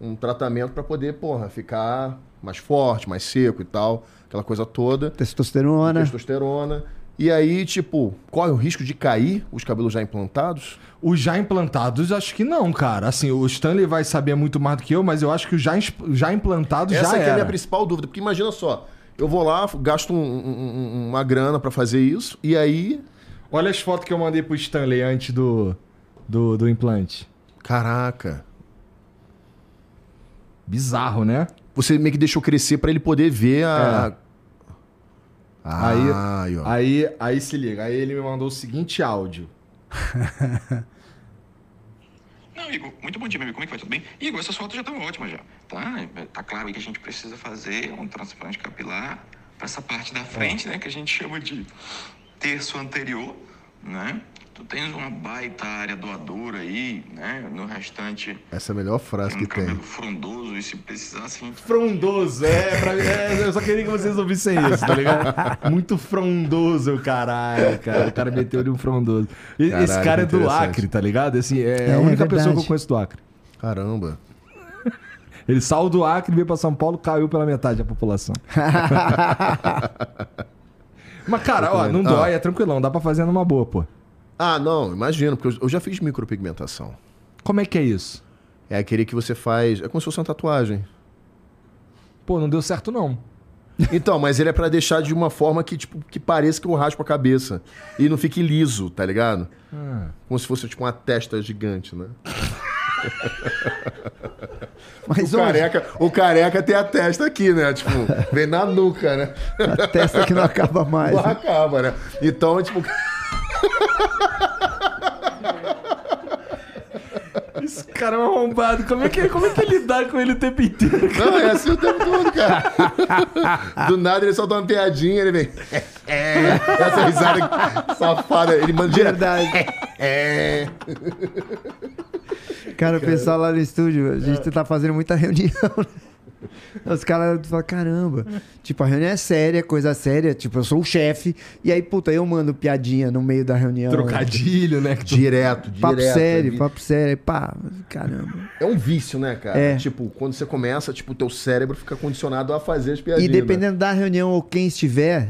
um tratamento pra poder, porra, ficar mais forte, mais seco e tal, aquela coisa toda. Testosterona. Testosterona. E aí, tipo, corre o risco de cair os cabelos já implantados? Os já implantados, acho que não, cara. Assim, o Stanley vai saber muito mais do que eu, mas eu acho que os já, já implantados Essa já aqui é a minha principal dúvida, porque imagina só, eu vou lá, gasto um- um- um- uma grana pra fazer isso, e aí Olha as fotos que eu mandei pro Stanley antes do, do, do implante. Caraca. Bizarro, né? Você meio que deixou crescer pra ele poder ver a. Ah, Aí- aí, ó. Aí, aí se liga, aí ele me mandou o seguinte áudio. Não, Igor, muito bom dia, meu amigo. Como é que vai? Tudo bem? Igor, essas fotos já estão ótimas já. Tá? Tá claro aí que a gente precisa fazer um transplante capilar para essa parte da frente, né? Que a gente chama de terço anterior, né? Tu tens uma baita área doadora aí, né? No restante, Essa é a melhor frase um que tem. frondoso e se precisar, assim, Frondoso, é, pra, é, eu só queria que vocês ouvissem isso, tá ligado? Muito frondoso, o caralho, cara. O cara meteu ali um frondoso. E- Esse Caralho, cara é do. Acre, tá ligado? Assim, é, É, a única é pessoa que eu conheço do Acre. Caramba. Ele saiu do Acre, veio pra São Paulo, caiu pela metade da população. Mas, cara, ó, não Ah. dói, é tranquilão, dá pra fazer numa boa, pô. Ah, não, imagino, porque eu- eu já fiz micropigmentação. Como é que é isso? É aquele que você faz. É como se fosse uma tatuagem. Pô, não deu certo não. Então, mas ele é pra deixar de uma forma que, tipo, que pareça que eu raspo a cabeça. E não fique liso, tá ligado? Como se fosse, tipo, uma testa gigante, né? Mas O hoje, careca, o careca tem a testa aqui, né? Tipo, vem na nuca, né? a testa que não acaba mais. Não né? acaba, né? Então, tipo, Esse cara é um arrombado. Como é que, como é que ele dá com ele o tempo inteiro? não, é assim o tempo todo, cara. Do nada ele solta uma piadinha, ele vem. É, essa risada safada. Ele manda. Verdade. É. Cara, o pessoal lá no estúdio, a gente tá fazendo muita reunião. né? Os caras falam, caramba. Tipo, a reunião é séria, coisa séria. Tipo, eu sou o chefe. E aí, puta, eu mando piadinha no meio da reunião. Trocadilho, né? Direto, direto. Papo sério, ali. papo sério. Aí, Pá, caramba. É um vício, né, cara? É. Tipo, quando você começa, tipo, o teu cérebro fica condicionado a fazer as piadinhas. E né? dependendo da reunião ou quem estiver,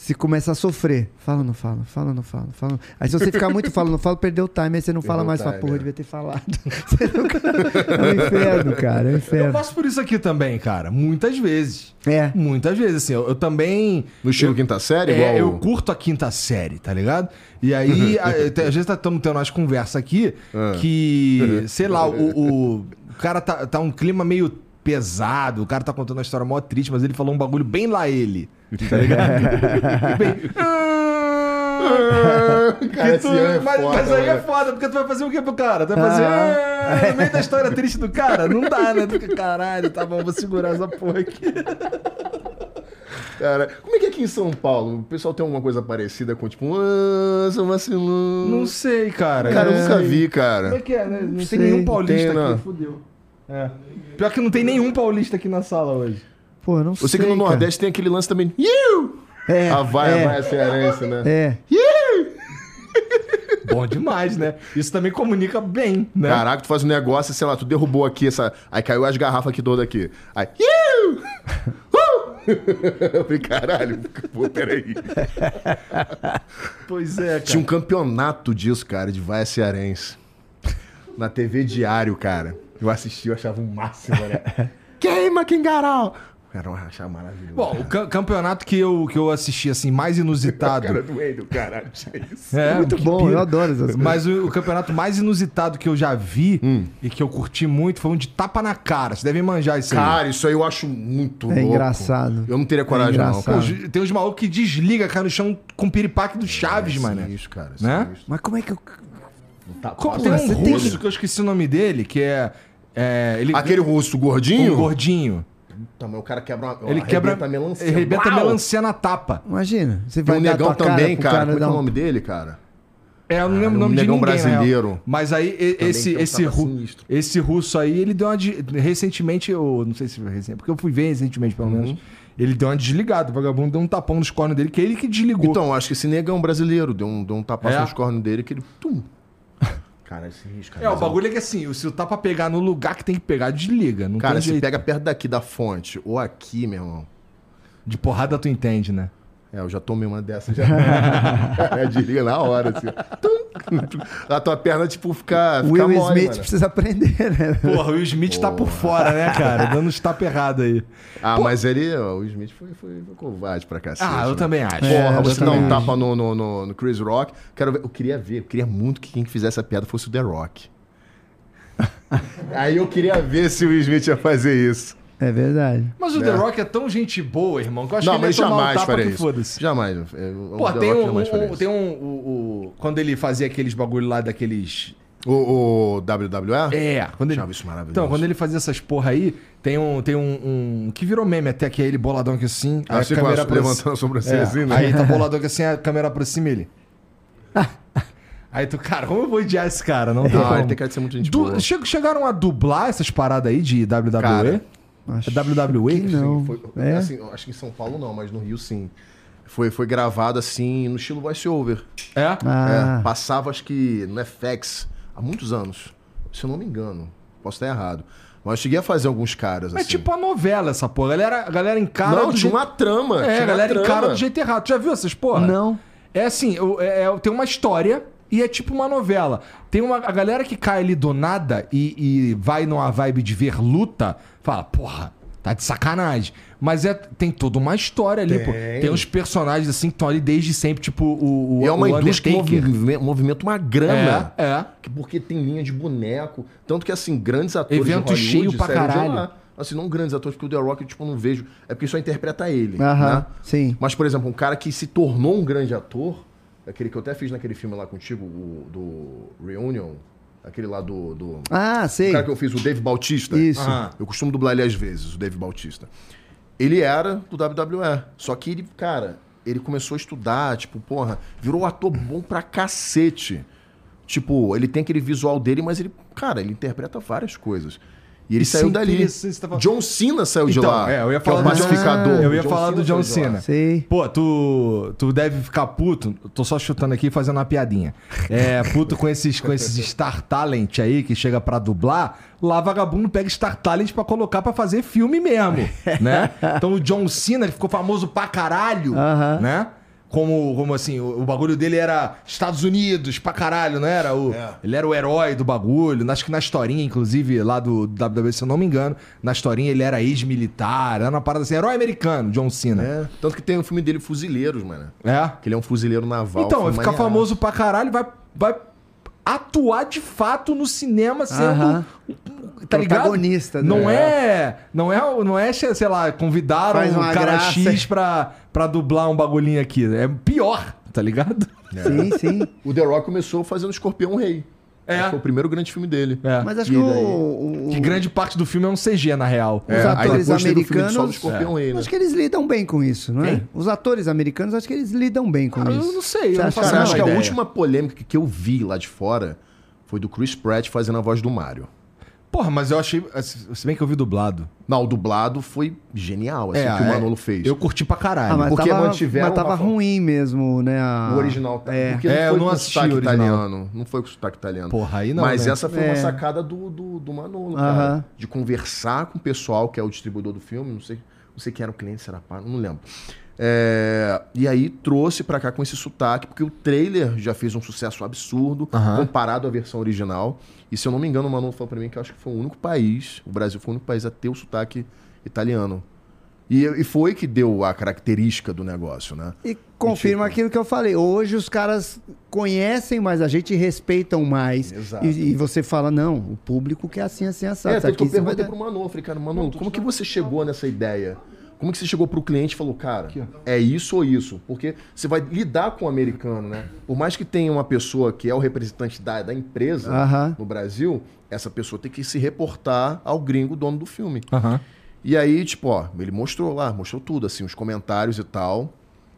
se começa a sofrer. Fala, não fala, fala, não fala, fala. Aí se você ficar muito fala, não fala, perdeu o time, aí você não fala Perdeu mais, fala, time, porra, eu é. devia ter falado. Você nunca- É um inferno, cara, é um Eu inferno. passo por isso aqui também, cara. Muitas vezes. É. Muitas vezes, assim. Eu, eu também. No estilo quinta série, É, igual. eu curto a quinta série, tá ligado? E aí, a- te- às vezes estamos tendo umas conversas aqui Ah. que, sei lá, o, o, o cara tá, tá um clima meio pesado, o cara tá contando uma história mó triste, mas ele falou um bagulho bem lá ele. Tá ligado? bem. cara, Que esse tu- é mas, foda, mas aí é foda, porque tu vai fazer o quê pro cara? Tu vai fazer. Ah. "Ah", no meio da história triste do cara? Não dá, né? Tu fica, caralho, tá bom, vou segurar essa porra aqui. Cara, como é que é aqui em São Paulo? O pessoal tem alguma coisa parecida com, tipo, ah, seu vacilão. Não sei, cara. Cara, eu Não nunca vi, Como é cara. que é, né? Não tem sei. nenhum paulista Tem, aqui, fudeu. É. Pior que não tem nenhum paulista aqui na sala hoje. Pô, eu não sei. Eu sei que no cara. Nordeste tem aquele lance também. Iu! É, A vai, é, a vai, a cearense, né? É. Bom demais, né? Isso também comunica bem, né? Caraca, tu faz um negócio, sei lá, tu derrubou aqui essa. Aí caiu as garrafas aqui todas aqui. Aí. Iu! Uh! Eu falei, caralho, pô, peraí. Pois é, cara. Tinha um campeonato disso, cara, de vaia cearense. Na TV Diário, cara. Eu assisti, eu achava o máximo, né? Queima, Kingarau! Cara, eu achava maravilhoso. Bom, o ca- campeonato que eu, que eu assisti, assim, mais inusitado. cara do Wendel, caralho, tinha isso. É, Muito bom, pira. eu adoro essas coisas. Mas o, o campeonato mais inusitado que eu já vi Hum. e que eu curti muito foi um de tapa na cara. Vocês devem manjar isso aí. Cara, isso aí eu acho muito É louco. engraçado. Eu não teria coragem, É não. Cara. Pô, tem uns malucos que desliga, cai no chão com piripaque do Chaves, É mano. sinistro, cara. Né? sinistro. Mas como é que eu. Tá, Co- passa Tem um você porra. tem russo que eu esqueci o nome dele, que é. é ele, Aquele russo gordinho? um gordinho. Também o cara quebra uma. Ele quebra. a melancia. Ele arrebenta a melancia na tapa. Imagina, você Tem vai um dar negão cara também, pro cara. Como é é o um- nome dele, cara? É, eu não lembro o nome um de negão ninguém, real. brasileiro. Mas aí e- esse tem um esse, ru- sinistro. esse russo aí, ele deu uma de- recentemente, eu não sei se foi recente, porque eu fui ver recentemente pelo menos. Uhum. Ele deu uma desligada, o vagabundo deu um tapão nos cornos dele, que é ele que desligou. Então, acho que esse negão brasileiro deu um, deu um tapaço É? nos cornos dele que ele. Tum. Cara, é sinistro, cara. é, o Mas bagulho é que assim, se o tapa pegar no lugar que tem que pegar, desliga. Não Cara, tem se jeito. pega perto daqui da fonte ou aqui, meu irmão. De porrada tu entende, né? É, eu já tomei uma dessas já. é, desliga na hora, assim. A tua perna, tipo, fica, O fica Will mole, Smith mano. precisa aprender, né? Porra, o Will Smith tá por fora, né, cara? Dando uns tapa errado aí. Ah, mas ele, ó, o Smith foi, foi, foi covarde pra cacete. Ah, eu né? também acho. Porra, eu você dá um tapa no, no, no, no Chris Rock. Quero ver, eu queria ver, eu queria muito que quem fizesse a piada fosse o The Rock. Aí eu queria ver se o Will Smith ia fazer isso. É verdade. Mas o The Rock é tão gente boa, irmão, que eu acho não, que ele mas ia tomar um jamais faria que isso. foda-se. Jamais. é, o Pô, The tem Rock um, jamais um- tem um, o, o- quando ele fazia aqueles bagulho lá daqueles O, o WWE? É, quando ele. Isso maravilhoso. Então, quando ele fazia essas porra aí, tem um. Tem um, um- que virou meme até, que é ele boladão aqui assim. Ah, a você com a- levantando a sobrancelha É, assim, né? Aí tá boladão aqui assim, a câmera aproxima ele. aí tu, cara, como eu vou odiar esse cara? Não tem Ah, como. ele tem cara de ser muito gente Du- chegaram a dublar essas paradas aí de WWE? Cara, Acho é WWE? que não. Sim, foi- É? assim, acho que em São Paulo não, mas no Rio sim. Foi, foi gravado assim, no estilo voice-over. É? Ah, É, passava, acho que no FX, há muitos anos. Se eu não me engano. Posso estar errado. Mas eu cheguei a fazer alguns caras, É assim. tipo a novela essa porra. A galera, a galera encara não, tinha jeito... uma trama. É, tinha a galera uma encara trama. do jeito errado. Tu já viu essas porra? não. É assim, eu- é- é- tem uma história e é tipo uma novela. Tem uma a galera que cai ali do nada e, e vai numa vibe de ver luta, fala, porra, Tá de sacanagem. Mas é, tem toda uma história ali, pô. Tem. Tem uns personagens assim que estão ali desde sempre, tipo o, o, é uma o indústria que movimenta, movimenta uma grana. É, é. Que- Porque tem linha de boneco. Tanto que, assim, grandes atores Evento cheio pra caralho. Assim, não grandes atores, porque o The Rock, tipo, eu não vejo. É porque só interpreta ele, Aham, né? sim. Mas, por exemplo, um cara que se tornou um grande ator, aquele que eu até fiz naquele filme lá contigo, o do Reunion, aquele lá do... do... Ah, sei. O cara que eu fiz, o Dave Bautista. Isso. Eu costumo dublar ele às vezes, o Dave Bautista. Ele era do WWE. Só que ele, cara, ele começou a estudar, tipo, porra, virou ator bom pra cacete. Tipo, ele tem aquele visual dele, mas ele, cara, ele interpreta várias coisas. E ele Isso saiu é dali. John Cena saiu de Então, lá. é, eu ia que é falar o do John- pacificador. Eu ia John falar do John. Cena. Sei. Pô, tu, tu deve ficar puto. Tô só chutando aqui e fazendo uma piadinha. É, puto com esses, com esses Star Talent aí que chega pra dublar. Lá vagabundo pega Star Talent pra colocar pra fazer filme mesmo, né? Então o John Cena que ficou famoso pra caralho, Aham. né? Como, como assim, o, o bagulho dele era Estados Unidos pra caralho, não era? O, É. Ele era o herói do bagulho. Acho que na historinha, inclusive, lá do WWE, se eu não me engano, na historinha ele era ex-militar, era uma parada assim, herói americano, John Cena. É, tanto que tem um filme dele, Fuzileiros, mano. É. Que ele é um fuzileiro naval. Então, ficar maneiraço. famoso pra caralho, vai, vai atuar de fato no cinema sendo. Aham. Tá ligado? Protagonista, né? Não é. Não é, não é, sei lá, convidaram um cara graça. X pra, pra dublar um bagulhinho aqui. É pior, tá ligado? Sim, sim. O The Rock começou fazendo Escorpião Rei. É. Esse Foi o primeiro grande filme dele. É. Mas acho E que o, o- Que grande parte do filme é um CG, na real. os É, atores americanos. solo do Escorpião né? Acho que eles lidam bem com isso, não é? Quem? Os atores americanos, acho que eles lidam bem com Ah, isso. eu não sei, eu Você a acho que a última polêmica que eu vi lá de fora foi do Chris Pratt fazendo a voz do Mario. Porra, mas eu achei. Se bem que eu vi dublado. Não, o dublado foi genial, assim, É, o que o é. Manolo fez. Eu curti pra caralho. Ah, mas Porque tava, mantiveram mas tava uma ruim mesmo, né? a- O original, tá? É. Porque É, não eu foi não com assisti sotaque o original. italiano. Não foi com sotaque italiano. Porra, aí não, Mas né? essa foi uma É. sacada do, do, do Manolo, Aham. cara. De conversar com o pessoal, que é o distribuidor do filme. Não sei, não sei quem era o cliente, se era pá, não lembro. É, e aí trouxe pra cá com esse sotaque, porque o trailer já fez um sucesso absurdo Aham. comparado à versão original. E se eu não me engano, o Manolo falou pra mim que eu acho que foi o único país, o Brasil foi o único país a ter o sotaque italiano. E, e foi que deu a característica do negócio, né? E confirma tipo- aquilo que eu falei. Hoje os caras conhecem mais a gente e respeitam mais. Exato. E, e você fala, não, o público quer assim, assim, assado. É, tanto que eu vai perguntei dar- pro Manu, eu falei, cara, Manu, como que você chegou nessa ideia? Como que você chegou pro cliente e falou, cara, é isso ou isso? Porque você vai lidar com o americano, né? Por mais que tenha uma pessoa que é o representante da, da empresa Aham. no Brasil, essa pessoa tem que se reportar ao gringo, dono do filme. Aham. E aí, tipo, ó, ele mostrou lá, mostrou tudo, assim, os comentários e tal.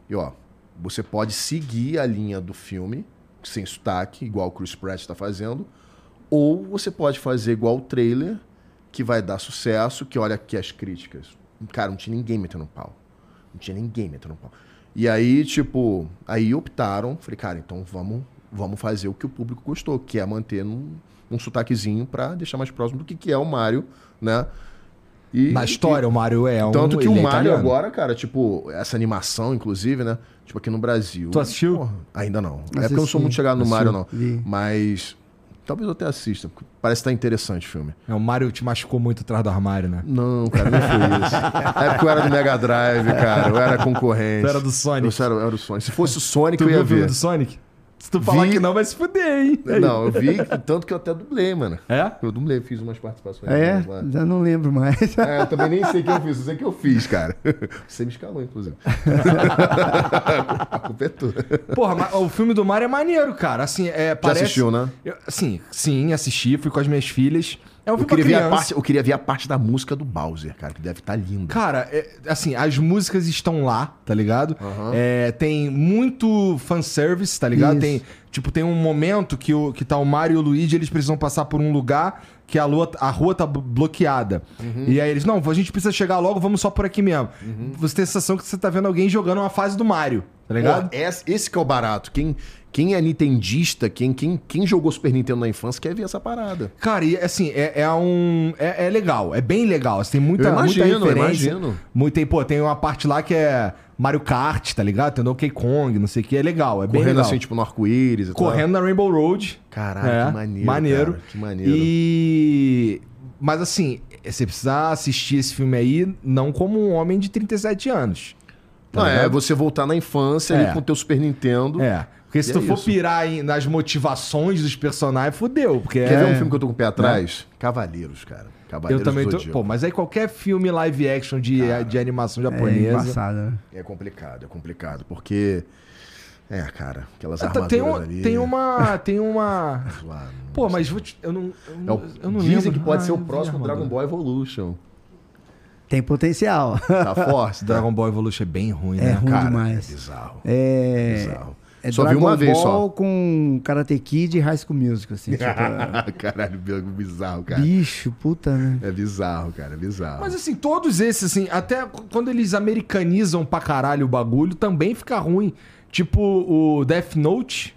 E ó, você pode seguir a linha do filme, sem sotaque, igual o Chris Pratt tá fazendo, ou você pode fazer igual o trailer, que vai dar sucesso, que olha aqui as críticas. Cara, não tinha ninguém metendo pau. Não tinha ninguém metendo pau. E aí, tipo, aí optaram, falei, cara, então vamos, vamos fazer o que o público gostou, que é manter um, um sotaquezinho pra deixar mais próximo do que, que é o Mario, né? E- Na história, o Mario é um. tanto que o é Mario italiano. agora, cara, tipo, essa animação, inclusive, né? Tipo, aqui no Brasil. Tu assistiu? Porra, ainda não. É porque eu não sou muito chegado no Mario, não. Vi. Mas. Talvez eu até assista. porque Parece que tá interessante o filme. É, o Mario te machucou muito atrás do armário, né? Não, cara, nem foi isso. É porque eu era do Mega Drive, cara. Eu era concorrente. Tu era do Sonic. Eu era, eu era o Sonic. Se fosse o Sonic, Tu eu viu ia o filme ver. do Sonic? Se tu falar Vi. que não, vai se fuder, hein? Não, eu vi, tanto que eu até dublei, mano. É? Eu dublei, fiz umas participações. É, lá. já não lembro mais. É, eu também nem sei quem eu fiz, eu sei que eu fiz, cara. Você me escalou, inclusive. A culpa é tua. Porra, mas o filme do Mario é maneiro, cara. Assim, é, parece... assistiu, né? Eu, sim, sim, assisti, fui com as minhas filhas. É um Eu queria, ver a parte, eu queria ver a parte da música do Bowser, cara, que deve estar linda. Cara, é, assim, as músicas estão lá, tá ligado? É, tem muito fanservice, tá ligado? Isso. Tem, tipo, tem um momento que, o, que tá o Mario e o Luigi, eles precisam passar por um lugar que a, lua, a rua tá blo- bloqueada. E aí eles, não, a gente precisa chegar logo, vamos só por aqui mesmo. Você tem a sensação que você tá vendo alguém jogando uma fase do Mario, tá ligado? Pô, esse, esse que é o barato. Quem, quem é nintendista, quem, quem, quem jogou Super Nintendo na infância quer ver essa parada. Cara, e assim, é, é um. É, é legal, é bem legal. Assim, tem muita, Eu imagino, muita eu referência. imagino. Muito, tem, pô, tem uma parte lá que é Mario Kart, tá ligado? Tem Donkey Kong, não sei o que. É legal, é bem Correndo legal. assim, tipo, no arco-íris e Correndo na Rainbow Road. Caralho, É, que maneiro, Maneiro. cara, que maneiro. E. Mas assim, você precisa assistir esse filme aí não como um homem de 37 anos. Tá Não, é você voltar na infância É. ali com o teu Super Nintendo. É. Porque se E tu é for isso. pirar em- nas motivações dos personagens, fudeu. Porque Quer é... ver um filme que eu tô com o pé atrás? Cavaleiros, cara. Eu Cavaleiros também do tô. Zodíaco. Pô, mas aí qualquer filme live action de, de animação É japonesa. embaçado, né? É complicado, é complicado. Porque. É, cara, aquelas Ah, tá, armaduras tem, um- ali. tem uma. Tem uma. Zoado. Pô, mas vou te- eu não. Eu É não, o- eu não dizem lembro. que pode Ah, ser o vi próximo Dragon. Ball Evolution. Tem potencial. Tá forte? tá? Dragon Ball Evolution é bem ruim, É né? ruim Cara, demais. É bizarro. É. Bizarro. É Só vi Dragon uma vez Ball só. com Karate Kid e High School Music, assim. tipo, Caralho, bizarro, cara. bicho, puta, né? É bizarro, cara, é bizarro. Mas assim, todos esses, assim, até quando eles americanizam pra caralho o bagulho, também fica ruim. Tipo o Death Note.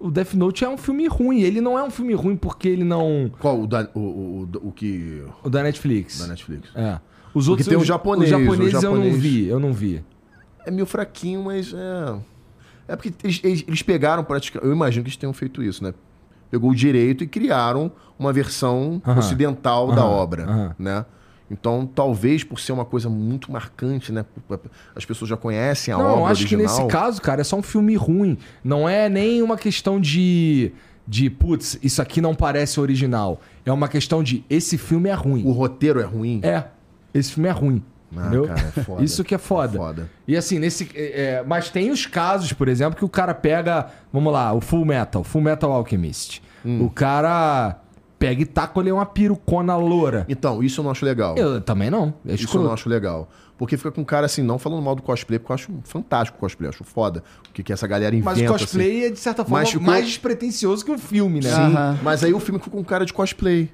O Death Note é um filme ruim. Ele não é um filme ruim porque ele não. Qual o, da, o, o, o, que. O da Netflix. da Netflix? É. Os Porque outros. tem o os- japonês, Os japoneses o eu não japonês. vi, eu não vi. É meio fraquinho, mas é. É porque eles, eles, eles pegaram praticamente. Eu imagino que eles tenham feito isso, né? Pegou o direito e criaram uma versão Aham. ocidental da Aham, obra, aham. né? Então, talvez por ser uma coisa muito marcante, né? As pessoas já conhecem a não, obra eu acho original. que nesse caso, cara, é só um filme ruim. Não é nem uma questão de. De, putz, isso aqui não parece original. É uma questão de, esse filme é ruim. O roteiro é ruim. É, esse filme é ruim. Ah, entendeu? cara, é foda. Isso que é foda. É foda. E assim, nesse. é, é, mas tem os casos, por exemplo, que o cara pega. Vamos lá, o Full Metal, Full Metal Alchemist. Hum. O cara pega e taca ali uma pirucona loura. Então, isso eu não acho legal. Eu também não. É Isso eu não acho legal. Porque fica com um cara assim, não falando mal do cosplay, porque eu acho fantástico o cosplay, eu acho foda. O que, que essa galera inventa. Mas o cosplay é, de certa forma, Mas ficou- mais despretensioso que o filme, né? Assim. Sim, mas aí o filme fica com um cara de cosplay.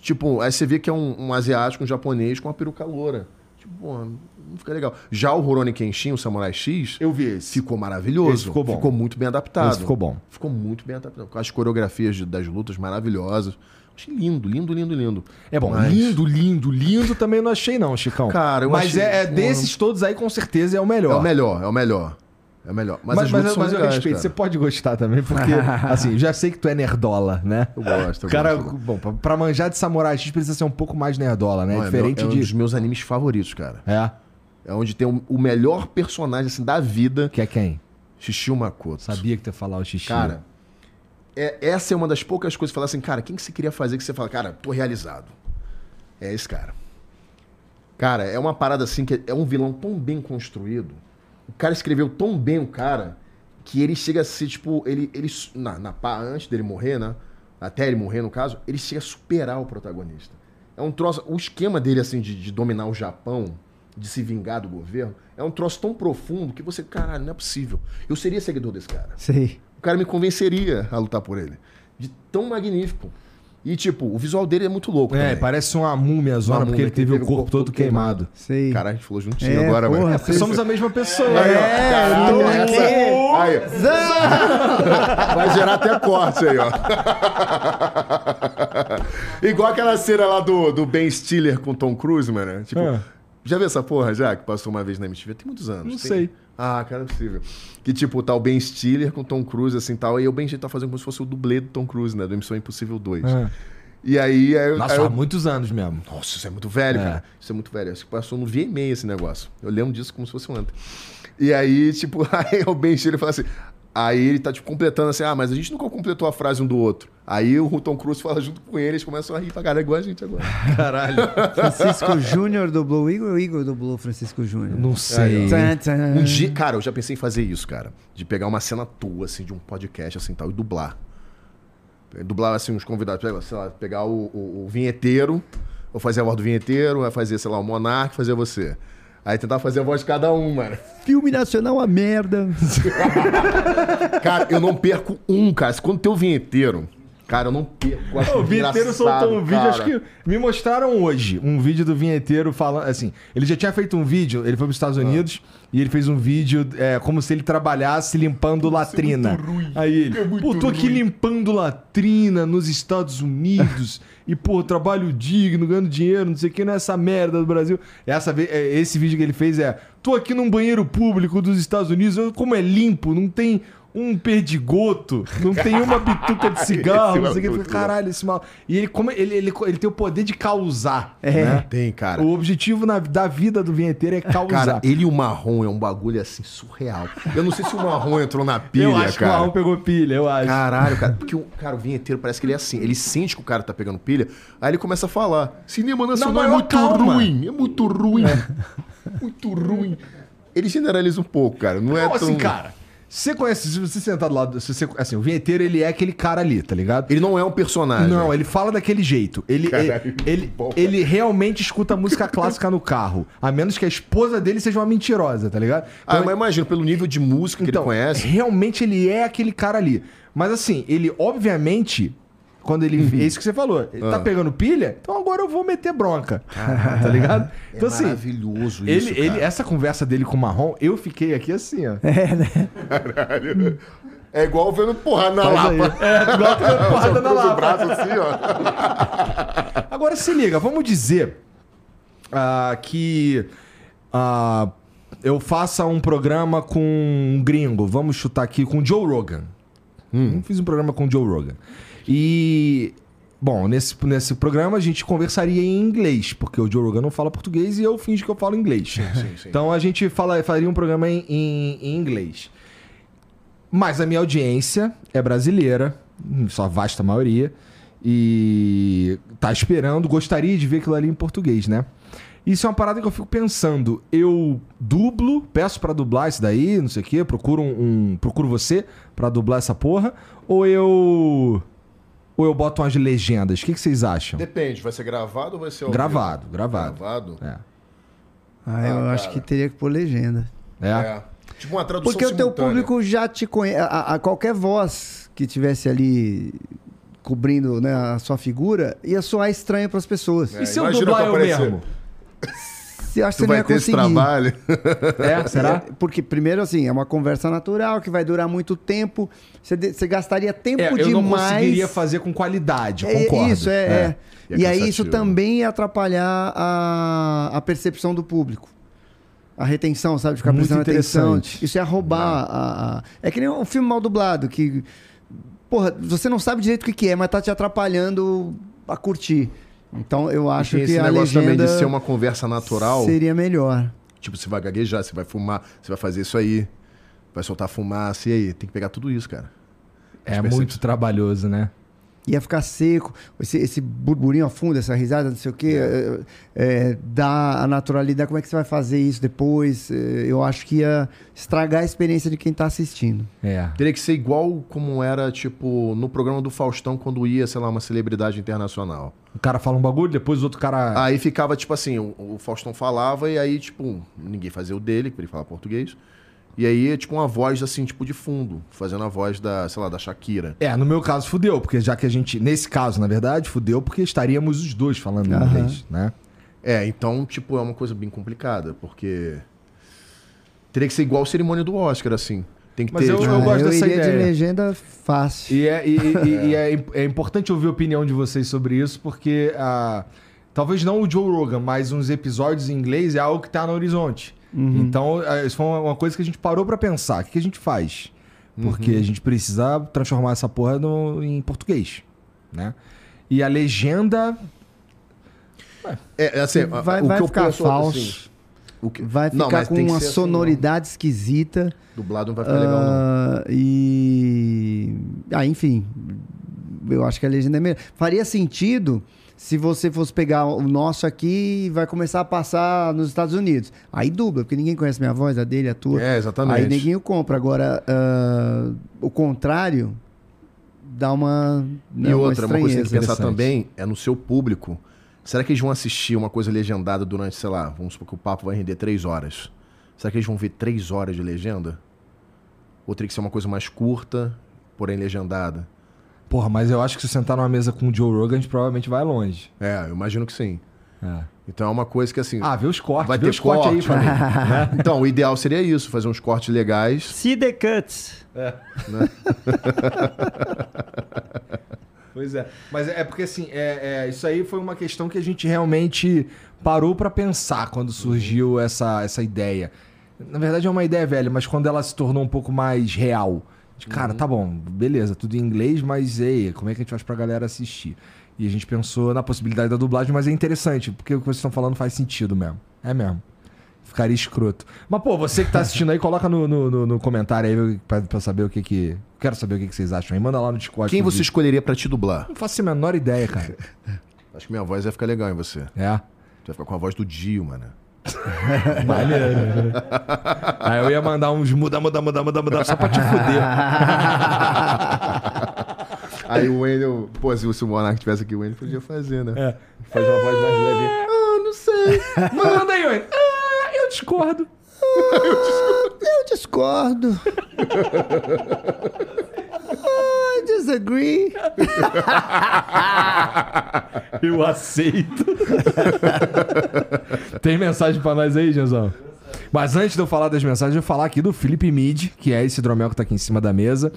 Tipo, aí você vê que é um, um asiático, um japonês com uma peruca loura. Tipo, pô, não fica legal. Já o Rurouni Kenshin, o Samurai X, Eu vi esse. ficou maravilhoso. Esse ficou bom. Ficou muito bem adaptado. Esse ficou bom. Ficou muito bem adaptado. As coreografias de- das lutas maravilhosas. Achei lindo, lindo, lindo, lindo. É bom, Mas- lindo, lindo, lindo também não achei, não, Chicão. Cara, eu Mas achei- é, é desses todos aí, com certeza, é o melhor. É o melhor, é o melhor. É melhor. Mas, Mas, as mas, mas eu legais, respeito, cara. você pode gostar também, porque, assim, já sei que tu é nerdola, né? Eu gosto, eu cara, gosto. bom, pra, pra manjar de Samurai X precisa ser um pouco mais nerdola, né? Não, é Diferente meu- é um de. dos meus animes favoritos, cara. É. É onde tem o, o melhor personagem assim, da vida, Que é quem? Shishio Makoto. Sabia que tu ia falar o xixi. Cara, é- essa é uma das poucas coisas que fala assim, cara, quem que você queria fazer que você fala, cara, tô realizado. É esse cara. Cara, é uma parada assim que é um vilão tão bem construído. O cara escreveu tão bem o cara que ele chega a ser, tipo, ele, ele na, na pá, antes dele morrer, né? Até ele morrer, no caso, ele chega a superar o protagonista. É um troço. O esquema dele, assim, de, de dominar o Japão, de se vingar do governo, é um troço tão profundo que você, caralho, não é possível. Eu seria seguidor desse cara Sei. o cara me convenceria a lutar por ele. De tão magnífico. E, tipo, o visual dele é muito louco. É, também. parece uma múmia zona, Uma porque múmia ele que teve o corpo, todo queimado. Sei. Caralho, a gente falou juntinho É, agora, porra, mano. vocês- Somos a mesma pessoa. Aí, ó. É, Caralho, tô essa-. Aí, ó. Vai gerar até corte aí, ó. Igual aquela cena lá do, do Ben Stiller com Tom Cruise, mano. Tipo, Ah. Já viu essa porra já? Que passou uma vez na MTV? Tem muitos anos. Não Tem- sei. Ah, cara, não é possível. Que tipo, tá o Ben Stiller com Tom Cruise, assim, tal. E o Ben Stiller tá fazendo como se fosse o dublê do Tom Cruise, né? Do Missão Impossível 2. Ah. E aí... aí eu- Nossa, aí há eu- muitos anos mesmo. Nossa, isso é muito velho, É. cara. Isso é muito velho. Acho que passou no VMA esse negócio. Eu lembro disso como se fosse ontem. E aí, tipo, aí o Ben Stiller fala assim... Aí ele tá, tipo, completando assim, ah, mas a gente nunca completou a frase um do outro. Aí o Tom Cruise fala junto com ele, eles começam a rir pra caralho, igual a gente agora. Caralho. Francisco Júnior dublou o Igor ou o Igor dublou o Francisco Júnior? Não sei. Tchan, tchan. Um dia, cara, eu já pensei em fazer isso, cara. De pegar uma cena tua, assim, de um podcast, assim, tal, e dublar. Dublar, assim, uns convidados, sei lá, pegar o, o, o vinheteiro, ou fazer a voz do vinheteiro, vai fazer, sei lá, o Monark, fazer você. Aí tentar fazer a voz de cada um, mano. Filme nacional a merda. Cara, eu não perco um, cara. Quando tem o vinheteiro, cara, eu não perco. Acho O vinheteiro soltou um vídeo, cara. acho que me mostraram hoje um vídeo do vinheteiro falando assim. Ele já tinha feito um vídeo, ele foi para os Estados Unidos e ele fez um vídeo é, como se ele trabalhasse limpando latrina. Aí ele, pô, tô aqui limpando latrina nos Estados Unidos e, pô, trabalho digno, ganhando dinheiro, não sei o que, não é essa merda do Brasil. Essa, é, esse vídeo que ele fez é, tô aqui num banheiro público dos Estados Unidos, como é limpo, não tem um perdigoto, não tem uma bituca de cigarro, Esse não sei o que. Fica, Caralho, esse mal. E ele, como ele, ele, ele tem o poder de causar. É. né? Tem, cara. O objetivo na- da vida do vinheteiro é causar. Cara, ele e o marrom é um bagulho assim surreal. Eu não sei se o marrom entrou na pilha, eu acho que o cara. Marrom pegou pilha, eu acho. Caralho, cara. Porque o, cara, o vinheteiro parece que ele é assim. Ele sente que o cara tá pegando pilha, aí ele começa a falar: cinema nacional é muito calma." ruim, é muito ruim. Muito ruim. Ele generaliza um pouco, cara. Não é Não, tão... assim, cara. Você conhece, se você sentar do lado. Se você, assim, o vinheteiro, ele é aquele cara ali, tá ligado? Ele não é um personagem. Não, ele fala daquele jeito. Ele, Caralho, ele, bom. ele realmente escuta música clássica no carro. A menos que a esposa dele seja uma mentirosa, tá ligado? Ah, Então, mas imagina, pelo nível de música que então, ele conhece. realmente ele é aquele cara ali. Mas assim, ele obviamente, quando ele. É isso que você falou. Ele tá Ah. pegando pilha, então agora eu vou meter bronca. tá ligado? É Então assim. maravilhoso Ele, isso, ele, essa conversa dele com o Marrom, eu fiquei aqui assim, ó. É igual vendo porrada na Faz lapa. aí. É, igual vendo porrada na Cruza o lapa. braço assim, ó. Agora se liga, vamos dizer ah, que ah, eu faça um programa com um gringo, vamos chutar aqui com o Joe Rogan. Eu fiz um programa com o Joe Rogan. E. Bom, nesse, nesse programa a gente conversaria em inglês, porque o Joe Rogan não fala português e eu finjo que eu falo inglês. sim, sim. Então a gente fala, faria um programa em, em- em inglês. Mas a minha audiência é brasileira, sua vasta maioria, e tá esperando, gostaria de ver aquilo ali em português, né? Isso é uma parada que eu fico pensando. Eu dublo, peço pra dublar isso daí, não sei o quê, procuro um, um- procuro você pra dublar essa porra, ou eu ou eu boto umas legendas. O que, que vocês acham? Depende, vai ser gravado ou vai ser ao Gravado, vivo? gravado. Gravado? É. Ah, eu Ah, acho cara. que teria que pôr legenda. É. É. Tipo uma tradução Porque o teu simultânea. público já te conhece. A, a- qualquer voz que tivesse ali cobrindo né, a sua figura ia soar estranho para as pessoas. É, E se eu imagina dublar eu aparecer. mesmo? Você acha que você não vai ia ter esse conseguir. trabalho. É, será? É, Porque, primeiro, assim, é uma conversa natural que vai durar muito tempo. Você, de- você gastaria tempo É, eu demais. não conseguiria fazer com qualidade, É, concordo. Isso, é. é. E é E aí isso cansativo. também ia atrapalhar a, a percepção do público. A retenção, sabe? De ficar Muito prestando atenção. Isso ia roubar a, a- É que nem um filme mal dublado, que. Porra, você não sabe direito o que, que é, mas tá te atrapalhando a curtir. Então eu acho que esse a negócio também de ser uma conversa natural. seria melhor. Tipo, você vai gaguejar, você vai fumar, você vai fazer isso aí. Vai soltar fumaça, e aí? Tem que pegar tudo isso, cara. É Percebe? muito trabalhoso, né? Ia ficar seco, esse, esse burburinho a fundo, essa risada, não sei o quê, é, é, dá a naturalidade. Como é que você vai fazer isso depois? É, eu acho que ia estragar a experiência de quem tá assistindo. É. Teria que ser igual como era, tipo, no programa do Faustão, quando ia, sei lá, uma celebridade internacional. O cara fala um bagulho, depois o outro cara. Aí ficava, tipo assim, o, o Faustão falava e aí, tipo, ninguém fazia o dele, porque ele fala português. E aí, tipo, uma voz, assim, tipo, de fundo, fazendo a voz da, sei lá, da Shakira. É, no meu caso fudeu, porque já que a gente. Nesse caso, na verdade, fudeu porque estaríamos os dois falando Aham. inglês, né? É, então, tipo, é uma coisa bem complicada, porque teria que ser igual a cerimônia do Oscar, assim. Tem que Mas ter, eu- tipo, eu gosto dessa iria de ideia. legenda fácil. E, é, e- e- e é, é importante ouvir a opinião de vocês sobre isso, porque ah, talvez não o Joe Rogan, mas uns episódios em inglês é algo que tá no horizonte. Então, ah, isso foi uma- coisa que a gente parou pra pensar. O que, que a gente faz? Porque a gente precisa transformar essa porra no- em português, né? E a legenda... É, é assim, Vai- o vai que eu ficar penso, falso. assim, o que... Vai Não, ficar mas com tem que uma ser assim, sonoridade esquisita. não. Dublado não vai ficar legal, não. Ah, e. Ah, enfim. Eu acho que a legenda é melhor. Faria sentido se você fosse pegar o nosso aqui e vai começar a passar nos Estados Unidos. Aí dubla, porque ninguém conhece minha voz, a dele, a tua. É, exatamente. Aí neguinho compra. Agora, ah, o contrário dá uma. E né, uma outra, uma coisa que tem que pensar também é no seu público. Será que eles vão assistir uma coisa legendada durante, sei lá, vamos supor que o papo vai render três horas. Será que eles vão ver três horas de legenda? Ou teria que ser uma coisa mais curta, porém legendada? Porra, mas eu acho que se sentar numa mesa com o Joe Rogan, a gente provavelmente vai longe. É, eu imagino que sim. É. Então é uma coisa que assim. Ah, vê os cortes. Vai vê ter os cortes aí, corte. família. né? Então, o ideal seria isso, fazer uns cortes legais. See the cuts. Pois é. Mas é porque assim, é, é, isso aí foi uma questão que a gente realmente parou pra pensar quando surgiu essa, essa ideia. Na verdade é uma ideia velha, mas quando ela se tornou um pouco mais real. Cara, tá bom, beleza, tudo em inglês, mas ei, como é que a gente faz pra galera assistir? E a gente pensou na possibilidade da dublagem, mas é interessante, porque o que vocês estão falando faz sentido mesmo. É mesmo. Ficaria escroto. Mas, pô, você que tá assistindo aí, coloca no, no, no- comentário aí pra, pra saber o que que. Quero saber o que, que vocês acham aí. Manda lá no Discord. Quem você vídeo. escolheria pra te dublar? Não faço a menor ideia, cara. Acho que minha voz vai ficar legal em você. É. Tu vai ficar com a voz do Dio, mano. Maneiro. Aí eu ia mandar uns muda, muda, muda, muda, muda, só pra te fuder. Aí o Wendel, pô, se o Monark tivesse aqui, o Wendel podia fazer, né? É. Faz uma voz mais leve. Ah, não sei. Manda aí, Wayne. Ah, eu discordo. Eu discordo. Disagree. Eu aceito. Tem mensagem pra nós aí, Genzão? Mas antes de eu falar das mensagens, eu vou falar aqui do Felipe Mid, que é esse hidromel que tá aqui em cima da mesa.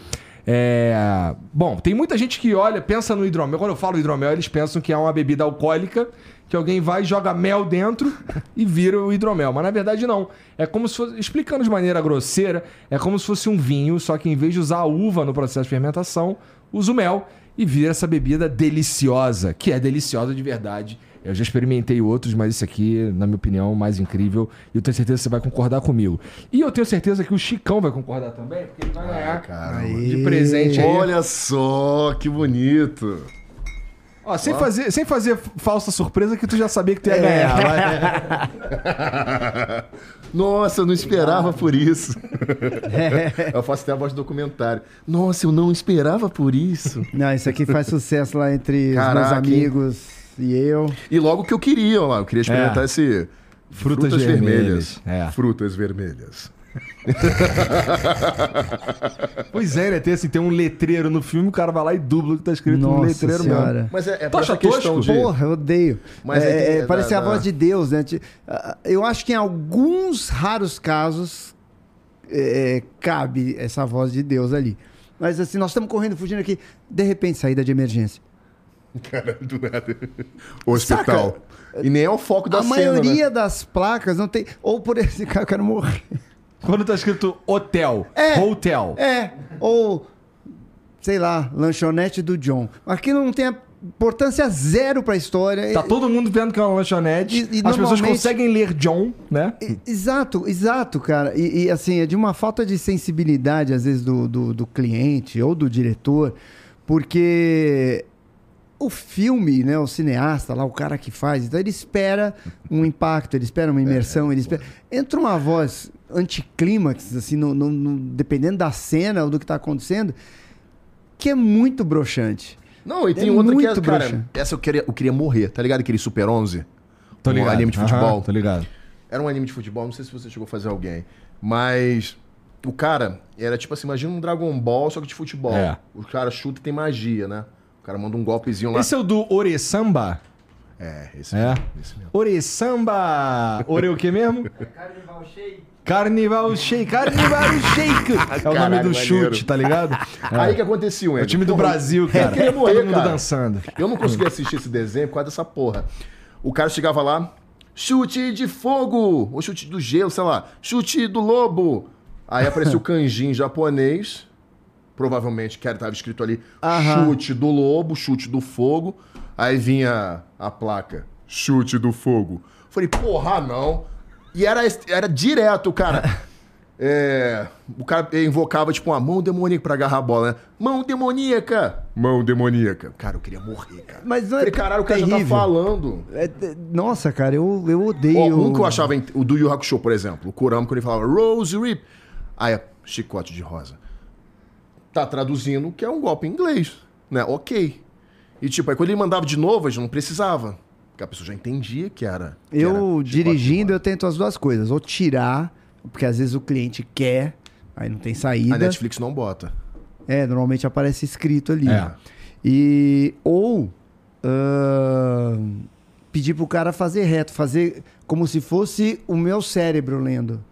É... Bom, tem muita gente que olha, pensa no hidromel. Quando eu falo hidromel, eles pensam que é uma bebida alcoólica, que alguém vai, joga mel dentro e vira o hidromel. Mas na verdade não. É como se fosse, explicando de maneira grosseira, é como se fosse um vinho, só que em vez de usar a uva no processo de fermentação, usa o mel e vira essa bebida deliciosa, que é deliciosa de verdade. Eu já experimentei outros, mas esse aqui, na minha opinião, é o mais incrível. E eu tenho certeza que você vai concordar comigo. E eu tenho certeza que o Chicão vai concordar também, porque ele vai ganhar Caramba. de presente aí. Olha só, que bonito. Ó, sem, Fazer, sem fazer falsa surpresa que tu já sabia que tu ia ganhar. vai. Nossa, eu não esperava por isso. eu faço até a voz do documentário. Nossa, eu não esperava por isso. Não, isso aqui faz sucesso lá entre os meus hein? amigos e eu. E logo que eu queria, ó lá, eu queria experimentar É. esse Frutas vermelhas. É. Frutas vermelhas. Pois é, né? Tem, assim, tem um letreiro no filme, o cara vai lá e dubla o que tá escrito no Nossa letreiro senhora. mesmo. Mas é, é acha essa questão tosco? de... Porra, eu odeio. Mas é, é é, a voz de Deus, né? Eu acho que em alguns raros casos é, cabe essa voz de Deus ali. Mas assim, nós estamos correndo, fugindo aqui. De repente, saída de emergência. Cara, do nada. Hospital. E nem é o foco da a cena, maioria né? das placas não tem. Ou por esse cara, eu quero morrer. Quando tá escrito hotel, É. hotel. É, ou, sei lá, lanchonete do John. Aquilo não tem importância zero pra história. Tá todo mundo vendo que é uma lanchonete. E- e As pessoas conseguem ler John, né? E- Exato, exato, cara. E, e, assim, é de uma falta de sensibilidade, às vezes, do, do, do cliente ou do diretor, porque o filme, né, o cineasta lá, o cara que faz, então ele espera um impacto, ele espera uma imersão, ele espera... Entra uma voz anticlímax, assim, no, no- no- dependendo da cena ou do que tá acontecendo, que é muito broxante. Não, e tem É outra que é, muito cara, broxa. essa eu queria, eu queria morrer. Tá ligado aquele Super 11? Tô Um ligado. anime de Aham, futebol. tô ligado. Era um anime de futebol, não sei se você chegou a fazer alguém. Mas o cara era tipo assim, imagina um Dragon Ball, só que de futebol. É. O cara chuta e tem magia, né? O cara manda um golpezinho lá. Esse é o do Oresamba? É, esse É. mesmo. Esse mesmo. Oresamba! Ore o que mesmo? Carnival Shake. Carnival Shake. Carnival Shake! É o nome Caralho, do maneiro. chute, tá ligado? Aí o que acontecia, É o time do Porra, Brasil, cara. Eu queria morrer, Todo mundo cara. dançando. Eu não conseguia assistir esse desenho por causa dessa porra. O cara chegava lá, chute de fogo, ou chute do gelo, sei lá, chute do lobo. Aí apareceu o kanji em japonês, provavelmente que estava escrito ali, Aham. chute do lobo, chute do fogo. Aí vinha a placa, chute do fogo. Falei, porra, não. E era, era direto, cara. É, o cara invocava, tipo, uma mão demoníaca pra agarrar a bola, né? Mão demoníaca! Mão demoníaca. Cara, eu queria morrer, cara. Mas não é Falei, caralho, o cara já tá falando. É, é, nossa, cara, eu, eu odeio... Ó, um que eu achava, o do Yu Hakusho, por exemplo, o Kurama, quando ele falava Rose Rip, aí é chicote de rosa. Tá traduzindo que é um golpe em inglês, né? Ok. E tipo, aí quando ele mandava de novo, a gente não precisava. Porque a pessoa já entendia que era. que era Eu, de dirigindo, eu tento as duas coisas. Ou tirar, porque às vezes o cliente quer, aí não tem saída. A Netflix não bota. É, normalmente aparece escrito ali. É. E, ou ahn, pedir pro cara fazer reto, fazer como se fosse o meu cérebro lendo.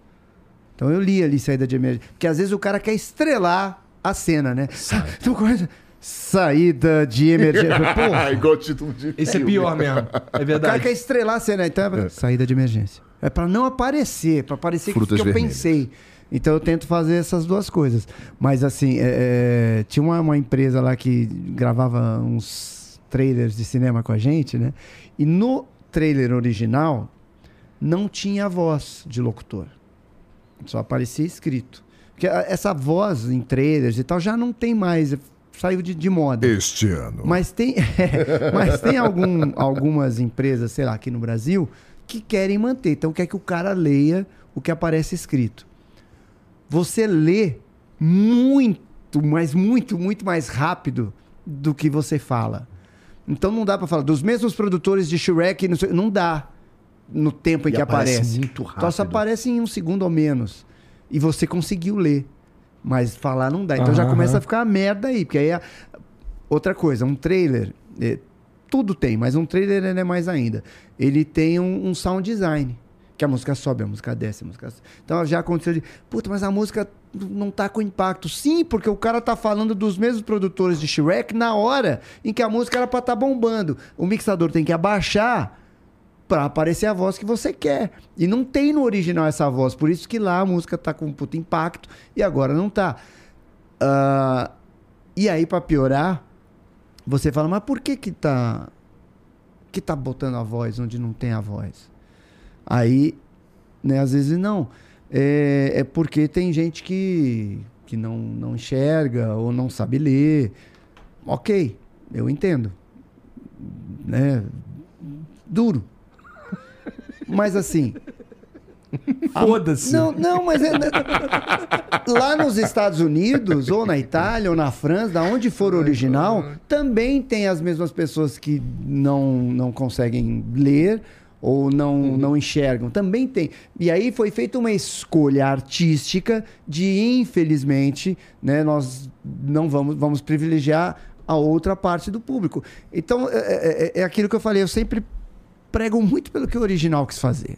Então eu li ali saída de emergência. Porque às vezes o cara quer estrelar a cena, né? Então, coisa- saída de emergência. Porra, Igual o título de. Esse é pior mesmo. É o cara verdade. quer estrelar a cena, então é pra- saída de emergência. É pra não aparecer, pra parecer Frutas que eu pensei. Então eu tento fazer essas duas coisas. Mas assim, é, é, tinha uma, uma empresa lá que gravava uns trailers de cinema com a gente, né? E no trailer original não tinha voz de locutor. Só aparecia escrito. Porque essa voz em trailers e tal já não tem mais, saiu de, de moda. Este ano. Mas tem, mas tem algum- algumas empresas, sei lá, aqui no Brasil, que querem manter. Então quer que o cara leia o que aparece escrito. Você lê muito, mas muito, muito mais rápido do que você fala. Então não dá pra falar dos mesmos produtores de Shrek, não, sei- não dá no tempo em E que aparece aparece. muito Então só rápido. aparece em um segundo ou menos. E você conseguiu ler. Mas falar não dá. Então já Aham. começa a ficar uma merda aí. Porque aí a- Outra coisa, um trailer, é, tudo tem, mas um trailer ele é mais ainda. Ele tem um, um sound design. Que a música sobe, a música desce, a música. Então já aconteceu de. Puta, mas a música não tá com impacto. Sim, porque o cara tá falando dos mesmos produtores de Shrek na hora em que a música era pra estar bombando. O mixador tem que abaixar pra aparecer a voz que você quer. E não tem no original essa voz. Por isso que lá a música tá com um puta impacto e agora não tá. Ah, e aí, pra piorar, você fala, mas por que que tá, que tá botando a voz onde não tem a voz? Aí, né, às vezes não. É, é porque tem gente que, que não, não enxerga ou não sabe ler. Ok, eu entendo. Né? Duro. Mas assim, Foda-se. não, não, mas é- lá nos Estados Unidos, ou na Itália, ou na França, da onde for original, também tem as mesmas pessoas que não, não conseguem ler ou não, não enxergam. Também tem. E aí foi feita uma escolha artística de, infelizmente, né, nós não vamos, vamos privilegiar a outra parte do público. Então, é, é- é aquilo que eu falei, eu sempre prego muito pelo que o original quis fazer.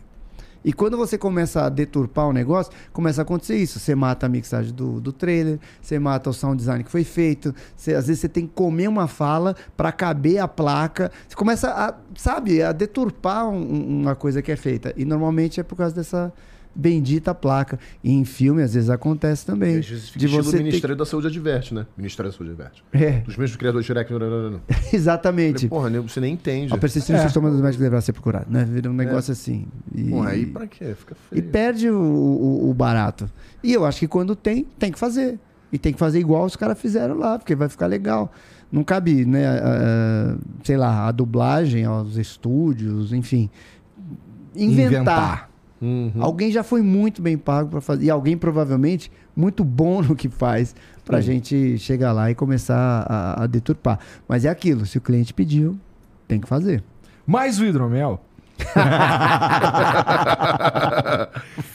E quando você começa a deturpar o negócio, começa a acontecer isso. Você mata a mixagem do, do trailer, você mata o sound design que foi feito. Você- às vezes você tem que comer uma fala para caber a placa. Você começa a, sabe, a deturpar um- uma coisa que é feita. E normalmente é por causa dessa bendita placa. E em filme, às vezes, acontece também. De você ter... Ministério da Saúde adverte, né? Ministério da Saúde adverte. É, Dos mesmos criadores de Shrek. Não, não, não, exatamente. Falei, Porra, você nem entende. A persistência dos sintomas dos médicos deverá ser procurada, né? Vira um negócio assim. E... Porra, aí pra quê? Fica E feio. perde o, o- o barato. E eu acho que quando tem, tem que fazer. E tem que fazer igual os caras fizeram lá, porque vai ficar legal. Não cabe, né, a- a- sei lá, a dublagem aos estúdios, enfim. Inventar. Inventar. Uhum. Alguém já foi muito bem pago para fazer. E alguém provavelmente muito bom no que faz pra gente chegar lá e começar a, a deturpar. Mas é aquilo, se o cliente pediu, tem que fazer. Mais o hidromel.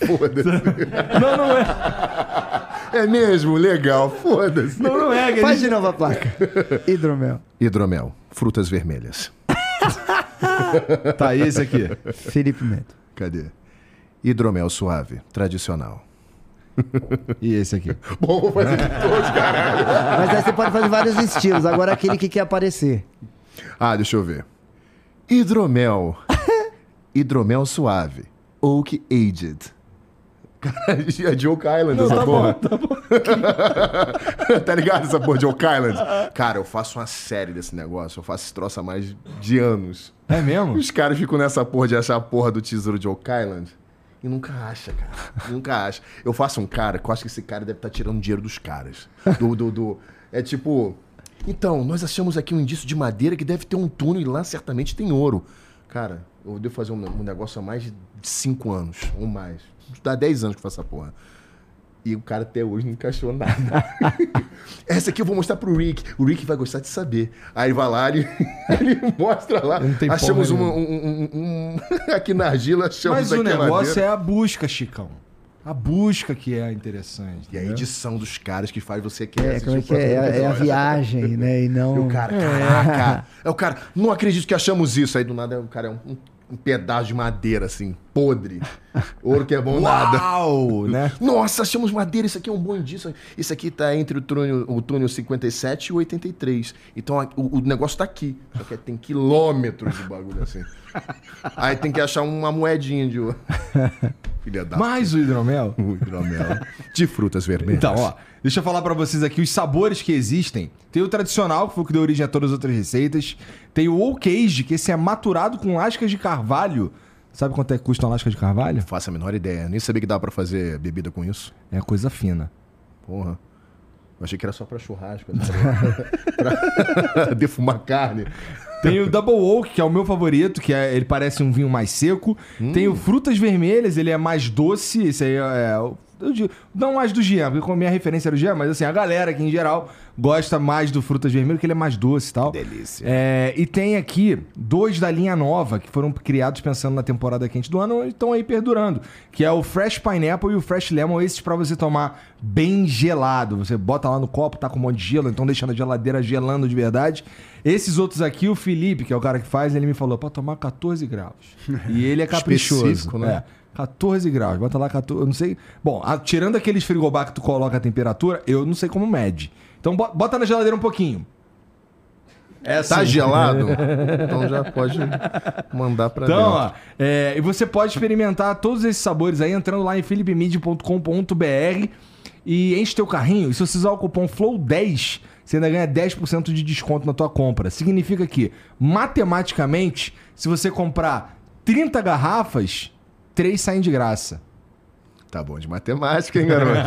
Foda-se. Não, não é. É mesmo? Legal. Foda-se. Não, não é. a Faz gente- de novo a placa. Hidromel. Hidromel. Frutas vermelhas. Tá, e esse aqui? Felipe Neto. Cadê? Hidromel suave. Tradicional. E esse aqui? Bom, vou fazer de todos, cara. Mas aí você pode fazer vários estilos. Agora aquele que quer aparecer. Ah, deixa eu ver. Hidromel. Hidromel suave. Oak Aged. Cara, é de Oak Island essa porra. tá ligado essa porra de Oak Island? Cara, eu faço uma série desse negócio. Eu faço esse troço há mais de anos. É mesmo? Os caras ficam nessa porra de achar a porra do tesouro de Oak Island. E nunca acha, cara. nunca acha. Eu faço um cara que eu acho que esse cara deve estar tirando dinheiro dos caras. Do, do, do- É tipo. Então, nós achamos aqui um indício de madeira que deve ter um túnel e lá certamente tem ouro. Cara, eu devo fazer um, um negócio há mais de cinco anos, ou mais. Dá 10 anos que eu faço essa porra. E o cara até hoje nunca achou nada. Essa aqui eu vou mostrar pro Rick. O Rick vai gostar de saber. Aí vai lá, ele, ele mostra lá. Não tem achamos uma- um, um- um- Aqui na argila, achamos Mas o negócio madeira. é a busca, Chicão. A busca que é interessante. E a edição dos caras que faz você querer É, como é que é? É, é a viagem, né? E E não. o cara, caraca. É o cara, não acredito que achamos isso. Aí do nada o cara é um, um- pedaço de madeira, assim, podre. Ouro que é bom nada. Uau, né? Nossa, achamos madeira, isso aqui é um bom indício. Isso aqui tá entre o túnel, o túnel 57 e o 83. Então a- o, o negócio tá aqui. Só que tem quilômetros de bagulho assim. Aí tem que achar uma moedinha de ouro. Filha da Mais o hidromel. O hidromel. De frutas vermelhas. Então, ó, deixa eu falar pra vocês aqui os sabores que existem. Tem o tradicional, que foi o que deu origem a todas as outras receitas. Tem o oak age, que esse é maturado com lascas de carvalho. Sabe quanto é que custa uma lasca de carvalho? Faço a menor ideia. Nem sabia que dava pra fazer bebida com isso. É coisa fina. Porra. Eu achei que era só pra churrasco. assim, pra, defumar carne. Tem o Double Oak, que é o meu favorito, que é, ele parece um vinho mais seco. Tem o Frutas Vermelhas, ele é mais doce. Esse aí é. O- eu digo- não mais do Jean, porque a minha referência era o Jean, mas assim, a galera aqui em geral gosta mais do Frutas Vermelhas, que ele é mais doce e tal. delícia. É, e tem aqui dois da linha nova, que foram criados pensando na temporada quente do ano e estão aí perdurando. Que é o Fresh Pineapple e o Fresh Lemon, esses pra você tomar bem gelado. Você bota lá no copo, tá com um monte de gelo, então deixa na geladeira gelando de verdade. Esses outros aqui, o Felipe, que é o cara que faz, ele me falou pra tomar 14 graus. E ele é caprichoso. Específico, né? É. 14 graus, bota lá 14, eu não sei. Bom, a- tirando aqueles frigobar que tu coloca a temperatura, eu não sei como mede. Então bo- bota na geladeira um pouquinho. É Tá gelado? então já pode mandar pra Então, dentro. ó, é, e você pode experimentar todos esses sabores aí entrando lá em philipmid.com.br e enche teu carrinho. E se você usar o cupom FLOW10, você ainda ganha 10% de desconto na tua compra. Significa que, matematicamente, se você comprar 30 garrafas, 3 saem de graça. Tá bom de matemática, hein, garoto?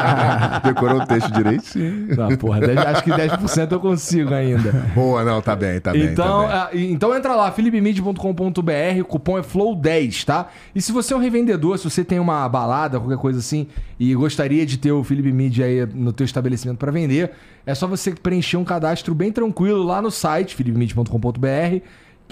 Decorou o texto direitinho. Não, porra, 10 acho que 10% eu consigo ainda. Boa, não, tá bem, tá bem. Então, tá bem. e- então entra lá, philipmid.com.br, o cupom é FLOW10, tá? E se você é um revendedor, se você tem uma balada, qualquer coisa assim, e gostaria de ter o Felipe Mid aí no teu estabelecimento para vender, é só você preencher um cadastro bem tranquilo lá no site, philipmid.com.br,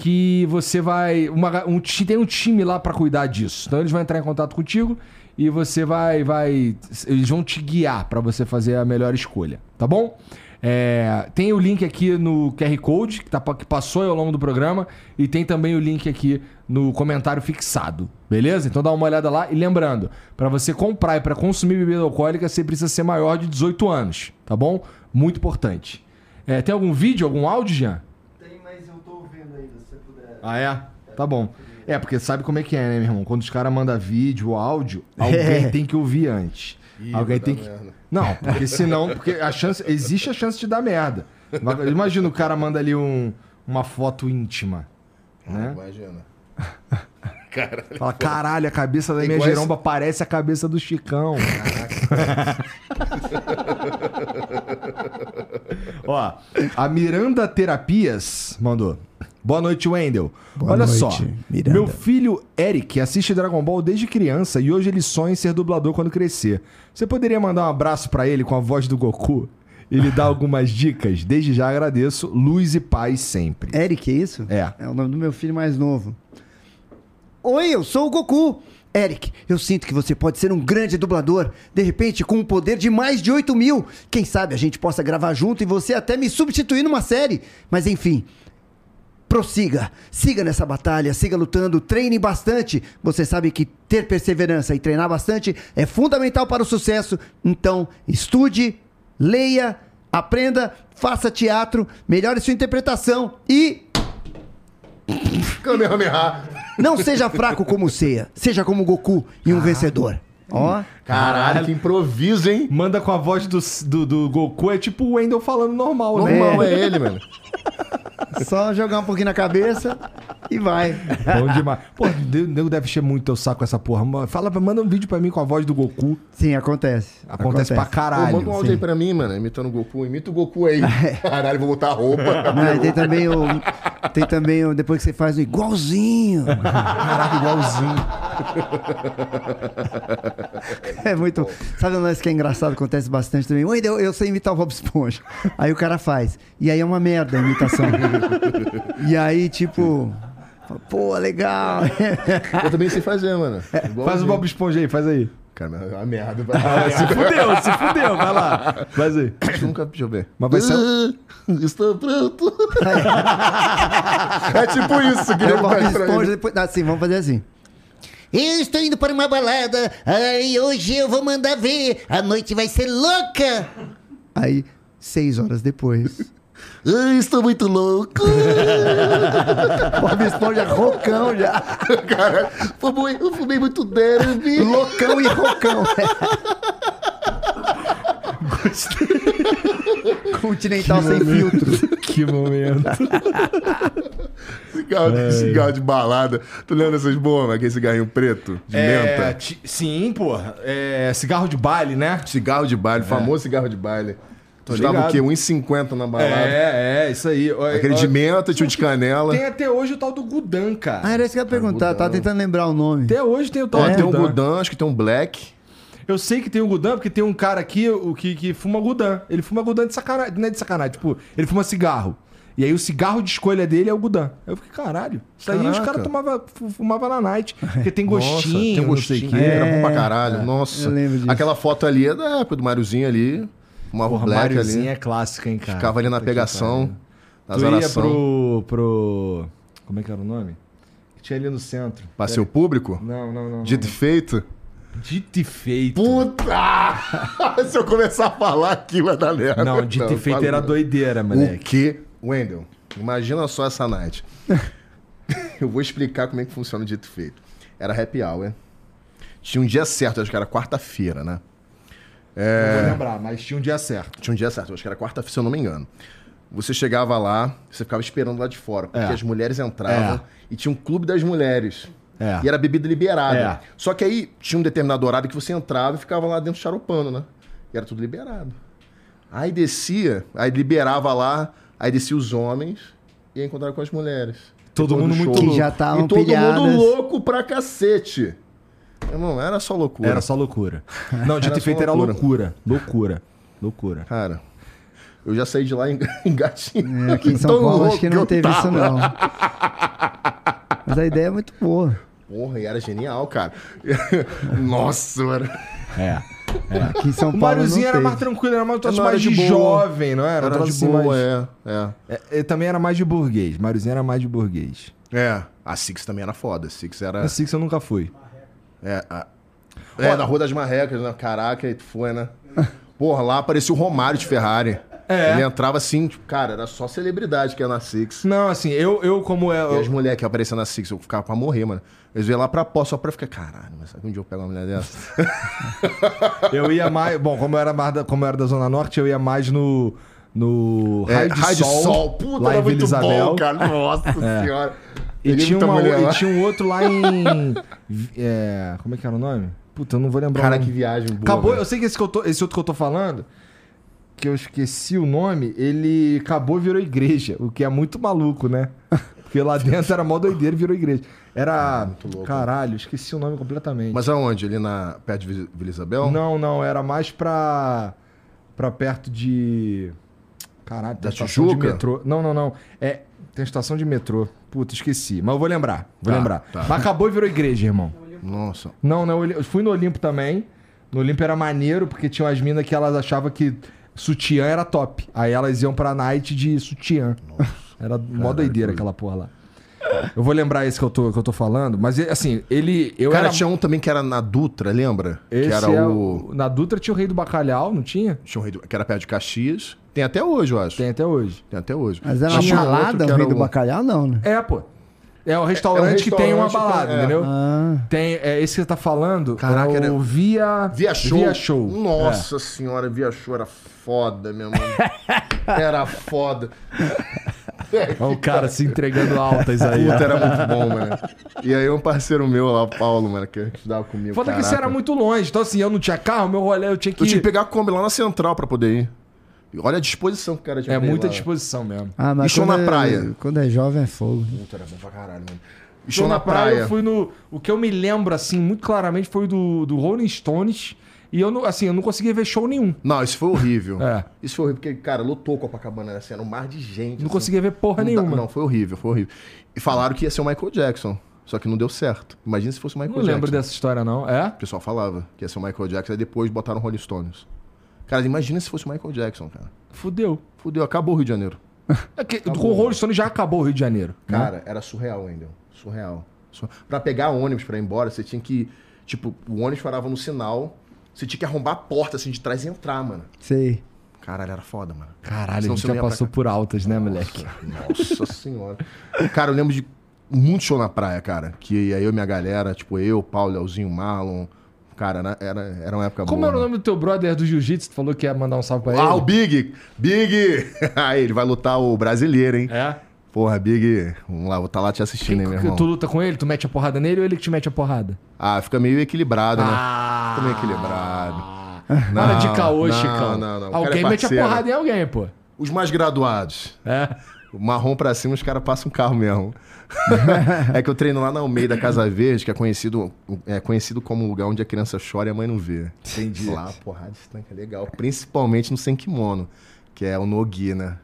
que você vai... Uma, um, tem um time lá para cuidar disso. Então eles vão entrar em contato contigo e você vai... vai eles vão te guiar para você fazer a melhor escolha, tá bom? É, tem o link aqui no QR Code, que, tá, que passou ao longo do programa, e tem também o link aqui no comentário fixado, beleza? Então dá uma olhada lá. E lembrando, para você comprar e para consumir bebida alcoólica, você precisa ser maior de 18 anos, tá bom? Muito importante. É, tem algum vídeo, algum áudio, Jean? Tem, mas eu tô ouvindo ainda, se você puder. Ah, é? Tá bom. É, porque sabe como é que é, né, meu irmão? Quando os caras mandam vídeo ou áudio, alguém tem que ouvir antes. Ih, alguém tem que. merda. Não, porque senão. Porque a chance. Existe a chance de dar merda. Imagina o cara manda ali um, uma foto íntima. Né? Imagina. Fala, caralho, a cabeça da minha giromba parece a cabeça do Chicão. Ó, a Miranda Terapias mandou. Boa noite, Wendel. Boa Olha noite, só, Miranda. meu filho Eric assiste Dragon Ball desde criança e hoje ele sonha em ser dublador quando crescer. Você poderia mandar um abraço pra ele com a voz do Goku? E lhe dar algumas dicas? Desde já agradeço. Luz e paz sempre. Eric, é isso? É. É o nome do meu filho mais novo. Oi, eu sou o Goku. Eric, eu sinto que você pode ser um grande dublador. De repente, com um poder de mais de 8 mil. Quem sabe a gente possa gravar junto e você até me substituir numa série. Mas enfim, prossiga. Siga nessa batalha, siga lutando, treine bastante. Você sabe que ter perseverança e treinar bastante é fundamental para o sucesso. Então, estude, leia, aprenda, faça teatro, melhore sua interpretação e Kamehameha. Não seja fraco como o Seiya, seja como o Goku e um vencedor. Ó, Caralho, que improviso, hein? Manda com a voz do, do, do Goku, é tipo o Wendel falando normal, né? Normal é ele, mano. só jogar um pouquinho na cabeça e vai. Bom demais. Pô, o nego deve encher muito teu saco essa porra. Fala, manda um vídeo pra mim com a voz do Goku. Sim, acontece. Acontece, pra Pô, caralho. manda um áudio aí pra mim, mano, imitando o Goku. Imita o Goku aí. Caralho, vou botar a roupa. Mas tem também o. Tem também o. Depois que você faz o igualzinho. Caraca, igualzinho. É muito. Sabe um lance que é engraçado, acontece bastante também? Oi, eu, eu sei imitar o Bob Esponja. Aí o cara faz. E aí é uma merda a imitação. E aí, tipo. Pô, legal. Eu também sei fazer, mano. Faz o Bob Esponja aí, faz aí. Cara, é uma merda. Se fudeu, se fudeu, vai lá. Faz aí. Nunca, deixa eu ver. Mas vai ser- Ah, Estou pronto. é tipo isso que ele o Bob Esponja depois. Assim, vamos fazer assim. Eu estou indo para uma balada. Ai, hoje eu vou mandar ver. A noite vai ser louca. Aí, seis horas depois. Ai, estou muito louco. Bob Esponja rocão já. Cara, eu fumei muito derby. Loucão e rocão. Continental sem filtro. Que momento. Cigarro, cigarro de balada. Tu lembra dessas bombas? Aquele cigarrinho preto, de É, menta? ti- sim, porra. É, cigarro de baile, né? Cigarro de baile, famoso cigarro de baile. Tô Custava o quê? 1,50 na balada. É, é, isso aí. Aquele ó, de menta, tinha de canela. Tem até hoje o tal do Gudan, cara. Ah, era isso que eu ia perguntar. Tava tentando lembrar o nome. Até hoje tem o tal Ó, do tem um Gudan. Gudan, acho que tem um Black. Eu sei que tem o Gudan, porque tem um cara aqui o que, que fuma Gudan. Ele fuma Gudan de sacanagem. Não é de sacanagem, tipo, ele fuma cigarro. E aí o cigarro de escolha dele é o Gudan. Aí eu fiquei, caralho. Isso aí os caras tomava, fu- fumava na night. Porque tem gostinho, Nossa, tem um não gostinho. o quê. Era bom pra É, caralho. Nossa. eu lembro disso. Aquela foto ali é da época do Máriozinho ali. Uma Porra, Black Máriozinho ali. é clássica, hein, cara. Ficava ali na Puta que pegação. Nas Tu ia orações. pro, pro... Como é que era o nome? Que tinha ali no centro. Passeio público? Não, não, não. Dito e feito? Dito e feito. Puta! Se eu começar a falar aqui, vai dar merda. Não, dito e feito era não. doideira, O moleque. que? Wendel, imagina só essa night. eu vou explicar como é que funciona o dito e feito. Era happy hour. Tinha um dia certo, acho que era quarta-feira, né? Não vou lembrar, mas tinha um dia certo. Tinha um dia certo, acho que era quarta-feira, se eu não me engano. Você chegava lá, você ficava esperando lá de fora, porque É. as mulheres entravam É. e tinha um clube das mulheres. É. E era bebida liberada. É. Só que aí tinha um determinado horário que você entrava e ficava lá dentro charopando, né? E era tudo liberado. Aí descia, aí liberava lá, aí descia os homens e ia encontrar com as mulheres. Todo mundo do muito. Que já estavam E todo pilhadas. mundo louco pra cacete. Irmão, era só loucura. Era só loucura. Não, dito Era e só feito era loucura. loucura. Loucura. Loucura. Cara, eu já saí de lá en- engatinhado. É, aqui em São Paulo acho louco que não teve isso, não. Mas a ideia é muito boa. Porra, e era genial, cara. Nossa, mano. É. Aqui em São O Paulo. Máriozinho não era teve. mais tranquilo, era mais um Não, mais era de, de jovem, não era? Era troço de assim boa, mais- é, é. É, Ele também era mais de burguês. Máriozinho era mais de burguês. É, a Six também era foda. A Six era. Na Six eu nunca fui. É, a- é na Rua das Marrecas, né? Caraca, aí tu foi, né? Porra, lá aparecia o Romário de Ferrari. É. Ele entrava assim, tipo, cara, era só celebridade que ia na Six. Não, assim, eu, eu como é. E as Eu, mulheres que apareciam na Six, eu ficava pra morrer, mano. Eles iam lá pra pó só pra ficar, caralho, mas sabe um dia eu pego uma mulher dessa? eu ia mais. Bom, como eu era mais da, como eu era da Zona Norte, eu ia mais no. No É, de Sol. Sol. Puta, lá era em Vila muito Isabel. bom, cara. Nossa senhora. E tinha, uma, e tinha um outro lá em. é, como é que era o nome? Puta, eu não vou lembrar Cara, que viagem boa. Acabou, velho. eu sei que esse, que eu tô- esse outro que eu tô falando, que eu esqueci o nome, ele acabou e virou igreja, o que é muito maluco, né? Porque lá dentro era mó doideira e virou igreja. Era. louco. Caralho, esqueci o nome completamente. Mas aonde? Ali na, perto de Vila Isabel? Não, não, era mais pra. pra perto de. Caralho, tem Da estação de Tijuca? metrô. Não, não, não. É. Tem estação de metrô. Puta, esqueci. Mas eu vou lembrar. Vou Tá, lembrar. tá. Mas acabou e virou igreja, irmão. Nossa. Não, não, eu fui no Olimpo também. No Olimpo era maneiro, porque tinha umas minas que elas achavam que sutiã era top. Aí elas iam pra night de sutiã. Era mó doideira aquela porra lá. Eu vou lembrar esse que eu tô, que eu tô falando, mas assim, ele. Eu Cara, era. tinha um também que era na Dutra, lembra? esse que era é o... o- Na Dutra tinha o Rei do Bacalhau, não tinha? Tinha um rei do- que era perto de Caxias. Tem até hoje, eu acho. Tem até hoje. Tem até hoje. Mas era uma balada, que o rei do o- bacalhau, não, né? É, pô. É o restaurante, que tem uma restaurante balada, que- é. entendeu? Ah, Tem, é, esse que você tá falando Caraca, é o era- Via... Via Show. Via Show. Nossa senhora, Via Show era foda, meu irmão. era foda. Olha o cara se entregando altas aí. Puta, era muito bom, mano. E aí um parceiro meu lá, o Paulo, mano, que estudava comigo. Foda que isso caraca. era muito longe. Então, assim, eu não tinha carro, meu rolê eu tinha que. Eu tinha que pegar a Kombi lá na Central pra poder ir. E Olha a disposição que o cara tinha É muita lá. disposição mesmo. ah, mas E show na é- praia? Quando é jovem é fogo. Puta, era bom pra caralho, mano. E Show na praia, eu fui no. O que eu me lembro, assim, muito claramente foi do, do Rolling Stones. E eu não, assim, eu não conseguia ver show nenhum. Não, isso foi horrível. É. Isso foi horrível, porque, cara, lotou Copacabana, assim, era um mar de gente. Não assim. conseguia ver porra Não dá- nenhuma. Não, foi horrível, foi horrível. E falaram que ia ser o Michael Jackson, só que não deu certo. Imagina se fosse o Michael Não Jackson. lembro dessa história, não. É? O pessoal falava que ia ser o Michael Jackson, aí depois botaram o Rolling Stones. Cara, imagina se fosse o Michael Jackson, cara. Fudeu. Fudeu, acabou o Rio de Janeiro. É que, com o Rolling Stone já acabou o Rio de Janeiro. né? Cara, era surreal, Wendel. Surreal. Sur- Pra pegar ônibus pra ir embora, você tinha que. Tipo, o ônibus parava no sinal, você tinha que arrombar a porta assim de trás e entrar, mano. Sei. Caralho, era foda, mano. Caralho, a Senão gente você não já passou por altas, né, moleque? Nossa senhora. Cara, eu lembro de muito show na praia, cara. Que ia eu e minha galera, tipo, eu, Paulo, Leozinho, Marlon. Cara, era, era, uma época Como boa. era o mano. nome do teu brother do jiu-jitsu? Tu falou que ia mandar um salve pra ele. Ah, o Big! Big! Aí, ele vai lutar o brasileiro, hein? É? Porra, Big, vamos lá, vou estar lá te assistindo, hein, meu irmão. Tu luta com ele? Tu mete a porrada nele ou ele que te mete a porrada? Ah, fica meio equilibrado, né? Ah. Fica meio equilibrado. Para de caô, não, Chicão. não, não. Cara Alguém é mete a porrada em alguém, pô. Os mais graduados. É. O marrom pra cima, os caras passam um carro mesmo. é que eu treino lá na Almeida Casa Verde, que é conhecido, é conhecido como um lugar onde a criança chora e a mãe não vê. Entendi. Lá, porrada estanca é legal. Principalmente no sem kimono, que é o Nogi, né?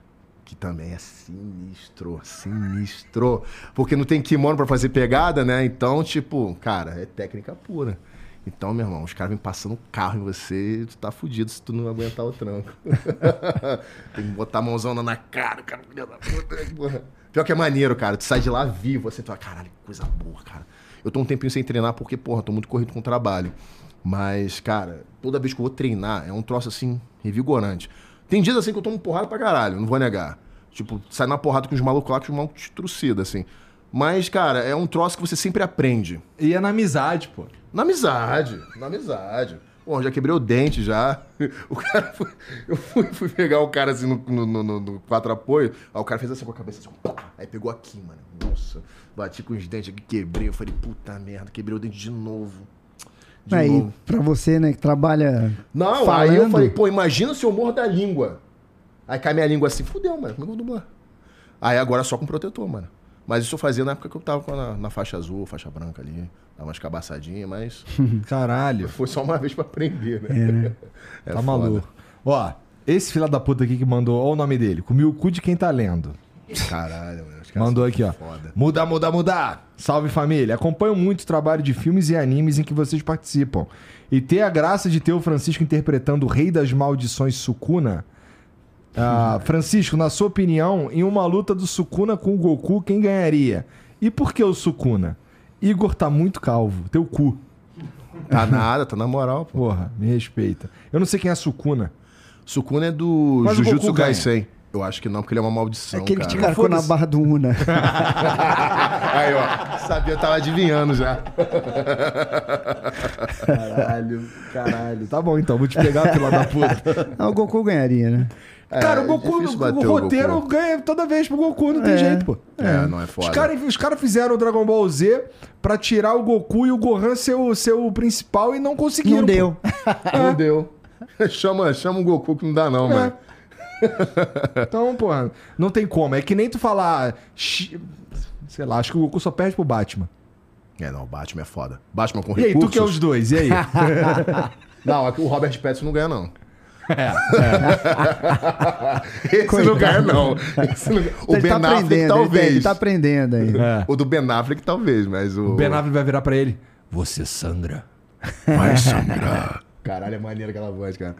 Que também é sinistro, sinistro. Porque não tem kimono pra fazer pegada, né? Então, tipo, cara, é técnica pura. Então, meu irmão, os caras vêm passando carro em você, tu tá fudido se tu não aguentar o tranco. tem que botar a mãozona na cara, cara, filha da puta, porra. Pior que é maneiro, cara. Tu sai de lá vivo, você fala, caralho, que coisa boa, cara. Eu tô um tempinho sem treinar porque, porra, tô muito corrido com o trabalho. Mas, cara, toda vez que eu vou treinar, é um troço assim, revigorante. Tem dias assim que eu tomo porrada pra caralho, não vou negar. Tipo, sai na porrada com os malucos lá, que os malucos te trucidam, assim. Mas, cara, é um troço que você sempre aprende. E é na amizade, pô. Na amizade, na amizade. Pô, já quebrei o dente já. O cara foi, eu fui, fui pegar o cara assim no, no, no- no- quatro apoio. Aí o cara fez assim com a cabeça assim, pá, aí pegou aqui, mano. Nossa, bati com os dentes aqui, quebrei. Eu falei, puta merda, quebrei o dente de novo. De Aí, novo. pra você, né, que trabalha. Não, falando, aí eu falei, pô, imagina se eu morro da língua. Aí cai minha língua assim, fudeu, mano, como é que eu vou dublar? Aí agora só com protetor, mano. Mas isso eu fazia na época que eu tava na, na faixa azul, faixa branca ali. Dava umas cabaçadinhas, mas Caralho. foi só uma vez pra aprender, né? É tá foda. maluco. Ó, esse filho da puta aqui que mandou, ó o nome dele. Comi o cu de quem tá lendo. Caralho, mano. Mandou aqui, ó. Foda. Muda, muda, muda. Salve família. Acompanho muito o trabalho de filmes e animes em que vocês participam. E ter a graça de ter o Francisco interpretando o Rei das Maldições Sukuna. Ah, Francisco, na sua opinião, em uma luta do Sukuna com o Goku, quem ganharia? E por que o Sukuna? Igor tá muito calvo. Teu cu. Tá nada, tá na moral, pô. Porra, me respeita. Eu não sei quem é Sukuna. Sukuna é do Mas Jujutsu. Kaisen. Eu acho que não, porque ele é uma maldição, Aquele que te cara. carcou na barra do Una. Aí, ó. Sabia, eu tava adivinhando já. Caralho, caralho. Tá bom então, vou te pegar, fila da puta. Ah, o Goku ganharia, né? Cara, É, o Goku, o, o roteiro Goku. ganha toda vez pro Goku, não tem É. jeito, pô. É, não é Os foda. caras os cara fizeram o Dragon Ball Z pra tirar o Goku e o Gohan ser o, ser o principal e não conseguiram. Não pô. deu. Não deu. chama, chama o Goku que não dá, não, É. mano. Então, porra, não tem como. É que nem tu falar. Sei lá, acho que o Goku só perde pro Batman. É, não, o Batman é foda. Batman com E aí, recursos. tu que é os dois, e aí? Não, o Robert Pattinson não ganha, não. É, Esse não ganha, não. Esse não ganha. O ele Ben tá Affleck, talvez. Ele tá aprendendo aí. é. O do Ben Affleck, talvez, mas o... O Ben Affleck vai virar pra ele. Você sangra. Vai sangrar. Caralho, é maneiro aquela voz, cara.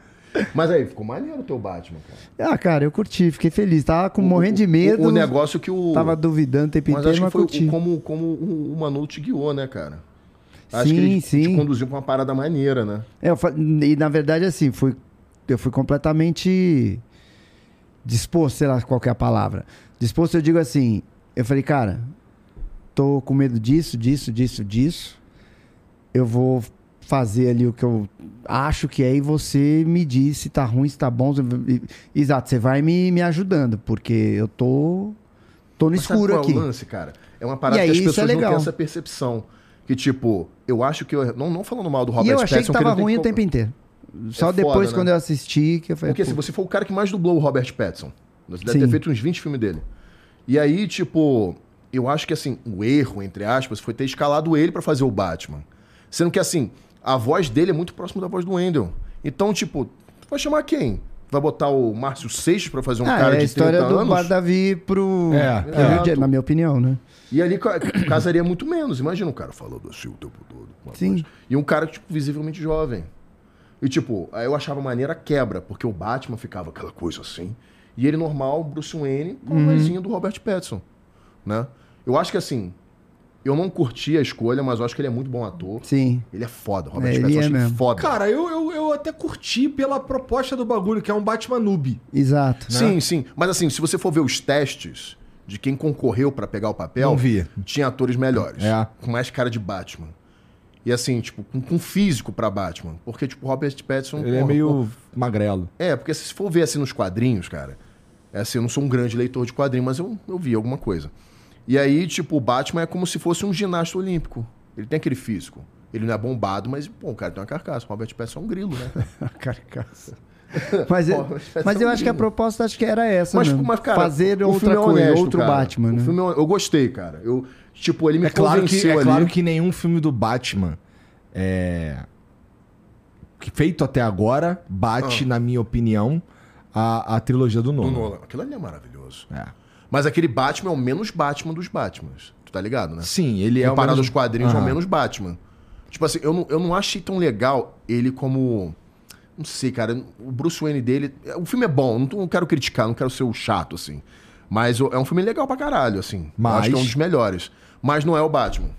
Mas aí, ficou maneiro o teu Batman, cara. Ah, cara, eu curti, fiquei feliz. Tava com, morrendo de medo. O, o negócio que o... Tava duvidando o tempo Mas inteiro, acho que mas foi curti. o- como, como o, o Manu te guiou, né, cara? Acho Sim, que ele te sim. conduziu pra uma parada maneira, né? É, eu e na verdade, assim, fui, eu fui completamente disposto, sei lá qual que é a palavra. Disposto, eu digo assim, eu falei, cara, tô com medo disso, disso, disso, disso. Eu vou fazer ali o que eu acho que é e você me diz se tá ruim, se tá bom. Exato, você vai me, me ajudando, porque eu tô, tô no Mas sabe escuro qual aqui. É o lance, cara? É uma parada aí, que as é pessoas não legal. têm essa percepção. Que, tipo, eu acho que. Eu, não, não falando mal do Robert E eu achei que Pattinson, tava ele tem ruim o que- tempo inteiro. Só É foda, depois, né? quando eu assisti, que eu falei. Porque se "Pô, você for o cara que mais dublou o Robert Pattinson. Você deve Sim. ter feito uns 20 filmes dele. E aí, tipo, eu acho que assim, o erro, entre aspas, foi ter escalado ele pra fazer o Batman. Sendo que assim, a voz dele é muito próxima da voz do Wendell. Então, tipo, tu vai chamar quem? Vai botar o Márcio Seixas pra fazer um Ah, cara é a de 30 história do anos? Bar Davi pro, É, pro Rio de Janeiro, na minha opinião, né? E ali ca- casaria muito menos. Imagina um cara falando assim o tempo todo. a Sim. voz. E um cara, tipo, visivelmente jovem. E, tipo, aí eu achava maneira quebra, porque o Batman ficava aquela coisa assim. E ele normal, Bruce Wayne, com a vozinha do Robert Pattinson. Né? Eu acho que, assim, Eu não curti a escolha, mas eu acho que ele é muito bom ator. Sim. Ele é foda. Robert É, ele Pattinson eu é acho ele mesmo. foda. Cara, eu, eu, eu até curti pela proposta do bagulho, que é um Batman noob. Exato. Sim, sim. Mas assim, se você for ver os testes de quem concorreu pra pegar o papel, Não vi. tinha atores melhores. É. Com mais cara de Batman. E assim, tipo, com, com físico pra Batman. Porque, tipo, Robert Pattinson... Ele é porra, meio magrelo. É, porque se for ver assim nos quadrinhos, cara, é assim, eu não sou um grande leitor de quadrinhos, mas eu, eu vi alguma coisa. E aí, tipo, o Batman é como se fosse um ginasta olímpico. Ele tem aquele físico. Ele não é bombado, mas, pô, o cara tem uma carcaça. O Robert Pattinson é um grilo, né? Carcaça. Mas, eu- Pô, mas eu acho que a proposta acho que era essa Mas, mas, cara, Fazer outra é coisa, honesto, outro cara. Batman, né? é- eu gostei, cara. Eu, tipo, ele me É claro, que, é ali. claro que nenhum filme do Batman é... feito até agora bate, na minha opinião, a, a trilogia do Do Nolan. Nolan. Aquilo ali é maravilhoso. É. Mas aquele Batman é o menos Batman dos Batmans. Tu tá ligado, né? Sim, ele é o Comparado menos- aos quadrinhos, é o menos Batman. Tipo assim, eu não, eu não achei tão legal ele como. Não sei, cara. O Bruce Wayne dele. O filme é bom, não, não quero criticar, não quero ser o chato, assim. Mas o- é um filme legal pra caralho, assim. Eu Mas- Acho que é um dos melhores. Mas não é o Batman.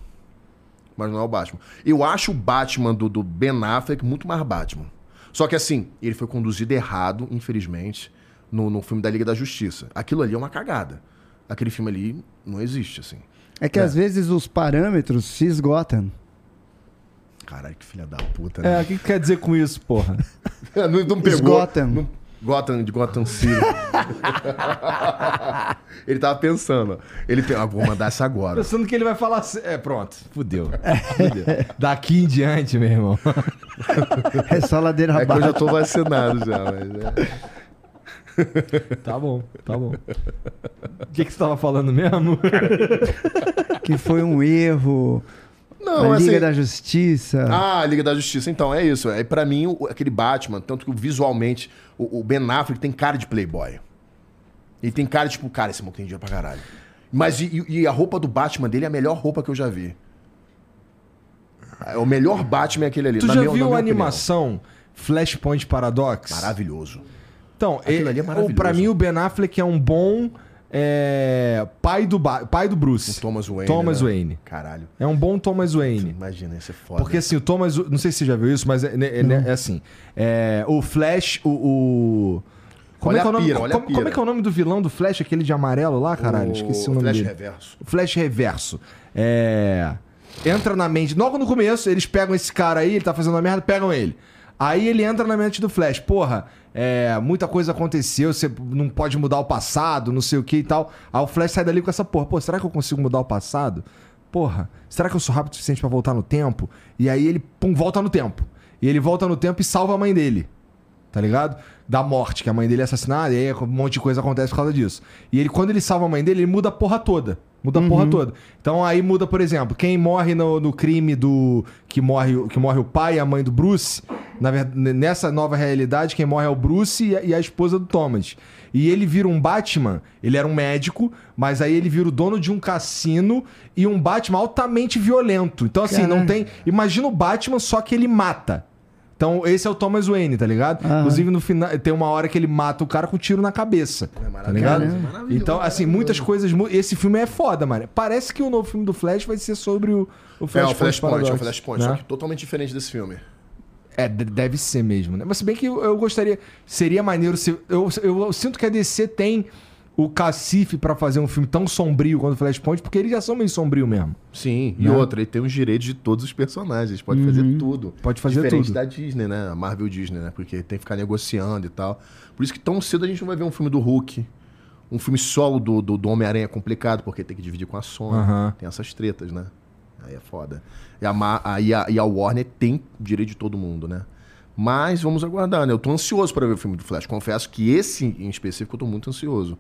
Mas não é o Batman. Eu acho o Batman do, do Ben Affleck muito mais Batman. Só que assim, ele foi conduzido errado, infelizmente, no, no filme da Liga da Justiça. Aquilo ali é uma cagada. Aquele filme ali não existe, assim. É que às vezes os parâmetros se esgotam. Caralho, que filha da puta, né? É, o que que quer dizer com isso, porra? não, não pegou. Gotham. Não, Gotham, de Gotham City. ele tava pensando, ó. Ele tem, ah, vou mandar essa agora. Pensando que ele vai falar assim. É, pronto, fudeu. Fudeu. Daqui em diante, meu irmão. É só ladeira É que eu abaixo. já tô vacinado já, mas é. Tá bom, tá bom. O que, que você tava falando mesmo? Que foi um erro. Não, a Liga assim- da Justiça. Ah, Liga da Justiça, então, é isso. É, pra mim, o- aquele Batman, tanto que visualmente, o, o Ben Affleck tem cara de playboy. Ele tem cara, tipo, cara, esse maluco tem dinheiro pra caralho. Mas e, e a roupa do Batman dele é a melhor roupa que eu já vi. É, O melhor Batman é aquele ali. Tu na já viu a opinião. animação Flashpoint Paradox? Maravilhoso. Então, Aquilo é, ali é maravilhoso. Pra mim, o Ben Affleck é um bom é, pai, do ba- pai do Bruce. O Thomas Wayne. Thomas né? Wayne. Caralho. É um bom Thomas Wayne. Imagina, ia ser foda. Porque assim, o Thomas. Não sei se você já viu isso, mas é, é- é- é assim. é, o Flash, o. o- como, é que é o nome, pira, como, como é que é o nome do vilão do Flash, aquele de amarelo lá, caralho? Esqueci o nome Flash dele. Reverso. O Flash Reverso. É. Entra na mente. Logo no começo, eles pegam esse cara aí, ele tá fazendo uma merda, pegam ele. Aí ele entra na mente do Flash. Porra, é, muita coisa aconteceu, você não pode mudar o passado, não sei o que e tal. Aí o Flash sai dali com essa porra. Pô, será que eu consigo mudar o passado? Porra, será que eu sou rápido o suficiente pra voltar no tempo? E aí ele, pum, volta no tempo. E ele volta no tempo e salva a mãe dele tá ligado? Da morte, que a mãe dele é assassinada, e aí um monte de coisa acontece por causa disso. E ele, quando ele salva a mãe dele, ele muda a porra toda. Muda a porra toda. Então aí muda, por exemplo, quem morre no, no crime do. Que morre, que morre o pai e a mãe do Bruce. Na verdade, nessa nova realidade, quem morre é o Bruce e a, e a esposa do Thomas. E ele vira um Batman, ele era um médico, mas aí ele vira o dono de um cassino e um Batman altamente violento. Então, assim, não tem. Imagina o Batman, só que ele mata. Então, esse é o Thomas Wayne, tá ligado? Aham. Inclusive, no final, tem uma hora que ele mata o cara com um tiro na cabeça. tá ligado? maravilhoso, Então, assim, muitas coisas. Esse filme é foda, mano. Parece que o novo filme do Flash vai ser sobre o, o É, Flashpoint. o Flashpoint, é o Flashpoint, né? só que totalmente diferente desse filme. É, de- deve ser mesmo, né? Mas se bem que eu, eu gostaria. Seria maneiro se. Eu, eu, eu sinto que a DC tem o cacife pra fazer um filme tão sombrio quanto o Flashpoint, porque eles já são meio sombrio mesmo. Sim, e Né? outra, ele tem os direitos de todos os personagens, pode fazer tudo. Pode fazer Diferente tudo. da Disney, né? A Marvel Disney, né? Porque tem que ficar negociando e tal. Por isso que tão cedo a gente não vai ver um filme do Hulk. Um filme solo do, do, do Homem-Aranha é complicado, porque tem que dividir com a Sony. Aham. Tem essas tretas, né? Aí é foda. E a, a, e a Warner tem direito de todo mundo, né? Mas vamos aguardar, né? Eu tô ansioso para ver o filme do Flash. Confesso que esse em específico eu tô muito ansioso.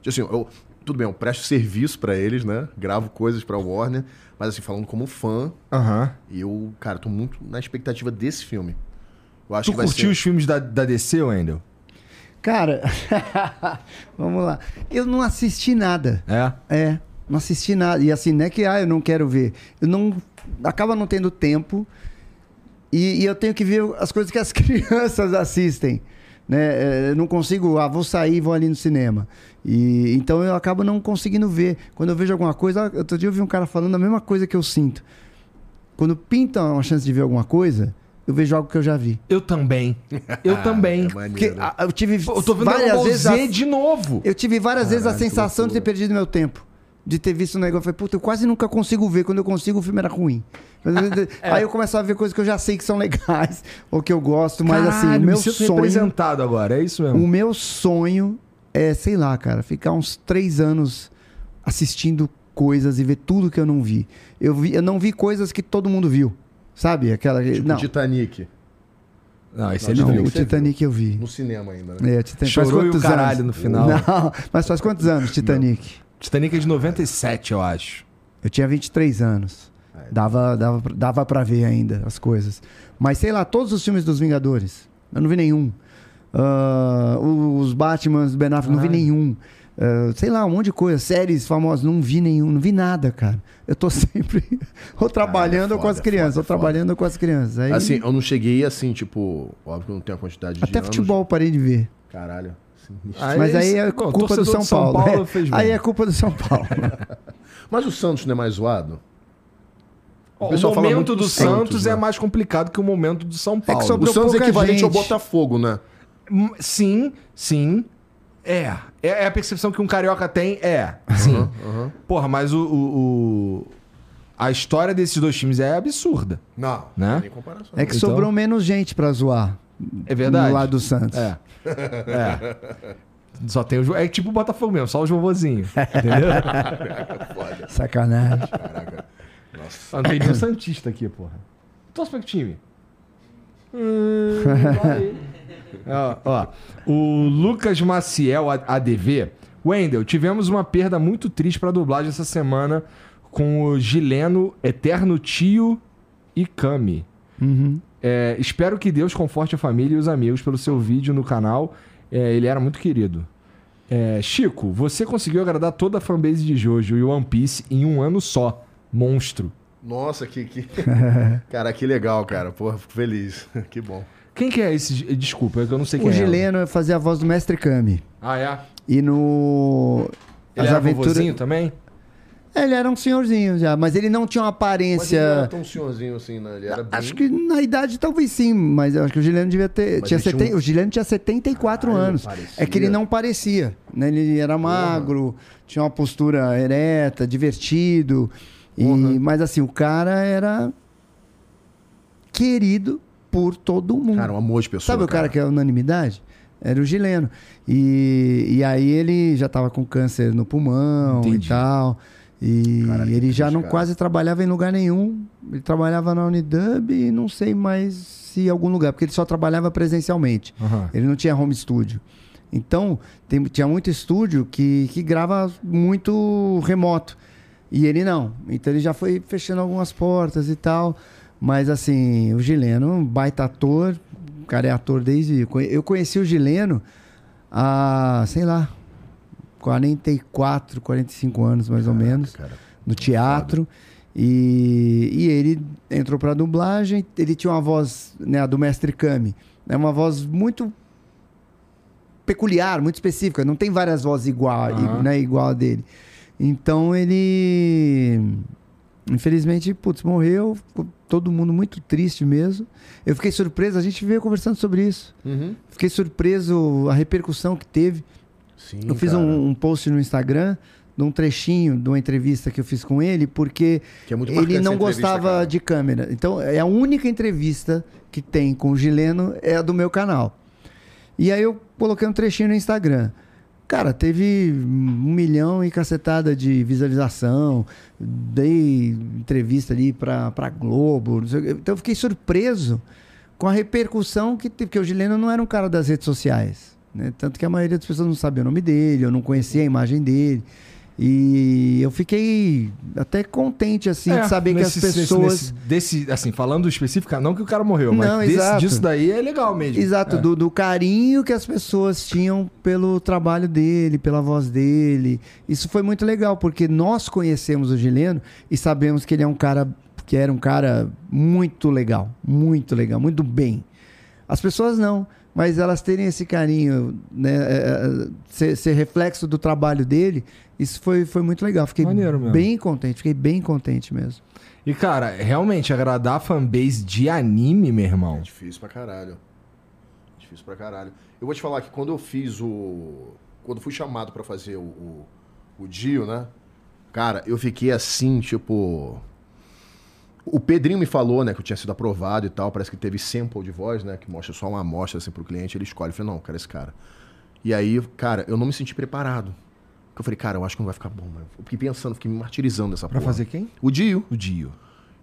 Tipo Assim, eu, tudo bem, eu presto serviço para eles, né? Gravo coisas pra Warner, mas assim, falando como fã, Aham. eu, cara, tô muito na expectativa desse filme. Eu acho Tu que vai curtiu ser... os filmes da, da DC, Wendel? Cara, vamos lá. Eu não assisti nada. É? É, não assisti nada. E assim, não é que ah, eu não quero ver. Eu não. Acaba não tendo tempo. E, e eu tenho que ver as coisas que as crianças assistem. Né? É, Eu não consigo, ah, vou sair, vou ali no cinema. E, então eu acabo não conseguindo ver. Quando eu vejo alguma coisa, outro dia eu vi um cara falando a mesma coisa que eu sinto. Quando pinta uma chance de ver alguma coisa, eu vejo algo que eu já vi. Eu também. Eu também. É. Porque ah, eu tive Pô, eu tô vendo várias vezes a- de novo. eu tive várias vezes a sensação de ter perdido meu tempo. De ter visto um negócio. Eu falei, puta, eu quase nunca consigo ver. Quando eu consigo, o filme era ruim. É. Aí eu começo a ver coisas que eu já sei que são legais, ou que eu gosto, mas assim, Caralho, o meu me sonho. representado agora, é isso mesmo. O meu sonho é, sei lá, cara, ficar uns três anos assistindo coisas e ver tudo que eu não vi. Eu, vi, eu não vi coisas que todo mundo viu. Sabe? Aquela. Tipo não, Titanic. Não, esse Não, ele não, viu. o Titanic eu vi. No cinema ainda, né? É, Titanic. Chorou faz e o quantos caralho anos? no final. Não, mas faz quantos anos Titanic? Titanic é de 97, eu acho. Eu tinha 23 anos. Dava, dava, pra- dava pra ver ainda as coisas. Mas sei lá, todos os filmes dos Vingadores. Eu não vi nenhum. Ah, os Batmans Ben Affleck, não vi nenhum. Ah, sei lá, um monte de coisa. Séries famosas, não vi nenhum. Não vi nada, cara. Eu tô sempre ou trabalhando ou com foda, as crianças. foda, ou foda. trabalhando ou com as crianças. Aí, Assim, eu não cheguei assim, tipo, óbvio que eu não tenho a quantidade de até anos. futebol parei de ver. Caralho. Sinistro. Ah, Mas aí é Pô, culpa do torcedor São, de Paulo. fez aí é culpa do São Paulo. Mas o Santos não é mais zoado? O, fala momento muito do do Santos, Santos, é né? mais complicado que o momento do São Paulo. sobrou o Santos é equivalente ao gente. Botafogo, né? Hum, Sim, sim. É. É é a percepção que um carioca tem? É. Sim. Porra, mas o, o- o- A história desses dois times é absurda. Não, Né? não tem comparação. É que Então- sobrou menos gente pra zoar. É verdade. No lado do Santos. É. É. Só tem o. É tipo o Botafogo mesmo, só o vovozinho. Entendeu? Sacanagem. Ah, Não tem nenhum Santista aqui, porra. Torce pra que time? Hum, ó, ó, o Lucas Maciel A- ADV. Wendel, tivemos uma perda muito triste pra dublagem essa semana com o Gileno, Eterno Tio e Kami. Uhum. É, espero que Deus conforte a família e os amigos pelo seu vídeo no canal. É, ele era muito querido. É, Chico, você conseguiu agradar toda a fanbase de Jojo e One Piece em um ano só. Monstro. Nossa, que, que... cara, que legal, cara. Porra, fico feliz. que bom. Quem que é esse? Desculpa, é eu não sei quem O é. Gileno fazia a voz do Mestre Kami. Ah, é? E no. Ele era vovozinho também? Ele era um senhorzinho já, mas ele não tinha uma Mas ele aparência. não era tão senhorzinho assim, né? Ele era bem... Acho que na idade talvez sim, mas eu acho que o Gileno devia ter. Mas Tinha ele tinha um- O Gileno tinha 74 Caralho, anos. É que ele não parecia. Né? Ele era magro, tinha uma postura ereta, divertido. E... Mas assim, o cara era querido por todo mundo. Cara, um amor de pessoa. Sabe o cara que é unanimidade? Era o Gileno. E, e aí ele já tava com câncer no pulmão Entendi. e tal. E Cara, ele já não quase trabalhava em lugar nenhum. Ele trabalhava na Unidub e não sei mais se algum lugar, porque ele só trabalhava presencialmente. Aham. Ele não tinha home studio. Então, tem- tinha muito estúdio que, que grava muito remoto. E ele não. Então ele já foi fechando algumas portas e tal. Mas assim, o Gileno, um baita ator. O cara é ator desde. Eu conheci o Gileno há, sei lá, 44, 45 anos mais ou menos Cara, no teatro. E, e ele entrou pra dublagem. Ele tinha uma voz, né, a do Mestre Kami. É uma voz muito peculiar, muito específica. Não tem várias vozes igual, Aham. né, igual a dele. Então ele. Infelizmente, putz, morreu. Ficou todo mundo muito triste mesmo. Eu fiquei surpreso, a gente veio conversando sobre isso. Uhum. Fiquei surpreso a repercussão que teve. Sim, Eu fiz um, um post no Instagram de um trechinho de uma entrevista que eu fiz com ele, porque Que é ele não gostava cara. de câmera. Então, é a única entrevista que tem com o Gileno é a do meu canal. E aí eu coloquei um trechinho no Instagram. Cara, teve um milhão e cacetada de visualização. Dei entrevista ali pra, pra Globo. Então eu fiquei surpreso com a repercussão que teve. Porque o Gileno não era um cara das redes sociais. Né? Tanto que a maioria das pessoas não sabia o nome dele, eu não conhecia a imagem dele. E eu fiquei até contente, assim, É, de saber nesse- que as pessoas. nesse- desse, assim, falando específica, não que o cara morreu, mas Não, desse- disso daí é legal mesmo. Exato, É. do, do carinho que as pessoas tinham pelo trabalho dele, pela voz dele. Isso foi muito legal, porque nós conhecemos o Gileno e sabemos que ele é um cara que era um cara muito legal, muito legal, muito bem. As pessoas não. Mas elas terem esse carinho, né? é, é, ser, ser reflexo do trabalho dele, isso foi, foi muito legal. Fiquei Maneiro mesmo. bem contente, fiquei bem contente mesmo. E, cara, realmente, agradar a fanbase de anime, meu irmão. Difícil pra caralho. Difícil pra caralho. Eu vou te falar que quando eu fiz o. Quando fui chamado pra fazer o, o, o Dio, né? Cara, eu fiquei assim, tipo. O Pedrinho me falou, né, que eu tinha sido aprovado e tal. Parece que teve sample de voz, né? Que mostra só uma amostra assim pro cliente, ele escolhe. Eu falei, não, eu quero esse cara. E aí, cara, eu não me senti preparado. Porque eu falei, cara, eu acho que não vai ficar bom, mano. Eu fiquei pensando, fiquei me martirizando dessa Pra porra. fazer quem? O Dio. O Dio.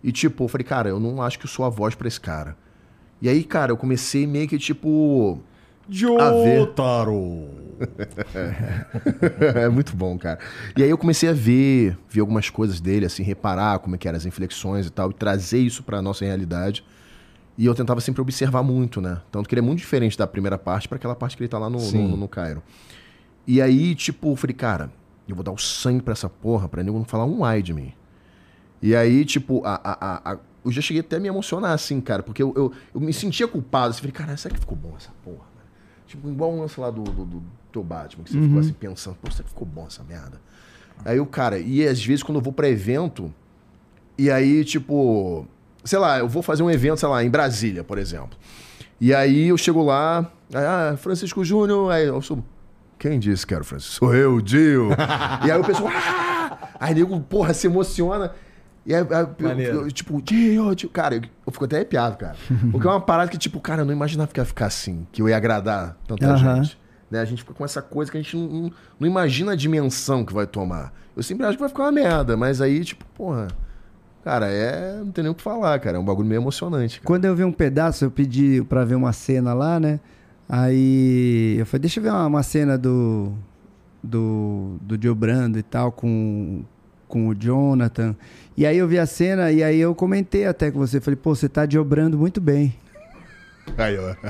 E tipo, eu falei, cara, eu não acho que eu sou a voz pra esse cara. E aí, cara, eu comecei meio que tipo. Jotaro. é muito bom, cara. E aí eu comecei a ver, ver algumas coisas dele, assim, reparar como é que eram as inflexões e tal, e trazer isso pra nossa realidade. E eu tentava sempre observar muito, né? Tanto que ele é muito diferente da primeira parte pra aquela parte que ele tá lá no, Sim. no, no Cairo. E aí, tipo, eu falei, cara, eu vou dar o sangue pra essa porra, pra nego não falar um ai de mim. E aí, tipo, a, a, a- eu já cheguei até a me emocionar, assim, cara, porque eu, eu, eu me sentia culpado. Assim, falei, cara, será que ficou bom essa porra? Tipo, igual um lance lá do, do, do teu Batman, que você ficou assim pensando, pô, será que ficou bom essa merda? Aí o cara, e às vezes quando eu vou pra evento, e aí, tipo, sei lá, eu vou fazer um evento, sei lá, em Brasília, por exemplo. E aí eu chego lá, aí, ah, Francisco Júnior, aí eu sou. Quem disse que era o Francisco? Sou eu, Dio. e aí o pessoal, ah! Aí nego, porra, se emociona. E aí, eu- eu, tipo, Dio, Dio. Cara, eu, eu fico até arrepiado, cara. Porque é uma parada que, tipo, cara, eu não imaginava que ia ficar assim, que eu ia agradar tanta gente. Né? A gente fica com essa coisa que a gente não, não, não imagina a dimensão que vai tomar. Eu sempre acho que vai ficar uma merda, mas aí, tipo, porra. Cara, é. Não tem nem o que falar, cara. É um bagulho meio emocionante. Cara. Quando eu vi um pedaço, eu pedi pra ver uma cena lá, né? Aí eu falei, deixa eu ver uma, uma cena do do do Joe Brando e tal com com o Jonathan. E aí eu vi a cena e aí eu comentei até com você, falei, pô, você tá Joe Brando muito bem. Aí, ó.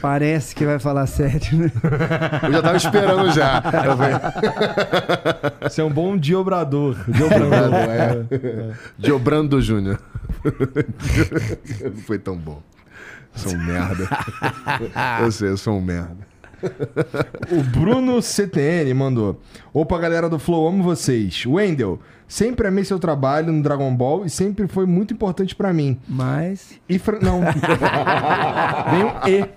Parece que vai falar sério, né? Eu já tava esperando já. Você é um bom diobrador. Brando, Diobrador. é. Diobrando Júnior. Não foi tão bom. Sou um merda. Eu sei, eu sou um merda. O Bruno CTN mandou. Opa, galera do Flow, amo vocês. Wendel, sempre amei seu trabalho no Dragon Ball e sempre foi muito importante pra mim. Mas E Fran... Não. Vem um E.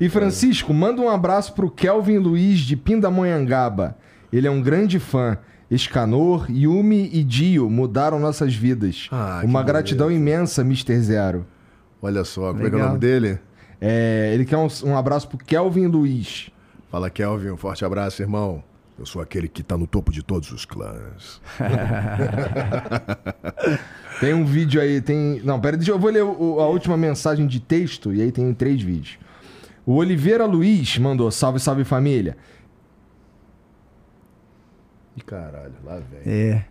E Francisco, manda um abraço pro Kelvin Luiz de Pindamonhangaba. Ele é um grande fã. Escanor, Yumi e Dio mudaram nossas vidas. Ah, Uma gratidão imensa, Mr. Zero. Olha só, como é que é o nome dele? É, ele quer um, um abraço pro Kelvin Luiz. Fala, Kelvin, um forte abraço, irmão. Eu sou aquele que tá no topo de todos os clãs. Tem um vídeo aí, tem. Não, pera, deixa eu vou ler o- a última mensagem de texto e aí tem três vídeos. O Oliveira Luiz mandou: Salve, salve família. Ih, caralho, lá vem. é.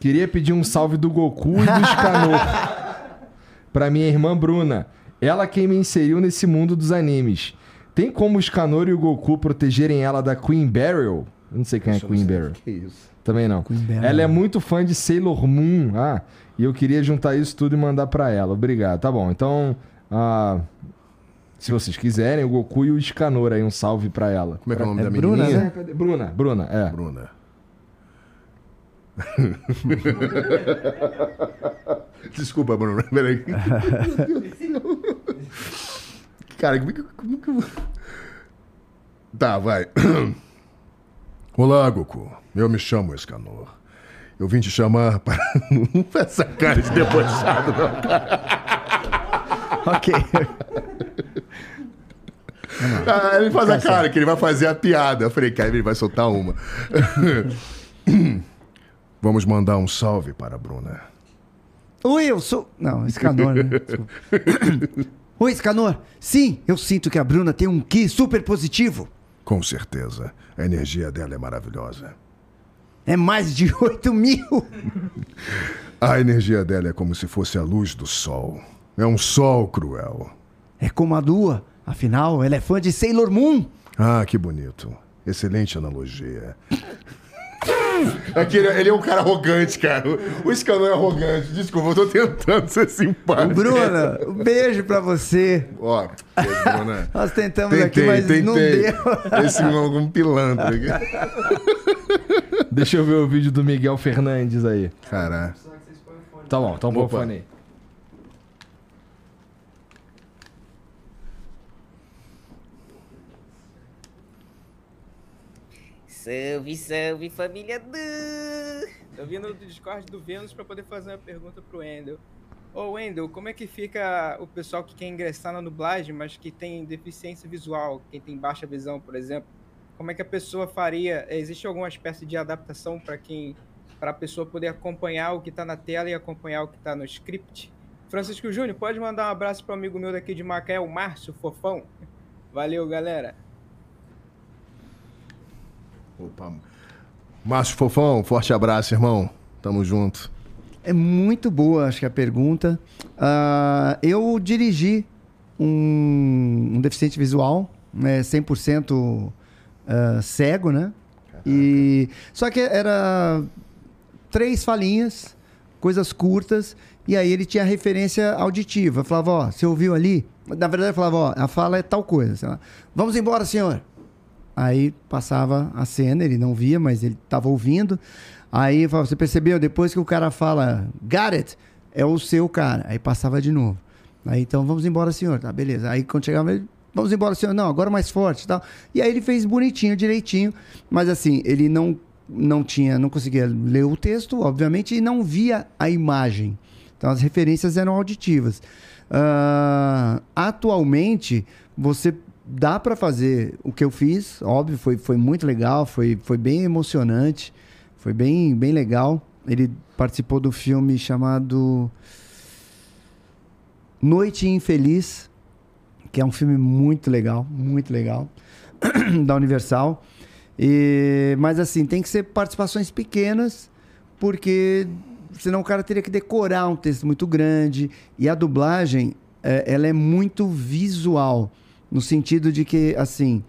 Queria pedir um salve do Goku e do Scanor pra minha irmã Bruna. Ela quem me inseriu nesse mundo dos animes. Tem como o Scanor e o Goku protegerem ela da Queen Beryl? Eu não sei quem é Queen Beryl. Que isso? Também não. Ela é muito fã de Sailor Moon. Ah, e eu queria juntar isso tudo e mandar pra ela. Obrigado. Tá bom. Então, ah, se vocês quiserem, o Goku e o Scanor aí, um salve pra ela. Como é que é o nome É da Bruna, menininha? né? Cadê? Bruna, Bruna, é. Bruna. Desculpa, Bruna. Peraí. Cara, como é que, como que eu... Tá, vai. Olá, Goku. Eu me chamo Escanor. Eu vim te chamar para... Não faz essa cara de debochado, não. Ok. Ah, ele faz a cara que ele vai fazer a piada. Eu falei, cara, ele vai soltar uma. Vamos mandar um salve para a Bruna. Oi, eu sou. Não, Escanor, né? Desculpa. Oi, Escanor. Sim, eu sinto que a Bruna tem um Ki super positivo. Com certeza. A energia dela é maravilhosa. É mais de 8 mil. A energia dela é como se fosse a luz do sol. É um sol cruel. É como a lua. Afinal, ela é fã de Sailor Moon. Ah, que bonito. Excelente analogia. É que ele, ele é um cara arrogante, cara. O Scanão é arrogante. Desculpa, eu tô tentando ser simpático. Bruna, um beijo pra você. Ó, beijo, Bruna. Nós tentamos aqui, mas não deu. Esse maluco é um pilantra. aqui. Deixa eu ver o vídeo do Miguel Fernandes aí. Caralho. Tá bom, então põe o Opa. fone aí. Salve, salve, família do... Tô vindo do Discord do Vênus pra poder fazer uma pergunta pro Wendel. Ô Wendel, como é que fica o pessoal que quer ingressar na dublagem, mas que tem deficiência visual, quem tem baixa visão, por exemplo? Como é que a pessoa faria? Existe alguma espécie de adaptação para quem, para a pessoa poder acompanhar o que tá na tela e acompanhar o que tá no script? Francisco Júnior, pode mandar um abraço pro amigo meu daqui de Macaé, o Márcio Fofão. Valeu, galera. Opa. Márcio Fofão, forte abraço, irmão. Tamo junto. É muito boa, acho que a pergunta. Ah, eu dirigi um, um deficiente visual, né, 100% ah, cego, né? E só que era três falinhas, coisas curtas, e aí ele tinha referência auditiva. Eu falava, ó, você ouviu ali? Na verdade, eu falava, ó, a fala é tal coisa. Vamos embora, senhor. Aí passava a cena, ele não via, mas ele estava ouvindo. Aí você percebeu? Depois que o cara fala, got it, é o seu cara. Aí passava de novo. Aí então, vamos embora, senhor. Tá, beleza. Aí quando chegava ele, vamos embora, senhor. Não, agora mais forte tal. E aí ele fez bonitinho, direitinho. Mas assim, ele não, não tinha, não conseguia ler o texto, obviamente, e não via a imagem. Então as referências eram auditivas. Ah, atualmente, você dá para fazer o que eu fiz, óbvio, foi, foi muito legal, foi, foi bem emocionante, foi bem, bem legal. Ele participou do filme chamado Noite Infeliz, que é um filme muito legal, muito legal, da Universal. E, mas assim, tem que ser participações pequenas, porque senão o cara teria que decorar um texto muito grande. E a dublagem, é, ela é muito visual, no sentido de que, assim,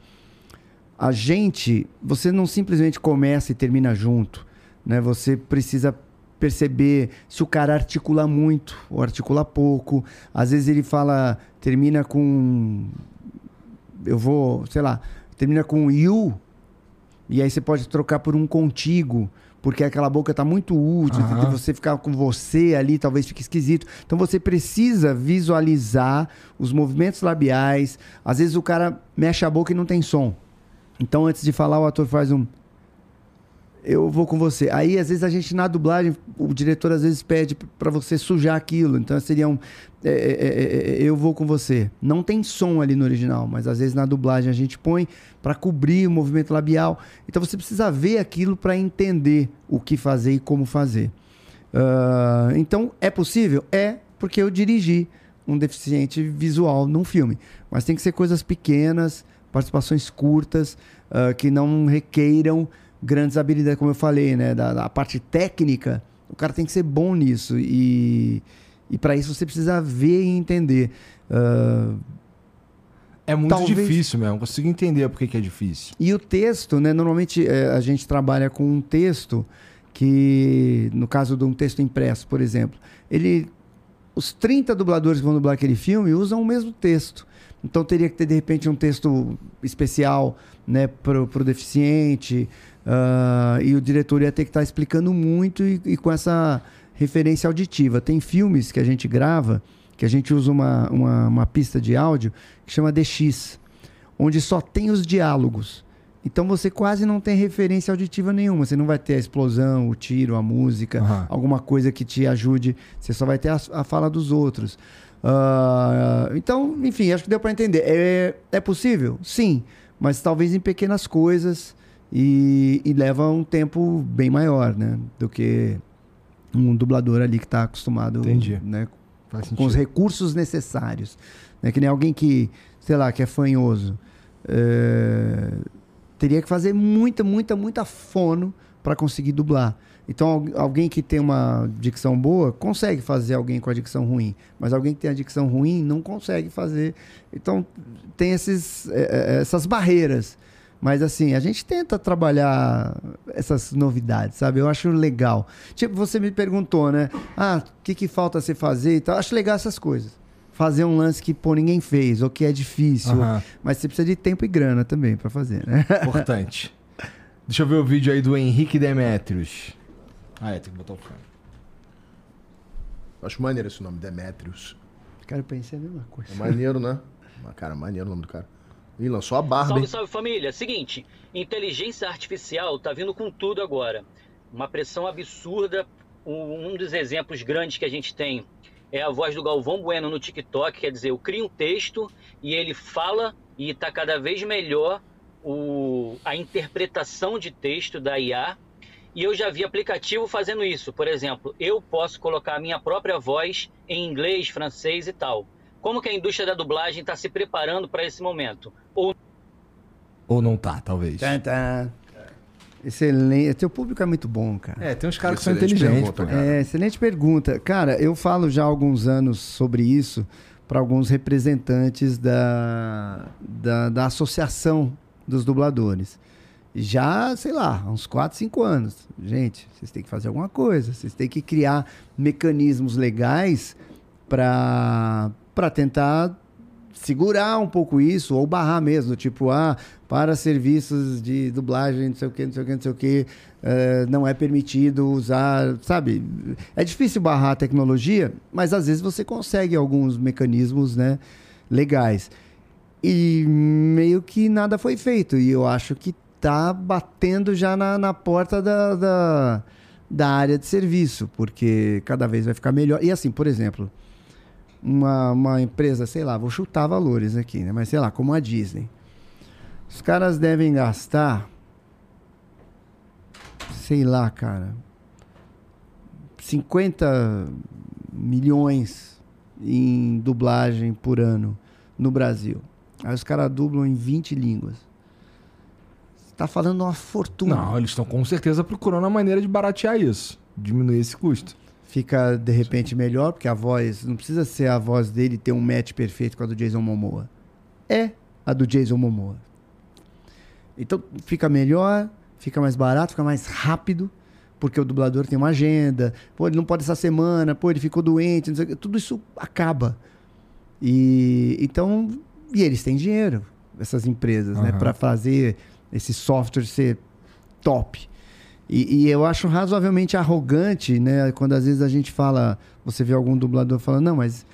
a gente, você não simplesmente começa e termina junto, né? Você precisa perceber se o cara articula muito ou articula pouco. Às vezes ele fala, termina com eu vou, sei lá, termina com you e aí você pode trocar por um contigo, porque aquela boca tá muito útil, Aham. você ficar com você ali talvez fique esquisito. Então você precisa visualizar os movimentos labiais. Às vezes o cara mexe a boca e não tem som. Então antes de falar o ator faz um eu vou com você. Aí, às vezes, a gente, na dublagem, o diretor às vezes pede para você sujar aquilo. Então, seria um. é, é, é, é, eu vou com você. Não tem som ali no original, mas às vezes na dublagem a gente põe para cobrir o movimento labial. Então, você precisa ver aquilo para entender o que fazer e como fazer. Ah, então, é possível? É, porque eu dirigi um deficiente visual num filme. Mas tem que ser coisas pequenas, participações curtas, ah, que não requeiram grandes habilidades, como eu falei, né? Da, da parte técnica, o cara tem que ser bom nisso. E, e para isso você precisa ver e entender. Ah, É muito Talvez- difícil mesmo, consigo entender por que é difícil. E o texto, né? Normalmente eh, a gente trabalha com um texto que, no caso de um texto impresso, por exemplo, ele. Os 30 dubladores que vão dublar aquele filme usam o mesmo texto. Então teria que ter, de repente, um texto especial né, para o deficiente. Ah, e o diretor ia ter que estar explicando muito e, e com essa referência auditiva. Tem filmes que a gente grava, que a gente usa uma, uma, uma pista de áudio que chama DX onde só tem os diálogos. Então você quase não tem referência auditiva nenhuma. Você não vai ter a explosão, o tiro, a música, Aham. alguma coisa que te ajude. Você só vai ter a, a fala dos outros. Ah, então, enfim, acho que deu para entender. É, é possível? Sim, mas talvez em pequenas coisas e, e leva um tempo bem maior, né? Do que um dublador ali que está acostumado, Entendi. né? Com os recursos necessários. Né? Que nem alguém que, sei lá, que é fanhoso. é, teria que fazer muita, muita, muita fono para conseguir dublar. Então, al- alguém que tem uma dicção boa consegue fazer alguém com a dicção ruim, mas alguém que tem a dicção ruim não consegue fazer. Então, tem esses, é, é, essas barreiras. Mas assim, a gente tenta trabalhar essas novidades, sabe? Eu acho legal. Tipo, você me perguntou, né? Ah, o que, que falta você fazer e tal. Acho legal essas coisas. Fazer um lance que, pô, ninguém fez, ou que é difícil. Aham. Mas você precisa de tempo e grana também pra fazer, né? Importante. Deixa eu ver o vídeo aí do Henrique Demetrios. Ah, é, tem que botar o fone. Acho maneiro esse nome, Demetrius. Cara, eu pensei a mesma coisa. É maneiro, né? Cara, maneiro o nome do cara. Ih, lançou a barba, Salve, hein? salve família. Seguinte, inteligência artificial tá vindo com tudo agora. Uma pressão absurda. Um um dos exemplos grandes que a gente tem é a voz do Galvão Bueno no TikTok, quer dizer, eu crio um texto e ele fala e está cada vez melhor o, a interpretação de texto da IA. E eu já vi aplicativo fazendo isso. Por exemplo, eu posso colocar a minha própria voz em inglês, francês e tal. Como que a indústria da dublagem está se preparando para esse momento? Ou Ou não tá, talvez. Tá, tá. Excelente. Teu público é muito bom, cara. É, tem uns caras que são inteligentes, pergunta. É, excelente pergunta. Cara, eu falo já há alguns anos sobre isso para alguns representantes da, da, da Associação dos Dubladores. Já, sei lá, há uns 4, 5 anos. Gente, vocês têm que fazer alguma coisa. Vocês têm que criar mecanismos legais para tentar segurar um pouco isso, ou barrar mesmo, tipo, ah, para serviços de dublagem, não sei o que, não sei o que, não sei o que, eh, não é permitido usar, sabe? É difícil barrar a tecnologia, mas às vezes você consegue alguns mecanismos, né, legais. E meio que nada foi feito, e eu acho que tá batendo já na, na porta da, da, da área de serviço, porque cada vez vai ficar melhor. E assim, por exemplo, uma, uma empresa, sei lá, vou chutar valores aqui, né? Mas sei lá, como a Disney. Os caras devem gastar, sei lá, cara, 50 milhões em dublagem por ano no Brasil. Aí os caras dublam em 20 línguas. Tá falando uma fortuna. Não, eles estão com certeza procurando uma maneira de baratear isso. Diminuir esse custo. Fica de repente melhor, porque a voz não precisa ser a voz dele ter um match perfeito com a do Jason Momoa. É a do Jason Momoa. Então fica melhor, fica mais barato, fica mais rápido, porque o dublador tem uma agenda. Pô, ele não pode essa semana, pô, ele ficou doente, sei tudo isso acaba. E então, e eles têm dinheiro, essas empresas, né, Aham. para fazer esse software ser top. E, e eu acho razoavelmente arrogante, né? Quando às vezes a gente fala, você vê algum dublador falando, não, mas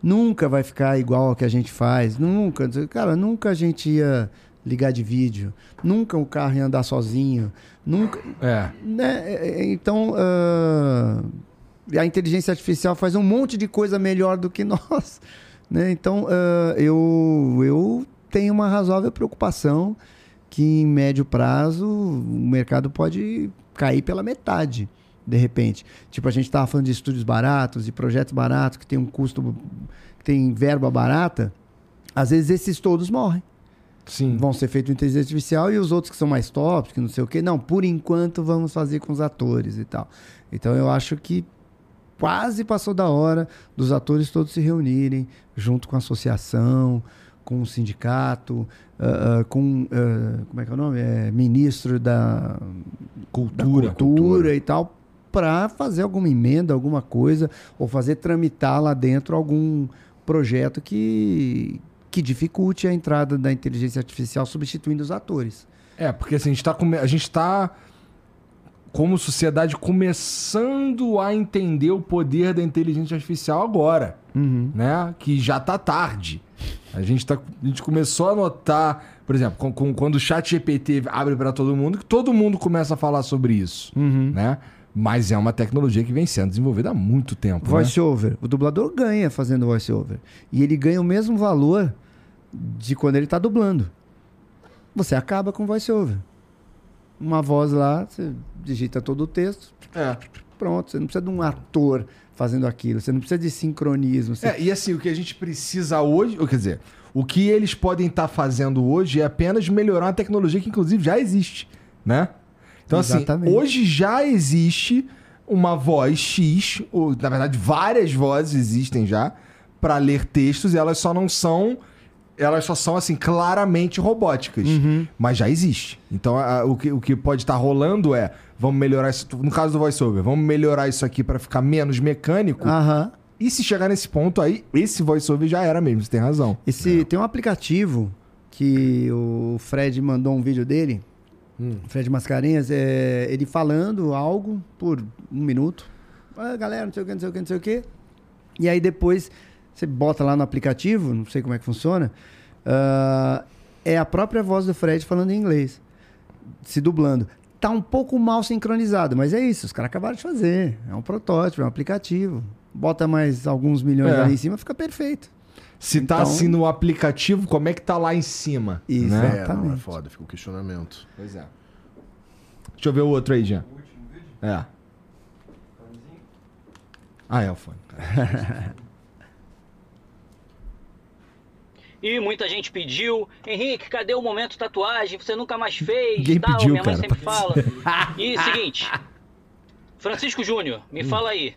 nunca vai ficar igual ao que a gente faz. Nunca. Cara, nunca a gente ia ligar de vídeo. Nunca o carro ia andar sozinho. Nunca. É. Né? Então, ah, a inteligência artificial faz um monte de coisa melhor do que nós. Né? Então, ah, eu, eu tenho uma razoável preocupação que em médio prazo o mercado pode cair pela metade, de repente. Tipo, a gente estava falando de estúdios baratos, de projetos baratos, que tem um custo, que tem verba barata. Às vezes esses todos morrem Sim. vão ser feitos em inteligência artificial e os outros que são mais top, que não sei o quê. Não, por enquanto vamos fazer com os atores e tal. Então eu acho que quase passou da hora dos atores todos se reunirem junto com a associação, com o sindicato, ah, com ah, como é que é o nome? É, ministro da Cultura. da cultura, e tal, para fazer alguma emenda, alguma coisa, ou fazer tramitar lá dentro algum projeto que, que dificulte a entrada da inteligência artificial substituindo os atores. É, porque assim, a gente tá, come- a gente tá como sociedade começando a entender o poder da inteligência artificial agora, né? Que já tá tarde. A gente, tá, a gente começou a notar, por exemplo, com- com- quando o chat GPT abre para todo mundo, que todo mundo começa a falar sobre isso, né? Mas é uma tecnologia que vem sendo desenvolvida há muito tempo, né? Voice over. O dublador ganha fazendo voice over. E ele ganha o mesmo valor de quando ele está dublando. Você acaba com voice over. Uma voz lá, você digita todo o texto, É. pronto. Você não precisa de um ator fazendo aquilo. Você não precisa de sincronismo. Você... É, e assim, o que a gente precisa hoje, ou quer dizer, o que eles podem estar fazendo hoje é apenas melhorar uma tecnologia que inclusive já existe, né? Então Exatamente. assim, hoje já existe uma voz X, ou na verdade várias vozes existem já para ler textos e elas só não são elas só são, assim, claramente robóticas. Uhum. Mas já existe. Então, a- o, que, o que pode estar rolando é, vamos melhorar isso, no caso do voiceover, vamos melhorar isso aqui pra ficar menos mecânico. Aham. E se chegar nesse ponto aí, esse voiceover já era mesmo, você tem razão. Esse, Tem um aplicativo que o Fred mandou um vídeo dele, Fred Mascarenhas, é, ele falando algo por um minuto. Ah, galera, não sei o que, não sei o que, não sei o que. E aí depois você bota lá no aplicativo, não sei como é que funciona, ah, é a própria voz do Fred falando em inglês, se dublando. Tá um pouco mal sincronizado, mas é isso, os caras acabaram de fazer. É um protótipo, é um aplicativo. Bota mais alguns milhões É. ali em cima, fica perfeito. Se tá Então- assim no aplicativo, como é que tá lá em cima? Isso, né? É, não, é Exatamente. foda, fica o questionamento. Pois é. Deixa eu ver o outro aí, Jean. É. Ah, é o fone. E muita gente pediu, Henrique, cadê o momento tatuagem? Você nunca mais fez, Ninguém tal, pediu, minha mãe cara. sempre fala. E seguinte, Francisco Júnior, me Hum. fala aí.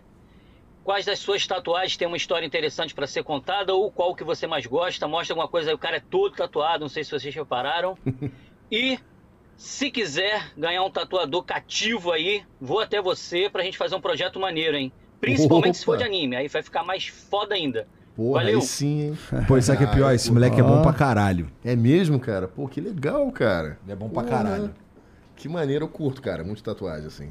Quais das suas tatuagens tem uma história interessante pra ser contada ou qual que você mais gosta? Mostra alguma coisa aí, o cara é todo tatuado, não sei se vocês repararam. E se quiser ganhar um tatuador cativo aí, vou até você pra gente fazer um projeto maneiro, hein? Principalmente se for Opa. de anime, aí vai ficar mais foda ainda. Porra, Valeu. aí sim, hein? Pô, isso aqui é pior, esse moleque é bom pra caralho. É mesmo, cara? Pô, que legal, cara. Ele é bom pra Porra. caralho. Que maneiro, eu curto, cara. Muito tatuagem, assim.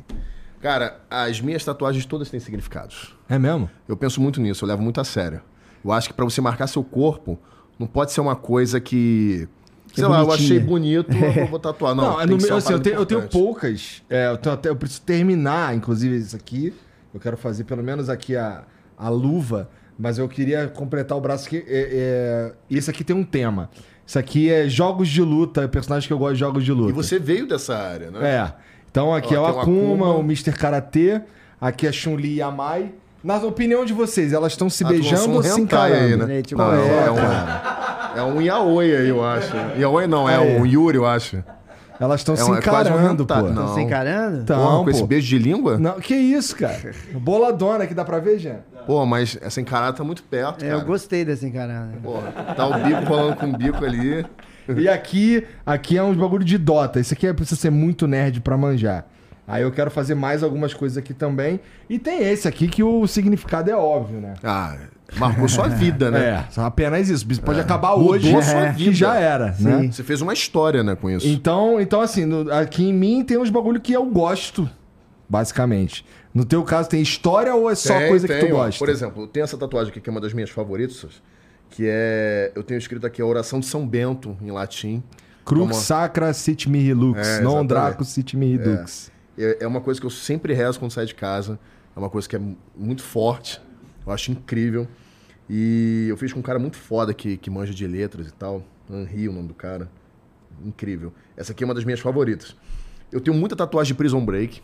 Cara, as minhas tatuagens todas têm significados. É mesmo? Eu penso muito nisso, eu levo muito a sério. Eu acho que pra você marcar seu corpo, não pode ser uma coisa que. Que sei lá, eu achei bonito, eu vou tatuar. Não, Não, é no meu, assim, eu, tenho, eu tenho poucas. É, eu, tenho até, eu preciso terminar, inclusive, isso aqui. Eu quero fazer pelo menos aqui a, a luva, mas eu queria completar o braço aqui. É, é, esse aqui tem um tema. Isso aqui é jogos de luta, personagem que eu gosto de jogos de luta. E você veio dessa área, né? É. Então aqui Ó, é o Akuma, Akuma. o Mr. Karatê, aqui é a Chun-Li e a Mai. Na opinião de vocês, elas estão se Ah, beijando um ou se hentai encarando? aí, né? É, Não, é, é, um, é um yaoi aí, eu acho. Yaoi não, é Aí. um yuri, eu acho. Elas estão É se é quase um encarando, hentai. pô. Não. Estão se encarando? Porra, com pô. esse beijo de língua? Não, que isso, cara. Boladona que dá pra ver, Jean. Pô, mas essa encarada tá muito perto, É, cara. eu gostei dessa encarada. Porra, tá o bico rolando com o bico ali. E aqui, aqui é uns bagulho de Dota. Isso aqui é, precisa ser muito nerd pra manjar. Aí eu quero fazer mais algumas coisas aqui também. E tem esse aqui que o significado é óbvio, né? Ah, marcou sua vida, né? É, apenas isso. Pode acabar Mudou hoje, a sua é, vida. que já era, né? Você fez uma história, né, com isso. Então, então assim, no- aqui em mim tem uns bagulho que eu gosto, basicamente. No teu caso, tem história ou é só Tem, coisa que tem, tu ó. gosta? Por exemplo, tenho essa tatuagem aqui que é uma das minhas favoritas, que é... Eu tenho escrito aqui a oração de São Bento, em latim. Crux sacra sit mihi lux, É, non draco sit mihi dux. É, é uma coisa que eu sempre rezo quando saio de casa. É uma coisa que é mu- muito forte. Eu acho incrível. E eu fiz com um cara muito foda que, que manja de letras e tal. Henri, o nome do cara. Incrível. Essa aqui é uma das minhas favoritas. Eu tenho muita tatuagem de Prison Break.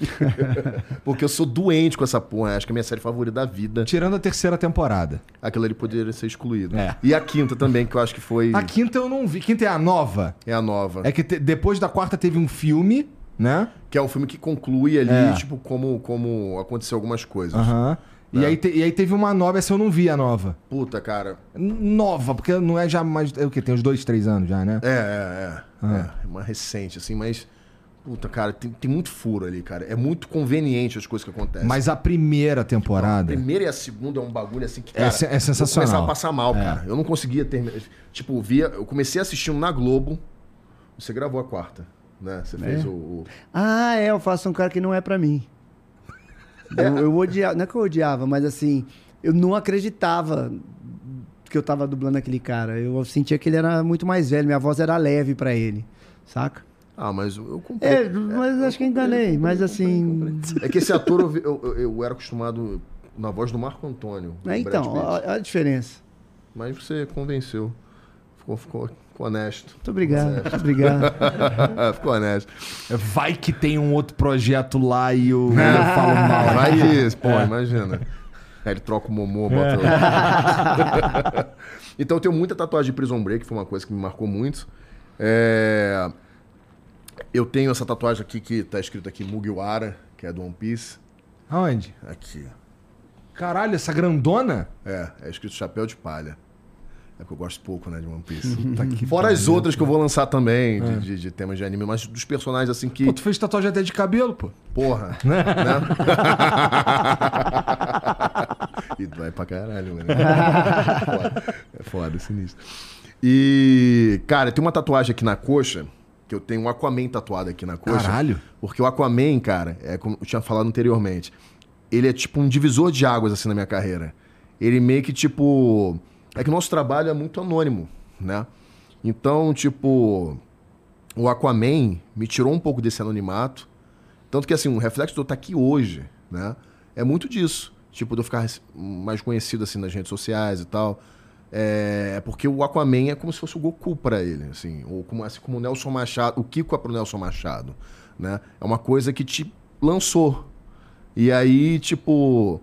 Porque eu sou doente com essa porra. Acho que é a minha série favorita da vida. Tirando a terceira temporada. Aquilo ali poderia ser excluído. É. E a quinta também, que eu acho que foi. A quinta eu não vi. Quinta é a nova. É a nova. É que te- depois da quarta teve um filme, né? Que é um filme que conclui ali, É. tipo, como, como aconteceu algumas coisas. Aham. E, É. aí te- e aí teve uma nova, essa eu não vi a nova. Puta, cara. Nova, porque não é já mais. É o quê? Tem uns dois, três anos já, né? É, é, é. Ah. É, uma recente, assim, mas. Puta, cara, tem, tem muito furo ali, cara. É muito conveniente as coisas que acontecem. Mas a primeira a temporada. primeira e a segunda é um bagulho assim que, É cara. se- é Eu sensacional. começava a passar mal, É. cara. Eu não conseguia terminar. Tipo, via. Eu comecei assistindo na Globo. Você gravou a quarta, né? Você fez É. o. o- Ah, é, eu faço um cara que não é pra mim. Eu, eu odiava, não é que eu odiava, mas assim, eu não acreditava que eu tava dublando aquele cara. Eu sentia que ele era muito mais velho, minha voz era leve pra ele, saca? Ah, mas eu comprei. É, mas acho que enganei, mas assim. É que esse ator eu, eu, eu- era acostumado na voz do Marco Antônio. É, então, olha a diferença. Mas você convenceu. Ficou, ficou, ficou honesto. Muito obrigado, muito obrigado. ficou honesto. Vai que tem um outro projeto lá e eu, eu falo mal. Vai que, pô, É. imagina. Aí ele troca o Momô, bota outro. então eu tenho muita tatuagem de Prison Break, foi uma coisa que me marcou muito. É, Eu tenho essa tatuagem aqui que tá escrito aqui Mugiwara, que é do One Piece. Aonde? Aqui. Caralho, essa grandona? É, é escrito chapéu de palha. É porque eu gosto pouco, né, de One Piece. Tá que Fora as pariu. outras que eu vou lançar também, de, de- de temas de anime, mas dos personagens assim que. Pô, tu fez tatuagem até de cabelo, pô. Porra. né? e vai pra caralho, mano. É foda, é foda, sinistro. E, cara, tem uma tatuagem aqui na coxa, que eu tenho um Aquaman tatuado aqui na coxa. Caralho. Porque o Aquaman, cara, é como eu tinha falado anteriormente, ele é tipo um divisor de águas, assim, na minha carreira. Ele meio que, tipo... É que o nosso trabalho é muito anônimo, né? Então, tipo... O Aquaman me tirou um pouco desse anonimato. Tanto que, assim, um reflexo de eu estar aqui hoje, né? É muito disso. Tipo, de eu ficar mais conhecido, assim, nas redes sociais e tal. É porque o Aquaman é como se fosse o Goku pra ele, assim. Ou como, assim como o Nelson Machado... O Kiko é pro Nelson Machado, né? É uma coisa que te lançou. E aí, tipo...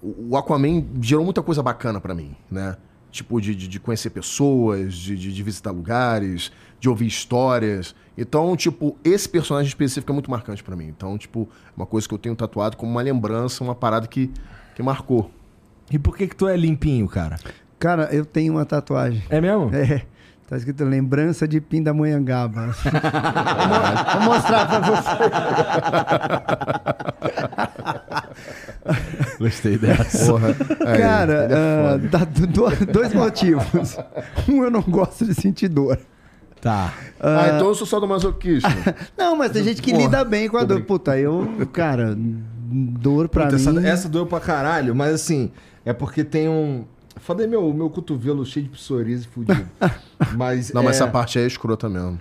O Aquaman gerou muita coisa bacana pra mim, né? Tipo, de, de, de conhecer pessoas, de, de, de visitar lugares, de ouvir histórias. Então, tipo, esse personagem específico é muito marcante pra mim. Então, tipo, é uma coisa que eu tenho tatuado como uma lembrança, uma parada que, que marcou. E por que que tu é limpinho, cara? Cara, eu tenho uma tatuagem. É mesmo? É. Tá escrito lembrança de Pindamonhangaba. Vou vou mostrar pra você. Gostei dessa. Porra. Aí, Cara, é ah, dá do- dois motivos. Um, eu não gosto de sentir dor. Tá. Ah, então eu sou só do masoquista. Não, mas tem gente que Porra, lida bem com a dor. Puta, eu, cara, dor pra Puta, mim. essa, essa doeu pra caralho, mas assim, é porque tem um. Foda aí meu, meu cotovelo cheio de psoríase fudido. Mas. Não, mas é... essa parte é escrota mesmo.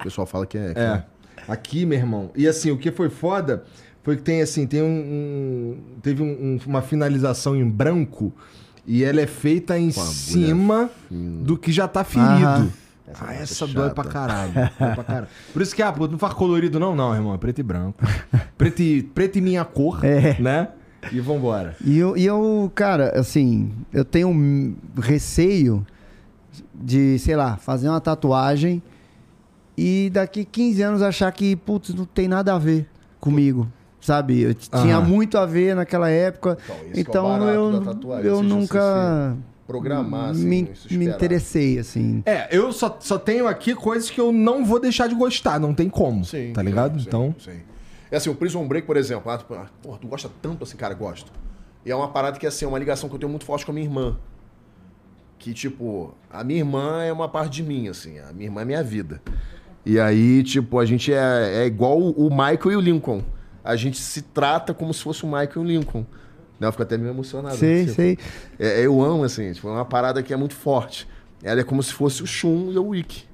O pessoal fala que é. que É. Aqui, meu irmão. E assim, o que foi foda foi que tem assim, tem um. um- teve um- um- uma finalização em branco e ela é feita em cima fina. do que já tá ferido. Aham. Essa ah, parte é essa dói chata. pra caralho. dói pra caralho. Por isso que, ah, pô, não faz colorido não, não, irmão. É preto e branco. Preto e, preto e minha cor, É. né? E vambora. E eu, e eu, cara, assim, eu tenho um receio de, sei lá, fazer uma tatuagem e daqui 15 anos achar que, putz, não tem nada a ver comigo. Sabe? Eu tinha Aham. muito a ver naquela época. Então, é Então barato eu, tatuagem, eu nunca Programar, assim, me, me interessei, assim. É, eu só, só tenho aqui coisas que eu não vou deixar de gostar, não tem como. Sim, tá ligado? sim, então. Sim. É assim, o Prison Break, por exemplo. Ah, tu, porra, tu gosta tanto assim, cara, gosto. E é uma parada que assim, é uma ligação que eu tenho muito forte com a minha irmã. Que, tipo, a minha irmã é uma parte de mim, assim. A minha irmã é minha vida. E aí, tipo, a gente é, é igual o Michael e o Lincoln. A gente se trata como se fosse o Michael e o Lincoln. Né? Eu fico até meio emocionado. Sei, assim, sei. é, eu amo, assim, tipo, é uma parada que é muito forte. Ela é como se fosse o Shun e o Wick.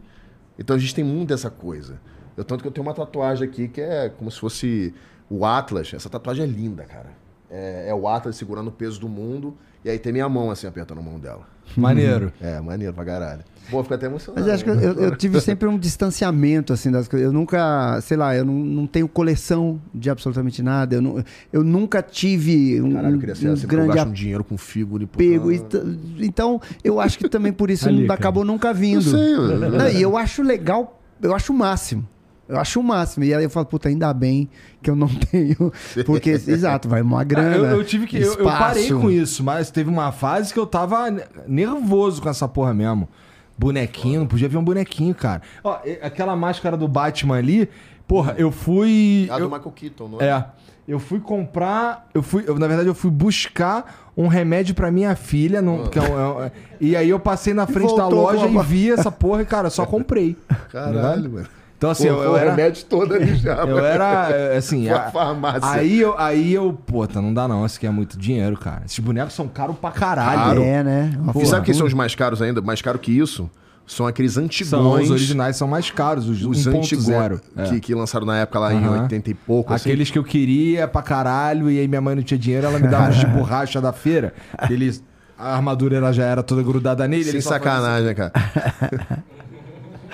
Então a gente tem muito dessa coisa. Eu, tanto que eu tenho uma tatuagem aqui que é como se fosse o Atlas. Essa tatuagem é linda, cara. É, é o Atlas segurando o peso do mundo. E aí tem minha mão, assim, apertando a mão dela. Maneiro. É, maneiro pra caralho. Pô, eu fico até emocionado. Mas acho que eu, eu- eu tive sempre um distanciamento, assim, das coisas. Eu nunca, sei lá, eu não, não tenho coleção de absolutamente nada. Eu, não, eu nunca tive um, Caralho, eu queria ser um assim, porque eu grande gasto um dinheiro com figura e. E t- Então, eu acho que também por isso Ali, não- cara. acabou nunca vindo. Eu sei, Não, e eu acho legal, eu acho o máximo. Eu acho o máximo. E aí eu falo, puta, ainda bem que eu não tenho. Porque, exato, vai uma grana. Ah, eu, eu tive que. Eu, eu parei com isso, mas teve uma fase que eu tava ne- nervoso com essa porra mesmo. Bonequinho, não podia ver um bonequinho, cara. Ó, aquela máscara do Batman ali, porra, eu fui. Ah, eu- do Michael Keaton, não é? É. Eu fui comprar. Eu fui. eu, na verdade, eu fui buscar um remédio pra minha filha. Num, que é um- é um- e aí eu passei na frente da loja a- e vi essa porra e, cara, só comprei. Caralho, mano. Então, assim, Pô, eu, eu era. remédio todo ali já. Eu mano. era, é, assim. A farmácia. Aí eu, aí eu, puta, não dá não, isso aqui é muito dinheiro, cara. Esses bonecos são caros pra caralho. Caro. É, né? Uma E sabe quem são os mais caros ainda? Mais caro que isso? São aqueles antigões. São, os originais são mais caros, os, Os 1.0. antigos É. que, que lançaram na época lá em Aham. 80 e pouco. assim. Aqueles que eu queria pra caralho, e aí minha mãe não tinha dinheiro, ela me dava os de borracha da feira. Eles, a armadura ela já era toda grudada nele. Sem sacanagem, né, cara?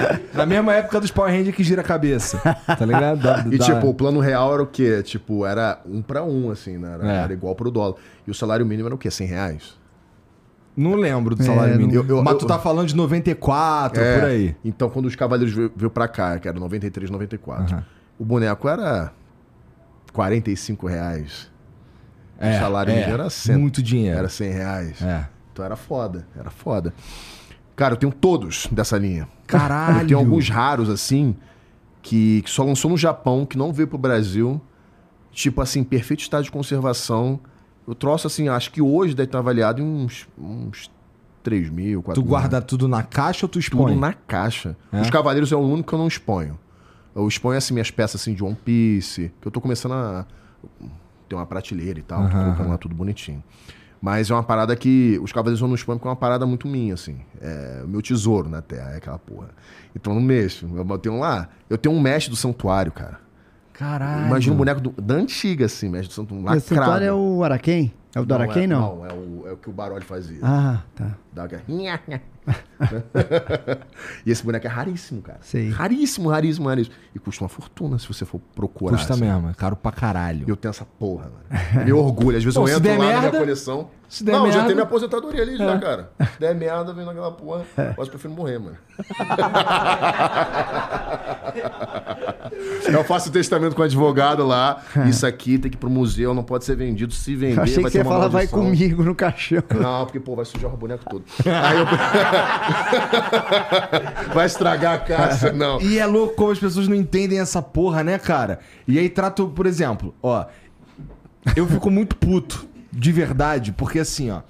na mesma época dos Power Rangers que gira a cabeça. Tá ligado? Da- E tipo, o plano real era o quê? Tipo, era um pra um, assim, né? Era, É. era igual pro dólar. E o salário mínimo era o quê? 100 reais? Não lembro do salário É, mínimo. eu- eu- Mas tu tá falando de 94, É, por aí. Então, quando os Cavaleiros veio, veio pra cá, que era 93, 94, Aham. o boneco era 45 reais. É, o salário é, mínimo era 100. muito dinheiro. Era 100 reais. É. Então era foda, era foda. Cara, eu tenho todos dessa linha. Caralho. Eu tenho alguns raros, assim, que, que só lançou no Japão, que não veio pro Brasil. Tipo assim, perfeito estado de conservação. Eu trouxe, assim, acho que hoje deve estar avaliado em uns, uns 3 mil, 4 Tu mil. guarda tudo na caixa ou tu expõe? Tudo na caixa. É? Os Cavaleiros é o único que eu não exponho. Eu exponho, assim, minhas peças, assim, de One Piece, que eu tô começando a ter uma prateleira e tal, tô Aham, colocando lá tudo bonitinho. Mas é uma parada que os Cavaleiros não exponho porque é uma parada muito minha, assim. É o meu tesouro na Terra, é aquela porra. Então eu não mexo. Eu tenho lá, eu tenho um mestre do santuário, cara. Caralho. Imagina um boneco do- da antiga, assim, mestre do santuário, O santuário lacrado. é o Araquém? É o do Araquém, não? Não, é o, é o que o Baroli fazia. Ah, tá. Dá aquela- e esse boneco é raríssimo, cara. Sei. Raríssimo, raríssimo, raríssimo. E custa uma fortuna se você for procurar. Custa assim. mesmo, é caro pra caralho. E eu tenho essa porra, mano. Meu orgulho. Às vezes Pô, eu entro lá na merda- minha coleção. se der não, já merda- tem minha aposentadoria ali, já, É. cara. Se der merda, vem naquela porra. Mas eu prefiro morrer, mano. eu faço testamento com o advogado lá. Isso aqui tem que ir pro museu, não pode ser vendido. Se vender, Eu achei vai que você ter ia uma falar, vai maldição." comigo no caixão. Não, porque, pô, vai sujar o boneco todo. Aí eu... vai estragar a caixa, não. E é louco como as pessoas não entendem essa porra, né, cara? E aí trato, por exemplo, ó. Eu fico muito puto, de verdade, porque assim, ó.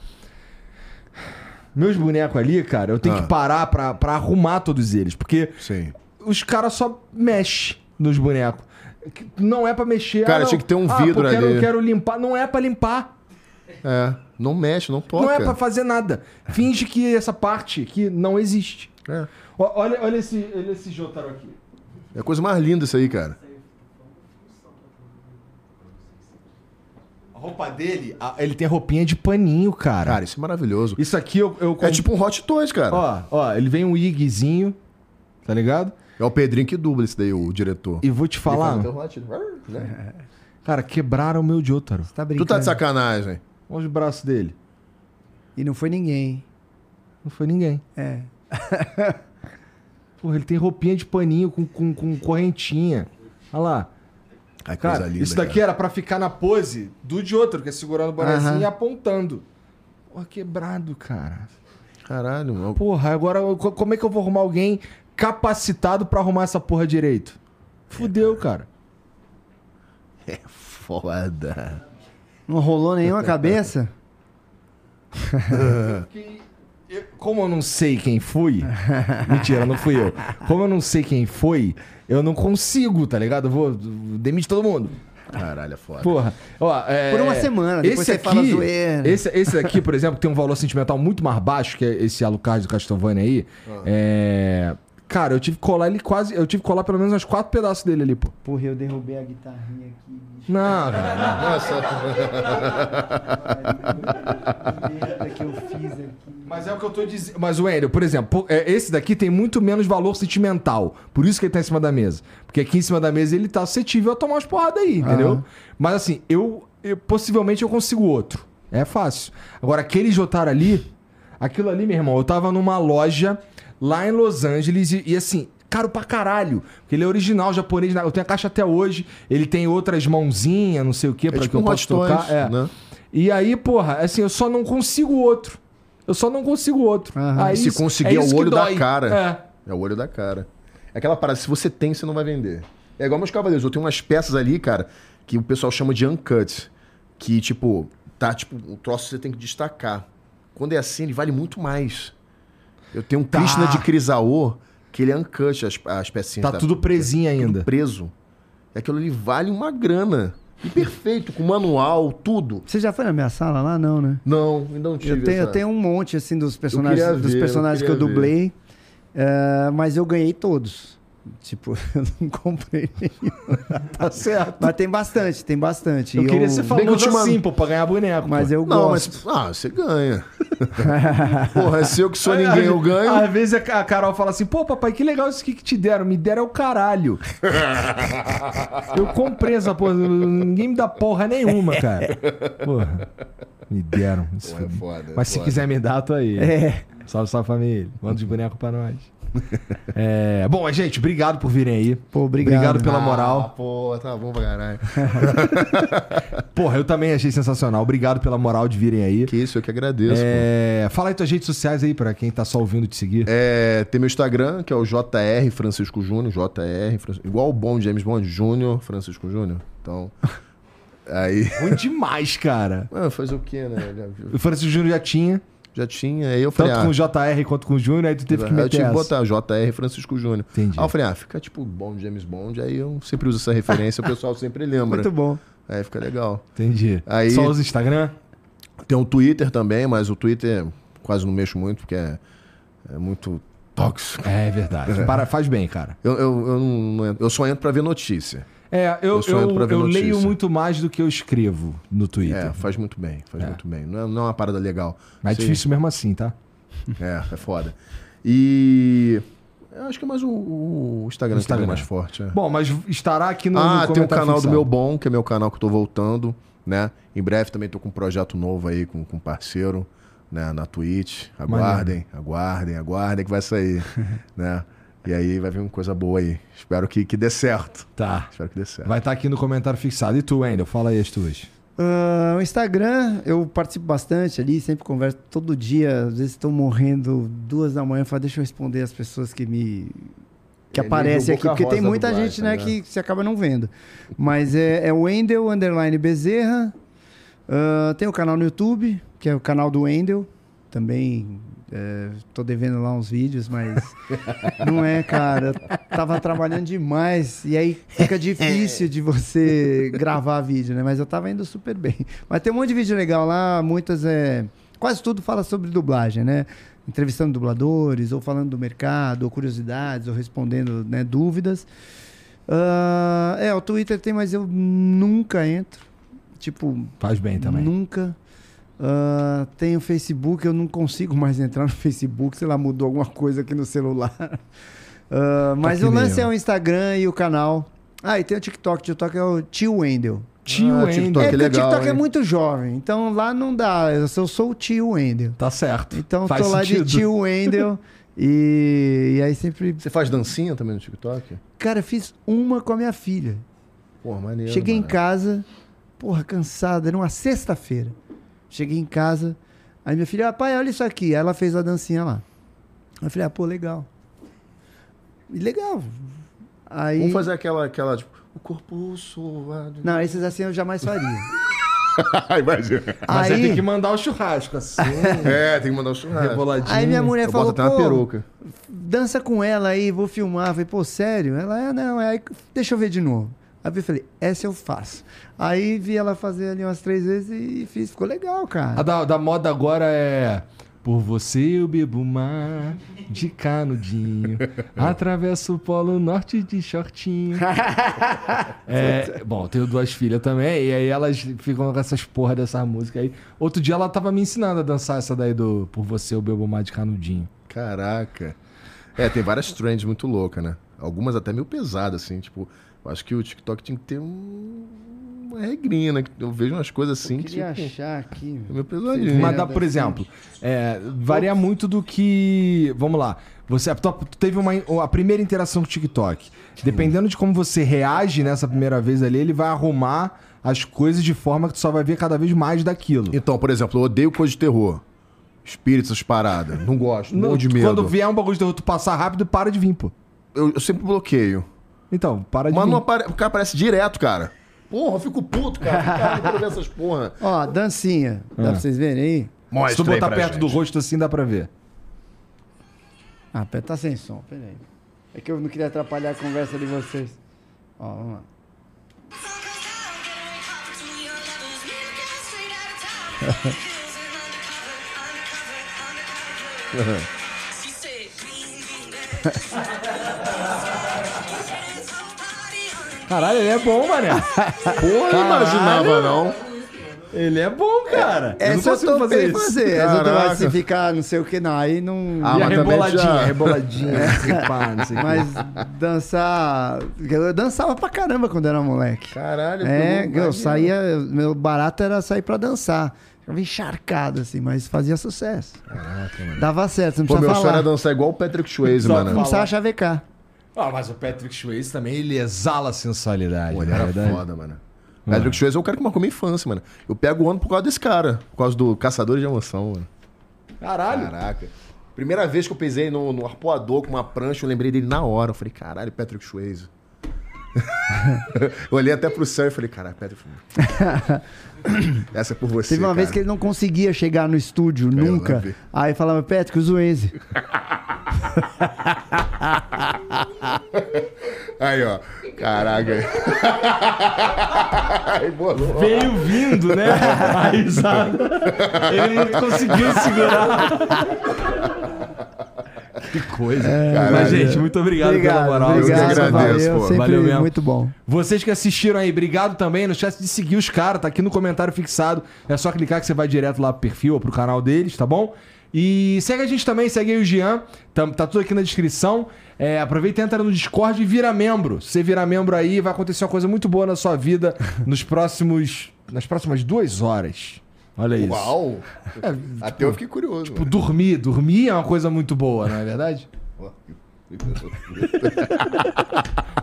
Meus bonecos ali, cara, eu tenho Ah. que parar pra, pra arrumar todos eles. Porque Sim. os caras só mexem nos bonecos. Não é pra mexer. Cara, ah, tinha que ter um Ah, vidro quero, ali. quero limpar. Não é pra limpar. É, não mexe, não toca. Não é pra fazer nada. Finge que essa parte aqui não existe. É. Olha, olha esse, olha esse Jotaro aqui. É a coisa mais linda isso aí, cara. A roupa dele, a- ele tem roupinha de paninho, cara. Cara, isso é maravilhoso. Isso aqui eu, eu É tipo um Hot Toys, cara. Ó, ó, ele vem um igzinho, tá ligado? É o Pedrinho que dubla esse daí, o diretor. E vou te falar, Ele faz até o latido. Né? cara, quebraram o meu Jotaro. Tá Tu brincando. tá de sacanagem. Olha os braços dele. E não foi ninguém. Não foi ninguém. É. Porra, ele tem roupinha de paninho com, com, com correntinha. Olha lá. Ai, Cara, linda, isso daqui cara. era pra ficar na pose do Jotaro, que é segurando o bonezinho e apontando. Porra, quebrado, cara. Caralho, mano. Porra, agora como é que eu vou arrumar alguém capacitado pra arrumar essa porra direito? Fudeu, cara. É foda. Não rolou nenhuma cabeça? Que eu- como eu não sei quem foi. mentira, não fui eu. Como eu não sei quem foi, eu não consigo, tá ligado? Eu vou. Demite todo mundo. Caralho, é foda. Porra. Ó, é, Por uma semana, depois esse você fala aqui, zoeira. Esse, esse aqui, por exemplo, tem um valor sentimental muito mais baixo, que esse Alucard do Castlevania aí. É. Cara, eu tive que colar ele quase. Eu tive que colar pelo menos uns quatro pedaços dele ali, pô. Porra, eu derrubei a guitarrinha aqui, bicho. Não, cara. Nossa. Que eu fiz aqui. Mas é o que eu tô dizendo. Mas o Wendel, por exemplo, é, esse daqui tem muito menos valor sentimental. Por isso que ele tá em cima da mesa. Porque aqui em cima da mesa ele tá suscetível a tomar umas porradas aí, entendeu? Aham. Mas assim, eu, eu- Possivelmente eu consigo outro. É fácil. Agora, aquele Jotaro ali. Aquilo ali, meu irmão, eu tava numa loja lá em Los Angeles e, e, assim. Caro pra caralho. Porque ele é original japonês. Eu tenho a caixa até hoje. Ele tem outras mãozinhas, não sei o que, pra tipo que eu um possa Toys, tocar. É. né? E aí, porra, assim, eu só não consigo outro. Eu só não consigo outro. Aí, Se conseguir é, isso o olho da cara. É. É. o olho da cara. É aquela parada, se você tem, você não vai vender. É igual meus cavaleiros. Eu tenho umas peças ali, cara, que o pessoal chama de uncut. Que, tipo, tá, tipo, o troço você tem que destacar. Quando é assim, ele vale muito mais. Eu tenho um Tá. Krishna de Crisaor, que ele é uncut, as, as pecinhas. Tá tudo presinho ainda. Tudo preso. Aquilo ali vale uma grana. E perfeito, com manual, tudo. Você já foi na minha sala lá? Não, né? Não, ainda não tive Eu tenho, eu essa- tenho um monte assim dos personagens, queria dos ver, eu personagens que eu ver. dublei, eh, mas eu ganhei todos. Tipo, eu não comprei nenhum. Tá certo. Mas tem bastante, tem bastante. Eu E queria ser famoso mando- assim, pô, pra ganhar boneco. Mas pô. eu Não, gosto. mas. Ah, você ganha. Porra, se eu que sou Aí, ninguém, eu ganho. Às vezes a Carol fala assim, pô, papai, que legal isso aqui que te deram. Me deram é o caralho. eu comprei essa porra. Ninguém me dá porra nenhuma, cara. Porra. Me deram. Isso Porra, é foda, é Mas se foda. quiser me dar, tô aí. É. Salve, salve família. Manda de boneco pra nós. É, bom, mas, gente, obrigado por virem aí. Pô, obrigado. pela Ah, moral. pô, tá bom pra caralho. Porra, eu também achei sensacional. Obrigado pela moral de virem aí. Que isso, eu que agradeço. É, fala aí tuas redes sociais aí pra quem tá só ouvindo te seguir. É, tem meu Instagram, que é o JR Francisco Júnior, JR, Francisco- igual o bom James Bond, Júnior Francisco Júnior. Então, aí... Ruim demais, cara. Mano, fazer o quê, né? Já, O Francisco Júnior já tinha, já tinha, aí eu falei... tanto ah, com o JR quanto com o Júnior, aí tu teve que eu meter tive que botar JR Francisco Júnior. Entendi. Aí eu falei, ah, fica tipo bom James Bond, aí eu sempre uso essa referência, o pessoal sempre lembra. Muito bom. Aí fica legal. Entendi. Aí- Só usa Instagram? Tem um Twitter também, mas o Twitter quase não mexo muito, porque é, é muito tóxico. É verdade. Para, faz bem, cara. Eu, eu, eu, não, eu só entro pra ver notícia. É, eu, Eu eu, eu leio muito mais do que eu escrevo no Twitter. É, faz muito bem, faz É. muito bem. Não é, não é uma parada legal. Mas é difícil mesmo assim, tá? É, é foda. E. Eu acho que é mais o, o Instagram, Instagram. que é mais forte. é. Bom, mas estará aqui no. ah, no tem o comentário canal do fixado. Meu Bom, que é meu canal que eu tô voltando, né? Em breve também tô com um projeto novo aí com, com um parceiro, né? Na Twitch. Aguardem, aguardem, aguardem que vai sair, né? E aí vai vir uma coisa boa aí. Espero que, que dê certo. Tá. Espero que dê certo. Vai estar aqui no comentário fixado. E tu, Wendel? Fala aí as tuas. Ah, o Instagram, eu participo bastante ali, sempre converso todo dia. Às vezes estou morrendo duas da manhã, falo, deixa eu responder as pessoas que me. que É aparecem aqui, porque tem muita gente né, né? que você acaba não vendo. Mas é, é o Wendel Underline Bezerra. Ah, tem o canal no YouTube, que é o canal do Wendel. Também é, tô devendo lá uns vídeos, mas não é, cara. Tava trabalhando demais e aí fica difícil de você gravar vídeo, né? Mas eu tava indo super bem. Mas tem um monte de vídeo legal lá, muitas é. Quase tudo fala sobre dublagem, né? Entrevistando dubladores, ou falando do mercado, ou curiosidades, ou respondendo né, dúvidas. Ah, é, o Twitter tem, mas eu nunca entro. Tipo, Faz bem também. Nunca. Ah, tem o Facebook, eu não consigo mais entrar no Facebook, sei lá, mudou alguma coisa aqui no celular. Ah, mas o lance eu. é o Instagram e o canal. Ah, e tem o TikTok. O TikTok é o Tio Wendel. Tio Ah, Wendel. TikTok é, é porque legal, o TikTok é hein? muito jovem, então lá não dá. Eu sou, eu sou o Tio Wendel. Tá certo. Então Faz tô lá sentido. de Tio Wendel. e, e aí sempre. Você faz dancinha também no TikTok? Cara, eu fiz uma com a minha filha. Porra, maneiro. Cheguei em mano. casa, porra, cansada, era uma sexta-feira. Cheguei em casa, aí minha filha, ah, pai, olha isso aqui. Aí ela fez a dancinha lá. Aí eu falei, ah, pô, legal. E legal. Aí. Vamos fazer aquela, aquela tipo, o corpo suado. Não, esses assim eu jamais faria. Imagina. Mas aí aí, tem que mandar o churrasco, assim. É, tem que mandar o churrasco. Reboladinho. aí minha mulher Eu falou, boto até uma pô, peruca. dança com ela aí, vou filmar. Eu falei, pô, sério? Ela, é, não, é, aí, deixa eu ver de novo. Aí eu falei, essa eu faço. Aí vi ela fazer ali umas três vezes e fiz, ficou legal, cara. A da, da moda agora é. Por você eu bebo mar de canudinho. Atravesso o polo norte de shortinho. É, bom, tenho duas filhas também, e aí elas ficam com essas porra dessa música aí. Outro dia ela tava me ensinando a dançar essa daí do Por você eu bebo mar de canudinho. Caraca. É, tem várias trends muito loucas, né? Algumas até meio pesadas, assim. Tipo, eu acho que o TikTok tinha que ter um- uma regrinha, né? Que Eu vejo umas coisas assim Eu que queria tipo, achar aqui. é meio pesadinho. Mas dá, por exemplo, é, varia muito do que. Vamos lá. Você tu, tu teve uma, a primeira interação com o TikTok. Dependendo de como você reage nessa primeira vez ali, ele vai arrumar as coisas de forma que tu só vai ver cada vez mais daquilo. Então, por exemplo, eu odeio coisa de terror. Espíritos, essas paradas. Não gosto, Não, morro de medo. Quando vier um bagulho de terror, tu passar rápido, para de vir, pô. Eu, eu sempre bloqueio. Então, para de Mas vir. não apare... o cara aparece direto, cara. Porra, eu fico puto, cara. Cara, eu quero ver essas porra. Ó, dancinha. Dá pra vocês verem aí? Se tu botar perto do rosto assim, dá pra ver. Ah, pera, tá sem som, peraí. É que eu não queria atrapalhar a conversa de vocês. Ó, vamos lá. Caralho, ele é bom, mané. Porra, não imaginava, não. ele é bom, cara. eu não eu fazer fazer. isso. Essa eu Caraca. tô- se ficar não sei o que, não. Aí não. Ah, e mas reboladinha, já- reboladinha, assim, pá, não sei. Mas dançar. Eu dançava pra caramba quando era moleque. Caralho, É, pegou eu mais- saía. Meu barato era sair pra dançar. Ficava encharcado, assim, mas fazia sucesso. Dava certo, não Pô, meu precisava sonho era falar. dançar igual o Patrick Swayze, mano. Não precisava chavecar. Ah, mas o Patrick Swayze também, ele exala sensualidade. Pô, ele era verdade. foda, mano. Patrick Swayze é o cara que marcou minha infância, mano. Eu pego o ano por causa desse cara. Por causa do Caçadores de Emoção, mano. Caralho. Caraca. Primeira vez que eu pisei no, no arpoador com uma prancha, eu lembrei dele na hora. Eu falei, caralho, Patrick Swayze. eu olhei até pro céu e falei, caralho, Patrick Swayze. Essa é por você, Teve uma vez cara. que ele não conseguia chegar no estúdio, Eu nunca. Aí falava, Patrick, o Enze. Aí, ó. Caraca. Aí, bolou. Veio vindo, né? A risada. Ele não conseguiu segurar. Que coisa. Caralho. Mas, gente, muito obrigado, pela moral. Eu que obrigado, agradeço, valeu, pô. Valeu mesmo. muito bom. Vocês que assistiram aí, obrigado também. Não esquece de seguir os caras, tá aqui no comentário fixado. É só clicar que você vai direto lá pro perfil ou pro canal deles, tá bom? E segue a gente também, segue aí o Jean, tá, tá tudo aqui na descrição. É, aproveita e entra no Discord e vira membro. Se você virar membro aí, vai acontecer uma coisa muito boa na sua vida nos próximos. nas próximas duas horas. Olha isso. Uau. Até eu fiquei curioso. Tipo, dormir. Dormir é uma coisa muito boa, não é verdade? mano.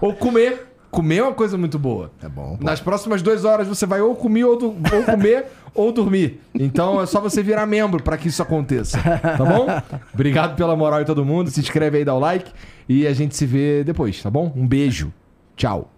Ou comer. Comer é uma coisa muito boa. É bom. Nas próximas duas horas você vai ou comer ou, du- ou comer ou dormir. Então é só você virar membro para que isso aconteça. Tá bom? Obrigado pela moral de todo mundo. Se inscreve aí, dá o like. E a gente se vê depois, tá bom? Um beijo. Tchau.